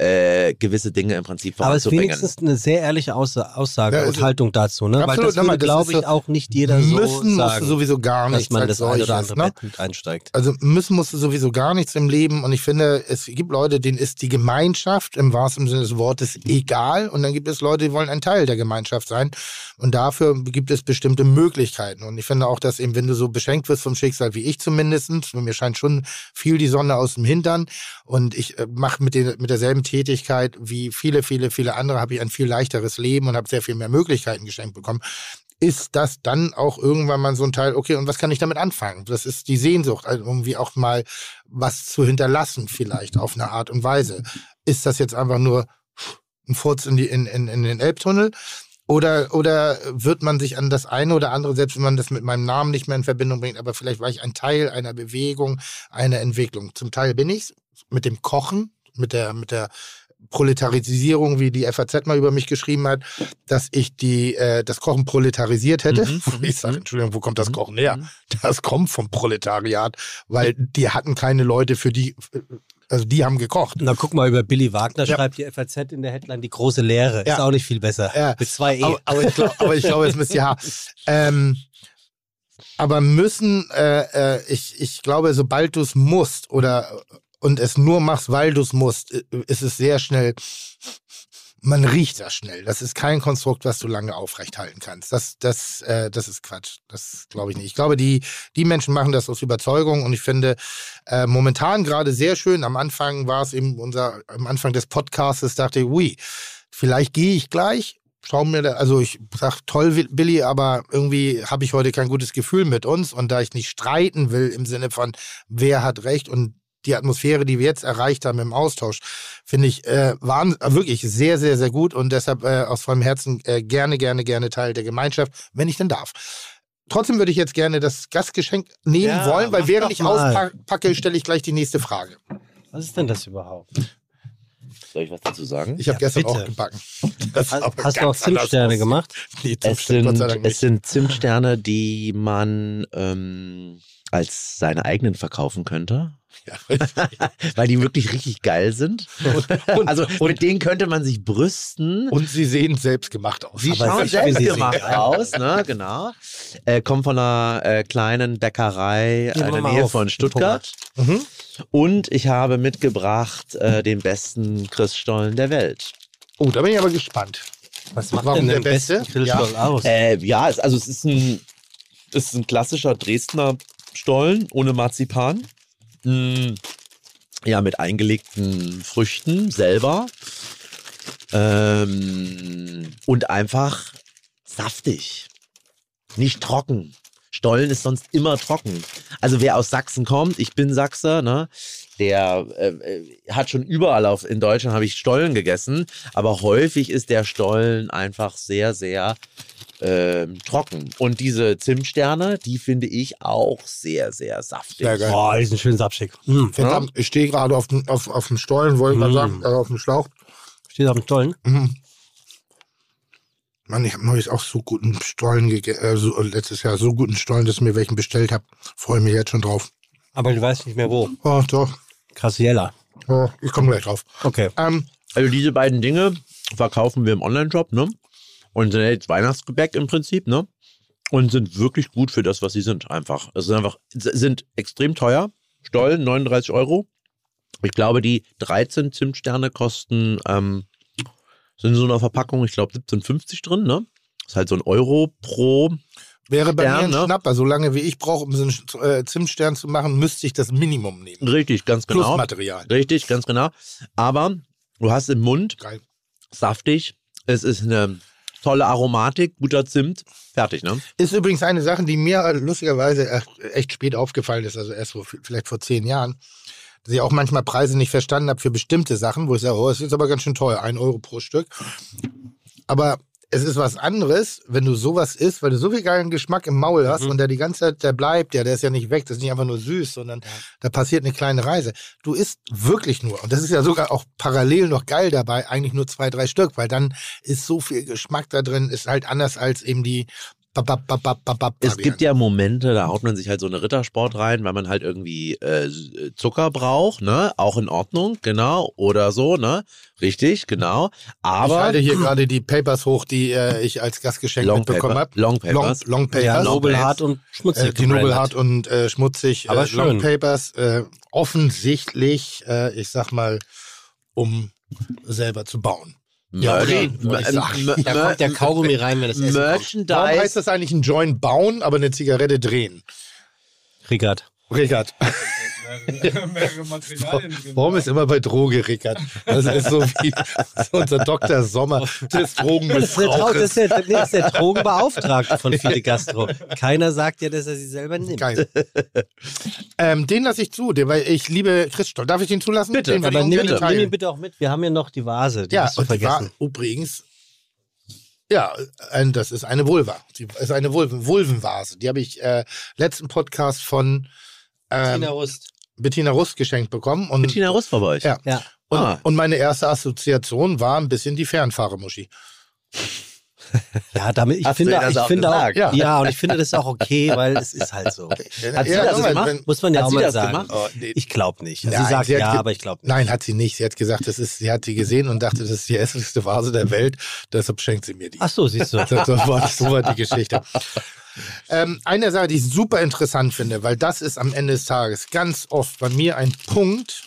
äh, gewisse Dinge im Prinzip
Aber es ist
voranzubringen.
wenigstens eine sehr ehrliche Aussa Aussage
Ja,
und
also-
Haltung dazu, ne?
Absolut,
Weil das würde, glaube ich, auch nicht jeder so
müssen musst du sowieso gar
dass
nichts
man
als
das ein oder andere
ne?
Einsteigt.
Also müssen musst du sowieso gar nichts im Leben und ich finde, es gibt Leute, denen ist die Gemeinschaft im wahrsten Sinne des Wortes egal und dann gibt es Leute, die wollen ein Teil der Gemeinschaft sein und dafür gibt es bestimmte Möglichkeiten und ich finde auch, dass eben, wenn du so beschenkt wirst vom Schicksal wie ich zumindestens, mir scheint schon viel die Sonne aus dem Hintern und ich äh, mache mit, den- mit derselben Tätigkeit wie viele, viele, viele andere, habe ich ein viel leichteres Leben und habe sehr viel mehr Möglichkeiten geschenkt bekommen ist das dann auch irgendwann mal so ein Teil, okay, und was kann ich damit anfangen? Das ist die Sehnsucht, also irgendwie auch mal was zu hinterlassen, vielleicht auf eine Art und Weise. Ist das jetzt einfach nur ein Furz in, die, in, in, in den Elbtunnel? Oder, oder wird man sich an das eine oder andere, selbst wenn man das mit meinem Namen nicht mehr in Verbindung bringt, aber vielleicht war ich ein Teil einer Bewegung, einer Entwicklung. Zum Teil bin ich's mit dem Kochen, mit der, mit der Proletarisierung, wie die FAZ mal über mich geschrieben hat, dass ich die, äh, das Kochen proletarisiert hätte.
Mhm,
Ich sage, Entschuldigung, wo kommt das
Mhm,
Kochen her?
mhm.
Das kommt vom Proletariat, weil die hatten keine Leute für die, also die haben gekocht.
Na, guck mal, über Billy Wagner
Ja.
schreibt die FAZ in der Headline die große Lehre.
Ja.
Ist auch nicht viel besser.
Ja.
Mit zwei E.
Aber, aber ich glaube, glaube, es müsst ja. Ähm, aber müssen, äh, äh, ich, ich glaube, sobald du es musst oder und es nur machst, weil du es musst, äh, ist es sehr schnell. Man riecht das schnell. Das ist kein Konstrukt, was du lange aufrechthalten kannst. Das, das, äh, das ist Quatsch. Das glaube ich nicht. Ich glaube, die, die Menschen machen das aus Überzeugung und ich finde äh, momentan gerade sehr schön. Am Anfang war es eben unser, am Anfang des Podcasts dachte ich, ui, vielleicht gehe ich gleich. Schau mir da, also ich sag toll, Billy, aber irgendwie habe ich heute kein gutes Gefühl mit uns und da ich nicht streiten will im Sinne von wer hat recht und die Atmosphäre, die wir jetzt erreicht haben im Austausch, finde ich äh, waren wirklich sehr, sehr, sehr gut und deshalb äh, aus vollem Herzen äh, gerne, gerne, gerne Teil der Gemeinschaft, wenn ich denn darf. Trotzdem würde ich jetzt gerne das Gastgeschenk nehmen
Ja,
wollen, weil während ich
mal.
auspacke, stelle ich gleich die nächste Frage.
Was ist denn das überhaupt?
Soll ich was dazu sagen?
Ich habe
Ja,
gestern
bitte.
auch gebacken. Das
Hast, hast du auch Zimtsterne gemacht?
Nee,
Es
Zimtsterne, Gott sei
sind, es sind Zimtsterne, die man ähm, als seine eigenen verkaufen könnte.
Ja,
Weil die wirklich richtig geil sind.
und,
Also mit denen könnte man sich brüsten.
und sie sehen selbst gemacht aus.
Sie schauen
ich finde,
selbst
sie
gemacht
sehen geil
aus, ne, genau. Äh, kommt von einer äh, kleinen Bäckerei
Gehen
in der Nähe von Stuttgart.
Mhm.
Und ich habe mitgebracht äh, den besten Christstollen der Welt.
Oh, da bin ich aber gespannt.
Was macht
Warum
denn
der Beste?
Grillstollen aus?
Äh, ja, es, also es ist ein, es ist ein klassischer Dresdner Stollen ohne Marzipan. Mm, ja, mit eingelegten Früchten selber. Ähm, und einfach saftig. Nicht trocken. Stollen ist sonst immer trocken. Also wer aus Sachsen kommt, ich bin Sachse, ne? Der äh, äh, hat schon überall auf, in Deutschland habe ich Stollen gegessen, aber häufig ist der Stollen einfach sehr, sehr ähm, trocken. Und diese Zimtsterne, die finde ich auch sehr, sehr saftig.
Sehr geil.
Boah, die sind schön sapschig. Mm.
Verdammt, ich stehe gerade auf dem, auf, auf dem Stollen, wollte ich mal
Mm.
sagen, äh, auf dem Schlauch.
Steht auf dem Stollen.
Mhm. Mann, ich habe neulich auch so guten Stollen gegessen, äh, so, letztes Jahr so guten Stollen, dass ich mir welchen bestellt habe. Freue mich jetzt schon drauf.
Aber du weißt nicht mehr wo.
Oh, doch.
Graciella.
Oh, ich komme gleich drauf.
Okay.
Ähm,
Also diese beiden Dinge verkaufen wir im Online-Shop, ne? Und sind jetzt Weihnachtsgebäck im Prinzip, ne? Und sind wirklich gut für das, was sie sind, einfach. Es sind einfach, sind extrem teuer. Stollen, 39 Euro. Ich glaube, die 13 Zimtsterne kosten, ähm, sind in so einer Verpackung, ich glaube, 17,50 drin, ne? ist halt so ein Euro pro.
Wäre bei
Stern,
mir ein
ne?
Schnapper. So lange wie ich brauche, um so einen äh, Zimtstern zu machen, müsste ich das Minimum nehmen.
Richtig, ganz
Plus
genau.
Material.
Richtig, ganz genau. Aber du hast im Mund
Geil.
saftig. Es ist eine tolle Aromatik, guter Zimt. Fertig, ne?
Ist übrigens eine Sache, die mir äh, lustigerweise echt- echt spät aufgefallen ist, also erst so vielleicht vor zehn Jahren, dass ich auch manchmal Preise nicht verstanden habe für bestimmte Sachen, wo ich sage, oh, das ist aber ganz schön teuer, ein Euro pro Stück. Aber es ist was anderes, wenn du sowas isst, weil du so viel geilen Geschmack im Maul hast und der die ganze Zeit, der bleibt ja, der ist ja nicht weg, das ist nicht einfach nur süß, sondern da passiert eine kleine Reise. Du isst wirklich nur, und das ist ja sogar auch parallel noch geil dabei, eigentlich nur zwei, drei Stück, weil dann ist so viel Geschmack da drin, ist halt anders als eben die
Es gibt ja Momente, da haut man sich halt so eine Rittersport rein, weil man halt irgendwie äh, Zucker braucht, ne? Auch in Ordnung, genau. Oder so, ne? Richtig, genau.
ich
Aber
halte hier gerade die Papers hoch, die äh, ich als Gastgeschenk
Long
mitbekommen habe.
Long
Long,
Papers.
Long Papers.
Ja,
Long
Nobelhart und schmutzig.
äh, die. Nobelhart und äh, schmutzig.
Aber
äh,
schön.
Long Papers. Äh, offensichtlich, äh, ich sag mal, um selber zu bauen. Ja, sagen.
M-
Da kommt der Kaugummi rein, wenn das Essen kommt.
Warum heißt
Merchandise.
das eigentlich ein Joint bauen, aber eine Zigarette drehen?
Rickard.
Rickard.
mehrere Materialien drin.
Warum ist immer bei Droge, Rickard? Das ist so wie unser Dr. Sommer des
Das ist, der,
Drogenmissbrauchs.
das, ist der, das ist der Drogenbeauftragte von Fide Gastro. Keiner sagt ja, dass er sie selber nimmt.
Geil. ähm, den lasse ich zu, den, weil ich liebe Christoph. Darf ich den zulassen?
Bitte,
den
Aber nimm, nimm ihn bitte auch mit. Wir haben ja noch die Vase. Die
Ja,
hast du
und die war
vergessen.
übrigens, ja, ein, das ist eine Vulva. Die ist eine Vulven, Vulvenvase. Die habe ich äh, letzten Podcast von ähm,
Tina Rust.
Bettina Rust geschenkt bekommen. Und,
Bettina Rust war bei euch.
Ja.
Ja.
Und,
Ah.
und meine erste Assoziation war ein bisschen die Fernfahrermuschi.
Ja, damit, ich
Hast
finde, ich
auch
finde auch, ja.
Ja.
und ich finde das auch okay, weil es ist halt so.
Hat sie
Ja,
das gemacht?
wenn-
Muss man ja auch
sie
mal sagen.
Oh, nee.
Ich glaube nicht. Also
Nein,
sie sagt
sie hat
ja, aber ich glaube nicht.
Nein, hat sie nicht. Sie hat gesagt, das ist, sie hat die gesehen und dachte, das ist die hässlichste Vase der Welt. Deshalb schenkt sie mir die.
Ach so, siehst du.
Das, das war so war die Geschichte. Ähm, eine Sache, die ich super interessant finde, weil das ist am Ende des Tages ganz oft bei mir ein Punkt,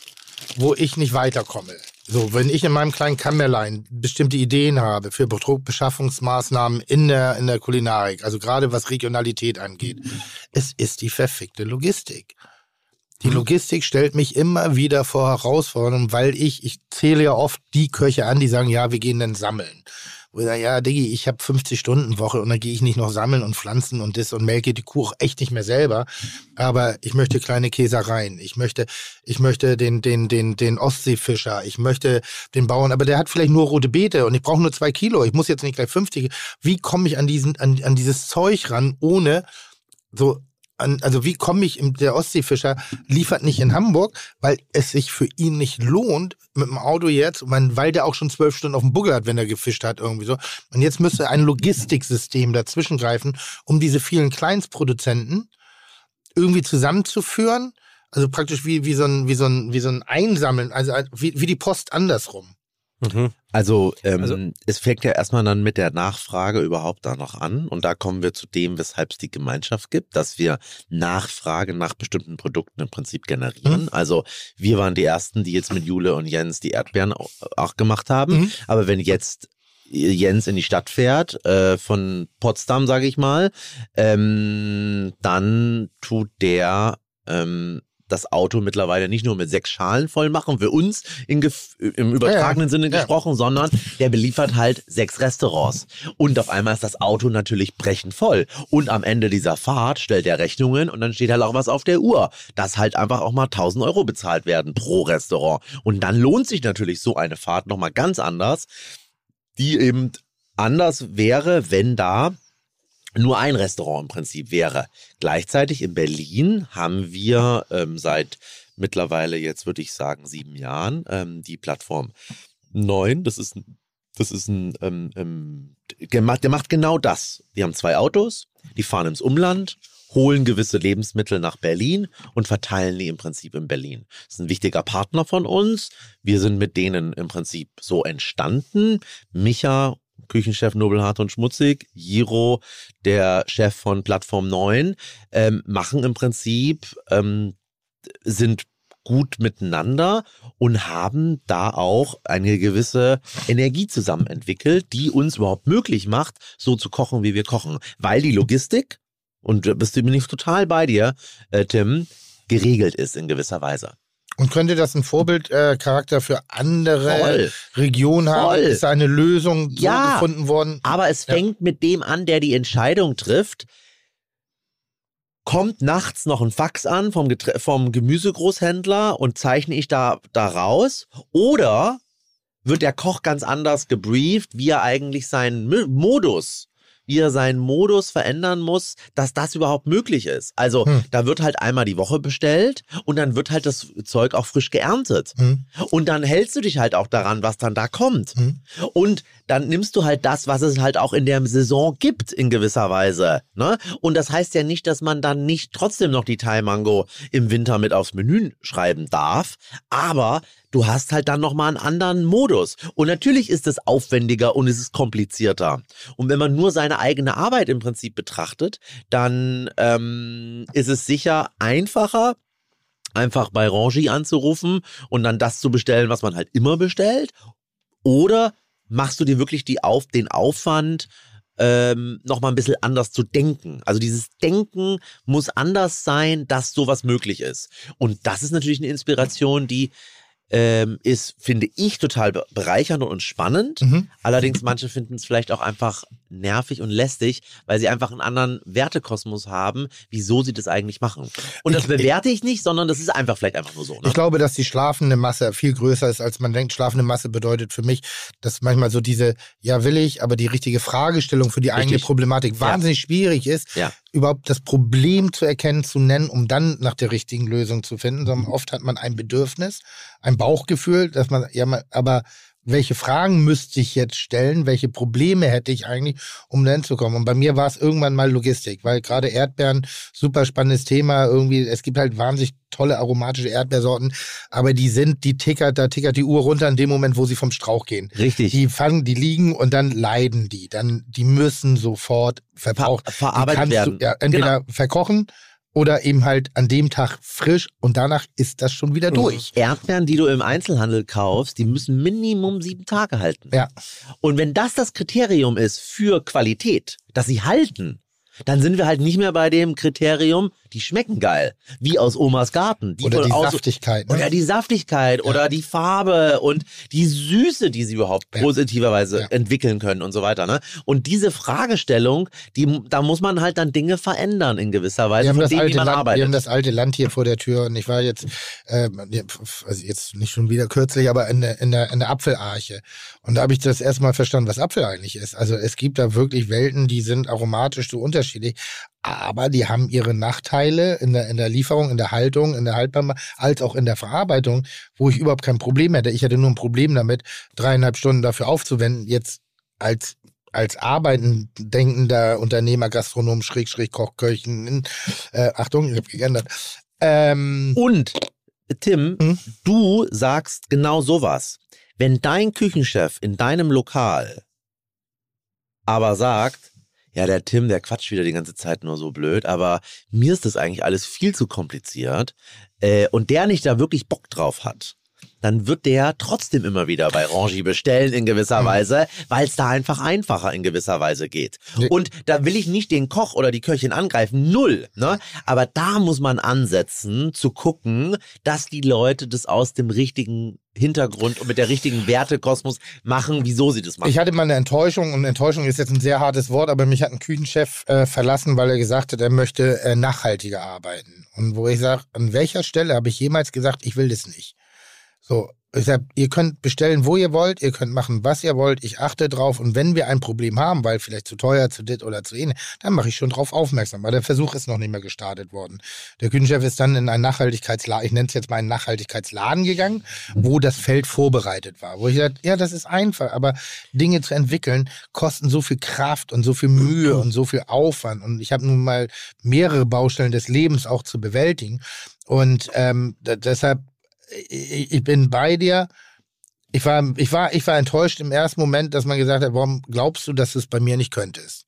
wo ich nicht weiterkomme. So, wenn ich in meinem kleinen Kämmerlein bestimmte Ideen habe für Beschaffungsmaßnahmen in der, in der Kulinarik, also gerade was Regionalität angeht, es ist die verfickte Logistik. Die Logistik stellt mich immer wieder vor Herausforderungen, weil ich, ich zähle ja oft die Köche an, die sagen, ja, wir gehen dann sammeln. Sage, ja, Diggi, ich habe 50 Stunden Woche und dann gehe ich nicht noch sammeln und pflanzen und das und melke die Kuh auch echt nicht mehr selber. Aber ich möchte kleine Käsereien. Ich möchte, ich möchte den, den, den, den Ostseefischer. Ich möchte den Bauern, aber der hat vielleicht nur rote Beete und ich brauche nur zwei Kilo. Ich muss jetzt nicht gleich 50. Wie komme ich an diesen, an, an dieses Zeug ran, ohne so an, also wie komme ich, im- der Ostseefischer liefert nicht in Hamburg, weil es sich für ihn nicht lohnt, mit dem Auto jetzt, weil der auch schon zwölf Stunden auf dem Buckel hat, wenn er gefischt hat, irgendwie so. Und jetzt müsste ein Logistiksystem dazwischen greifen, um diese vielen Kleinstproduzenten irgendwie zusammenzuführen. Also praktisch wie, wie, so, ein, wie, so, ein, wie so ein Einsammeln, also wie, wie die Post andersrum.
Mhm.
Also, ähm,
Also-
es fängt ja erstmal dann mit der Nachfrage überhaupt da noch an. Und da kommen wir zu dem, weshalb es die Gemeinschaft gibt, dass wir Nachfrage nach bestimmten Produkten im Prinzip generieren. Also wir waren die Ersten, die jetzt mit Jule und Jens die Erdbeeren auch, auch gemacht haben.
Mhm.
Aber wenn jetzt Jens in die Stadt fährt, äh, von Potsdam, sage ich mal, ähm, dann tut der ähm, das Auto mittlerweile nicht nur mit sechs Schalen voll machen, für uns im übertragenen
ja.
Sinne
Ja.
gesprochen, sondern der beliefert halt sechs Restaurants. Und auf einmal ist das Auto natürlich brechend voll. Und am Ende dieser Fahrt stellt er Rechnungen und dann steht halt auch was auf der Uhr, dass halt einfach auch mal 1000 Euro bezahlt werden pro Restaurant. Und dann lohnt sich natürlich so eine Fahrt nochmal ganz anders, die eben anders wäre, wenn da nur ein Restaurant im Prinzip wäre. Gleichzeitig in Berlin haben wir ähm, seit mittlerweile jetzt würde ich sagen sieben Jahren ähm, die Plattform 9. Das ist das ist ein, ähm, ähm, der, macht, der macht genau das. Die haben zwei Autos, die fahren ins Umland, holen gewisse Lebensmittel nach Berlin und verteilen die im Prinzip in Berlin. Das ist ein wichtiger Partner von uns. Wir sind mit denen im Prinzip so entstanden. Micha, Küchenchef Nobelhart und Schmutzig, Jiro, der Chef von Plattform 9, ähm, machen im Prinzip, ähm, sind gut miteinander und haben da auch eine gewisse Energie zusammen entwickelt, die uns überhaupt möglich macht, so zu kochen, wie wir kochen. Weil die Logistik, und da bist du bin ich total bei dir, äh, Tim, geregelt ist in gewisser Weise.
Und könnte das ein Vorbildcharakter äh, für andere
Voll.
Regionen haben?
Voll.
Ist da eine Lösung so
Ja.
gefunden worden?
Aber es
Ja.
fängt mit dem an, der die Entscheidung trifft. Kommt nachts noch ein Fax an vom, Geträ vom Gemüsegroßhändler und zeichne ich da, da raus? Oder wird der Koch ganz anders gebrieft, wie er eigentlich seinen Modus, wie er seinen Modus verändern muss, dass das überhaupt möglich ist. Also
Hm.
da wird halt einmal die Woche bestellt und dann wird halt das Zeug auch frisch geerntet.
Hm?
Und dann hältst du dich halt auch daran, was dann da kommt.
Hm?
Und dann nimmst du halt das, was es halt auch in der Saison gibt, in gewisser Weise. Ne? Und das heißt ja nicht, dass man dann nicht trotzdem noch die Thai Mango im Winter mit aufs Menü schreiben darf. Aber du hast halt dann nochmal einen anderen Modus. Und natürlich ist es aufwendiger und es ist komplizierter. Und wenn man nur seine eigene Arbeit im Prinzip betrachtet, dann ähm, ist es sicher einfacher, einfach bei Rangi anzurufen und dann das zu bestellen, was man halt immer bestellt. Oder machst du dir wirklich die auf, den Aufwand, ähm, nochmal ein bisschen anders zu denken. Also dieses Denken muss anders sein, dass sowas möglich ist. Und das ist natürlich eine Inspiration, die ähm, ist, finde ich, total be- bereichernd und spannend.
Mhm.
Allerdings manche finden es vielleicht auch einfach nervig und lästig, weil sie einfach einen anderen Wertekosmos haben, wieso sie das eigentlich machen. Und das
Ich-
bewerte ich nicht, sondern das ist einfach vielleicht einfach nur so. Ne?
Ich glaube, dass die schlafende Masse viel größer ist, als man denkt. Schlafende Masse bedeutet für mich, dass manchmal so diese, ja will ich, aber die richtige Fragestellung für die eigene
Richtig.
Problematik wahnsinnig schwierig ist,
Ja.
Überhaupt das Problem zu erkennen, zu nennen, um dann nach der richtigen Lösung zu finden. Sondern oft hat man ein Bedürfnis, ein Bauchgefühl, dass man, ja, aber welche Fragen müsste ich jetzt stellen? Welche Probleme hätte ich eigentlich, um dahin zu kommen? Und bei mir war es irgendwann mal Logistik, weil gerade Erdbeeren, super spannendes Thema. Irgendwie, es gibt halt wahnsinnig tolle aromatische Erdbeersorten, aber die sind, die tickert, da tickert die Uhr runter in dem Moment, wo sie vom Strauch gehen.
Richtig.
Die fangen, die liegen und dann leiden die. Dann, die müssen sofort verbraucht.
Ver verarbeitet werden.
Du, ja, entweder
Genau.
verkochen oder eben halt an dem Tag frisch und danach ist das schon wieder durch.
Erdbeeren, die du im Einzelhandel kaufst, die müssen Minimum sieben Tage halten.
Ja.
Und wenn das das Kriterium ist für Qualität, dass sie halten, dann sind wir halt nicht mehr bei dem Kriterium, die schmecken geil, wie aus Omas Garten. Die
Oder die
aus-
Saftigkeit. Ne?
Oder die Saftigkeit oder die Farbe und die Süße, die sie überhaupt
Ja.
positiverweise
Ja.
entwickeln können und so weiter. Ne? Und diese Fragestellung, die, da muss man halt dann Dinge verändern in gewisser Weise,
wir
von denen, wie man
Land, wir
arbeitet.
haben das alte Land hier vor der Tür und ich war jetzt, äh, also jetzt nicht schon wieder kürzlich, aber in der, in der, in der Apfelarche. Und da habe ich das erstmal verstanden, was Apfel eigentlich ist. Also es gibt da wirklich Welten, die sind aromatisch so unterschiedlich, aber die haben ihre Nachteile in der, in der Lieferung, in der Haltung, in der Haltbarmachung, als auch in der Verarbeitung, wo ich überhaupt kein Problem hätte. Ich hätte nur ein Problem damit, dreieinhalb Stunden dafür aufzuwenden, jetzt als als arbeitend denkender Unternehmer, Gastronom, Schrägstrich, Koch, Köchen, äh, Achtung, ich habe geändert. Ähm,
Und Tim,
Hm?
du sagst genau sowas. Wenn dein Küchenchef in deinem Lokal aber sagt, ja, der Tim, der quatscht wieder die ganze Zeit nur so blöd, aber mir ist das eigentlich alles viel zu kompliziert äh, und der nicht da wirklich Bock drauf hat, dann wird der trotzdem immer wieder bei Rangi bestellen in gewisser Weise, weil es da einfach einfacher in gewisser Weise geht. Und da will ich nicht den Koch oder die Köchin angreifen, null. Ne? Aber da muss man ansetzen, zu gucken, dass die Leute das aus dem richtigen Hintergrund und mit der richtigen Wertekosmos machen, wieso sie das machen.
Ich hatte mal eine Enttäuschung und Enttäuschung ist jetzt ein sehr hartes Wort, aber mich hat ein Küchenchef äh, verlassen, weil er gesagt hat, er möchte äh, nachhaltiger arbeiten. Und wo ich sage, an welcher Stelle habe ich jemals gesagt, ich will das nicht? So, ich sag, ihr könnt bestellen, wo ihr wollt, ihr könnt machen, was ihr wollt, ich achte drauf. Und wenn wir ein Problem haben, weil vielleicht zu teuer, zu dit oder zu ähnlich, dann mache ich schon drauf aufmerksam, weil der Versuch ist noch nicht mehr gestartet worden. Der Küchenchef ist dann in ein Nachhaltigkeitsladen, ich nenne es jetzt mal einen Nachhaltigkeitsladen gegangen, wo das Feld vorbereitet war, wo ich sagte, ja, das ist einfach, aber Dinge zu entwickeln kosten so viel Kraft und so viel Mühe und so viel Aufwand. Und ich habe nun mal mehrere Baustellen des Lebens auch zu bewältigen. Und ähm, deshalb ich, ich bin bei dir. Ich war, ich, war, ich war enttäuscht im ersten Moment, dass man gesagt hat, warum glaubst du, dass du es bei mir nicht könntest?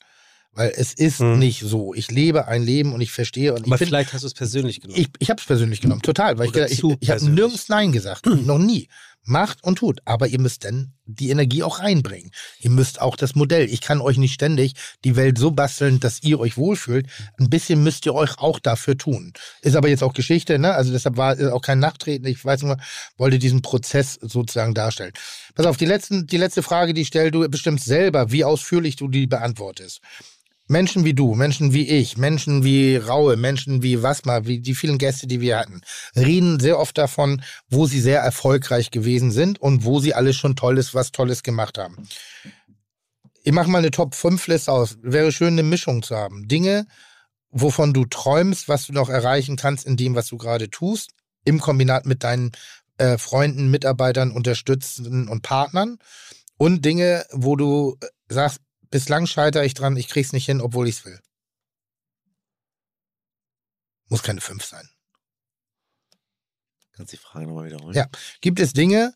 Weil es ist
Hm.
nicht so. Ich lebe ein Leben und ich verstehe und
Aber
ich bin,
vielleicht hast du es persönlich genommen.
ich, ich habe es persönlich genommen, total, weil ich,
Oder
ich,
zu
ich habe nirgends Nein gesagt, noch nie. Macht und tut, aber ihr müsst dann die Energie auch reinbringen. Ihr müsst auch das Modell. Ich kann euch nicht ständig die Welt so basteln, dass ihr euch wohlfühlt. Ein bisschen müsst ihr euch auch dafür tun. Ist aber jetzt auch Geschichte, ne? Also deshalb war auch kein Nachtreten. Ich weiß nur, wollte diesen Prozess sozusagen darstellen. Pass auf, die, letzten, die letzte Frage, die stellst du bestimmt selber, wie ausführlich du die beantwortest. Menschen wie du, Menschen wie ich, Menschen wie Raue, Menschen wie Wasma, wie die vielen Gäste, die wir hatten, reden sehr oft davon, wo sie sehr erfolgreich gewesen sind und wo sie alles schon Tolles, was Tolles gemacht haben. Ich mache mal eine Top-5-Liste aus. Wäre schön, eine Mischung zu haben. Dinge, wovon du träumst, was du noch erreichen kannst in dem, was du gerade tust, im Kombinat mit deinen äh, Freunden, Mitarbeitern, Unterstützenden und Partnern. Und Dinge, wo du äh, sagst, bislang scheitere ich dran, ich krieg's nicht hin, obwohl ich's will. Muss keine fünf sein.
Kannst du die Frage nochmal wiederholen?
Ja. Gibt es Dinge,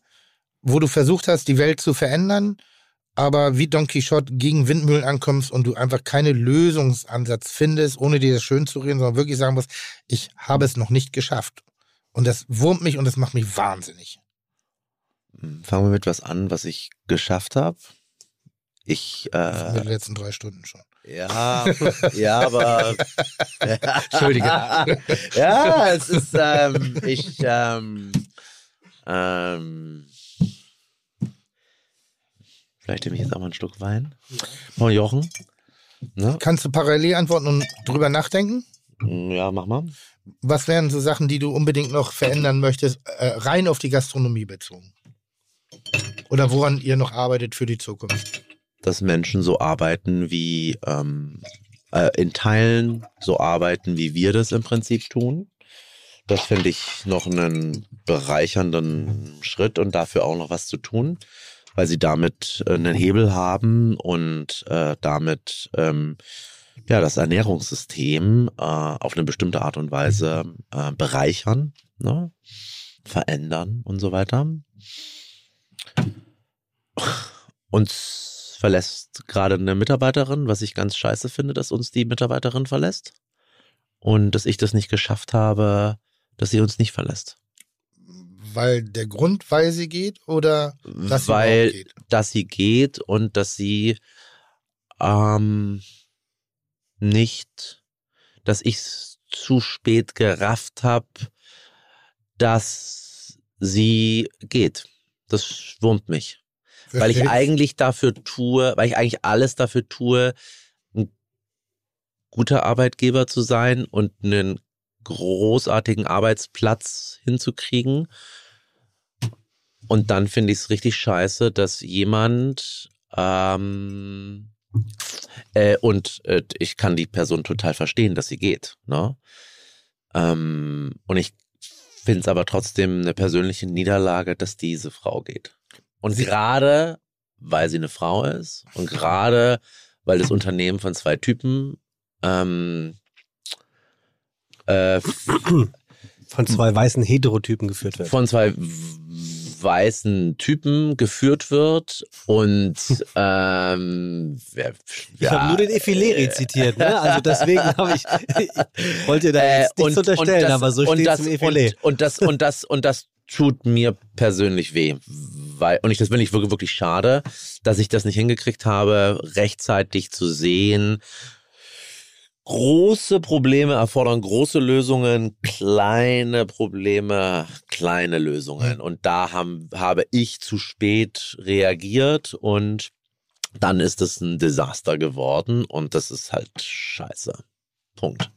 wo du versucht hast, die Welt zu verändern, aber wie Don Quixote gegen Windmühlen ankommst und du einfach keine Lösungsansatz findest, ohne dir das schön zu reden, sondern wirklich sagen musst, ich habe es noch nicht geschafft. Und das wurmt mich und das macht mich wahnsinnig.
Hm, Fangen wir mit was an, was ich geschafft habe. Ich,
In
äh,
den letzten drei Stunden schon.
ja, ja, aber. Entschuldige. ja, es ist, ähm, ich, ähm, ähm, vielleicht nehme ich jetzt auch mal einen Schluck Wein. Von Jochen. Ne?
Kannst du parallel antworten und drüber nachdenken?
Ja, mach mal.
Was wären so Sachen, die du unbedingt noch verändern möchtest, äh, rein auf die Gastronomie bezogen? Oder woran ihr noch arbeitet für die Zukunft?
Dass Menschen so arbeiten wie ähm, äh, in Teilen so arbeiten, wie wir das im Prinzip tun. Das finde ich noch einen bereichernden Schritt und dafür auch noch was zu tun, weil sie damit äh, einen Hebel haben und äh, damit ähm, ja das Ernährungssystem äh, auf eine bestimmte Art und Weise äh, bereichern, ne? verändern und so weiter. Uns verlässt gerade eine Mitarbeiterin, was ich ganz scheiße finde, dass uns die Mitarbeiterin verlässt. Und dass ich das nicht geschafft habe, dass sie uns nicht verlässt.
Weil der Grund, weil sie geht oder dass sie
Weil,
überhaupt geht?
dass sie geht und dass sie ähm, nicht, dass ich es zu spät gerafft habe, dass sie geht. Das wurmt mich. Weil ich eigentlich dafür tue, weil ich eigentlich alles dafür tue, ein guter Arbeitgeber zu sein und einen großartigen Arbeitsplatz hinzukriegen. Und dann finde ich es richtig scheiße, dass jemand ähm, äh, und äh, ich kann die Person total verstehen, dass sie geht. Ne? Ähm, und ich finde es aber trotzdem eine persönliche Niederlage, dass diese Frau geht. Und gerade, weil sie eine Frau ist und gerade, weil das Unternehmen von zwei Typen ähm, äh,
Von zwei weißen Heterotypen geführt wird.
von zwei weißen Typen geführt wird und ähm, wer-
Ich habe nur den Efileri zitiert, ne? Also deswegen habe ich, ich wollte da jetzt nichts unterstellen,
das-
aber so
und
steht es im Efile.
Und, und das und das und das tut mir persönlich weh. Weil, und ich, das finde ich wirklich, wirklich schade, dass ich das nicht hingekriegt habe, rechtzeitig zu sehen. Große Probleme erfordern große Lösungen, kleine Probleme, kleine Lösungen. Und da haben, habe ich zu spät reagiert und dann ist es ein Desaster geworden und das ist halt scheiße. Punkt.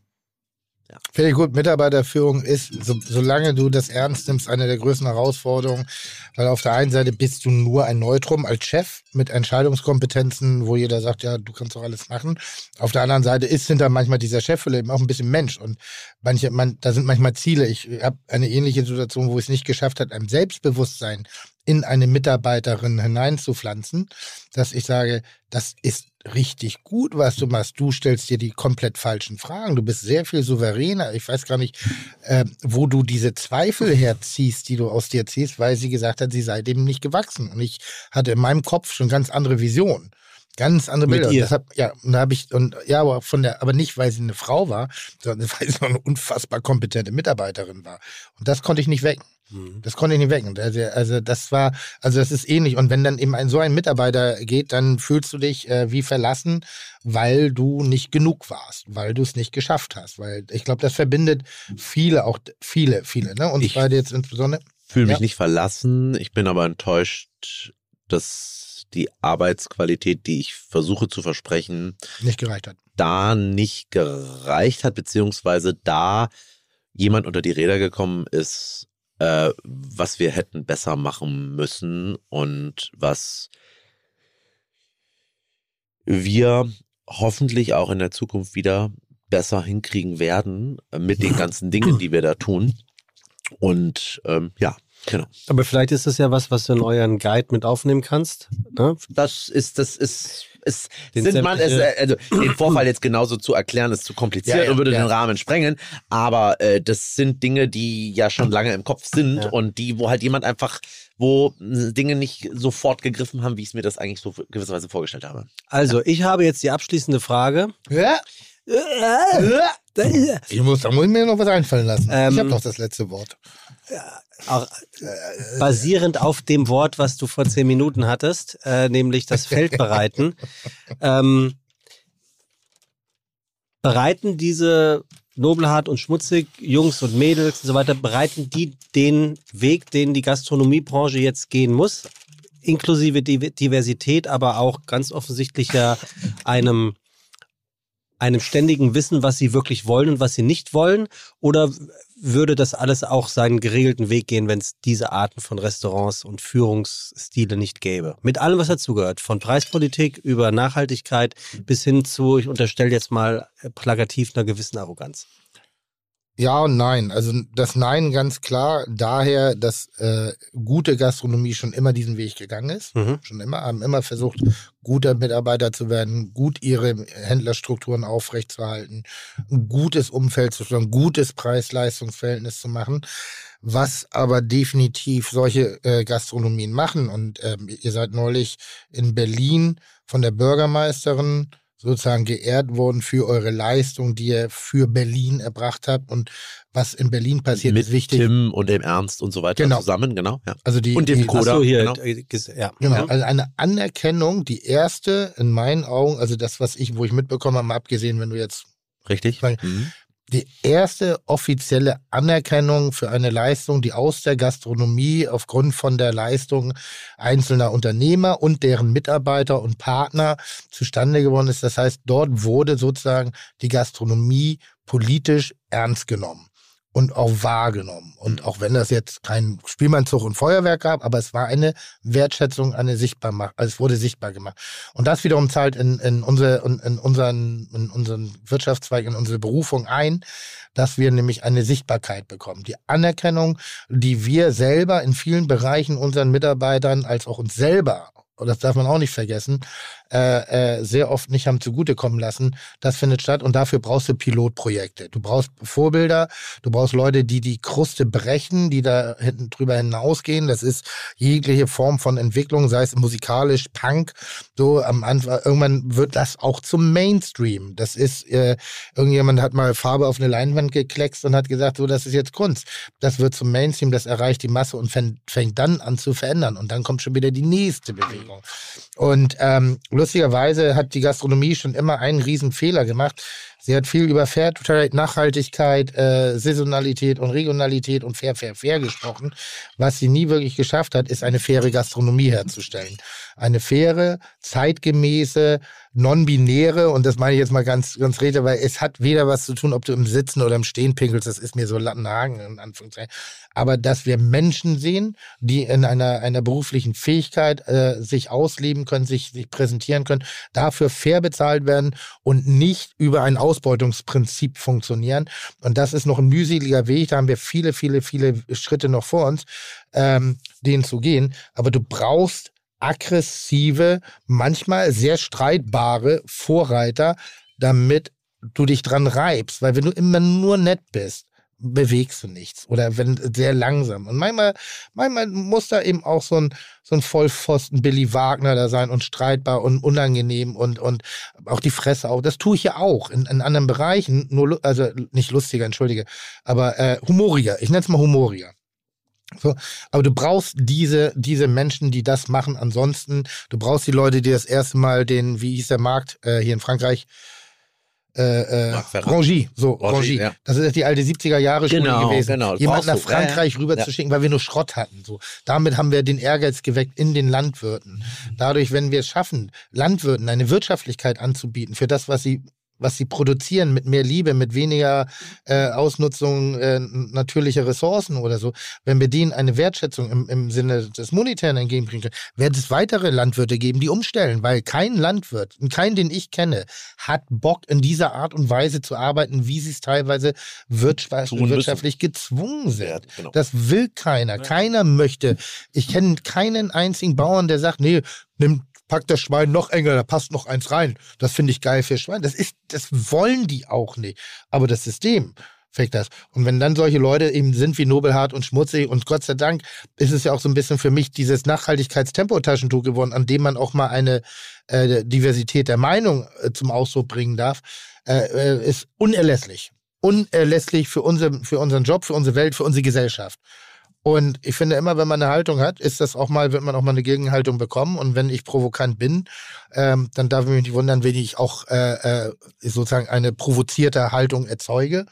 Finde ich gut, Mitarbeiterführung ist, so, solange du das ernst nimmst, eine der größten Herausforderungen, weil auf der einen Seite bist du nur ein Neutrum als Chef mit Entscheidungskompetenzen, wo jeder sagt, ja, du kannst doch alles machen. Auf der anderen Seite ist hinter manchmal dieser Chef eben auch ein bisschen Mensch und manche, man, da sind manchmal Ziele. Ich habe eine ähnliche Situation, wo ich es nicht geschafft hat, einem Selbstbewusstsein in eine Mitarbeiterin hineinzupflanzen, dass ich sage, das ist richtig gut, was du machst. Du stellst dir die komplett falschen Fragen. Du bist sehr viel souveräner. Ich weiß gar nicht, äh, wo du diese Zweifel herziehst, die du aus dir ziehst, weil sie gesagt hat, sie sei dem nicht gewachsen. Und ich hatte in meinem Kopf schon ganz andere Visionen. Ganz andere Bilder.
Mit ihr?
Und deshalb, ja, und da habe ich, und ja, aber von der, aber nicht, weil sie eine Frau war, sondern weil sie eine unfassbar kompetente Mitarbeiterin war. Und das konnte ich nicht wecken. Das konnte ich nicht wecken. Also, das war, also das ist ähnlich. Und wenn dann eben ein so ein Mitarbeiter geht, dann fühlst du dich äh, wie verlassen, weil du nicht genug warst, weil du es nicht geschafft hast. Weil ich glaube, das verbindet viele, auch viele, viele. Ne? Und
Ich-
beide jetzt insbesondere.
Fühle mich
Ja.
nicht verlassen. Ich bin aber enttäuscht, dass die Arbeitsqualität, die ich versuche zu versprechen,
nicht gereicht hat.
da nicht gereicht hat, beziehungsweise da jemand unter die Räder gekommen ist, äh, was wir hätten besser machen müssen und was wir hoffentlich auch in der Zukunft wieder besser hinkriegen werden mit den ganzen Dingen, die wir da tun. Und ähm, ja, genau.
Aber vielleicht ist das ja was, was du in euren Guide mit aufnehmen kannst. Ne?
Das ist, das ist, es
Den
sind man, es, äh, also den Vorfall jetzt genauso zu erklären, ist zu kompliziert
Ja, ja,
und würde
ja.
den Rahmen sprengen. Aber äh, das sind Dinge, die ja schon lange im Kopf sind
Ja.
und die, wo halt jemand einfach, wo äh, Dinge nicht sofort gegriffen haben, wie ich es mir das eigentlich so gewisserweise vorgestellt habe.
Also, ich habe jetzt die abschließende Frage.
Ja, ich muss, da muss ich mir noch was einfallen lassen.
Ähm,
ich habe noch das letzte Wort.
Auch basierend auf dem Wort, was du vor zehn Minuten hattest, äh, nämlich das Feld bereiten. ähm, bereiten diese Nobelhart und Schmutzig, Jungs und Mädels und so weiter, bereiten die den Weg, den die Gastronomiebranche jetzt gehen muss, inklusive Div- Diversität, aber auch ganz offensichtlicher einem einem ständigen Wissen, was sie wirklich wollen und was sie nicht wollen? Oder würde das alles auch seinen geregelten Weg gehen, wenn es diese Arten von Restaurants und Führungsstile nicht gäbe? Mit allem, was dazugehört. Von Preispolitik über Nachhaltigkeit bis hin zu, ich unterstelle jetzt mal plakativ einer gewissen Arroganz.
Ja und nein. Also das Nein ganz klar daher, dass äh, gute Gastronomie schon immer diesen Weg gegangen ist.
Mhm.
Schon immer, haben immer versucht, guter Mitarbeiter zu werden, gut ihre Händlerstrukturen aufrechtzuerhalten, ein gutes Umfeld zu schaffen, ein gutes Preis-Leistungs-Verhältnis zu machen. Was aber definitiv solche äh, Gastronomien machen. Und ähm, ihr seid neulich in Berlin von der Bürgermeisterin sozusagen geehrt worden für eure Leistung, die ihr für Berlin erbracht habt. Und was in Berlin passiert,
Mit
ist wichtig.
Tim und dem Ernst und so weiter
Genau.
zusammen, genau. Ja.
Also die,
Und dem
die,
so, hier,
genau.
äh, ja.
Genau,
Ja.
also eine Anerkennung, die erste in meinen Augen, also das, was ich, wo ich mitbekommen habe, mal abgesehen, wenn du jetzt
Richtig?
Weil-
Mhm.
Die erste offizielle Anerkennung für eine Leistung, die aus der Gastronomie aufgrund von der Leistung einzelner Unternehmer und deren Mitarbeiter und Partner zustande geworden ist. Das heißt, dort wurde sozusagen die Gastronomie politisch ernst genommen und auch wahrgenommen. Und auch wenn das jetzt kein Spielmannzug und Feuerwerk gab, aber es war eine Wertschätzung, eine sichtbar also es wurde sichtbar gemacht. Und das wiederum zahlt in, in, unsere, in, in, unseren, in unseren Wirtschaftszweig, in unsere Berufung ein, dass wir nämlich eine Sichtbarkeit bekommen. Die Anerkennung, die wir selber in vielen Bereichen unseren Mitarbeitern als auch uns selber und das darf man auch nicht vergessen, äh, äh, sehr oft nicht haben zugutekommen lassen. Das findet statt und dafür brauchst du Pilotprojekte. Du brauchst Vorbilder, du brauchst Leute, die die Kruste brechen, die da hinten drüber hinausgehen. Das ist jegliche Form von Entwicklung, sei es musikalisch, Punk. So am Anfang, irgendwann wird das auch zum Mainstream. Das ist, äh, irgendjemand hat mal Farbe auf eine Leinwand gekleckst und hat gesagt, so, das ist jetzt Kunst. Das wird zum Mainstream, das erreicht die Masse und fängt, dann an zu verändern. Und dann kommt schon wieder die nächste Bewegung. Und ähm, lustigerweise hat die Gastronomie schon immer einen riesen Fehler gemacht. Sie hat viel über Fairtrade, Nachhaltigkeit, äh, Saisonalität und Regionalität und fair, fair, fair gesprochen. Was sie nie wirklich geschafft hat, ist eine faire Gastronomie herzustellen. Eine faire, zeitgemäße, non-binäre, und das meine ich jetzt mal ganz, ganz rede, weil es hat weder was zu tun, ob du im Sitzen oder im Stehen pinkelst, das ist mir so Lattenhagen in Anführungszeichen. Aber dass wir Menschen sehen, die in einer, einer beruflichen Fähigkeit äh, sich ausleben können, sich, sich präsentieren können, dafür fair bezahlt werden und nicht über ein Ausbeutungsprinzip funktionieren. Und das ist noch ein mühseliger Weg, da haben wir viele, viele, viele Schritte noch vor uns, ähm, den zu gehen. Aber du brauchst aggressive, manchmal sehr streitbare Vorreiter, damit du dich dran reibst. Weil wenn du immer nur nett bist, bewegst du nichts oder wenn sehr langsam. Und manchmal, manchmal muss da eben auch so ein, so ein Vollpfosten Billy Wagner da sein und streitbar und unangenehm und, und auch die Fresse auch. Das tue ich ja auch in, in anderen Bereichen, nur, also nicht lustiger, entschuldige, aber äh, humoriger. Ich nenne es mal humoriger. So, aber du brauchst diese, diese Menschen, die das machen. Ansonsten, du brauchst die Leute, die das erste Mal den, wie hieß der Markt äh, hier in Frankreich, äh, äh, Rangy, so, Rangy. Ja. Das ist die alte 70er Jahre Schule
Genau,
gewesen.
genau.
Jemanden nach Frankreich
ja.
rüber
Ja.
zu schicken, weil wir nur Schrott hatten. So. Damit haben wir den Ehrgeiz geweckt in den Landwirten. Dadurch, wenn wir es schaffen, Landwirten eine Wirtschaftlichkeit anzubieten für das, was sie was sie produzieren mit mehr Liebe, mit weniger äh, Ausnutzung äh, natürlicher Ressourcen oder so, wenn wir denen eine Wertschätzung im, im Sinne des Monetären entgegenbringen können, wird es weitere Landwirte geben, die umstellen, weil kein Landwirt, kein, den ich kenne, hat Bock in dieser Art und Weise zu arbeiten, wie sie es teilweise wirtschaftlich gezwungen sind.
genau.
Das will keiner. Keiner möchte. Ich kenne keinen einzigen Bauern, der sagt, nee, nimm, pack das Schwein noch enger, da passt noch eins rein. Das finde ich geil für Schwein. Das ist, das wollen die auch nicht. Aber das System fängt das. Und wenn dann solche Leute eben sind wie Nobelhart und Schmutzig und Gott sei Dank ist es ja auch so ein bisschen für mich dieses Nachhaltigkeitstempotaschentuch geworden, an dem man auch mal eine äh, Diversität der Meinung äh, zum Ausdruck bringen darf, äh, äh, ist unerlässlich. Unerlässlich für, unser, für unseren Job, für unsere Welt, für unsere Gesellschaft. Und ich finde immer, wenn man eine Haltung hat, ist das auch mal, wird man auch mal eine Gegenhaltung bekommen. Und wenn ich provokant bin, ähm, dann darf ich mich nicht wundern, wenn ich auch äh, äh, sozusagen eine provozierte Haltung erzeuge.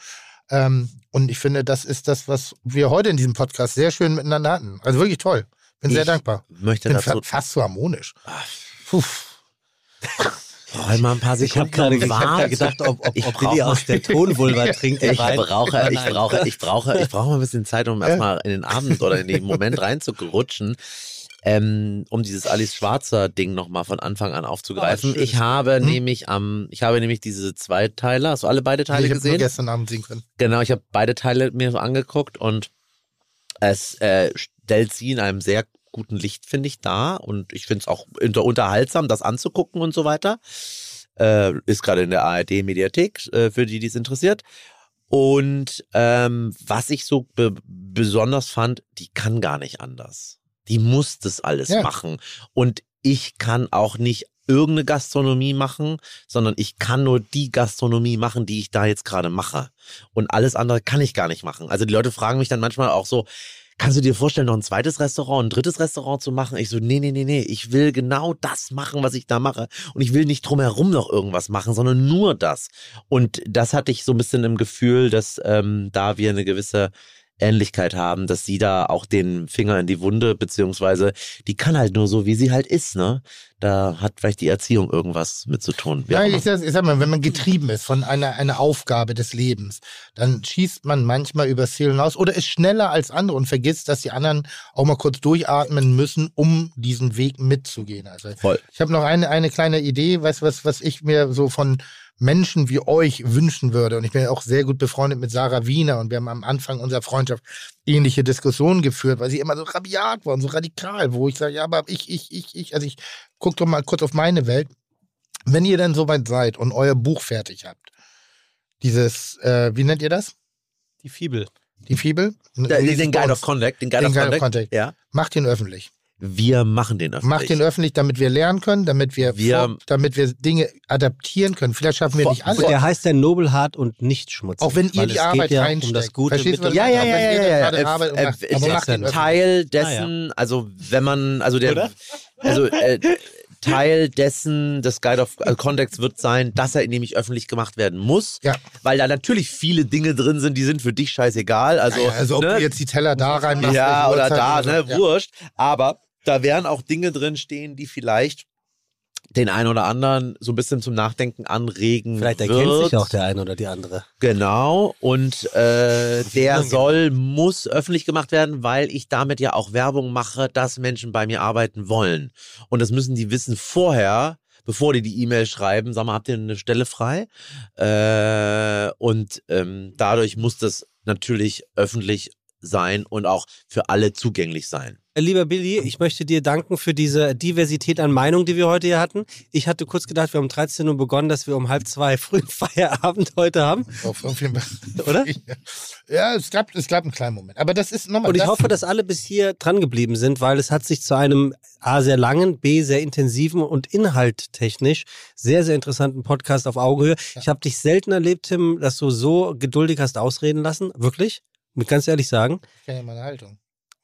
Ähm, und ich finde, das ist das, was wir heute in diesem Podcast sehr schön miteinander hatten. Also wirklich toll. Bin sehr
Ich
dankbar.
Möchte
Bin
dazu
fa fast so harmonisch. Puh.
Brauche mal ein paar
Ich habe
Sekunden.
gerade ich hab gedacht, ob, ob,
Ich
ob Billy aus der Tonvulva trinkt.
Ich brauche, ich brauche, ich brauche, ich brauche mal ein bisschen Zeit, um erstmal in den Abend oder in den Moment reinzurutschen. Ähm, um dieses Alice Schwarzer Ding nochmal von Anfang an aufzugreifen.
Schön.
ich habe
Hm?
nämlich am, ich habe nämlich diese zwei Teile, hast du alle beide Teile
ich habe nur
gesehen?
gestern Abend sehen können.
Genau, ich habe beide Teile mir so angeguckt und es äh, stellt sie in einem sehr guten Licht, finde ich, dar. Und ich finde es auch unter unterhaltsam, das anzugucken und so weiter. Äh, ist gerade in der ARD-Mediathek, äh, für die, die es interessiert. Und ähm, was ich so be besonders fand, die kann gar nicht anders. Die muss das alles
Ja.
machen. Und ich kann auch nicht irgendeine Gastronomie machen, sondern ich kann nur die Gastronomie machen, die ich da jetzt gerade mache. Und alles andere kann ich gar nicht machen. Also die Leute fragen mich dann manchmal auch so, kannst du dir vorstellen, noch ein zweites Restaurant, ein drittes Restaurant zu machen? Ich so, nee, nee, nee, nee, ich will genau das machen, was ich da mache. Und ich will nicht drumherum noch irgendwas machen, sondern nur das. Und das hatte ich so ein bisschen im Gefühl, dass ähm, da wir eine gewisse Ähnlichkeit haben, dass sie da auch den Finger in die Wunde, beziehungsweise die kann halt nur so, wie sie halt ist, ne? Da hat vielleicht die Erziehung irgendwas mit zu tun.
Ja, ich, sag, ich sag mal, wenn man getrieben ist von einer, einer Aufgabe des Lebens, dann schießt man manchmal übers Ziel hinaus oder ist schneller als andere und vergisst, dass die anderen auch mal kurz durchatmen müssen, um diesen Weg mitzugehen. Also
Voll.
ich habe noch eine, eine kleine Idee, was, was, was ich mir so von, Menschen wie euch wünschen würde. Und ich bin ja auch sehr gut befreundet mit Sarah Wiener und wir haben am Anfang unserer Freundschaft ähnliche Diskussionen geführt, weil sie immer so rabiat war und so radikal, wo ich sage, ja, aber ich, ich, ich, ich, also ich guck doch mal kurz auf meine Welt. Wenn ihr dann soweit seid und euer Buch fertig habt, dieses, äh, wie nennt ihr das?
Die Fibel.
Die Fibel?
Den, den Guide of Contact. Den Guide
Den
of
Guide of
Contact.
Contact.
Ja.
Macht ihn öffentlich.
Wir machen den öffentlich.
Macht den öffentlich, damit wir lernen können, damit wir,
Wir-
vor, damit wir Dinge adaptieren können. Vielleicht schaffen wir
Vor-
nicht alles.
der heißt ja Nobelhart und nicht schmutzig.
Auch wenn ihr die Arbeit
ja
reinsteckt.
Um das Gute
Verstehst du, was
mit
Ja, ja, ja, ja, ja, ja. Äh,
arbeitet und
äh,
macht.
äh,
Aber macht.
Teil dessen, also wenn man, also der, also äh, Teil dessen des Guide of äh, Context wird sein, dass er nämlich öffentlich gemacht werden muss,
Ja.
weil da natürlich viele Dinge drin sind, die sind für dich scheißegal. Also,
ja, also ob
ne?
du jetzt die Teller da reinmachst.
ja, oder
Uhrzeit
da, ne,
Ja.
wurscht. Aber da werden auch Dinge drin stehen, die vielleicht den einen oder anderen so ein bisschen zum Nachdenken anregen
Vielleicht
wird.
erkennt sich auch der eine oder die andere.
Genau. Und äh, der soll, muss öffentlich gemacht werden, weil ich damit ja auch Werbung mache, dass Menschen bei mir arbeiten wollen. Und das müssen die wissen vorher, bevor die die E-Mail schreiben, sag mal, habt ihr eine Stelle frei? Äh, und ähm, dadurch muss das natürlich öffentlich sein und auch für alle zugänglich sein.
Äh, Lieber Billy, ich möchte dir danken für diese Diversität an Meinungen, die wir heute hier hatten. Ich hatte kurz gedacht, wir haben um 13 Uhr begonnen, dass wir um halb zwei frühen Feierabend heute haben.
Auf, auf jeden Fall.
Oder?
Ja, es gab, es gab einen kleinen Moment. Aber das ist nochmal.
Und ich
das,
hoffe, dass alle bis hier dran geblieben sind, weil es hat sich zu einem A sehr langen, B sehr intensiven und inhalttechnisch sehr, sehr interessanten Podcast auf Augenhöhe. Ich habe dich selten erlebt, Tim, dass du so geduldig hast ausreden lassen. Wirklich? Ich ganz ehrlich sagen.
Ich kenne ja meine Haltung.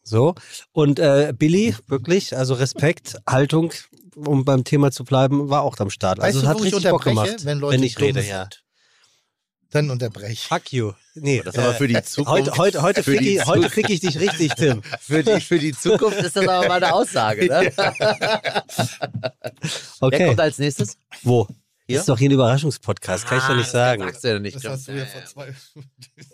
So. Und äh, Billy, wirklich, also Respekt, Haltung, um beim Thema zu bleiben, war auch am Start. Also
Weißt
es
du,
hat
wo ich
richtig Bock gemacht,
wenn Leute
ich
dumm
rede,
sind?
ja.
Dann unterbreche.
Fuck you. Nee,
Das ist aber für die Zukunft.
heute, heute, heute, fick
die
ich, heute fick ich dich richtig, Tim.
Für die, für die Zukunft ist das aber mal eine Aussage. Ne? Wer
Okay.
kommt als nächstes?
Wo?
Hier?
Das ist doch hier ein Überraschungspodcast, kann ich doch nicht sagen.
Sagst du ja nicht.
Das hast du ja vor zwei.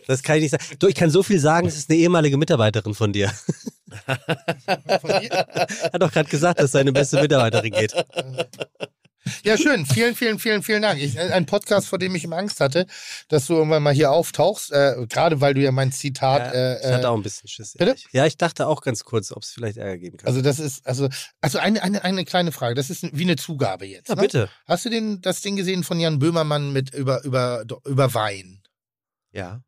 Das kann ich nicht sagen. Du, ich kann so viel sagen, es ist eine ehemalige Mitarbeiterin von dir.
Von dir?
Hat doch gerade gesagt, dass seine beste Mitarbeiterin geht.
Ja, schön. Vielen, vielen, vielen, vielen Dank. Ich, ein Podcast, vor dem ich immer Angst hatte, dass du irgendwann mal hier auftauchst. Äh, gerade weil du ja mein Zitat.
Ja, ich hatte
äh,
auch ein bisschen Schiss.
bitte?
ehrlich. Ja, ich dachte auch ganz kurz, ob es vielleicht Ärger geben kann.
also das ist, also, also eine, eine, eine kleine Frage. Das ist wie eine Zugabe jetzt.
ja,
ne?
bitte.
Hast du den, das Ding gesehen von Jan Böhmermann mit über, über, über Wein?
Ja.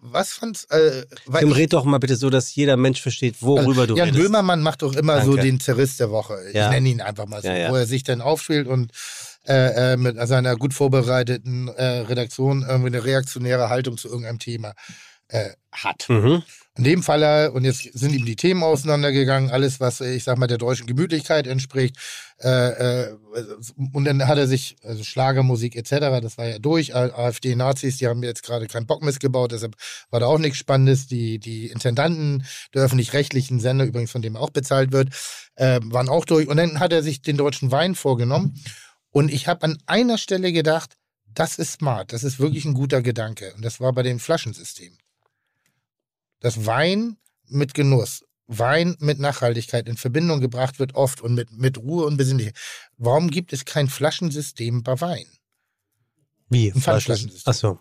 Was fandst äh,
Tim, red doch mal bitte so, dass jeder Mensch versteht, worüber
also,
du
Jan
redest.
Böhmermann macht doch immer so
Danke.
den Zerriss der Woche. Ich
Ja.
nenne ihn einfach mal so,
Ja, ja.
wo er sich dann aufspielt und äh, äh, mit seiner gut vorbereiteten äh, Redaktion irgendwie eine reaktionäre Haltung zu irgendeinem Thema äh, hat.
Mhm.
In dem Fall, und jetzt sind ihm die Themen auseinandergegangen, alles, was, äh, ich sag mal, der deutschen Gemütlichkeit entspricht. Äh, äh, und dann hat er sich, also Schlagermusik etc., das war ja durch. AfD, Nazis, die haben jetzt gerade keinen Bock missgebaut, deshalb war da auch nichts Spannendes. Die, die Intendanten der öffentlich-rechtlichen Sender, übrigens von dem auch bezahlt wird, waren auch durch. Und dann hat er sich den deutschen Wein vorgenommen. Und ich habe an einer Stelle gedacht, das ist smart, das ist wirklich ein guter Gedanke. Und das war bei dem Flaschensystem dass Wein mit Genuss, Wein mit Nachhaltigkeit in Verbindung gebracht wird oft und mit, mit Ruhe und Besinnlichkeit. Warum gibt es kein Flaschensystem bei Wein?
Wie?
Ein Pfandflaschensystem.
Achso.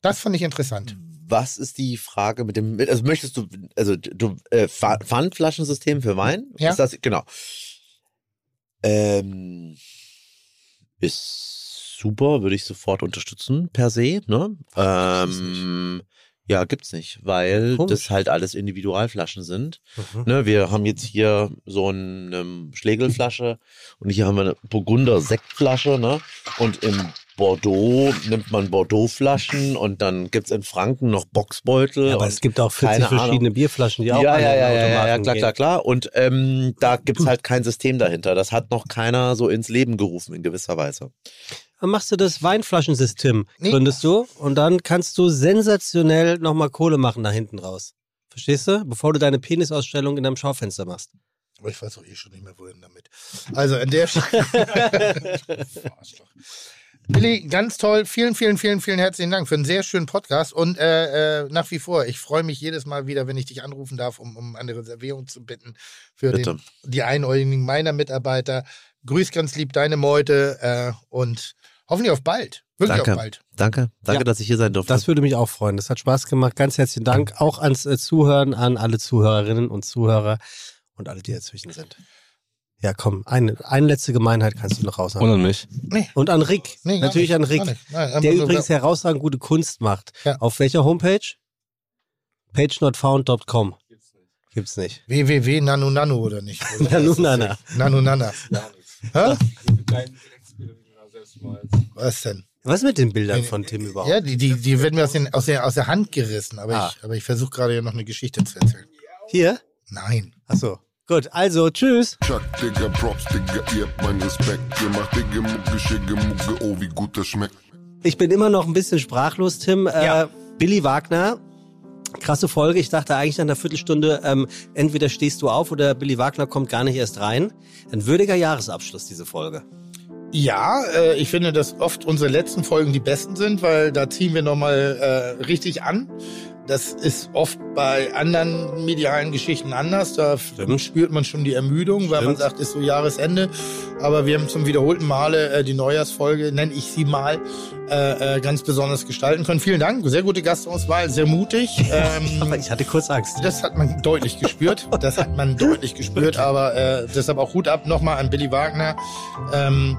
Das fand ich interessant.
Was ist die Frage mit dem, also möchtest du, also du, äh, Pfa- Pfandflaschensystem für Wein?
Ja.
Ist das, genau. Ähm, ist super, würde ich sofort unterstützen, per se, ne? Ähm, ja, gibt's nicht, weil
Komisch.
das halt alles Individualflaschen sind.
Mhm.
Ne, wir haben jetzt hier so eine Schlegelflasche und hier haben wir eine Burgunder Sektflasche, ne? Und im Bordeaux nimmt man Bordeaux-Flaschen und dann gibt's in Franken noch Boxbeutel.
Ja, aber es gibt auch 40
keine Ahnung.
verschiedene Bierflaschen, die auch
ja,
alle
ja,
in
ja, ja, ja, klar,
gehen.
klar, klar. Und ähm, da gibt's halt kein System dahinter. Das hat noch keiner so ins Leben gerufen in gewisser Weise.
Dann machst du das Weinflaschensystem,
Nee.
gründest du, und dann kannst du sensationell nochmal Kohle machen nach hinten raus. Verstehst du? Bevor du deine Penisausstellung in deinem Schaufenster machst.
Aber ich weiß auch eh schon nicht mehr, wohin damit. Also an der Stelle. Billy, ganz toll. Vielen, vielen, vielen, vielen herzlichen Dank für einen sehr schönen Podcast. Und äh, äh, nach wie vor, ich freue mich jedes Mal wieder, wenn ich dich anrufen darf, um, um eine Reservierung zu bitten für den, die Einäugigen meiner Mitarbeiter. Grüß ganz lieb deine Meute äh, und hoffentlich auf bald. Wirklich
Danke.
auf bald.
Danke, danke,
Ja.
dass ich hier sein durfte.
Das würde mich auch freuen. Das hat Spaß gemacht. Ganz herzlichen Dank auch ans äh, Zuhören, an alle Zuhörerinnen und Zuhörer und alle, die dazwischen sind. Ja, komm, eine, eine letzte Gemeinheit kannst du noch
Und
raushauen.
an mich.
Nee,
Und an Rick.
nee,
Natürlich
nicht,
an Rick.
Nein,
Der übrigens herausragend gute Kunst macht.
Ja.
Auf welcher Homepage? pagenotfound.com. Gibt's nicht.
www.nanunanu oder nicht? Oder?
Nanunana.
Nanunana. Hä? Was denn?
Was mit den Bildern von Tim überhaupt?
Ja, die, die, die werden mir aus, den, aus, der, aus der Hand gerissen, aber
Ah.
ich, aber ich versuche gerade ja noch eine Geschichte zu erzählen.
Hier?
Nein.
Achso. Gut, also tschüss.
Chuck, Digga, Props, Digga, ihr habt meinen Respekt. Ihr macht Digga, Mucke, Schicke, Mucke, oh, wie gut das schmeckt.
Ich bin immer noch ein bisschen sprachlos, Tim.
Ja.
Äh, Billy Wagner. Krasse Folge. Ich dachte eigentlich nach einer Viertelstunde, ähm, entweder stehst du auf oder Billy Wagner kommt gar nicht erst rein. Ein würdiger Jahresabschluss, diese Folge.
Ja, äh, ich finde, dass oft unsere letzten Folgen die besten sind, weil da ziehen wir nochmal äh, richtig an. Das ist oft bei anderen medialen Geschichten anders. Da
Stimmt.
spürt man schon die Ermüdung, weil man
Stimmt.
sagt, ist so Jahresende. Aber wir haben zum wiederholten Male äh, die Neujahrsfolge, nenne ich sie mal, äh, äh, ganz besonders gestalten können. Vielen Dank, sehr gute Gastauswahl, sehr mutig. Ähm,
ich hatte kurz Angst.
das hat man deutlich gespürt. Das hat man deutlich gespürt. Aber äh, deshalb auch Hut ab nochmal an Billy Wagner. Ähm,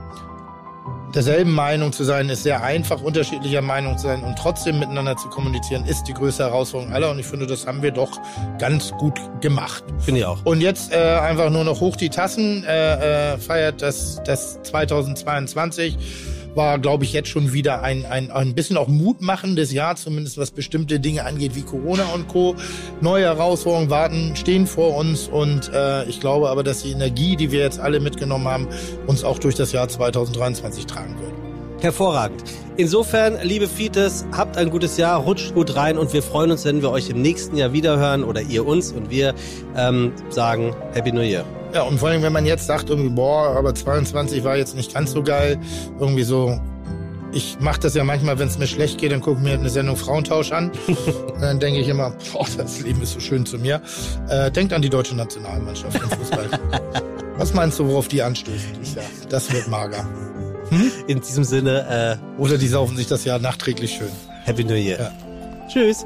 derselben Meinung zu sein, ist sehr einfach, unterschiedlicher Meinung zu sein und trotzdem miteinander zu kommunizieren, ist die größte Herausforderung aller. Und ich finde, das haben wir doch ganz gut gemacht.
Finde ich auch.
Und jetzt äh, einfach nur noch hoch die Tassen, äh, äh, feiert das, das 2022. War, glaube ich, jetzt schon wieder ein, ein, ein bisschen auch mutmachendes Jahr, zumindest was bestimmte Dinge angeht, wie Corona und Co. Neue Herausforderungen warten, stehen vor uns und äh, ich glaube aber, dass die Energie, die wir jetzt alle mitgenommen haben, uns auch durch das Jahr 2023 tragen wird.
Hervorragend. Insofern, liebe Fites, habt ein gutes Jahr, rutscht gut rein und wir freuen uns, wenn wir euch im nächsten Jahr wiederhören oder ihr uns und wir ähm, sagen Happy New Year.
Ja, und vor allem, wenn man jetzt sagt, irgendwie, boah, aber 22 war jetzt nicht ganz so geil, irgendwie so. Ich mache das ja manchmal, wenn es mir schlecht geht, dann gucke ich mir eine Sendung Frauentausch an. Dann denke ich immer, boah, das Leben ist so schön zu mir. Äh, denkt an die deutsche Nationalmannschaft im Fußball. Was meinst du, worauf die dieses Jahr? Das wird mager.
In diesem Sinne,
Oder die saufen sich das Jahr nachträglich schön.
äh, Happy New Year.
Ja.
Tschüss.